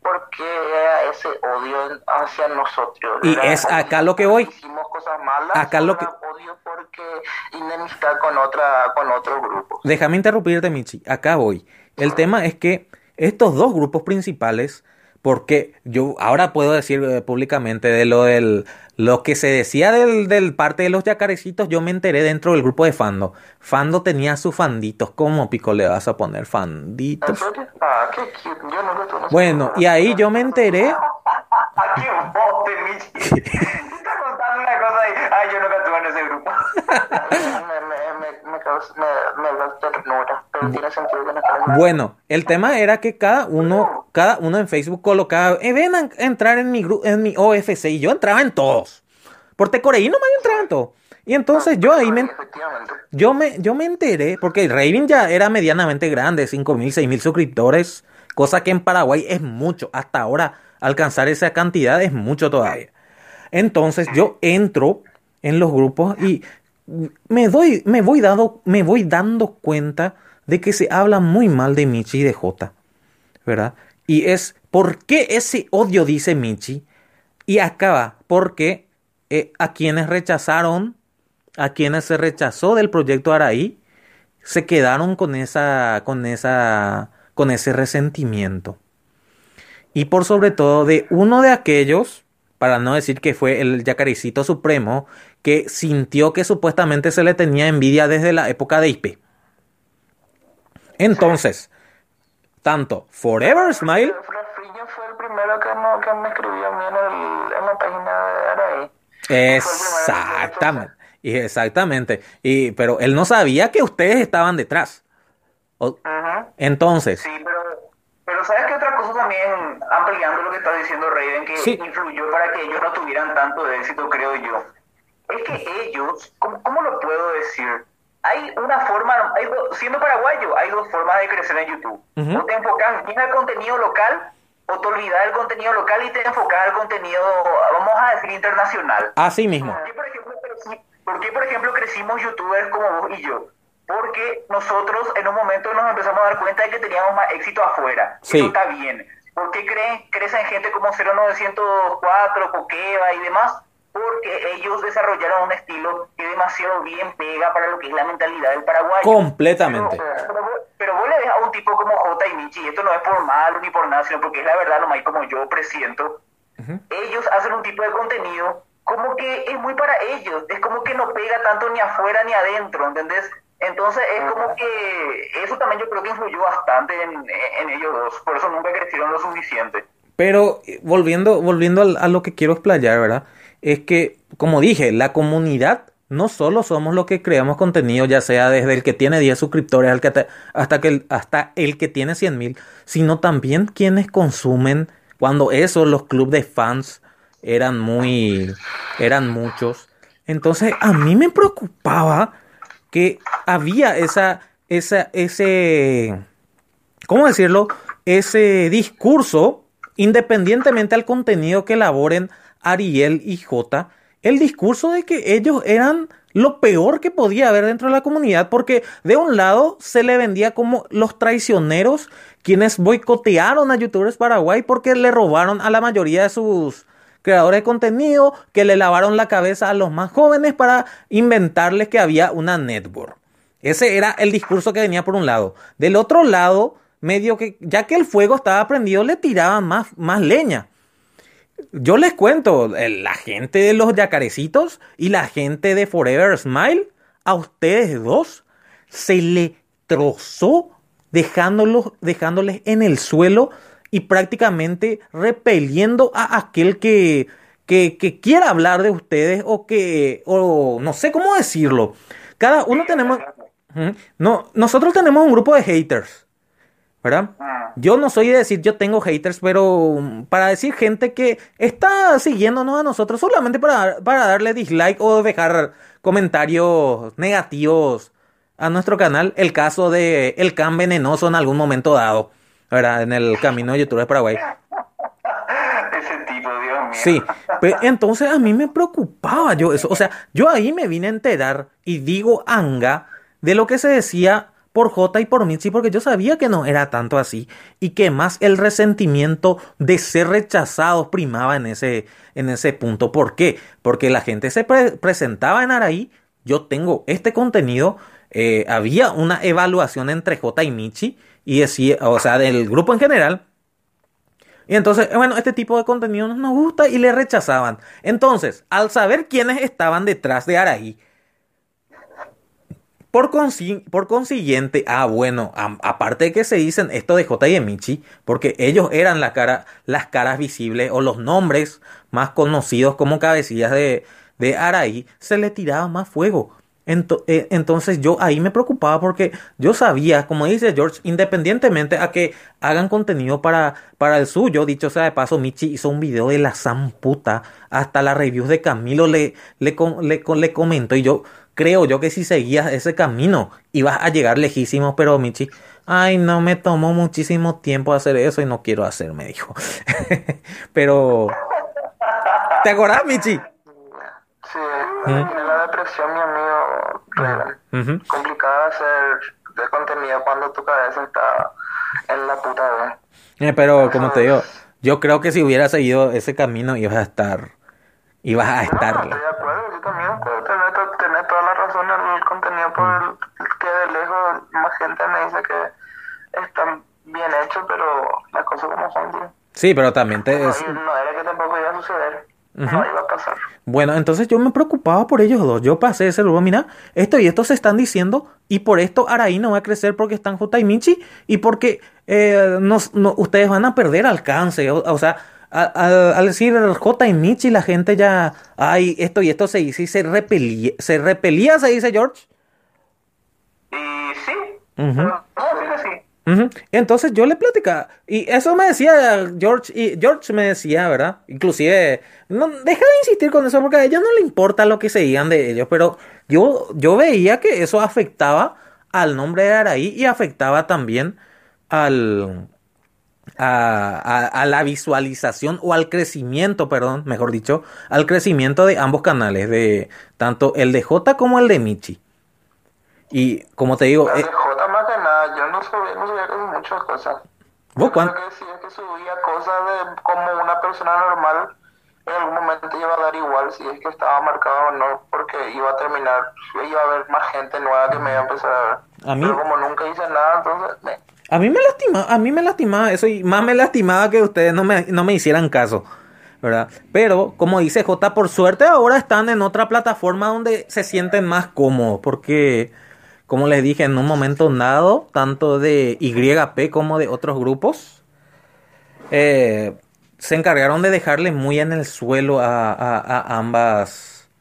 por qué era ese odio hacia nosotros. Y es acá lo que voy. Hicimos cosas malas, Acá lo que- odio porque enemistad con otra con otro grupo. Déjame interrumpirte, Michi. Acá voy. El tema es que estos dos grupos principales, porque yo ahora puedo decir eh, públicamente de lo del lo que se decía del, del parte de los yacarecitos, yo me enteré dentro del grupo de Fando. Fando tenía sus fanditos. ¿Cómo pico le vas a poner ¿En fanditos? Ah, Bueno, y ahí yo me enteré. una cosa ahí. Ay, yo nunca estuve en ese grupo. me, me, me, me, causa, me, me da ternura, pero tiene sentido que no esté en el grupo. Bueno, el tema era que cada uno, cada uno en Facebook colocaba, eh, ven a entrar en mi gru- en mi OFC y yo entraba en todos. Por Tecoreí nomás entraba en todos. Y entonces yo ahí me, yo me, yo me enteré, porque Raven ya era medianamente grande, 5.000, 6.000 suscriptores, cosa que en Paraguay es mucho. Hasta ahora alcanzar esa cantidad es mucho todavía. Entonces yo entro en los grupos y me doy, me voy dando, me voy dando cuenta de que se habla muy mal de Michi y de Jota, ¿verdad? Y es ¿por qué ese odio dice Michi? Y acaba porque eh, a quienes rechazaron, a quienes se rechazó del proyecto Araí, se quedaron con esa, con esa, con ese resentimiento. Y por sobre todo de uno de aquellos, para no decir que fue el yacaricito supremo, que sintió que supuestamente se le tenía envidia desde la época de IP. Entonces, tanto Forever Smile, fue el primero que, no, que me escribió a mí en, el, en la página de Araí. exactamente, y exactamente, y pero él no sabía que ustedes estaban detrás. O- entonces, Sí, pero, pero ¿sabes qué otra cosa también, ampliando lo que está diciendo Raven, que Sí. influyó para que ellos no tuvieran tanto éxito, creo yo? Es que ellos, ¿cómo, cómo lo puedo decir? Hay una forma, hay do- siendo paraguayo, hay dos formas de crecer en YouTube. Ujú. O te enfocas bien al contenido local, o te olvidas del contenido local y te enfocas al contenido, vamos a decir, internacional. así mismo. ¿Por qué, por ejemplo, creci- por qué, por ejemplo, crecimos youtubers como vos y yo? Porque nosotros en un momento nos empezamos a dar cuenta de que teníamos más éxito afuera. Sí. Eso está bien. ¿Por qué creen, crecen gente como 0904, Coqueva y demás? Porque ellos desarrollaron un estilo que demasiado bien pega para lo que es la mentalidad del paraguayo. Completamente. Pero, pero vos, pero vos le ves a un tipo como J y Michi, y esto no es por malo ni por nada, sino porque es la verdad nomás como yo presiento, ellos hacen un tipo de contenido como que es muy para ellos, es como que no pega tanto ni afuera ni adentro, ¿entendés? Entonces es como que eso también yo creo que influyó bastante en, en ellos dos, por eso nunca crecieron lo suficiente. Pero eh, volviendo, volviendo al- a, lo que quiero explayar, ¿verdad? Es que, como dije, la comunidad no solo somos los que creamos contenido, ya sea desde el que tiene 10 suscriptores te- hasta, que hasta el que tiene 100 mil, sino también quienes consumen, cuando eso, los clubes de fans eran muy, eran muchos. Entonces, a mí me preocupaba que había esa, esa, ese, ¿cómo decirlo? Ese discurso, independientemente al contenido que elaboren Ariel y J, el discurso de que ellos eran lo peor que podía haber dentro de la comunidad, porque de un lado se le vendía como los traicioneros, quienes boicotearon a youtubers Paraguay porque le robaron a la mayoría de sus creadores de contenido, que le lavaron la cabeza a los más jóvenes para inventarles que había una network. Ese era el discurso que venía por un lado. Del otro lado, medio que, ya que el fuego estaba prendido, le tiraban más, más leña. Yo les cuento, la gente de los yacarecitos y la gente de Forever Smile, a ustedes dos se le trozó dejándolos, dejándoles en el suelo y prácticamente repeliendo a aquel que, que, que quiera hablar de ustedes o que, o no sé cómo decirlo. Cada uno tenemos, no, nosotros tenemos un grupo de haters. ¿verdad? Yo no soy de decir yo tengo haters, pero mm, para decir gente que está siguiéndonos a nosotros solamente para, para darle dislike o dejar comentarios negativos a nuestro canal, el caso de el can venenoso en algún momento dado, ¿verdad? En el camino de YouTube de Paraguay. Ese tipo, Dios mío. Sí, pero entonces a mí me preocupaba yo eso. O sea, yo ahí me vine a enterar y digo anga de lo que se decía por J y por Michi porque yo sabía que no era tanto así y que más el resentimiento de ser rechazados primaba en ese, en ese punto. ¿Por qué? Porque la gente se presentaba en Araí, yo tengo este contenido, eh, había una evaluación entre J y Michi y decía, o sea, del grupo en general. Y entonces, bueno, este tipo de contenido no nos gusta y le rechazaban. Entonces, al saber quiénes estaban detrás de Araí, por, por, consiguiente, ah, bueno, aparte de que se dicen esto de J y Michi, porque ellos eran la cara, las caras visibles o los nombres más conocidos como cabecillas de, de Araí, se le tiraba más fuego. Eh, entonces yo ahí me preocupaba porque yo sabía, como dice George, independientemente a que hagan contenido para, para el suyo, dicho sea de paso, Michi hizo un video de la zamputa, hasta la review de Camilo le, le, le, le comentó y yo creo yo que si seguías ese camino ibas a llegar lejísimo, pero Michi, ay, no me tomó muchísimo tiempo hacer eso y no quiero hacer, me dijo. pero, ¿te acordás, Michi? Sí, la depresión, mi amigo, complicado hacer de contenido cuando tu cabeza está en la puta vez. Eh, pero como te digo, yo creo que si hubiera seguido ese camino ibas a estar, ibas a estar. No, estoy de acuerdo, yo también puedo tener, tener toda la razón en el contenido por el que de lejos más gente me dice que está bien hecho, pero las cosas como son, Sí, pero también te... No, no era que tampoco iba a suceder. No iba a pasar. Bueno, entonces yo me preocupaba por ellos dos. Yo pasé ese lugar, mira, esto y esto se están diciendo y por esto Araí no va a crecer porque están J y Michi y porque eh, nos, no, ustedes van a perder alcance. O, sea, al decir J y Michi la gente ya, ay, esto y esto se dice y se repelía, se repelía, se dice George. Y sí, no, sí, sí. Entonces yo le platicaba, y eso me decía George, y George me decía, ¿verdad? Inclusive, no, deja de insistir con eso porque a ella no le importa lo que se digan de ellos, pero yo, yo veía que eso afectaba al nombre de Araí y afectaba también al, a, a, la visualización o al crecimiento, perdón, mejor dicho, al crecimiento de ambos canales, de tanto el de J como el de Michi. Y como te digo... El de J más que no sabía, no muchas cosas. ¿Vos cuánto? que decía que subía cosas de como una persona normal, en algún momento iba a dar igual si es que estaba marcado o no, porque iba a terminar, iba a haber más gente nueva que me iba a empezar a ver. A mí... Pero como nunca hice nada, entonces... A mí me lastima, a mí me lastimaba eso y más me lastimaba que ustedes no me, no me hicieran caso. ¿verdad? Pero, como dice J, por suerte ahora están en otra plataforma donde se sienten más cómodos, porque como les dije, en un momento dado, tanto de YP como de otros grupos, eh, se encargaron de dejarle muy en el suelo a, ambas,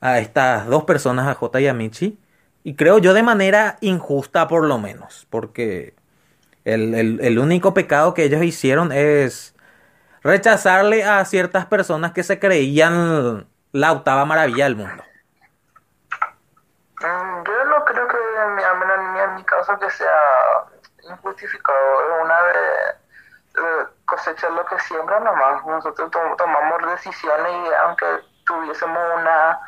a estas dos personas, a J y a Michi. Y creo yo de manera injusta por lo menos, porque el, el único pecado que ellos hicieron es rechazarle a ciertas personas que se creían la octava maravilla del mundo. Mm, yo no creo que que sea injustificado, es una de, cosechar lo que siembra nomás. Nosotros tomamos decisiones y aunque tuviésemos una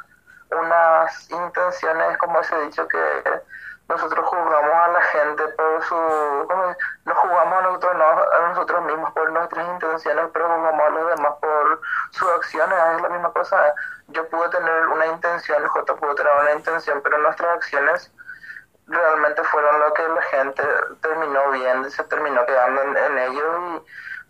unas intenciones, como se ha dicho, que nosotros juzgamos a la gente por su... Nos jugamos a nosotros, a nosotros mismos por nuestras intenciones, pero jugamos a los demás por sus acciones, es la misma cosa. Yo pude tener una intención, J pudo tener una intención, pero nuestras acciones realmente fueron lo que la gente terminó viendo, se terminó quedando en, ellos y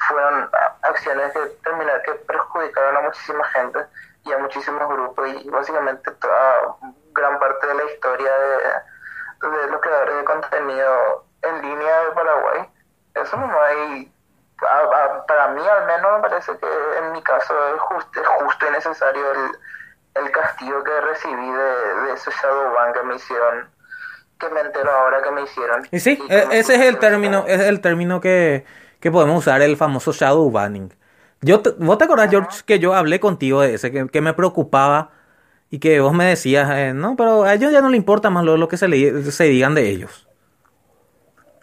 fueron acciones que terminaron que perjudicaron a muchísima gente y a muchísimos grupos y básicamente toda gran parte de la historia de, de los creadores de contenido en línea de Paraguay. Eso no hay, para mí al menos me parece que en mi caso es justo, es justo y necesario el, el castigo que recibí de, de esos Shadowban que me hicieron que me entero ahora que me hicieron. Y sí, e, ese es el término, es el término que, que podemos usar, el famoso shadow banning. Yo ¿Vos te acordás, George, que yo hablé contigo de ese, que, me preocupaba y que vos me decías, eh, no, pero a ellos ya no le importa más lo, lo que se, le, se digan de ellos?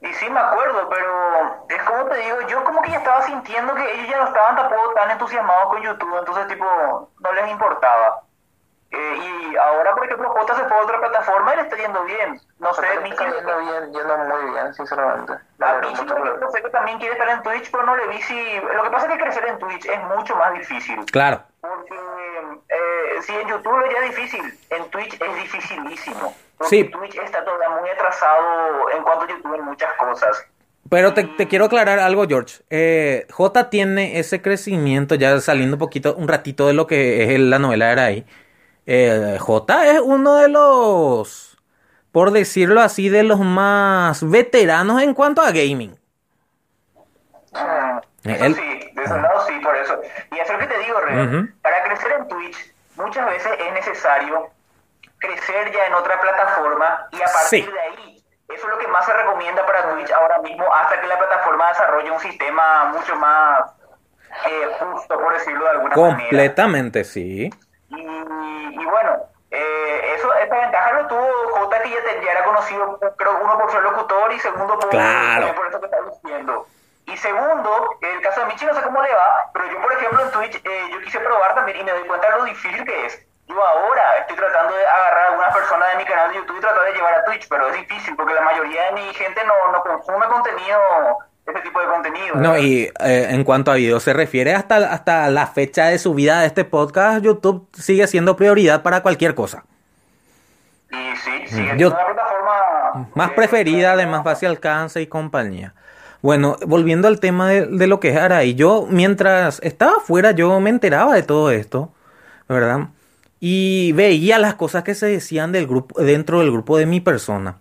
Y sí me acuerdo, pero es como te digo, yo como que ya estaba sintiendo que ellos ya no estaban tampoco tan entusiasmados con YouTube, entonces tipo, no les importaba. Eh, y ahora por ejemplo J se fue a otra plataforma y le está yendo bien. No sé, Miki, está yendo bien, yendo muy bien, sinceramente. Me a por por ejemplo, sé que también quiere estar en Twitch, pero no le vi si... Lo que pasa es que crecer en Twitch es mucho más difícil. Claro. Porque eh, si en YouTube ya es difícil, en Twitch es dificilísimo. Porque Sí. Twitch está todavía muy atrasado en cuanto a YouTube en muchas cosas. Pero te, te quiero aclarar algo, George. Eh, J tiene ese crecimiento, ya saliendo un poquito, un ratito de lo que es el- la novela era ahí. Eh, J es uno de los, por decirlo así, de los más veteranos en cuanto a gaming. Mm, Eso Él- sí, de ese lado sí, por eso. Y eso es lo que te digo, Rey. Para crecer en Twitch, muchas veces es necesario crecer ya en otra plataforma y a partir Sí. de ahí, eso es lo que más se recomienda para Twitch ahora mismo, hasta que la plataforma desarrolle un sistema mucho más eh, justo, por decirlo de alguna manera. Completamente, sí. Y, y bueno, eh, eso, esta ventaja lo tuvo J, que ya, te- ya era conocido, creo, uno por ser locutor y segundo por, Claro. por eso que está diciendo. Y segundo, el caso de Michi no sé cómo le va, pero yo, por ejemplo, en Twitch, eh, yo quise probar también y me doy cuenta de lo difícil que es. Yo ahora estoy tratando de agarrar a algunas personas de mi canal de YouTube y tratar de llevar a Twitch, pero es difícil porque la mayoría de mi gente no, no consume contenido, este tipo de contenido. No, y eh, en cuanto a video se refiere, hasta, hasta la fecha de subida de este podcast, YouTube sigue siendo prioridad para cualquier cosa. Y sí, Yo- siendo una plataforma... Más preferida, de más fácil alcance y compañía. Bueno, volviendo al tema de, de lo que es Araí, yo mientras estaba afuera yo me enteraba de todo esto, ¿verdad? Y veía las cosas que se decían del grupo, dentro del grupo de mi persona.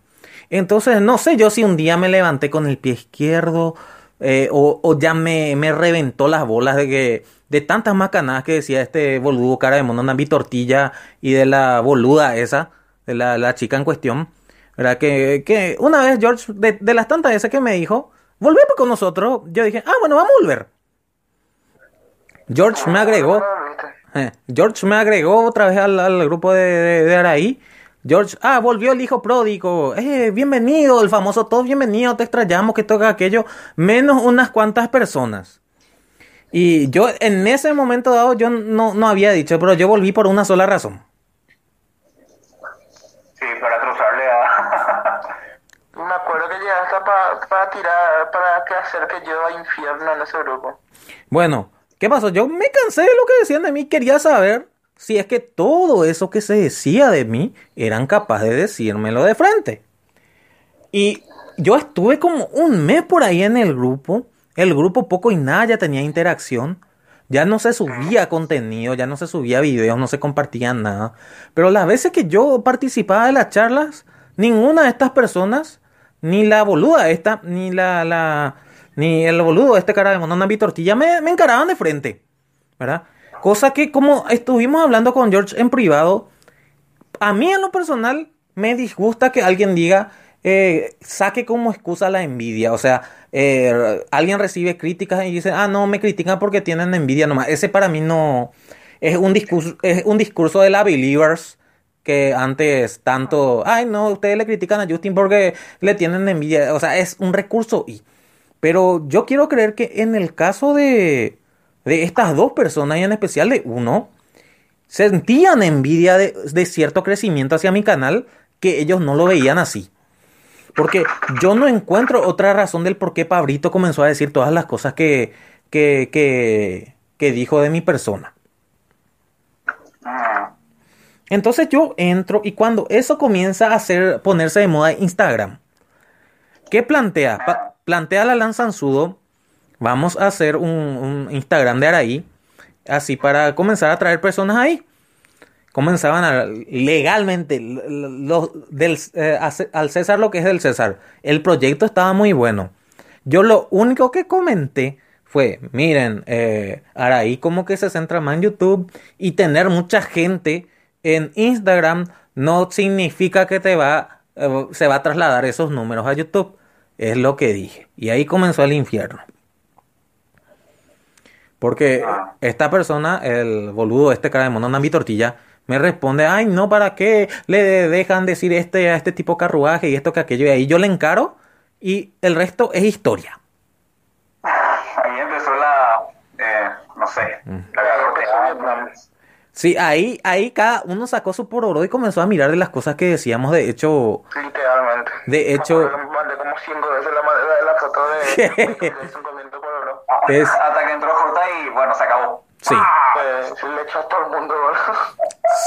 Entonces, no sé yo si un día me levanté con el pie izquierdo eh, o, o ya me, me reventó las bolas de que de tantas macanadas que decía este boludo cara de mono Nambi Tortilla y de la boluda esa, de la, la chica en cuestión, ¿verdad? Que, que una vez George, de, de las tantas veces que me dijo, volvemos con nosotros, yo dije, ah, bueno, vamos a volver. George me agregó, ¿Cómo viste? eh, George me agregó otra vez al, al grupo de, de, de Araí. George, ah, volvió el hijo pródigo. Eh, bienvenido, el famoso todo bienvenido, te extrañamos, que toca aquello. Menos unas cuantas personas. Y yo en ese momento dado yo no, no había dicho, pero yo volví por una sola razón. Sí, para cruzarle a... Me acuerdo que llegaste para tirar, para que hacer que yo a infierno en ese grupo. Bueno, ¿qué pasó? Yo me cansé de lo que decían de mí, quería saber si es que todo eso que se decía de mí eran capaces de decírmelo de frente. Y yo estuve como un mes por ahí en el grupo. El grupo poco y nada ya tenía interacción. Ya no se subía contenido, ya no se subía videos, no se compartían nada. Pero las veces que yo participaba de las charlas, ninguna de estas personas, ni la boluda esta, ni la, la ni el boludo este cara de monona Tortilla me, me encaraban de frente. ¿Verdad? Cosa que como estuvimos hablando con George en privado, a mí en lo personal me disgusta que alguien diga, eh, saque como excusa la envidia. O sea, eh, alguien recibe críticas y dice, ah, no, me critican porque tienen envidia nomás. Ese para mí no es un discurso, es un discurso de la Believers que antes tanto, ay, no, ustedes le critican a Justin porque le tienen envidia. O sea, es un recurso y... Pero yo quiero creer que en el caso de, de estas dos personas y en especial de uno, sentían envidia de, de, cierto crecimiento hacia mi canal que ellos no lo veían así. Porque yo no encuentro otra razón del por qué Pabrito comenzó a decir todas las cosas que, que, que, que dijo de mi persona. Entonces yo entro y cuando eso comienza a ponerse de moda Instagram, ¿qué plantea? Plantea la Lanzanzudo, vamos a hacer un, Instagram de Araí, así para comenzar a traer personas ahí comenzaban a, legalmente del, eh, al César lo que es del César. El proyecto estaba muy bueno. Yo lo único que comenté fue, miren, eh, Araí como que se centra más en YouTube y tener mucha gente en Instagram no significa que te va, eh, se va a trasladar esos números a YouTube. Es lo que dije. Y ahí comenzó el infierno. Porque esta persona, el boludo, este cara de mono, Nambi Tortilla, me responde, ay, no, ¿para qué le dejan decir este a este tipo carruaje y esto que aquello? Y ahí yo le encaro y el resto es historia. Ahí empezó la, eh, no sé, Mm. la garroteada. Sí, ahí, ahí cada uno sacó su pororo y comenzó a mirar de las cosas que decíamos. De hecho, Literalmente. De hecho- mandé como cinco veces la, madera de la foto de es, Hasta que entró Jota y bueno, se acabó. sí, Eh, sí, le echó a todo el mundo,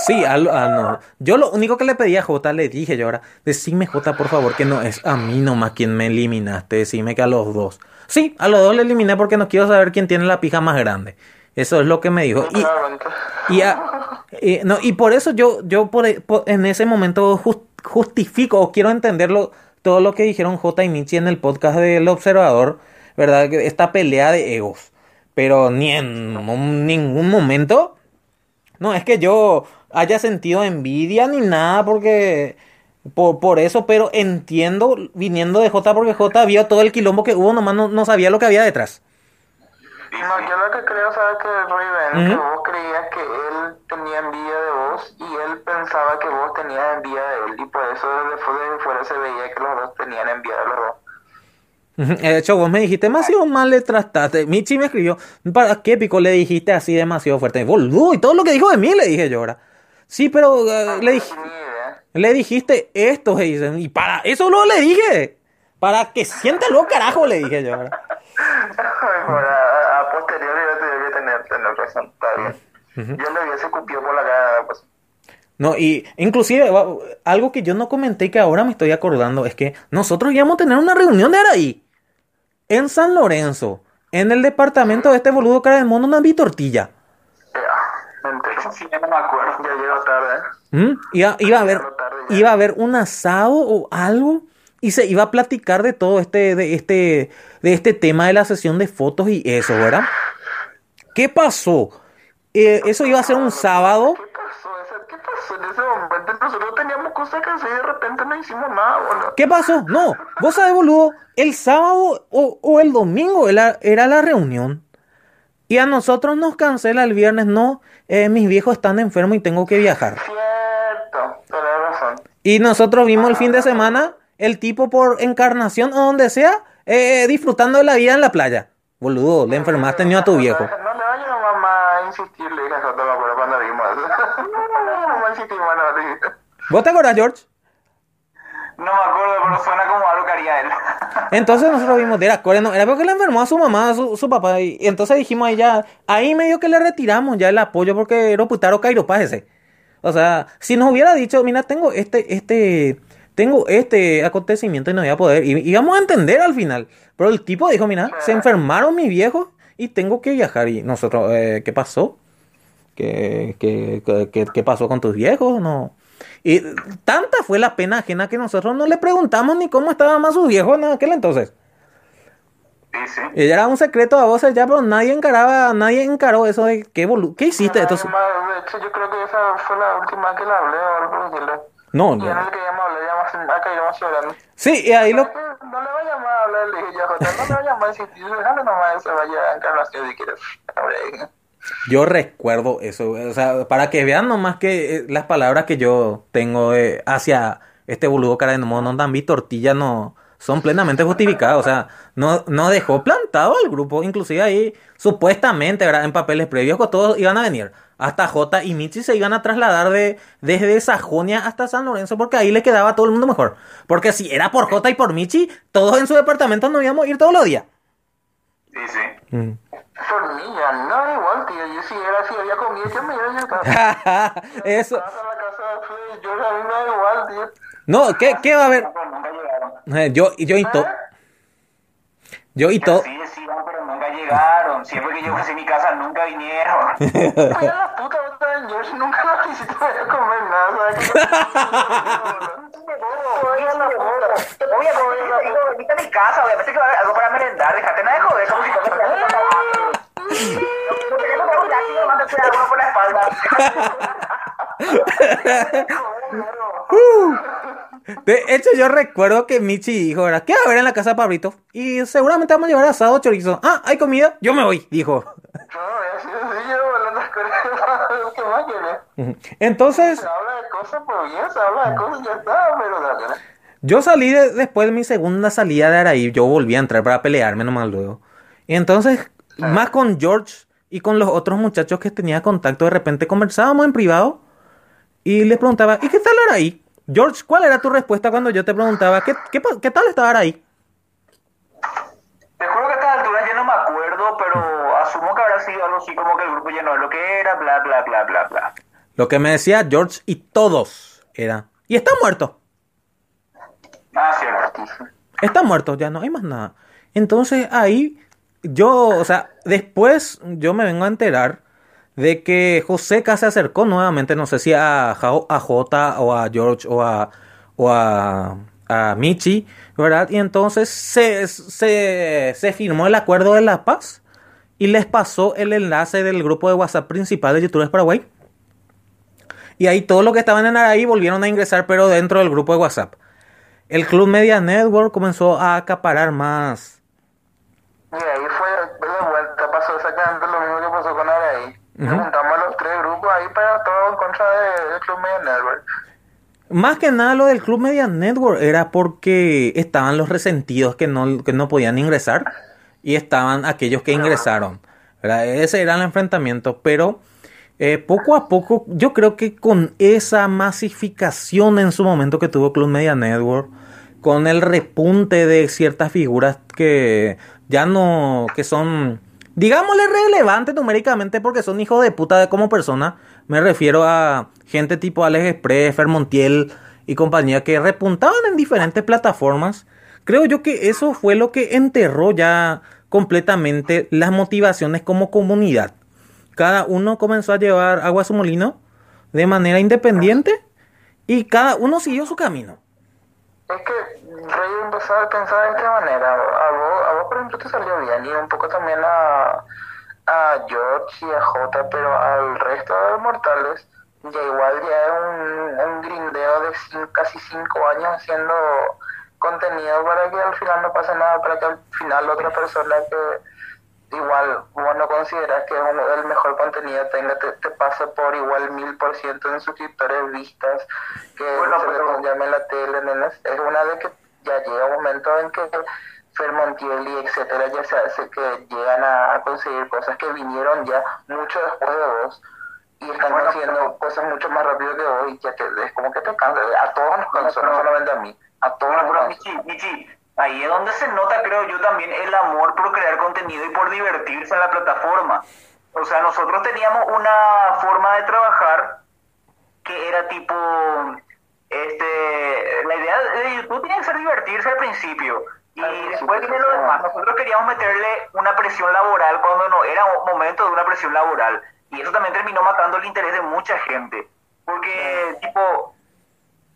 sí, a lo- a no. Yo lo único que le pedí a Jota, le dije yo ahora, decime Jota, por favor, que no es a mí nomás quien me eliminaste, decime que a los dos. Sí, a los dos le eliminé porque no quiero saber quién tiene la pija más grande. Eso es lo que me dijo. Y. Y, a- y- no, y por eso yo, yo por, por- en ese momento jus- justifico o quiero entenderlo todo lo que dijeron J y Michi en el podcast del Observador, ¿verdad? Que Esta pelea de egos. Pero ni en ningún momento. No, es que yo haya sentido envidia ni nada porque por, por eso, pero entiendo viniendo de J porque J vio todo el quilombo que hubo, nomás no, no sabía lo que había detrás. No, yo lo que creo, ¿sabes que Raven? Que Ujú. vos creías que él tenía envidia de vos y él pensaba que vos tenías envidia de él y por eso desde fuera se veía que los dos tenían envidia de los dos. Ujú, De hecho, vos me dijiste demasiado mal le trataste. Michi me escribió, ¿para qué pico le dijiste así demasiado fuerte? Boludo, y todo lo que dijo de mí le dije yo ahora. Sí, pero eh, le, dij- le dijiste esto, dicen, y para eso no le dije. Para que siéntalo, carajo, le dije yo ahora. A, posteriori yo tenía que tener, tener razón, está bien. Yo le hubiese por la cara, pues. No, y inclusive algo que yo no comenté y que ahora me estoy acordando es que nosotros íbamos a tener una reunión de Araí en San Lorenzo, en el departamento de este boludo cara de mono Nambi Tortilla. Ya, me entero. Sí, no me acuerdo. Ya llego tarde. ¿Mm? Iba, iba a haber, Llego tarde ya. iba a haber un asado o algo y se iba a platicar de todo este, de este, de este tema de la sesión de fotos y eso, ¿verdad? ¿Qué pasó? Eh, eso iba a ser un sábado. ¿Qué pasó? Ese- ¿Qué pasó en ese momento? Nosotros teníamos cosas que hacer y de repente no hicimos nada, boludo. ¿Qué pasó? No, vos sabés, boludo, el sábado o, o el domingo era, era la reunión. Y a nosotros nos cancela el viernes, no, eh, mis viejos están enfermos y tengo que viajar. Cierto, tenés razón. Y nosotros vimos el fin de semana el tipo por encarnación o donde sea, eh, disfrutando de la vida en la playa. Boludo, le enfermaste ni a tu viejo. No le vayas a mamá a insistir, ¿Vos te acordás, George? No me acuerdo, pero suena como algo que haría él. Entonces nosotros vimos, era, core- no, era porque le enfermó a su mamá, a su, su papá. Y, y entonces dijimos ahí ya, ahí medio que le retiramos ya el apoyo porque era putaro Cairopás ese. O sea, si nos hubiera dicho, mira, tengo este, este, tengo este acontecimiento y no voy a poder, y íbamos a entender al final. Pero el tipo dijo, mira, se enfermaron mis viejos y tengo que viajar. Y nosotros, eh, ¿qué pasó? ¿Qué, qué, qué- qué- pasó con tus viejos? No. Y tanta fue la pena ajena que nosotros no le preguntamos ni cómo estaban más sus viejos en aquel entonces. Sí, sí. Y era un secreto a voces ya, pero nadie encaraba, nadie encaró eso de qué bolu ¿qué hiciste? Más- de hecho, yo creo que esa fue la última que le hablé ahora por decirle. No, Y ya no no. le queríamos hablar, ya más, acá íbamos llorando. Sí, y ahí lo, No le vaya más a hablar, le dije yo a Jota, no le vaya más a insistir, déjale nomás se vaya a encarnación si quieres. Yo recuerdo eso, o sea, para que vean nomás que eh, las palabras que yo tengo eh, hacia este boludo cara de mono Dambi Tortilla no son plenamente justificadas, o sea, no, no dejó plantado al grupo, inclusive ahí supuestamente, ¿verdad? en papeles previos que todos iban a venir, hasta J y Michi se iban a trasladar de, desde Sajonia hasta San Lorenzo porque ahí le quedaba a todo el mundo mejor, porque si era por J y por Michi, todos en su departamento no íbamos a ir todos los días. Sí, sí. Mm. Ya no, igual, tío, yo si era, si había comido, yo me iba a llevar. Eso, la casa de yo a mí me da igual, tío. no, ¿qué, qué va a haber? Eh, yo, yo y todo. Yo y todo. Sí, pero nunca llegaron. Siempre que yo ofrecí mi casa, nunca vinieron. Fui a la puta otra George, nunca lo quisiste a comer nada, ¿sabes? Voy a la puta. Voy a comer, viste a mi casa, obviamente que va a haber algo para merendar. Dejate nada de joder, como si algo por la espalda. De hecho, yo recuerdo que Michi dijo, ¿verdad? ¿Qué va a haber en la casa de Pablito? Y seguramente vamos a llevar asado chorizo. Ah, ¿hay comida? Yo me voy, dijo. Entonces, Se habla de cosas, pues bien, se habla de cosas, ya está, pero yo salí de- después de mi segunda salida de Araí. Yo volví a entrar para pelearme nomás luego. Y entonces, más con George, y con los otros muchachos que tenía contacto, de repente conversábamos en privado y les preguntaba, ¿y qué tal era ahí? George, ¿cuál era tu respuesta cuando yo te preguntaba, ¿qué, qué, qué tal estar ahí? Te juro que a estas alturas ya no me acuerdo, pero asumo que habrá sido algo así como que el grupo ya no es lo que era, bla, bla, bla, bla, bla. Lo que me decía George y todos era, y está muerto. Ah, cierto. Está muerto, ya no hay más nada. Entonces ahí yo, o sea, después yo me vengo a enterar de que Joseca se acercó nuevamente, no sé si a, a Jota o a George o a, o a, a Michi, ¿verdad? Y entonces se, se, se firmó el acuerdo de la paz y les pasó el enlace del grupo de WhatsApp principal de YouTubers Paraguay. Y ahí todos los que estaban en Araí volvieron a ingresar, pero dentro del grupo de WhatsApp. El Club Media Network comenzó a acaparar más. Y ahí fue de vuelta, pasó exactamente lo mismo que pasó con Juntamos los tres grupos ahí para todo en contra de- del Club Media Network. Más que nada lo del Club Media Network era porque estaban los resentidos que no, que no podían ingresar y estaban aquellos que ingresaron. ¿verdad? Ese era el enfrentamiento, pero eh, poco a poco yo creo que con esa masificación en su momento que tuvo Club Media Network, con el repunte de ciertas figuras que ya no, que son, digámosle, relevantes numéricamente porque son hijos de puta de como persona. Me refiero a gente tipo Alex Express, Fer Montiel y compañía que repuntaban en diferentes plataformas. Creo yo que eso fue lo que enterró ya completamente las motivaciones como comunidad. Cada uno comenzó a llevar agua a su molino de manera independiente y cada uno siguió su camino. Es que Rey empezó a pensar de esta manera. A vos, a vos, por ejemplo, te salió bien y un poco también a, a George y a Jota, pero al resto de los mortales ya igual ya es un, un grindeo de cin- casi cinco años haciendo contenido para que al final no pase nada, para que al final otra persona que igual vos no consideras que del mejor contenido tenga te, te pase por igual mil por ciento en suscriptores vistas que Bueno, se pero- le llame en la tele ¿entendés? es una de que ya llega un momento en que Fer Montiel y etcétera ya se hace que llegan a, a conseguir cosas que vinieron ya mucho después de vos. Y están Bueno, pero- cosas mucho más rápido que vos y ya te, es como que te cansa. A todos nos cansó, no solamente a mí a todos Bueno, nos pero cansó Michi, Michi, ahí es donde se nota, creo yo, también el amor por crear contenido y por divertirse en la plataforma. O sea, nosotros teníamos una forma de trabajar que era tipo, este, la idea de YouTube tenía que ser divertirse al principio. Y después viene lo demás. Nosotros queríamos meterle una presión laboral cuando no era un momento de una presión laboral. Y eso también terminó matando el interés de mucha gente. Porque, tipo,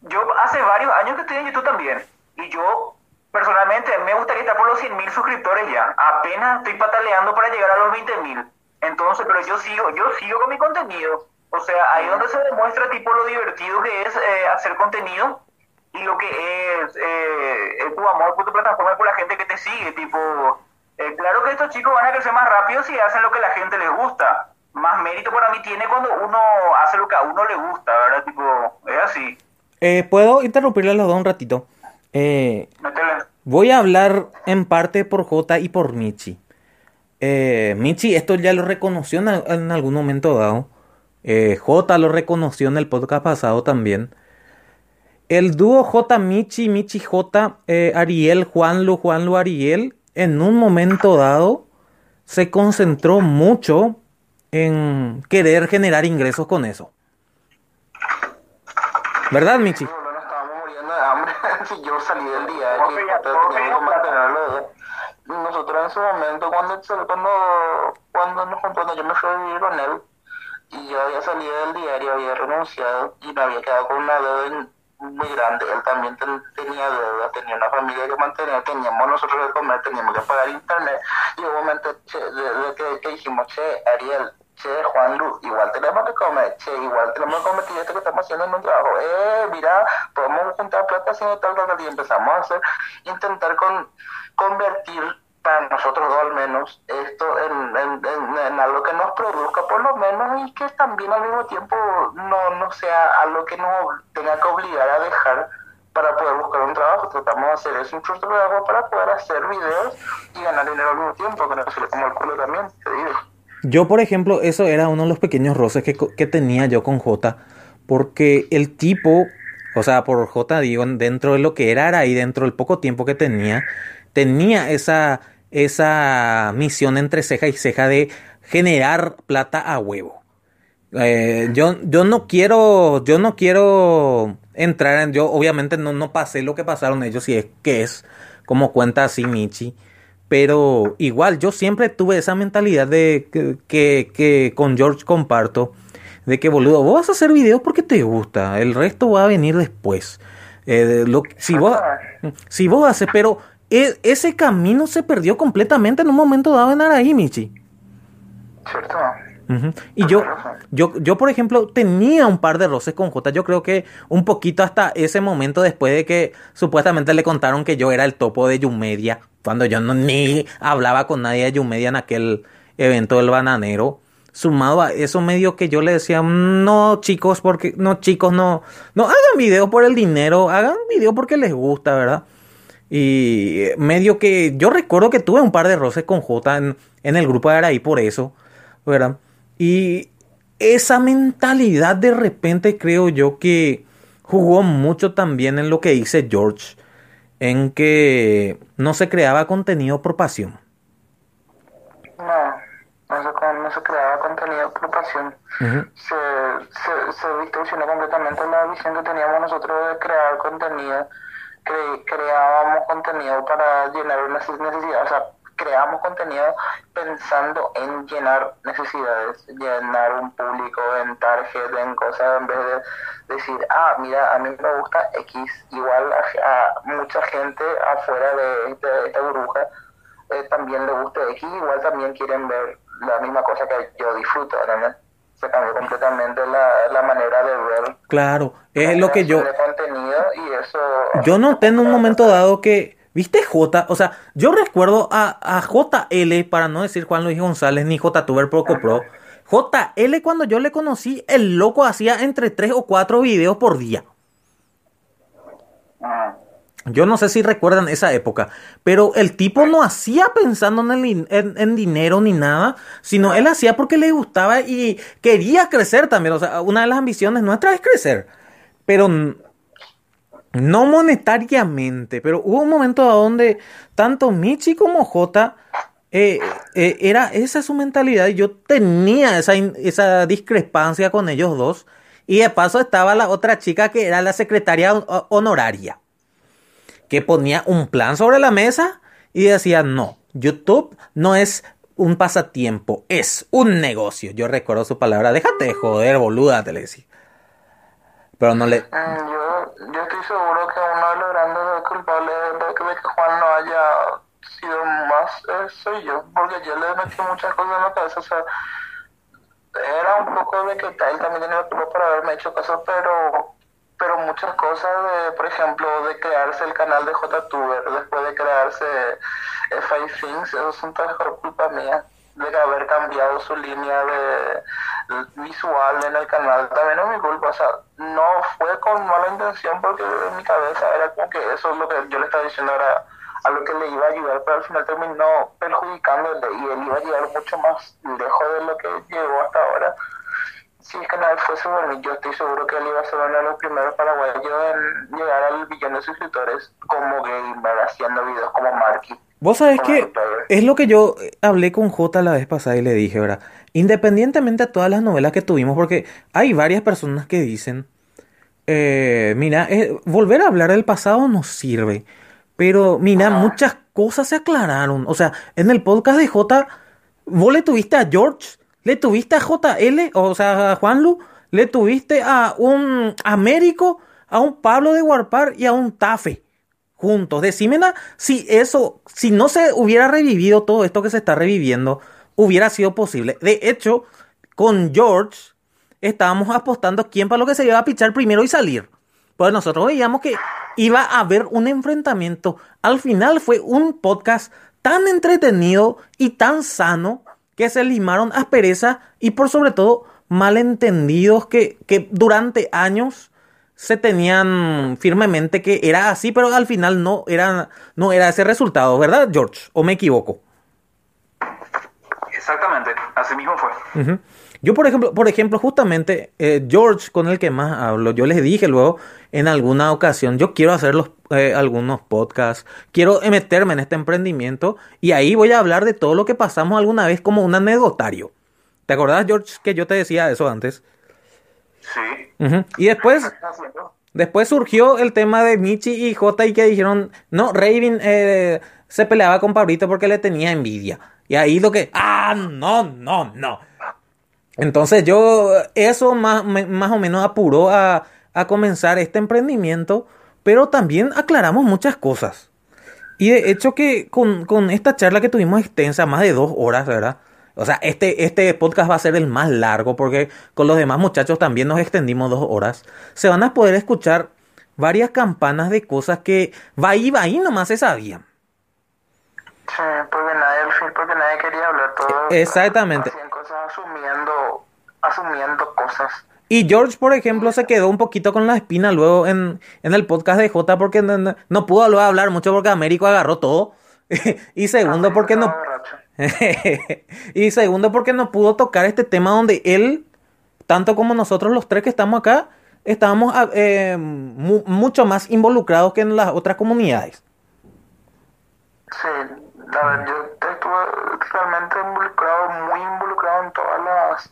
yo hace varios años que estoy en YouTube también. Y yo, personalmente, me gustaría estar por los 100.000 suscriptores ya. Apenas estoy pataleando para llegar a los 20.000. Entonces, pero yo sigo, yo sigo con mi contenido. O sea, ahí donde se demuestra tipo lo divertido que es eh, hacer contenido y lo que es eh, tu amor por tu plataforma y por la gente que te sigue. Tipo, eh, claro que estos chicos van a crecer más rápido si hacen lo que la gente les gusta. Más mérito para mí tiene cuando uno hace lo que a uno le gusta, ¿verdad? Tipo, es así. Eh, ¿Puedo interrumpirle a los dos un ratito? Eh. Voy a hablar en parte por J y por Michi. Eh, Michi, esto ya lo reconoció en algún momento dado. Eh, J lo reconoció en el podcast pasado también. El dúo J Michi, Michi J, eh, Ariel, Juanlu, Juanlu, Ariel, en un momento dado se concentró mucho en querer generar ingresos con eso. ¿Verdad, Michi? boludo, nos estábamos muriendo de si yo salí del mantenerlo. Nosotros en su momento, cuando, cuando, cuando nos cuando yo me fui a vivir con él, y yo había salido del diario, había renunciado y me había quedado con una deuda muy grande. Él también ten- tenía deuda, tenía una familia que mantener, teníamos nosotros que comer, teníamos que pagar internet. Y hubo un momento che, de, de que, que dijimos, che, Ariel, che, Juan Lu, igual tenemos que comer, che, igual tenemos que convertir esto que estamos haciendo en un trabajo. Eh, mira, podemos juntar plata haciendo tal, tal, y empezamos a hacer, intentar con, convertir para nosotros dos al menos, esto en, en, en, algo que nos produzca por lo menos y que también al mismo tiempo no, no sea algo que nos tenga que obligar a dejar para poder buscar un trabajo. Tratamos de hacer eso, un agua para poder hacer videos y ganar dinero al mismo tiempo, que no se le como el culo también, te digo. Yo, por ejemplo, eso era uno de los pequeños roces que, que tenía yo con J, porque el tipo, o sea, por J digo, dentro de lo que era ahí, dentro del poco tiempo que tenía, tenía esa, esa misión entre ceja y ceja de generar plata a huevo. Eh, yo, yo no quiero, yo no quiero entrar en, yo obviamente no, no pasé lo que pasaron ellos, si es que es como cuenta así Michi, pero igual yo siempre tuve esa mentalidad de que, que, con George comparto, de que boludo, vos vas a hacer videos porque te gusta, el resto va a venir después. Eh, lo, si, vos, si vos haces, pero e, ese camino se perdió completamente en un momento dado en Araí, Michi. ¿Cierto? Y yo, yo, yo, por ejemplo, tenía un par de roces con J. Yo creo que un poquito hasta ese momento después de que supuestamente le contaron que yo era el topo de Yumedia, cuando yo no ni hablaba con nadie de Yumedia en aquel evento del bananero. Sumado a eso medio que yo le decía, no chicos, porque, no chicos, no, no hagan video por el dinero, hagan video porque les gusta, ¿verdad? Y medio que yo recuerdo que tuve un par de roces con J en, en el grupo de Araí por eso, ¿verdad? Y esa mentalidad de repente creo yo que jugó mucho también en lo que dice George, en que no se creaba contenido por pasión. No, no se, creaba contenido por pasión. se, se, distorsionó completamente la visión que teníamos nosotros de crear contenido. creábamos contenido para llenar unas necesidades. O sea, creamos contenido pensando en llenar necesidades, llenar un público en target, en cosas, en vez de decir, ah, mira, a mí me gusta X, igual a, mucha gente afuera de, esta burbuja eh, también le gusta X, igual también quieren ver la misma cosa que yo disfruto, ¿verdad? Se cambió completamente la, la manera de ver. Claro, es lo que yo... contenido y eso... Yo noté en un momento dado que ¿Viste J? O sea, yo recuerdo a, a JL, para no decir Juan Luis González ni JTuber Poco Pro. JL cuando yo le conocí, el loco hacía entre 3 o 4 videos por día. Yo no sé si recuerdan esa época, pero el tipo no hacía pensando en, el, en, dinero ni nada, sino él hacía porque le gustaba y quería crecer también. O sea, una de las ambiciones nuestras es crecer. Pero no monetariamente, pero hubo un momento donde tanto Michi como J eh, eh, era esa su mentalidad y yo tenía esa, esa discrepancia con ellos dos. Y de paso estaba la otra chica que era la secretaria honoraria, que ponía un plan sobre la mesa y decía, no, YouTube no es un pasatiempo, es un negocio. Yo recuerdo su palabra, déjate de joder, boluda, te le decía. Pero no le... Yo, yo estoy seguro que uno de los grandes culpables de que Juan no haya sido más eh, soy yo, porque yo le metí muchas cosas en la cabeza, o sea, era un poco de que él también tenía culpa por haberme hecho cosas, pero pero muchas cosas de, por ejemplo, de crearse el canal de JTuber, después de crearse Five Things, eso son todas culpa mía de haber cambiado su línea de, visual en el canal también es mi culpa, o sea, no fue con mala intención porque en mi cabeza era como que eso es lo que yo le estaba diciendo era a lo que le iba a ayudar, pero al final terminó perjudicándole y él iba a llegar mucho más lejos de lo que llegó hasta ahora. Si el canal fuese bueno, yo estoy seguro que él iba a ser uno de los primeros paraguayos en llegar al billón de suscriptores como gamer, haciendo videos como Marky. Vos sabés que es lo que yo hablé con J la vez pasada y le dije, ¿verdad? Independientemente de todas las novelas que tuvimos, porque hay varias personas que dicen, eh, mira, eh, volver a hablar del pasado nos sirve, pero mira, muchas cosas se aclararon. O sea, en el podcast de J, vos le tuviste a George, le tuviste a JL, o sea, a Juan Lu, le tuviste a un Américo, a un Pablo de Warpar y a un Tafe juntos. Decime si eso, si no se hubiera revivido todo esto que se está reviviendo, hubiera sido posible. De hecho, con George estábamos apostando quién para lo que se iba a pichar primero y salir. Pues nosotros veíamos que iba a haber un enfrentamiento. Al final fue un podcast tan entretenido y tan sano que se limaron asperezas y por sobre todo malentendidos que, que durante años se tenían firmemente que era así, pero al final no era, no era ese resultado, ¿verdad, George? ¿O me equivoco? Exactamente, así mismo fue. Yo, por ejemplo, por ejemplo, justamente eh, George, con el que más hablo, yo les dije luego en alguna ocasión, yo quiero hacer los, eh, algunos podcasts, quiero meterme en este emprendimiento y ahí voy a hablar de todo lo que pasamos alguna vez como un anecdotario. ¿Te acordás, George, que yo te decía eso antes? Sí. Y después, después surgió el tema de Michi y J y que dijeron, no, Raven eh, se peleaba con Pablito porque le tenía envidia. Y ahí lo que, ah, no, no, no. Entonces yo, eso más, más o menos apuró a, a comenzar este emprendimiento, pero también aclaramos muchas cosas. Y de hecho que con, con esta charla que tuvimos extensa, más de dos horas, ¿verdad? O sea, este, este podcast va a ser el más largo porque con los demás muchachos también nos extendimos dos horas. Se van a poder escuchar varias campanas de cosas que va ahí, va ahí nomás se sabían. Sí, porque nadie, porque nadie quería hablar todo. Exactamente. Hacían cosas asumiendo, asumiendo cosas. Y George, por ejemplo, se quedó un poquito con la espina luego en, en el podcast de J porque no, no- no pudo luego hablar mucho porque Américo agarró todo. y segundo porque no... Y segundo porque no pudo tocar este tema donde él, tanto como nosotros los tres que estamos acá, estábamos ah, eh, mu- mucho más involucrados que en las otras comunidades. Sí, la yo estuve realmente involucrado, muy involucrado en todas las,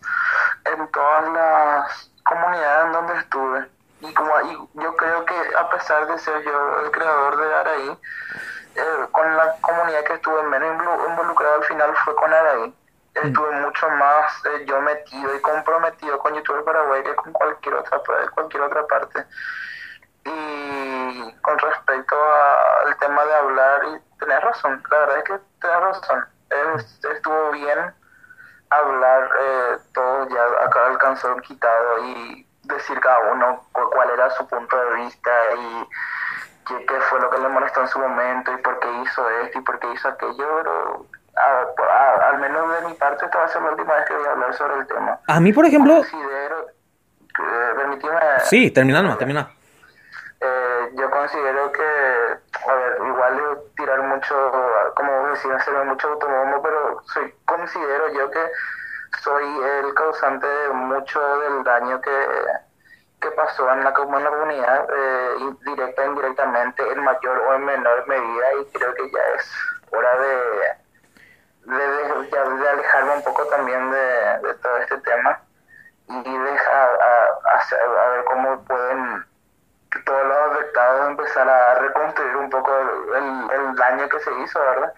en todas las comunidades en donde estuve. Y como y yo creo que a pesar de ser yo el creador de Araí, eh, con la comunidad que estuve menos involu- involucrado al final fue con Araí. Estuve mucho más eh, yo metido y comprometido con YouTube Paraguay que con cualquier otra, cualquier otra parte. Y con respecto a- al tema de hablar, y tenés razón, la verdad es que tenés razón. Es- estuvo bien hablar, eh, todo ya acá alcanzó el quitado y decir cada uno cu- cuál era su punto de vista y qué, qué fue lo que le molestó en su momento y por qué hizo esto y por qué hizo aquello, pero a- a- al menos de mi parte esta va a ser la última vez que voy a hablar sobre el tema. A mí, por ejemplo... Considero, permitime Sí, termina nomás, termina. eh, yo considero que, a ver, igual es tirar mucho, como decís, hacerme mucho autobombo, pero soy, considero yo que soy el causante de mucho del daño que, que pasó en la, en comunidad, eh, directa e indirectamente, en mayor o en menor medida, y creo que ya es hora de, de, alejarme un poco también de, todo este tema y deja a, ver cómo pueden todos los afectados empezar a reconstruir un poco el, el daño que se hizo, ¿verdad?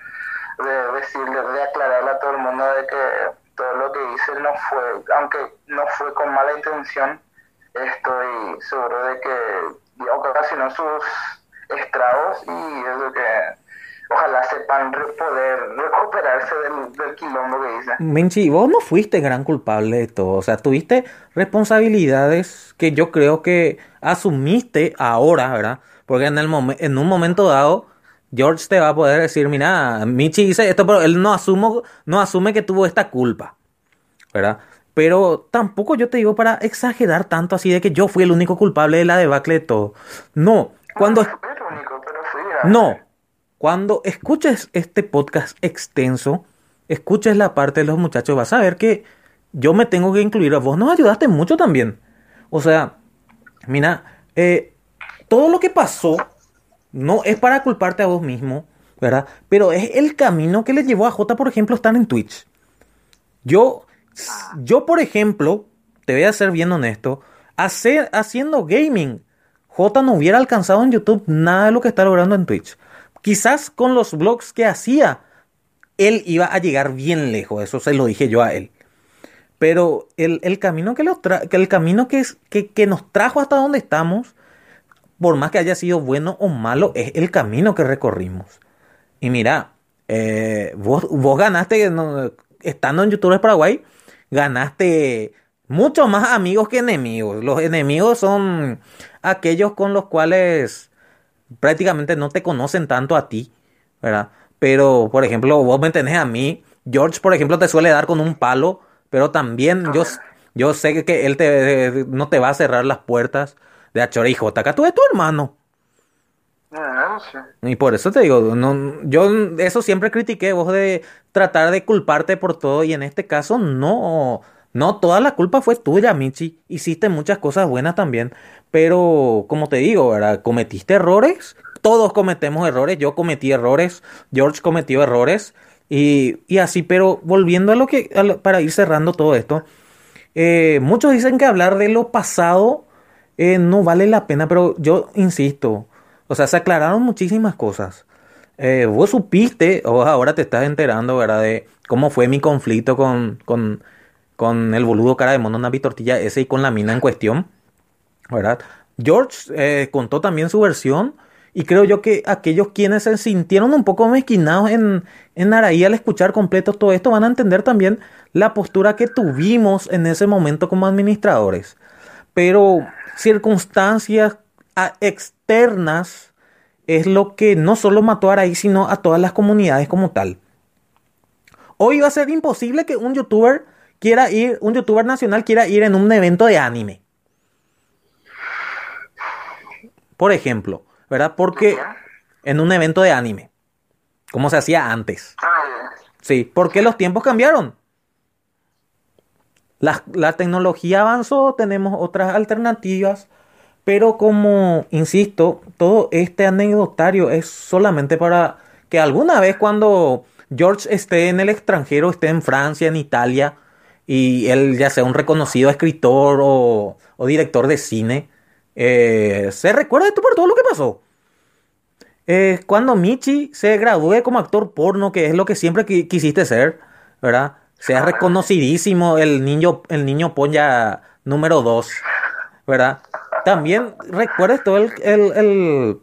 De decirle, de aclararle a todo el mundo de que todo lo que hice no fue, aunque no fue con mala intención, estoy seguro de que ocasionó sus estragos y es lo que ojalá sepan poder recuperarse del, del quilombo que hice. Menchi, vos no fuiste gran culpable de todo. O sea, tuviste responsabilidades que yo creo que asumiste ahora, ¿verdad? Porque en, el momen- en un momento dado, George te va a poder decir, mira, Michi dice esto, pero él no, asumo, no asume que tuvo esta culpa, ¿verdad? Pero tampoco yo te digo para exagerar tanto así de que yo fui el único culpable de la debacle de todo. No, cuando... No fui el único, pero fui No, cuando escuches este podcast extenso, escuches la parte de los muchachos, vas a ver que yo me tengo que incluir. Vos nos ayudaste mucho también. O sea, mira, eh, todo lo que pasó no es para culparte a vos mismo, ¿verdad? Pero es el camino que le llevó a J, por ejemplo, estar en Twitch. Yo, yo, por ejemplo, te voy a ser bien honesto, haciendo gaming, J no hubiera alcanzado en YouTube nada de lo que está logrando en Twitch. Quizás con los vlogs que hacía, él iba a llegar bien lejos, eso se lo dije yo a él. Pero el, el camino, que, el camino que, es- que, que nos trajo hasta donde estamos, por más que haya sido bueno o malo, es el camino que recorrimos. Y mira, eh, vos, vos ganaste, no, estando en YouTubers Paraguay, ganaste mucho más amigos que enemigos. Los enemigos son aquellos con los cuales prácticamente no te conocen tanto a ti, ¿verdad? Pero, por ejemplo, vos me tenés a mí. George, por ejemplo, te suele dar con un palo, pero también yo, yo sé que él te, no te va a cerrar las puertas de Achore y. Acá tú eres tu hermano. Sí. Y por eso te digo, no, yo eso siempre critiqué, vos de tratar de culparte por todo y en este caso no, no, toda la culpa fue tuya, Michi. Hiciste muchas cosas buenas también, pero como te digo, ¿verdad? Cometiste errores, todos cometemos errores, yo cometí errores, George cometió errores y, y así, pero volviendo a lo que, para ir cerrando todo esto, eh, muchos dicen que hablar de lo pasado eh, no vale la pena, pero yo insisto, o sea, se aclararon muchísimas cosas. Eh, vos supiste, o ahora te estás enterando, ¿verdad? De cómo fue mi conflicto con, con, con el boludo cara de mono Navi Tortilla ese y con la mina en cuestión, ¿verdad? George eh, contó también su versión y creo yo que aquellos quienes se sintieron un poco mezquinados en, en Araí al escuchar completo todo esto van a entender también la postura que tuvimos en ese momento como administradores. Pero circunstancias a- externas es lo que no solo mató a Araí, sino a todas las comunidades como tal. Hoy va a ser imposible que un youtuber quiera ir, un youtuber nacional quiera ir en un evento de anime. Por ejemplo, ¿verdad? Porque en un evento de anime, como se hacía antes. Ah, Sí, porque los tiempos cambiaron. La, la tecnología avanzó, tenemos otras alternativas, pero como, insisto, todo este anecdotario es solamente para que alguna vez cuando George esté en el extranjero, esté en Francia, en Italia, y él ya sea un reconocido escritor o, director de cine, eh, se recuerde esto por todo lo que pasó. Eh, cuando Michi se gradúe como actor porno, que es lo que siempre qui- quisiste ser, ¿verdad? Sea reconocidísimo el niño, el niño polla número 2, ¿verdad? También recuerdes todo el, el, el,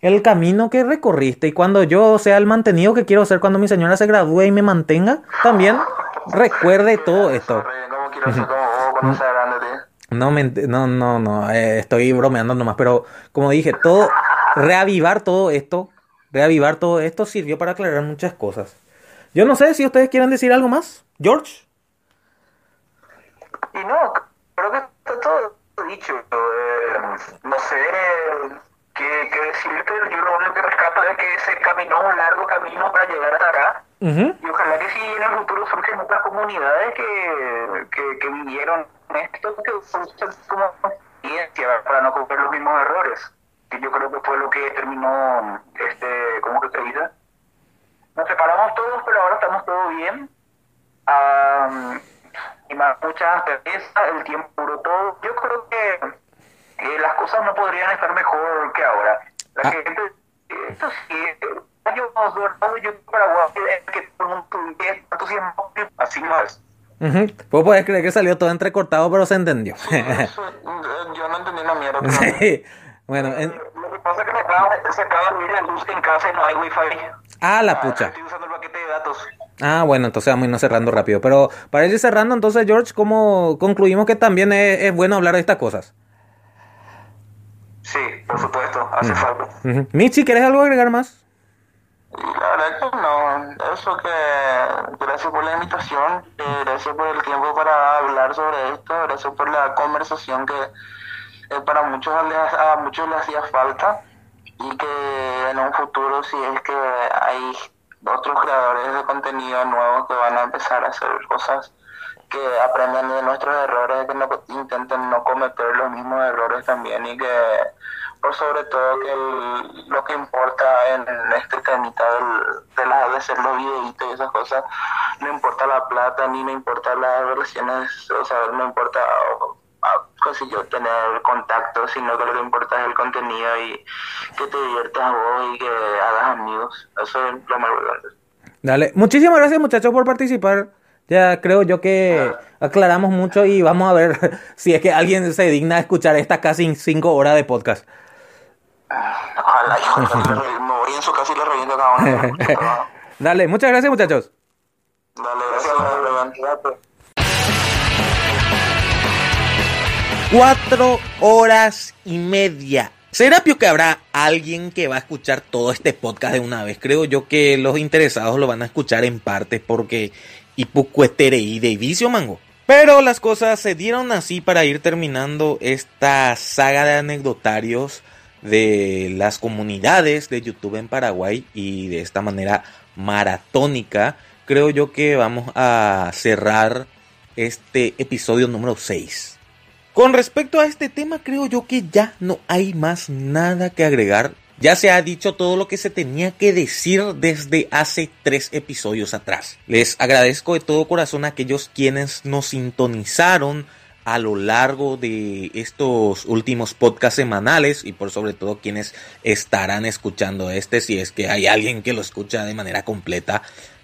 el camino que recorriste y cuando yo sea el mantenido que quiero ser cuando mi señora se gradúe y me mantenga, también recuerde todo esto. No, me no, no, no, eh, estoy bromeando nomás, pero como dije, todo, reavivar todo esto, reavivar todo esto sirvió para aclarar muchas cosas. Yo no sé si ustedes quieren decir algo más, George. Y no, creo que está todo dicho. Eh, no sé qué, qué decirte. Yo lo único que rescato es que se caminó un largo camino para llegar hasta acá. Ujú. Y ojalá que si en el futuro surgen otras comunidades que, que, que vivieron esto, que usen como experiencia para no cometer los mismos errores. Que yo creo que fue lo que terminó, este, ¿cómo que se dice? Nos separamos todos, pero ahora estamos todos bien. Am, y más mucha pereza, el tiempo duró todo. Yo creo que, las cosas no podrían estar mejor que ahora. La Ah. gente, esto sí, yo dorado, yo Paraguay, es que todo el mundo tuviera entusiasmo, así no es. Ujú. Vos podés creer que salió todo entrecortado, pero se entendió. Eso, yo no entendí una mierda. Sí. Bueno, en- que pasa es que se acaba, se acaba de ir la luz en casa y no hay wifi. ah, la pucha. Estoy usando el paquete de datos. Ah, bueno, entonces vamos a irnos cerrando rápido. Pero para ir cerrando, entonces, George, ¿cómo concluimos que también es, es bueno hablar de estas cosas? Sí, por supuesto, hace falta. Ujú. Michi, ¿quieres algo agregar más? La verdad que no, eso que gracias por la invitación, eh, gracias por el tiempo para hablar sobre esto, gracias por la conversación que eh, para muchos a muchos les hacía falta y que en un futuro si es que hay otros creadores de contenido nuevos que van a empezar a hacer cosas que aprendan de nuestros errores, que no intenten no cometer los mismos errores también y que por sobre todo que lo que importa en, este temita de, la, de hacer los videitos y esas cosas, no importa la plata ni no importa las relaciones, o sea, no importa yo, tener contacto, sino que lo que importa es el contenido y que te diviertas vos y que hagas amigos, eso es lo más importante. Dale. Muchísimas gracias, muchachos, por participar. Ya creo yo que aclaramos mucho y vamos a ver si es que alguien se digna de escuchar estas casi cinco horas de podcast. Ojalá, yo me voy en su casa y le reviento cada uno. Dale, muchas gracias, muchachos. Dale, gracias, Cuatro horas y media. ¿Será pio que habrá alguien que va a escuchar todo este podcast de una vez? Creo yo que los interesados lo van a escuchar en parte porque y de vicio mango. Pero las cosas se dieron así para ir terminando esta saga de anecdotarios de las comunidades de YouTube en Paraguay y de esta manera maratónica, creo yo que vamos a cerrar este episodio número 6. Con respecto a este tema, creo yo que ya no hay más nada que agregar. Ya se ha dicho todo lo que se tenía que decir desde hace tres episodios atrás. Les agradezco de todo corazón a aquellos quienes nos sintonizaron a lo largo de estos últimos podcasts semanales y por sobre todo quienes estarán escuchando este si es que hay alguien que lo escucha de manera completa.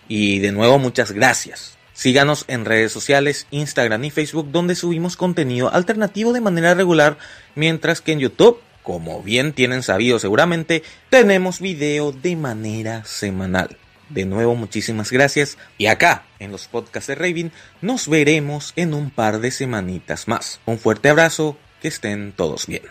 Y de nuevo muchas gracias. Síganos en redes sociales, Instagram y Facebook donde subimos contenido alternativo de manera regular, mientras que en YouTube como bien tienen sabido seguramente, tenemos video de manera semanal. De nuevo, muchísimas gracias. Y acá, en los podcasts de Raven, nos veremos en un par de semanitas más. Un fuerte abrazo, que estén todos bien.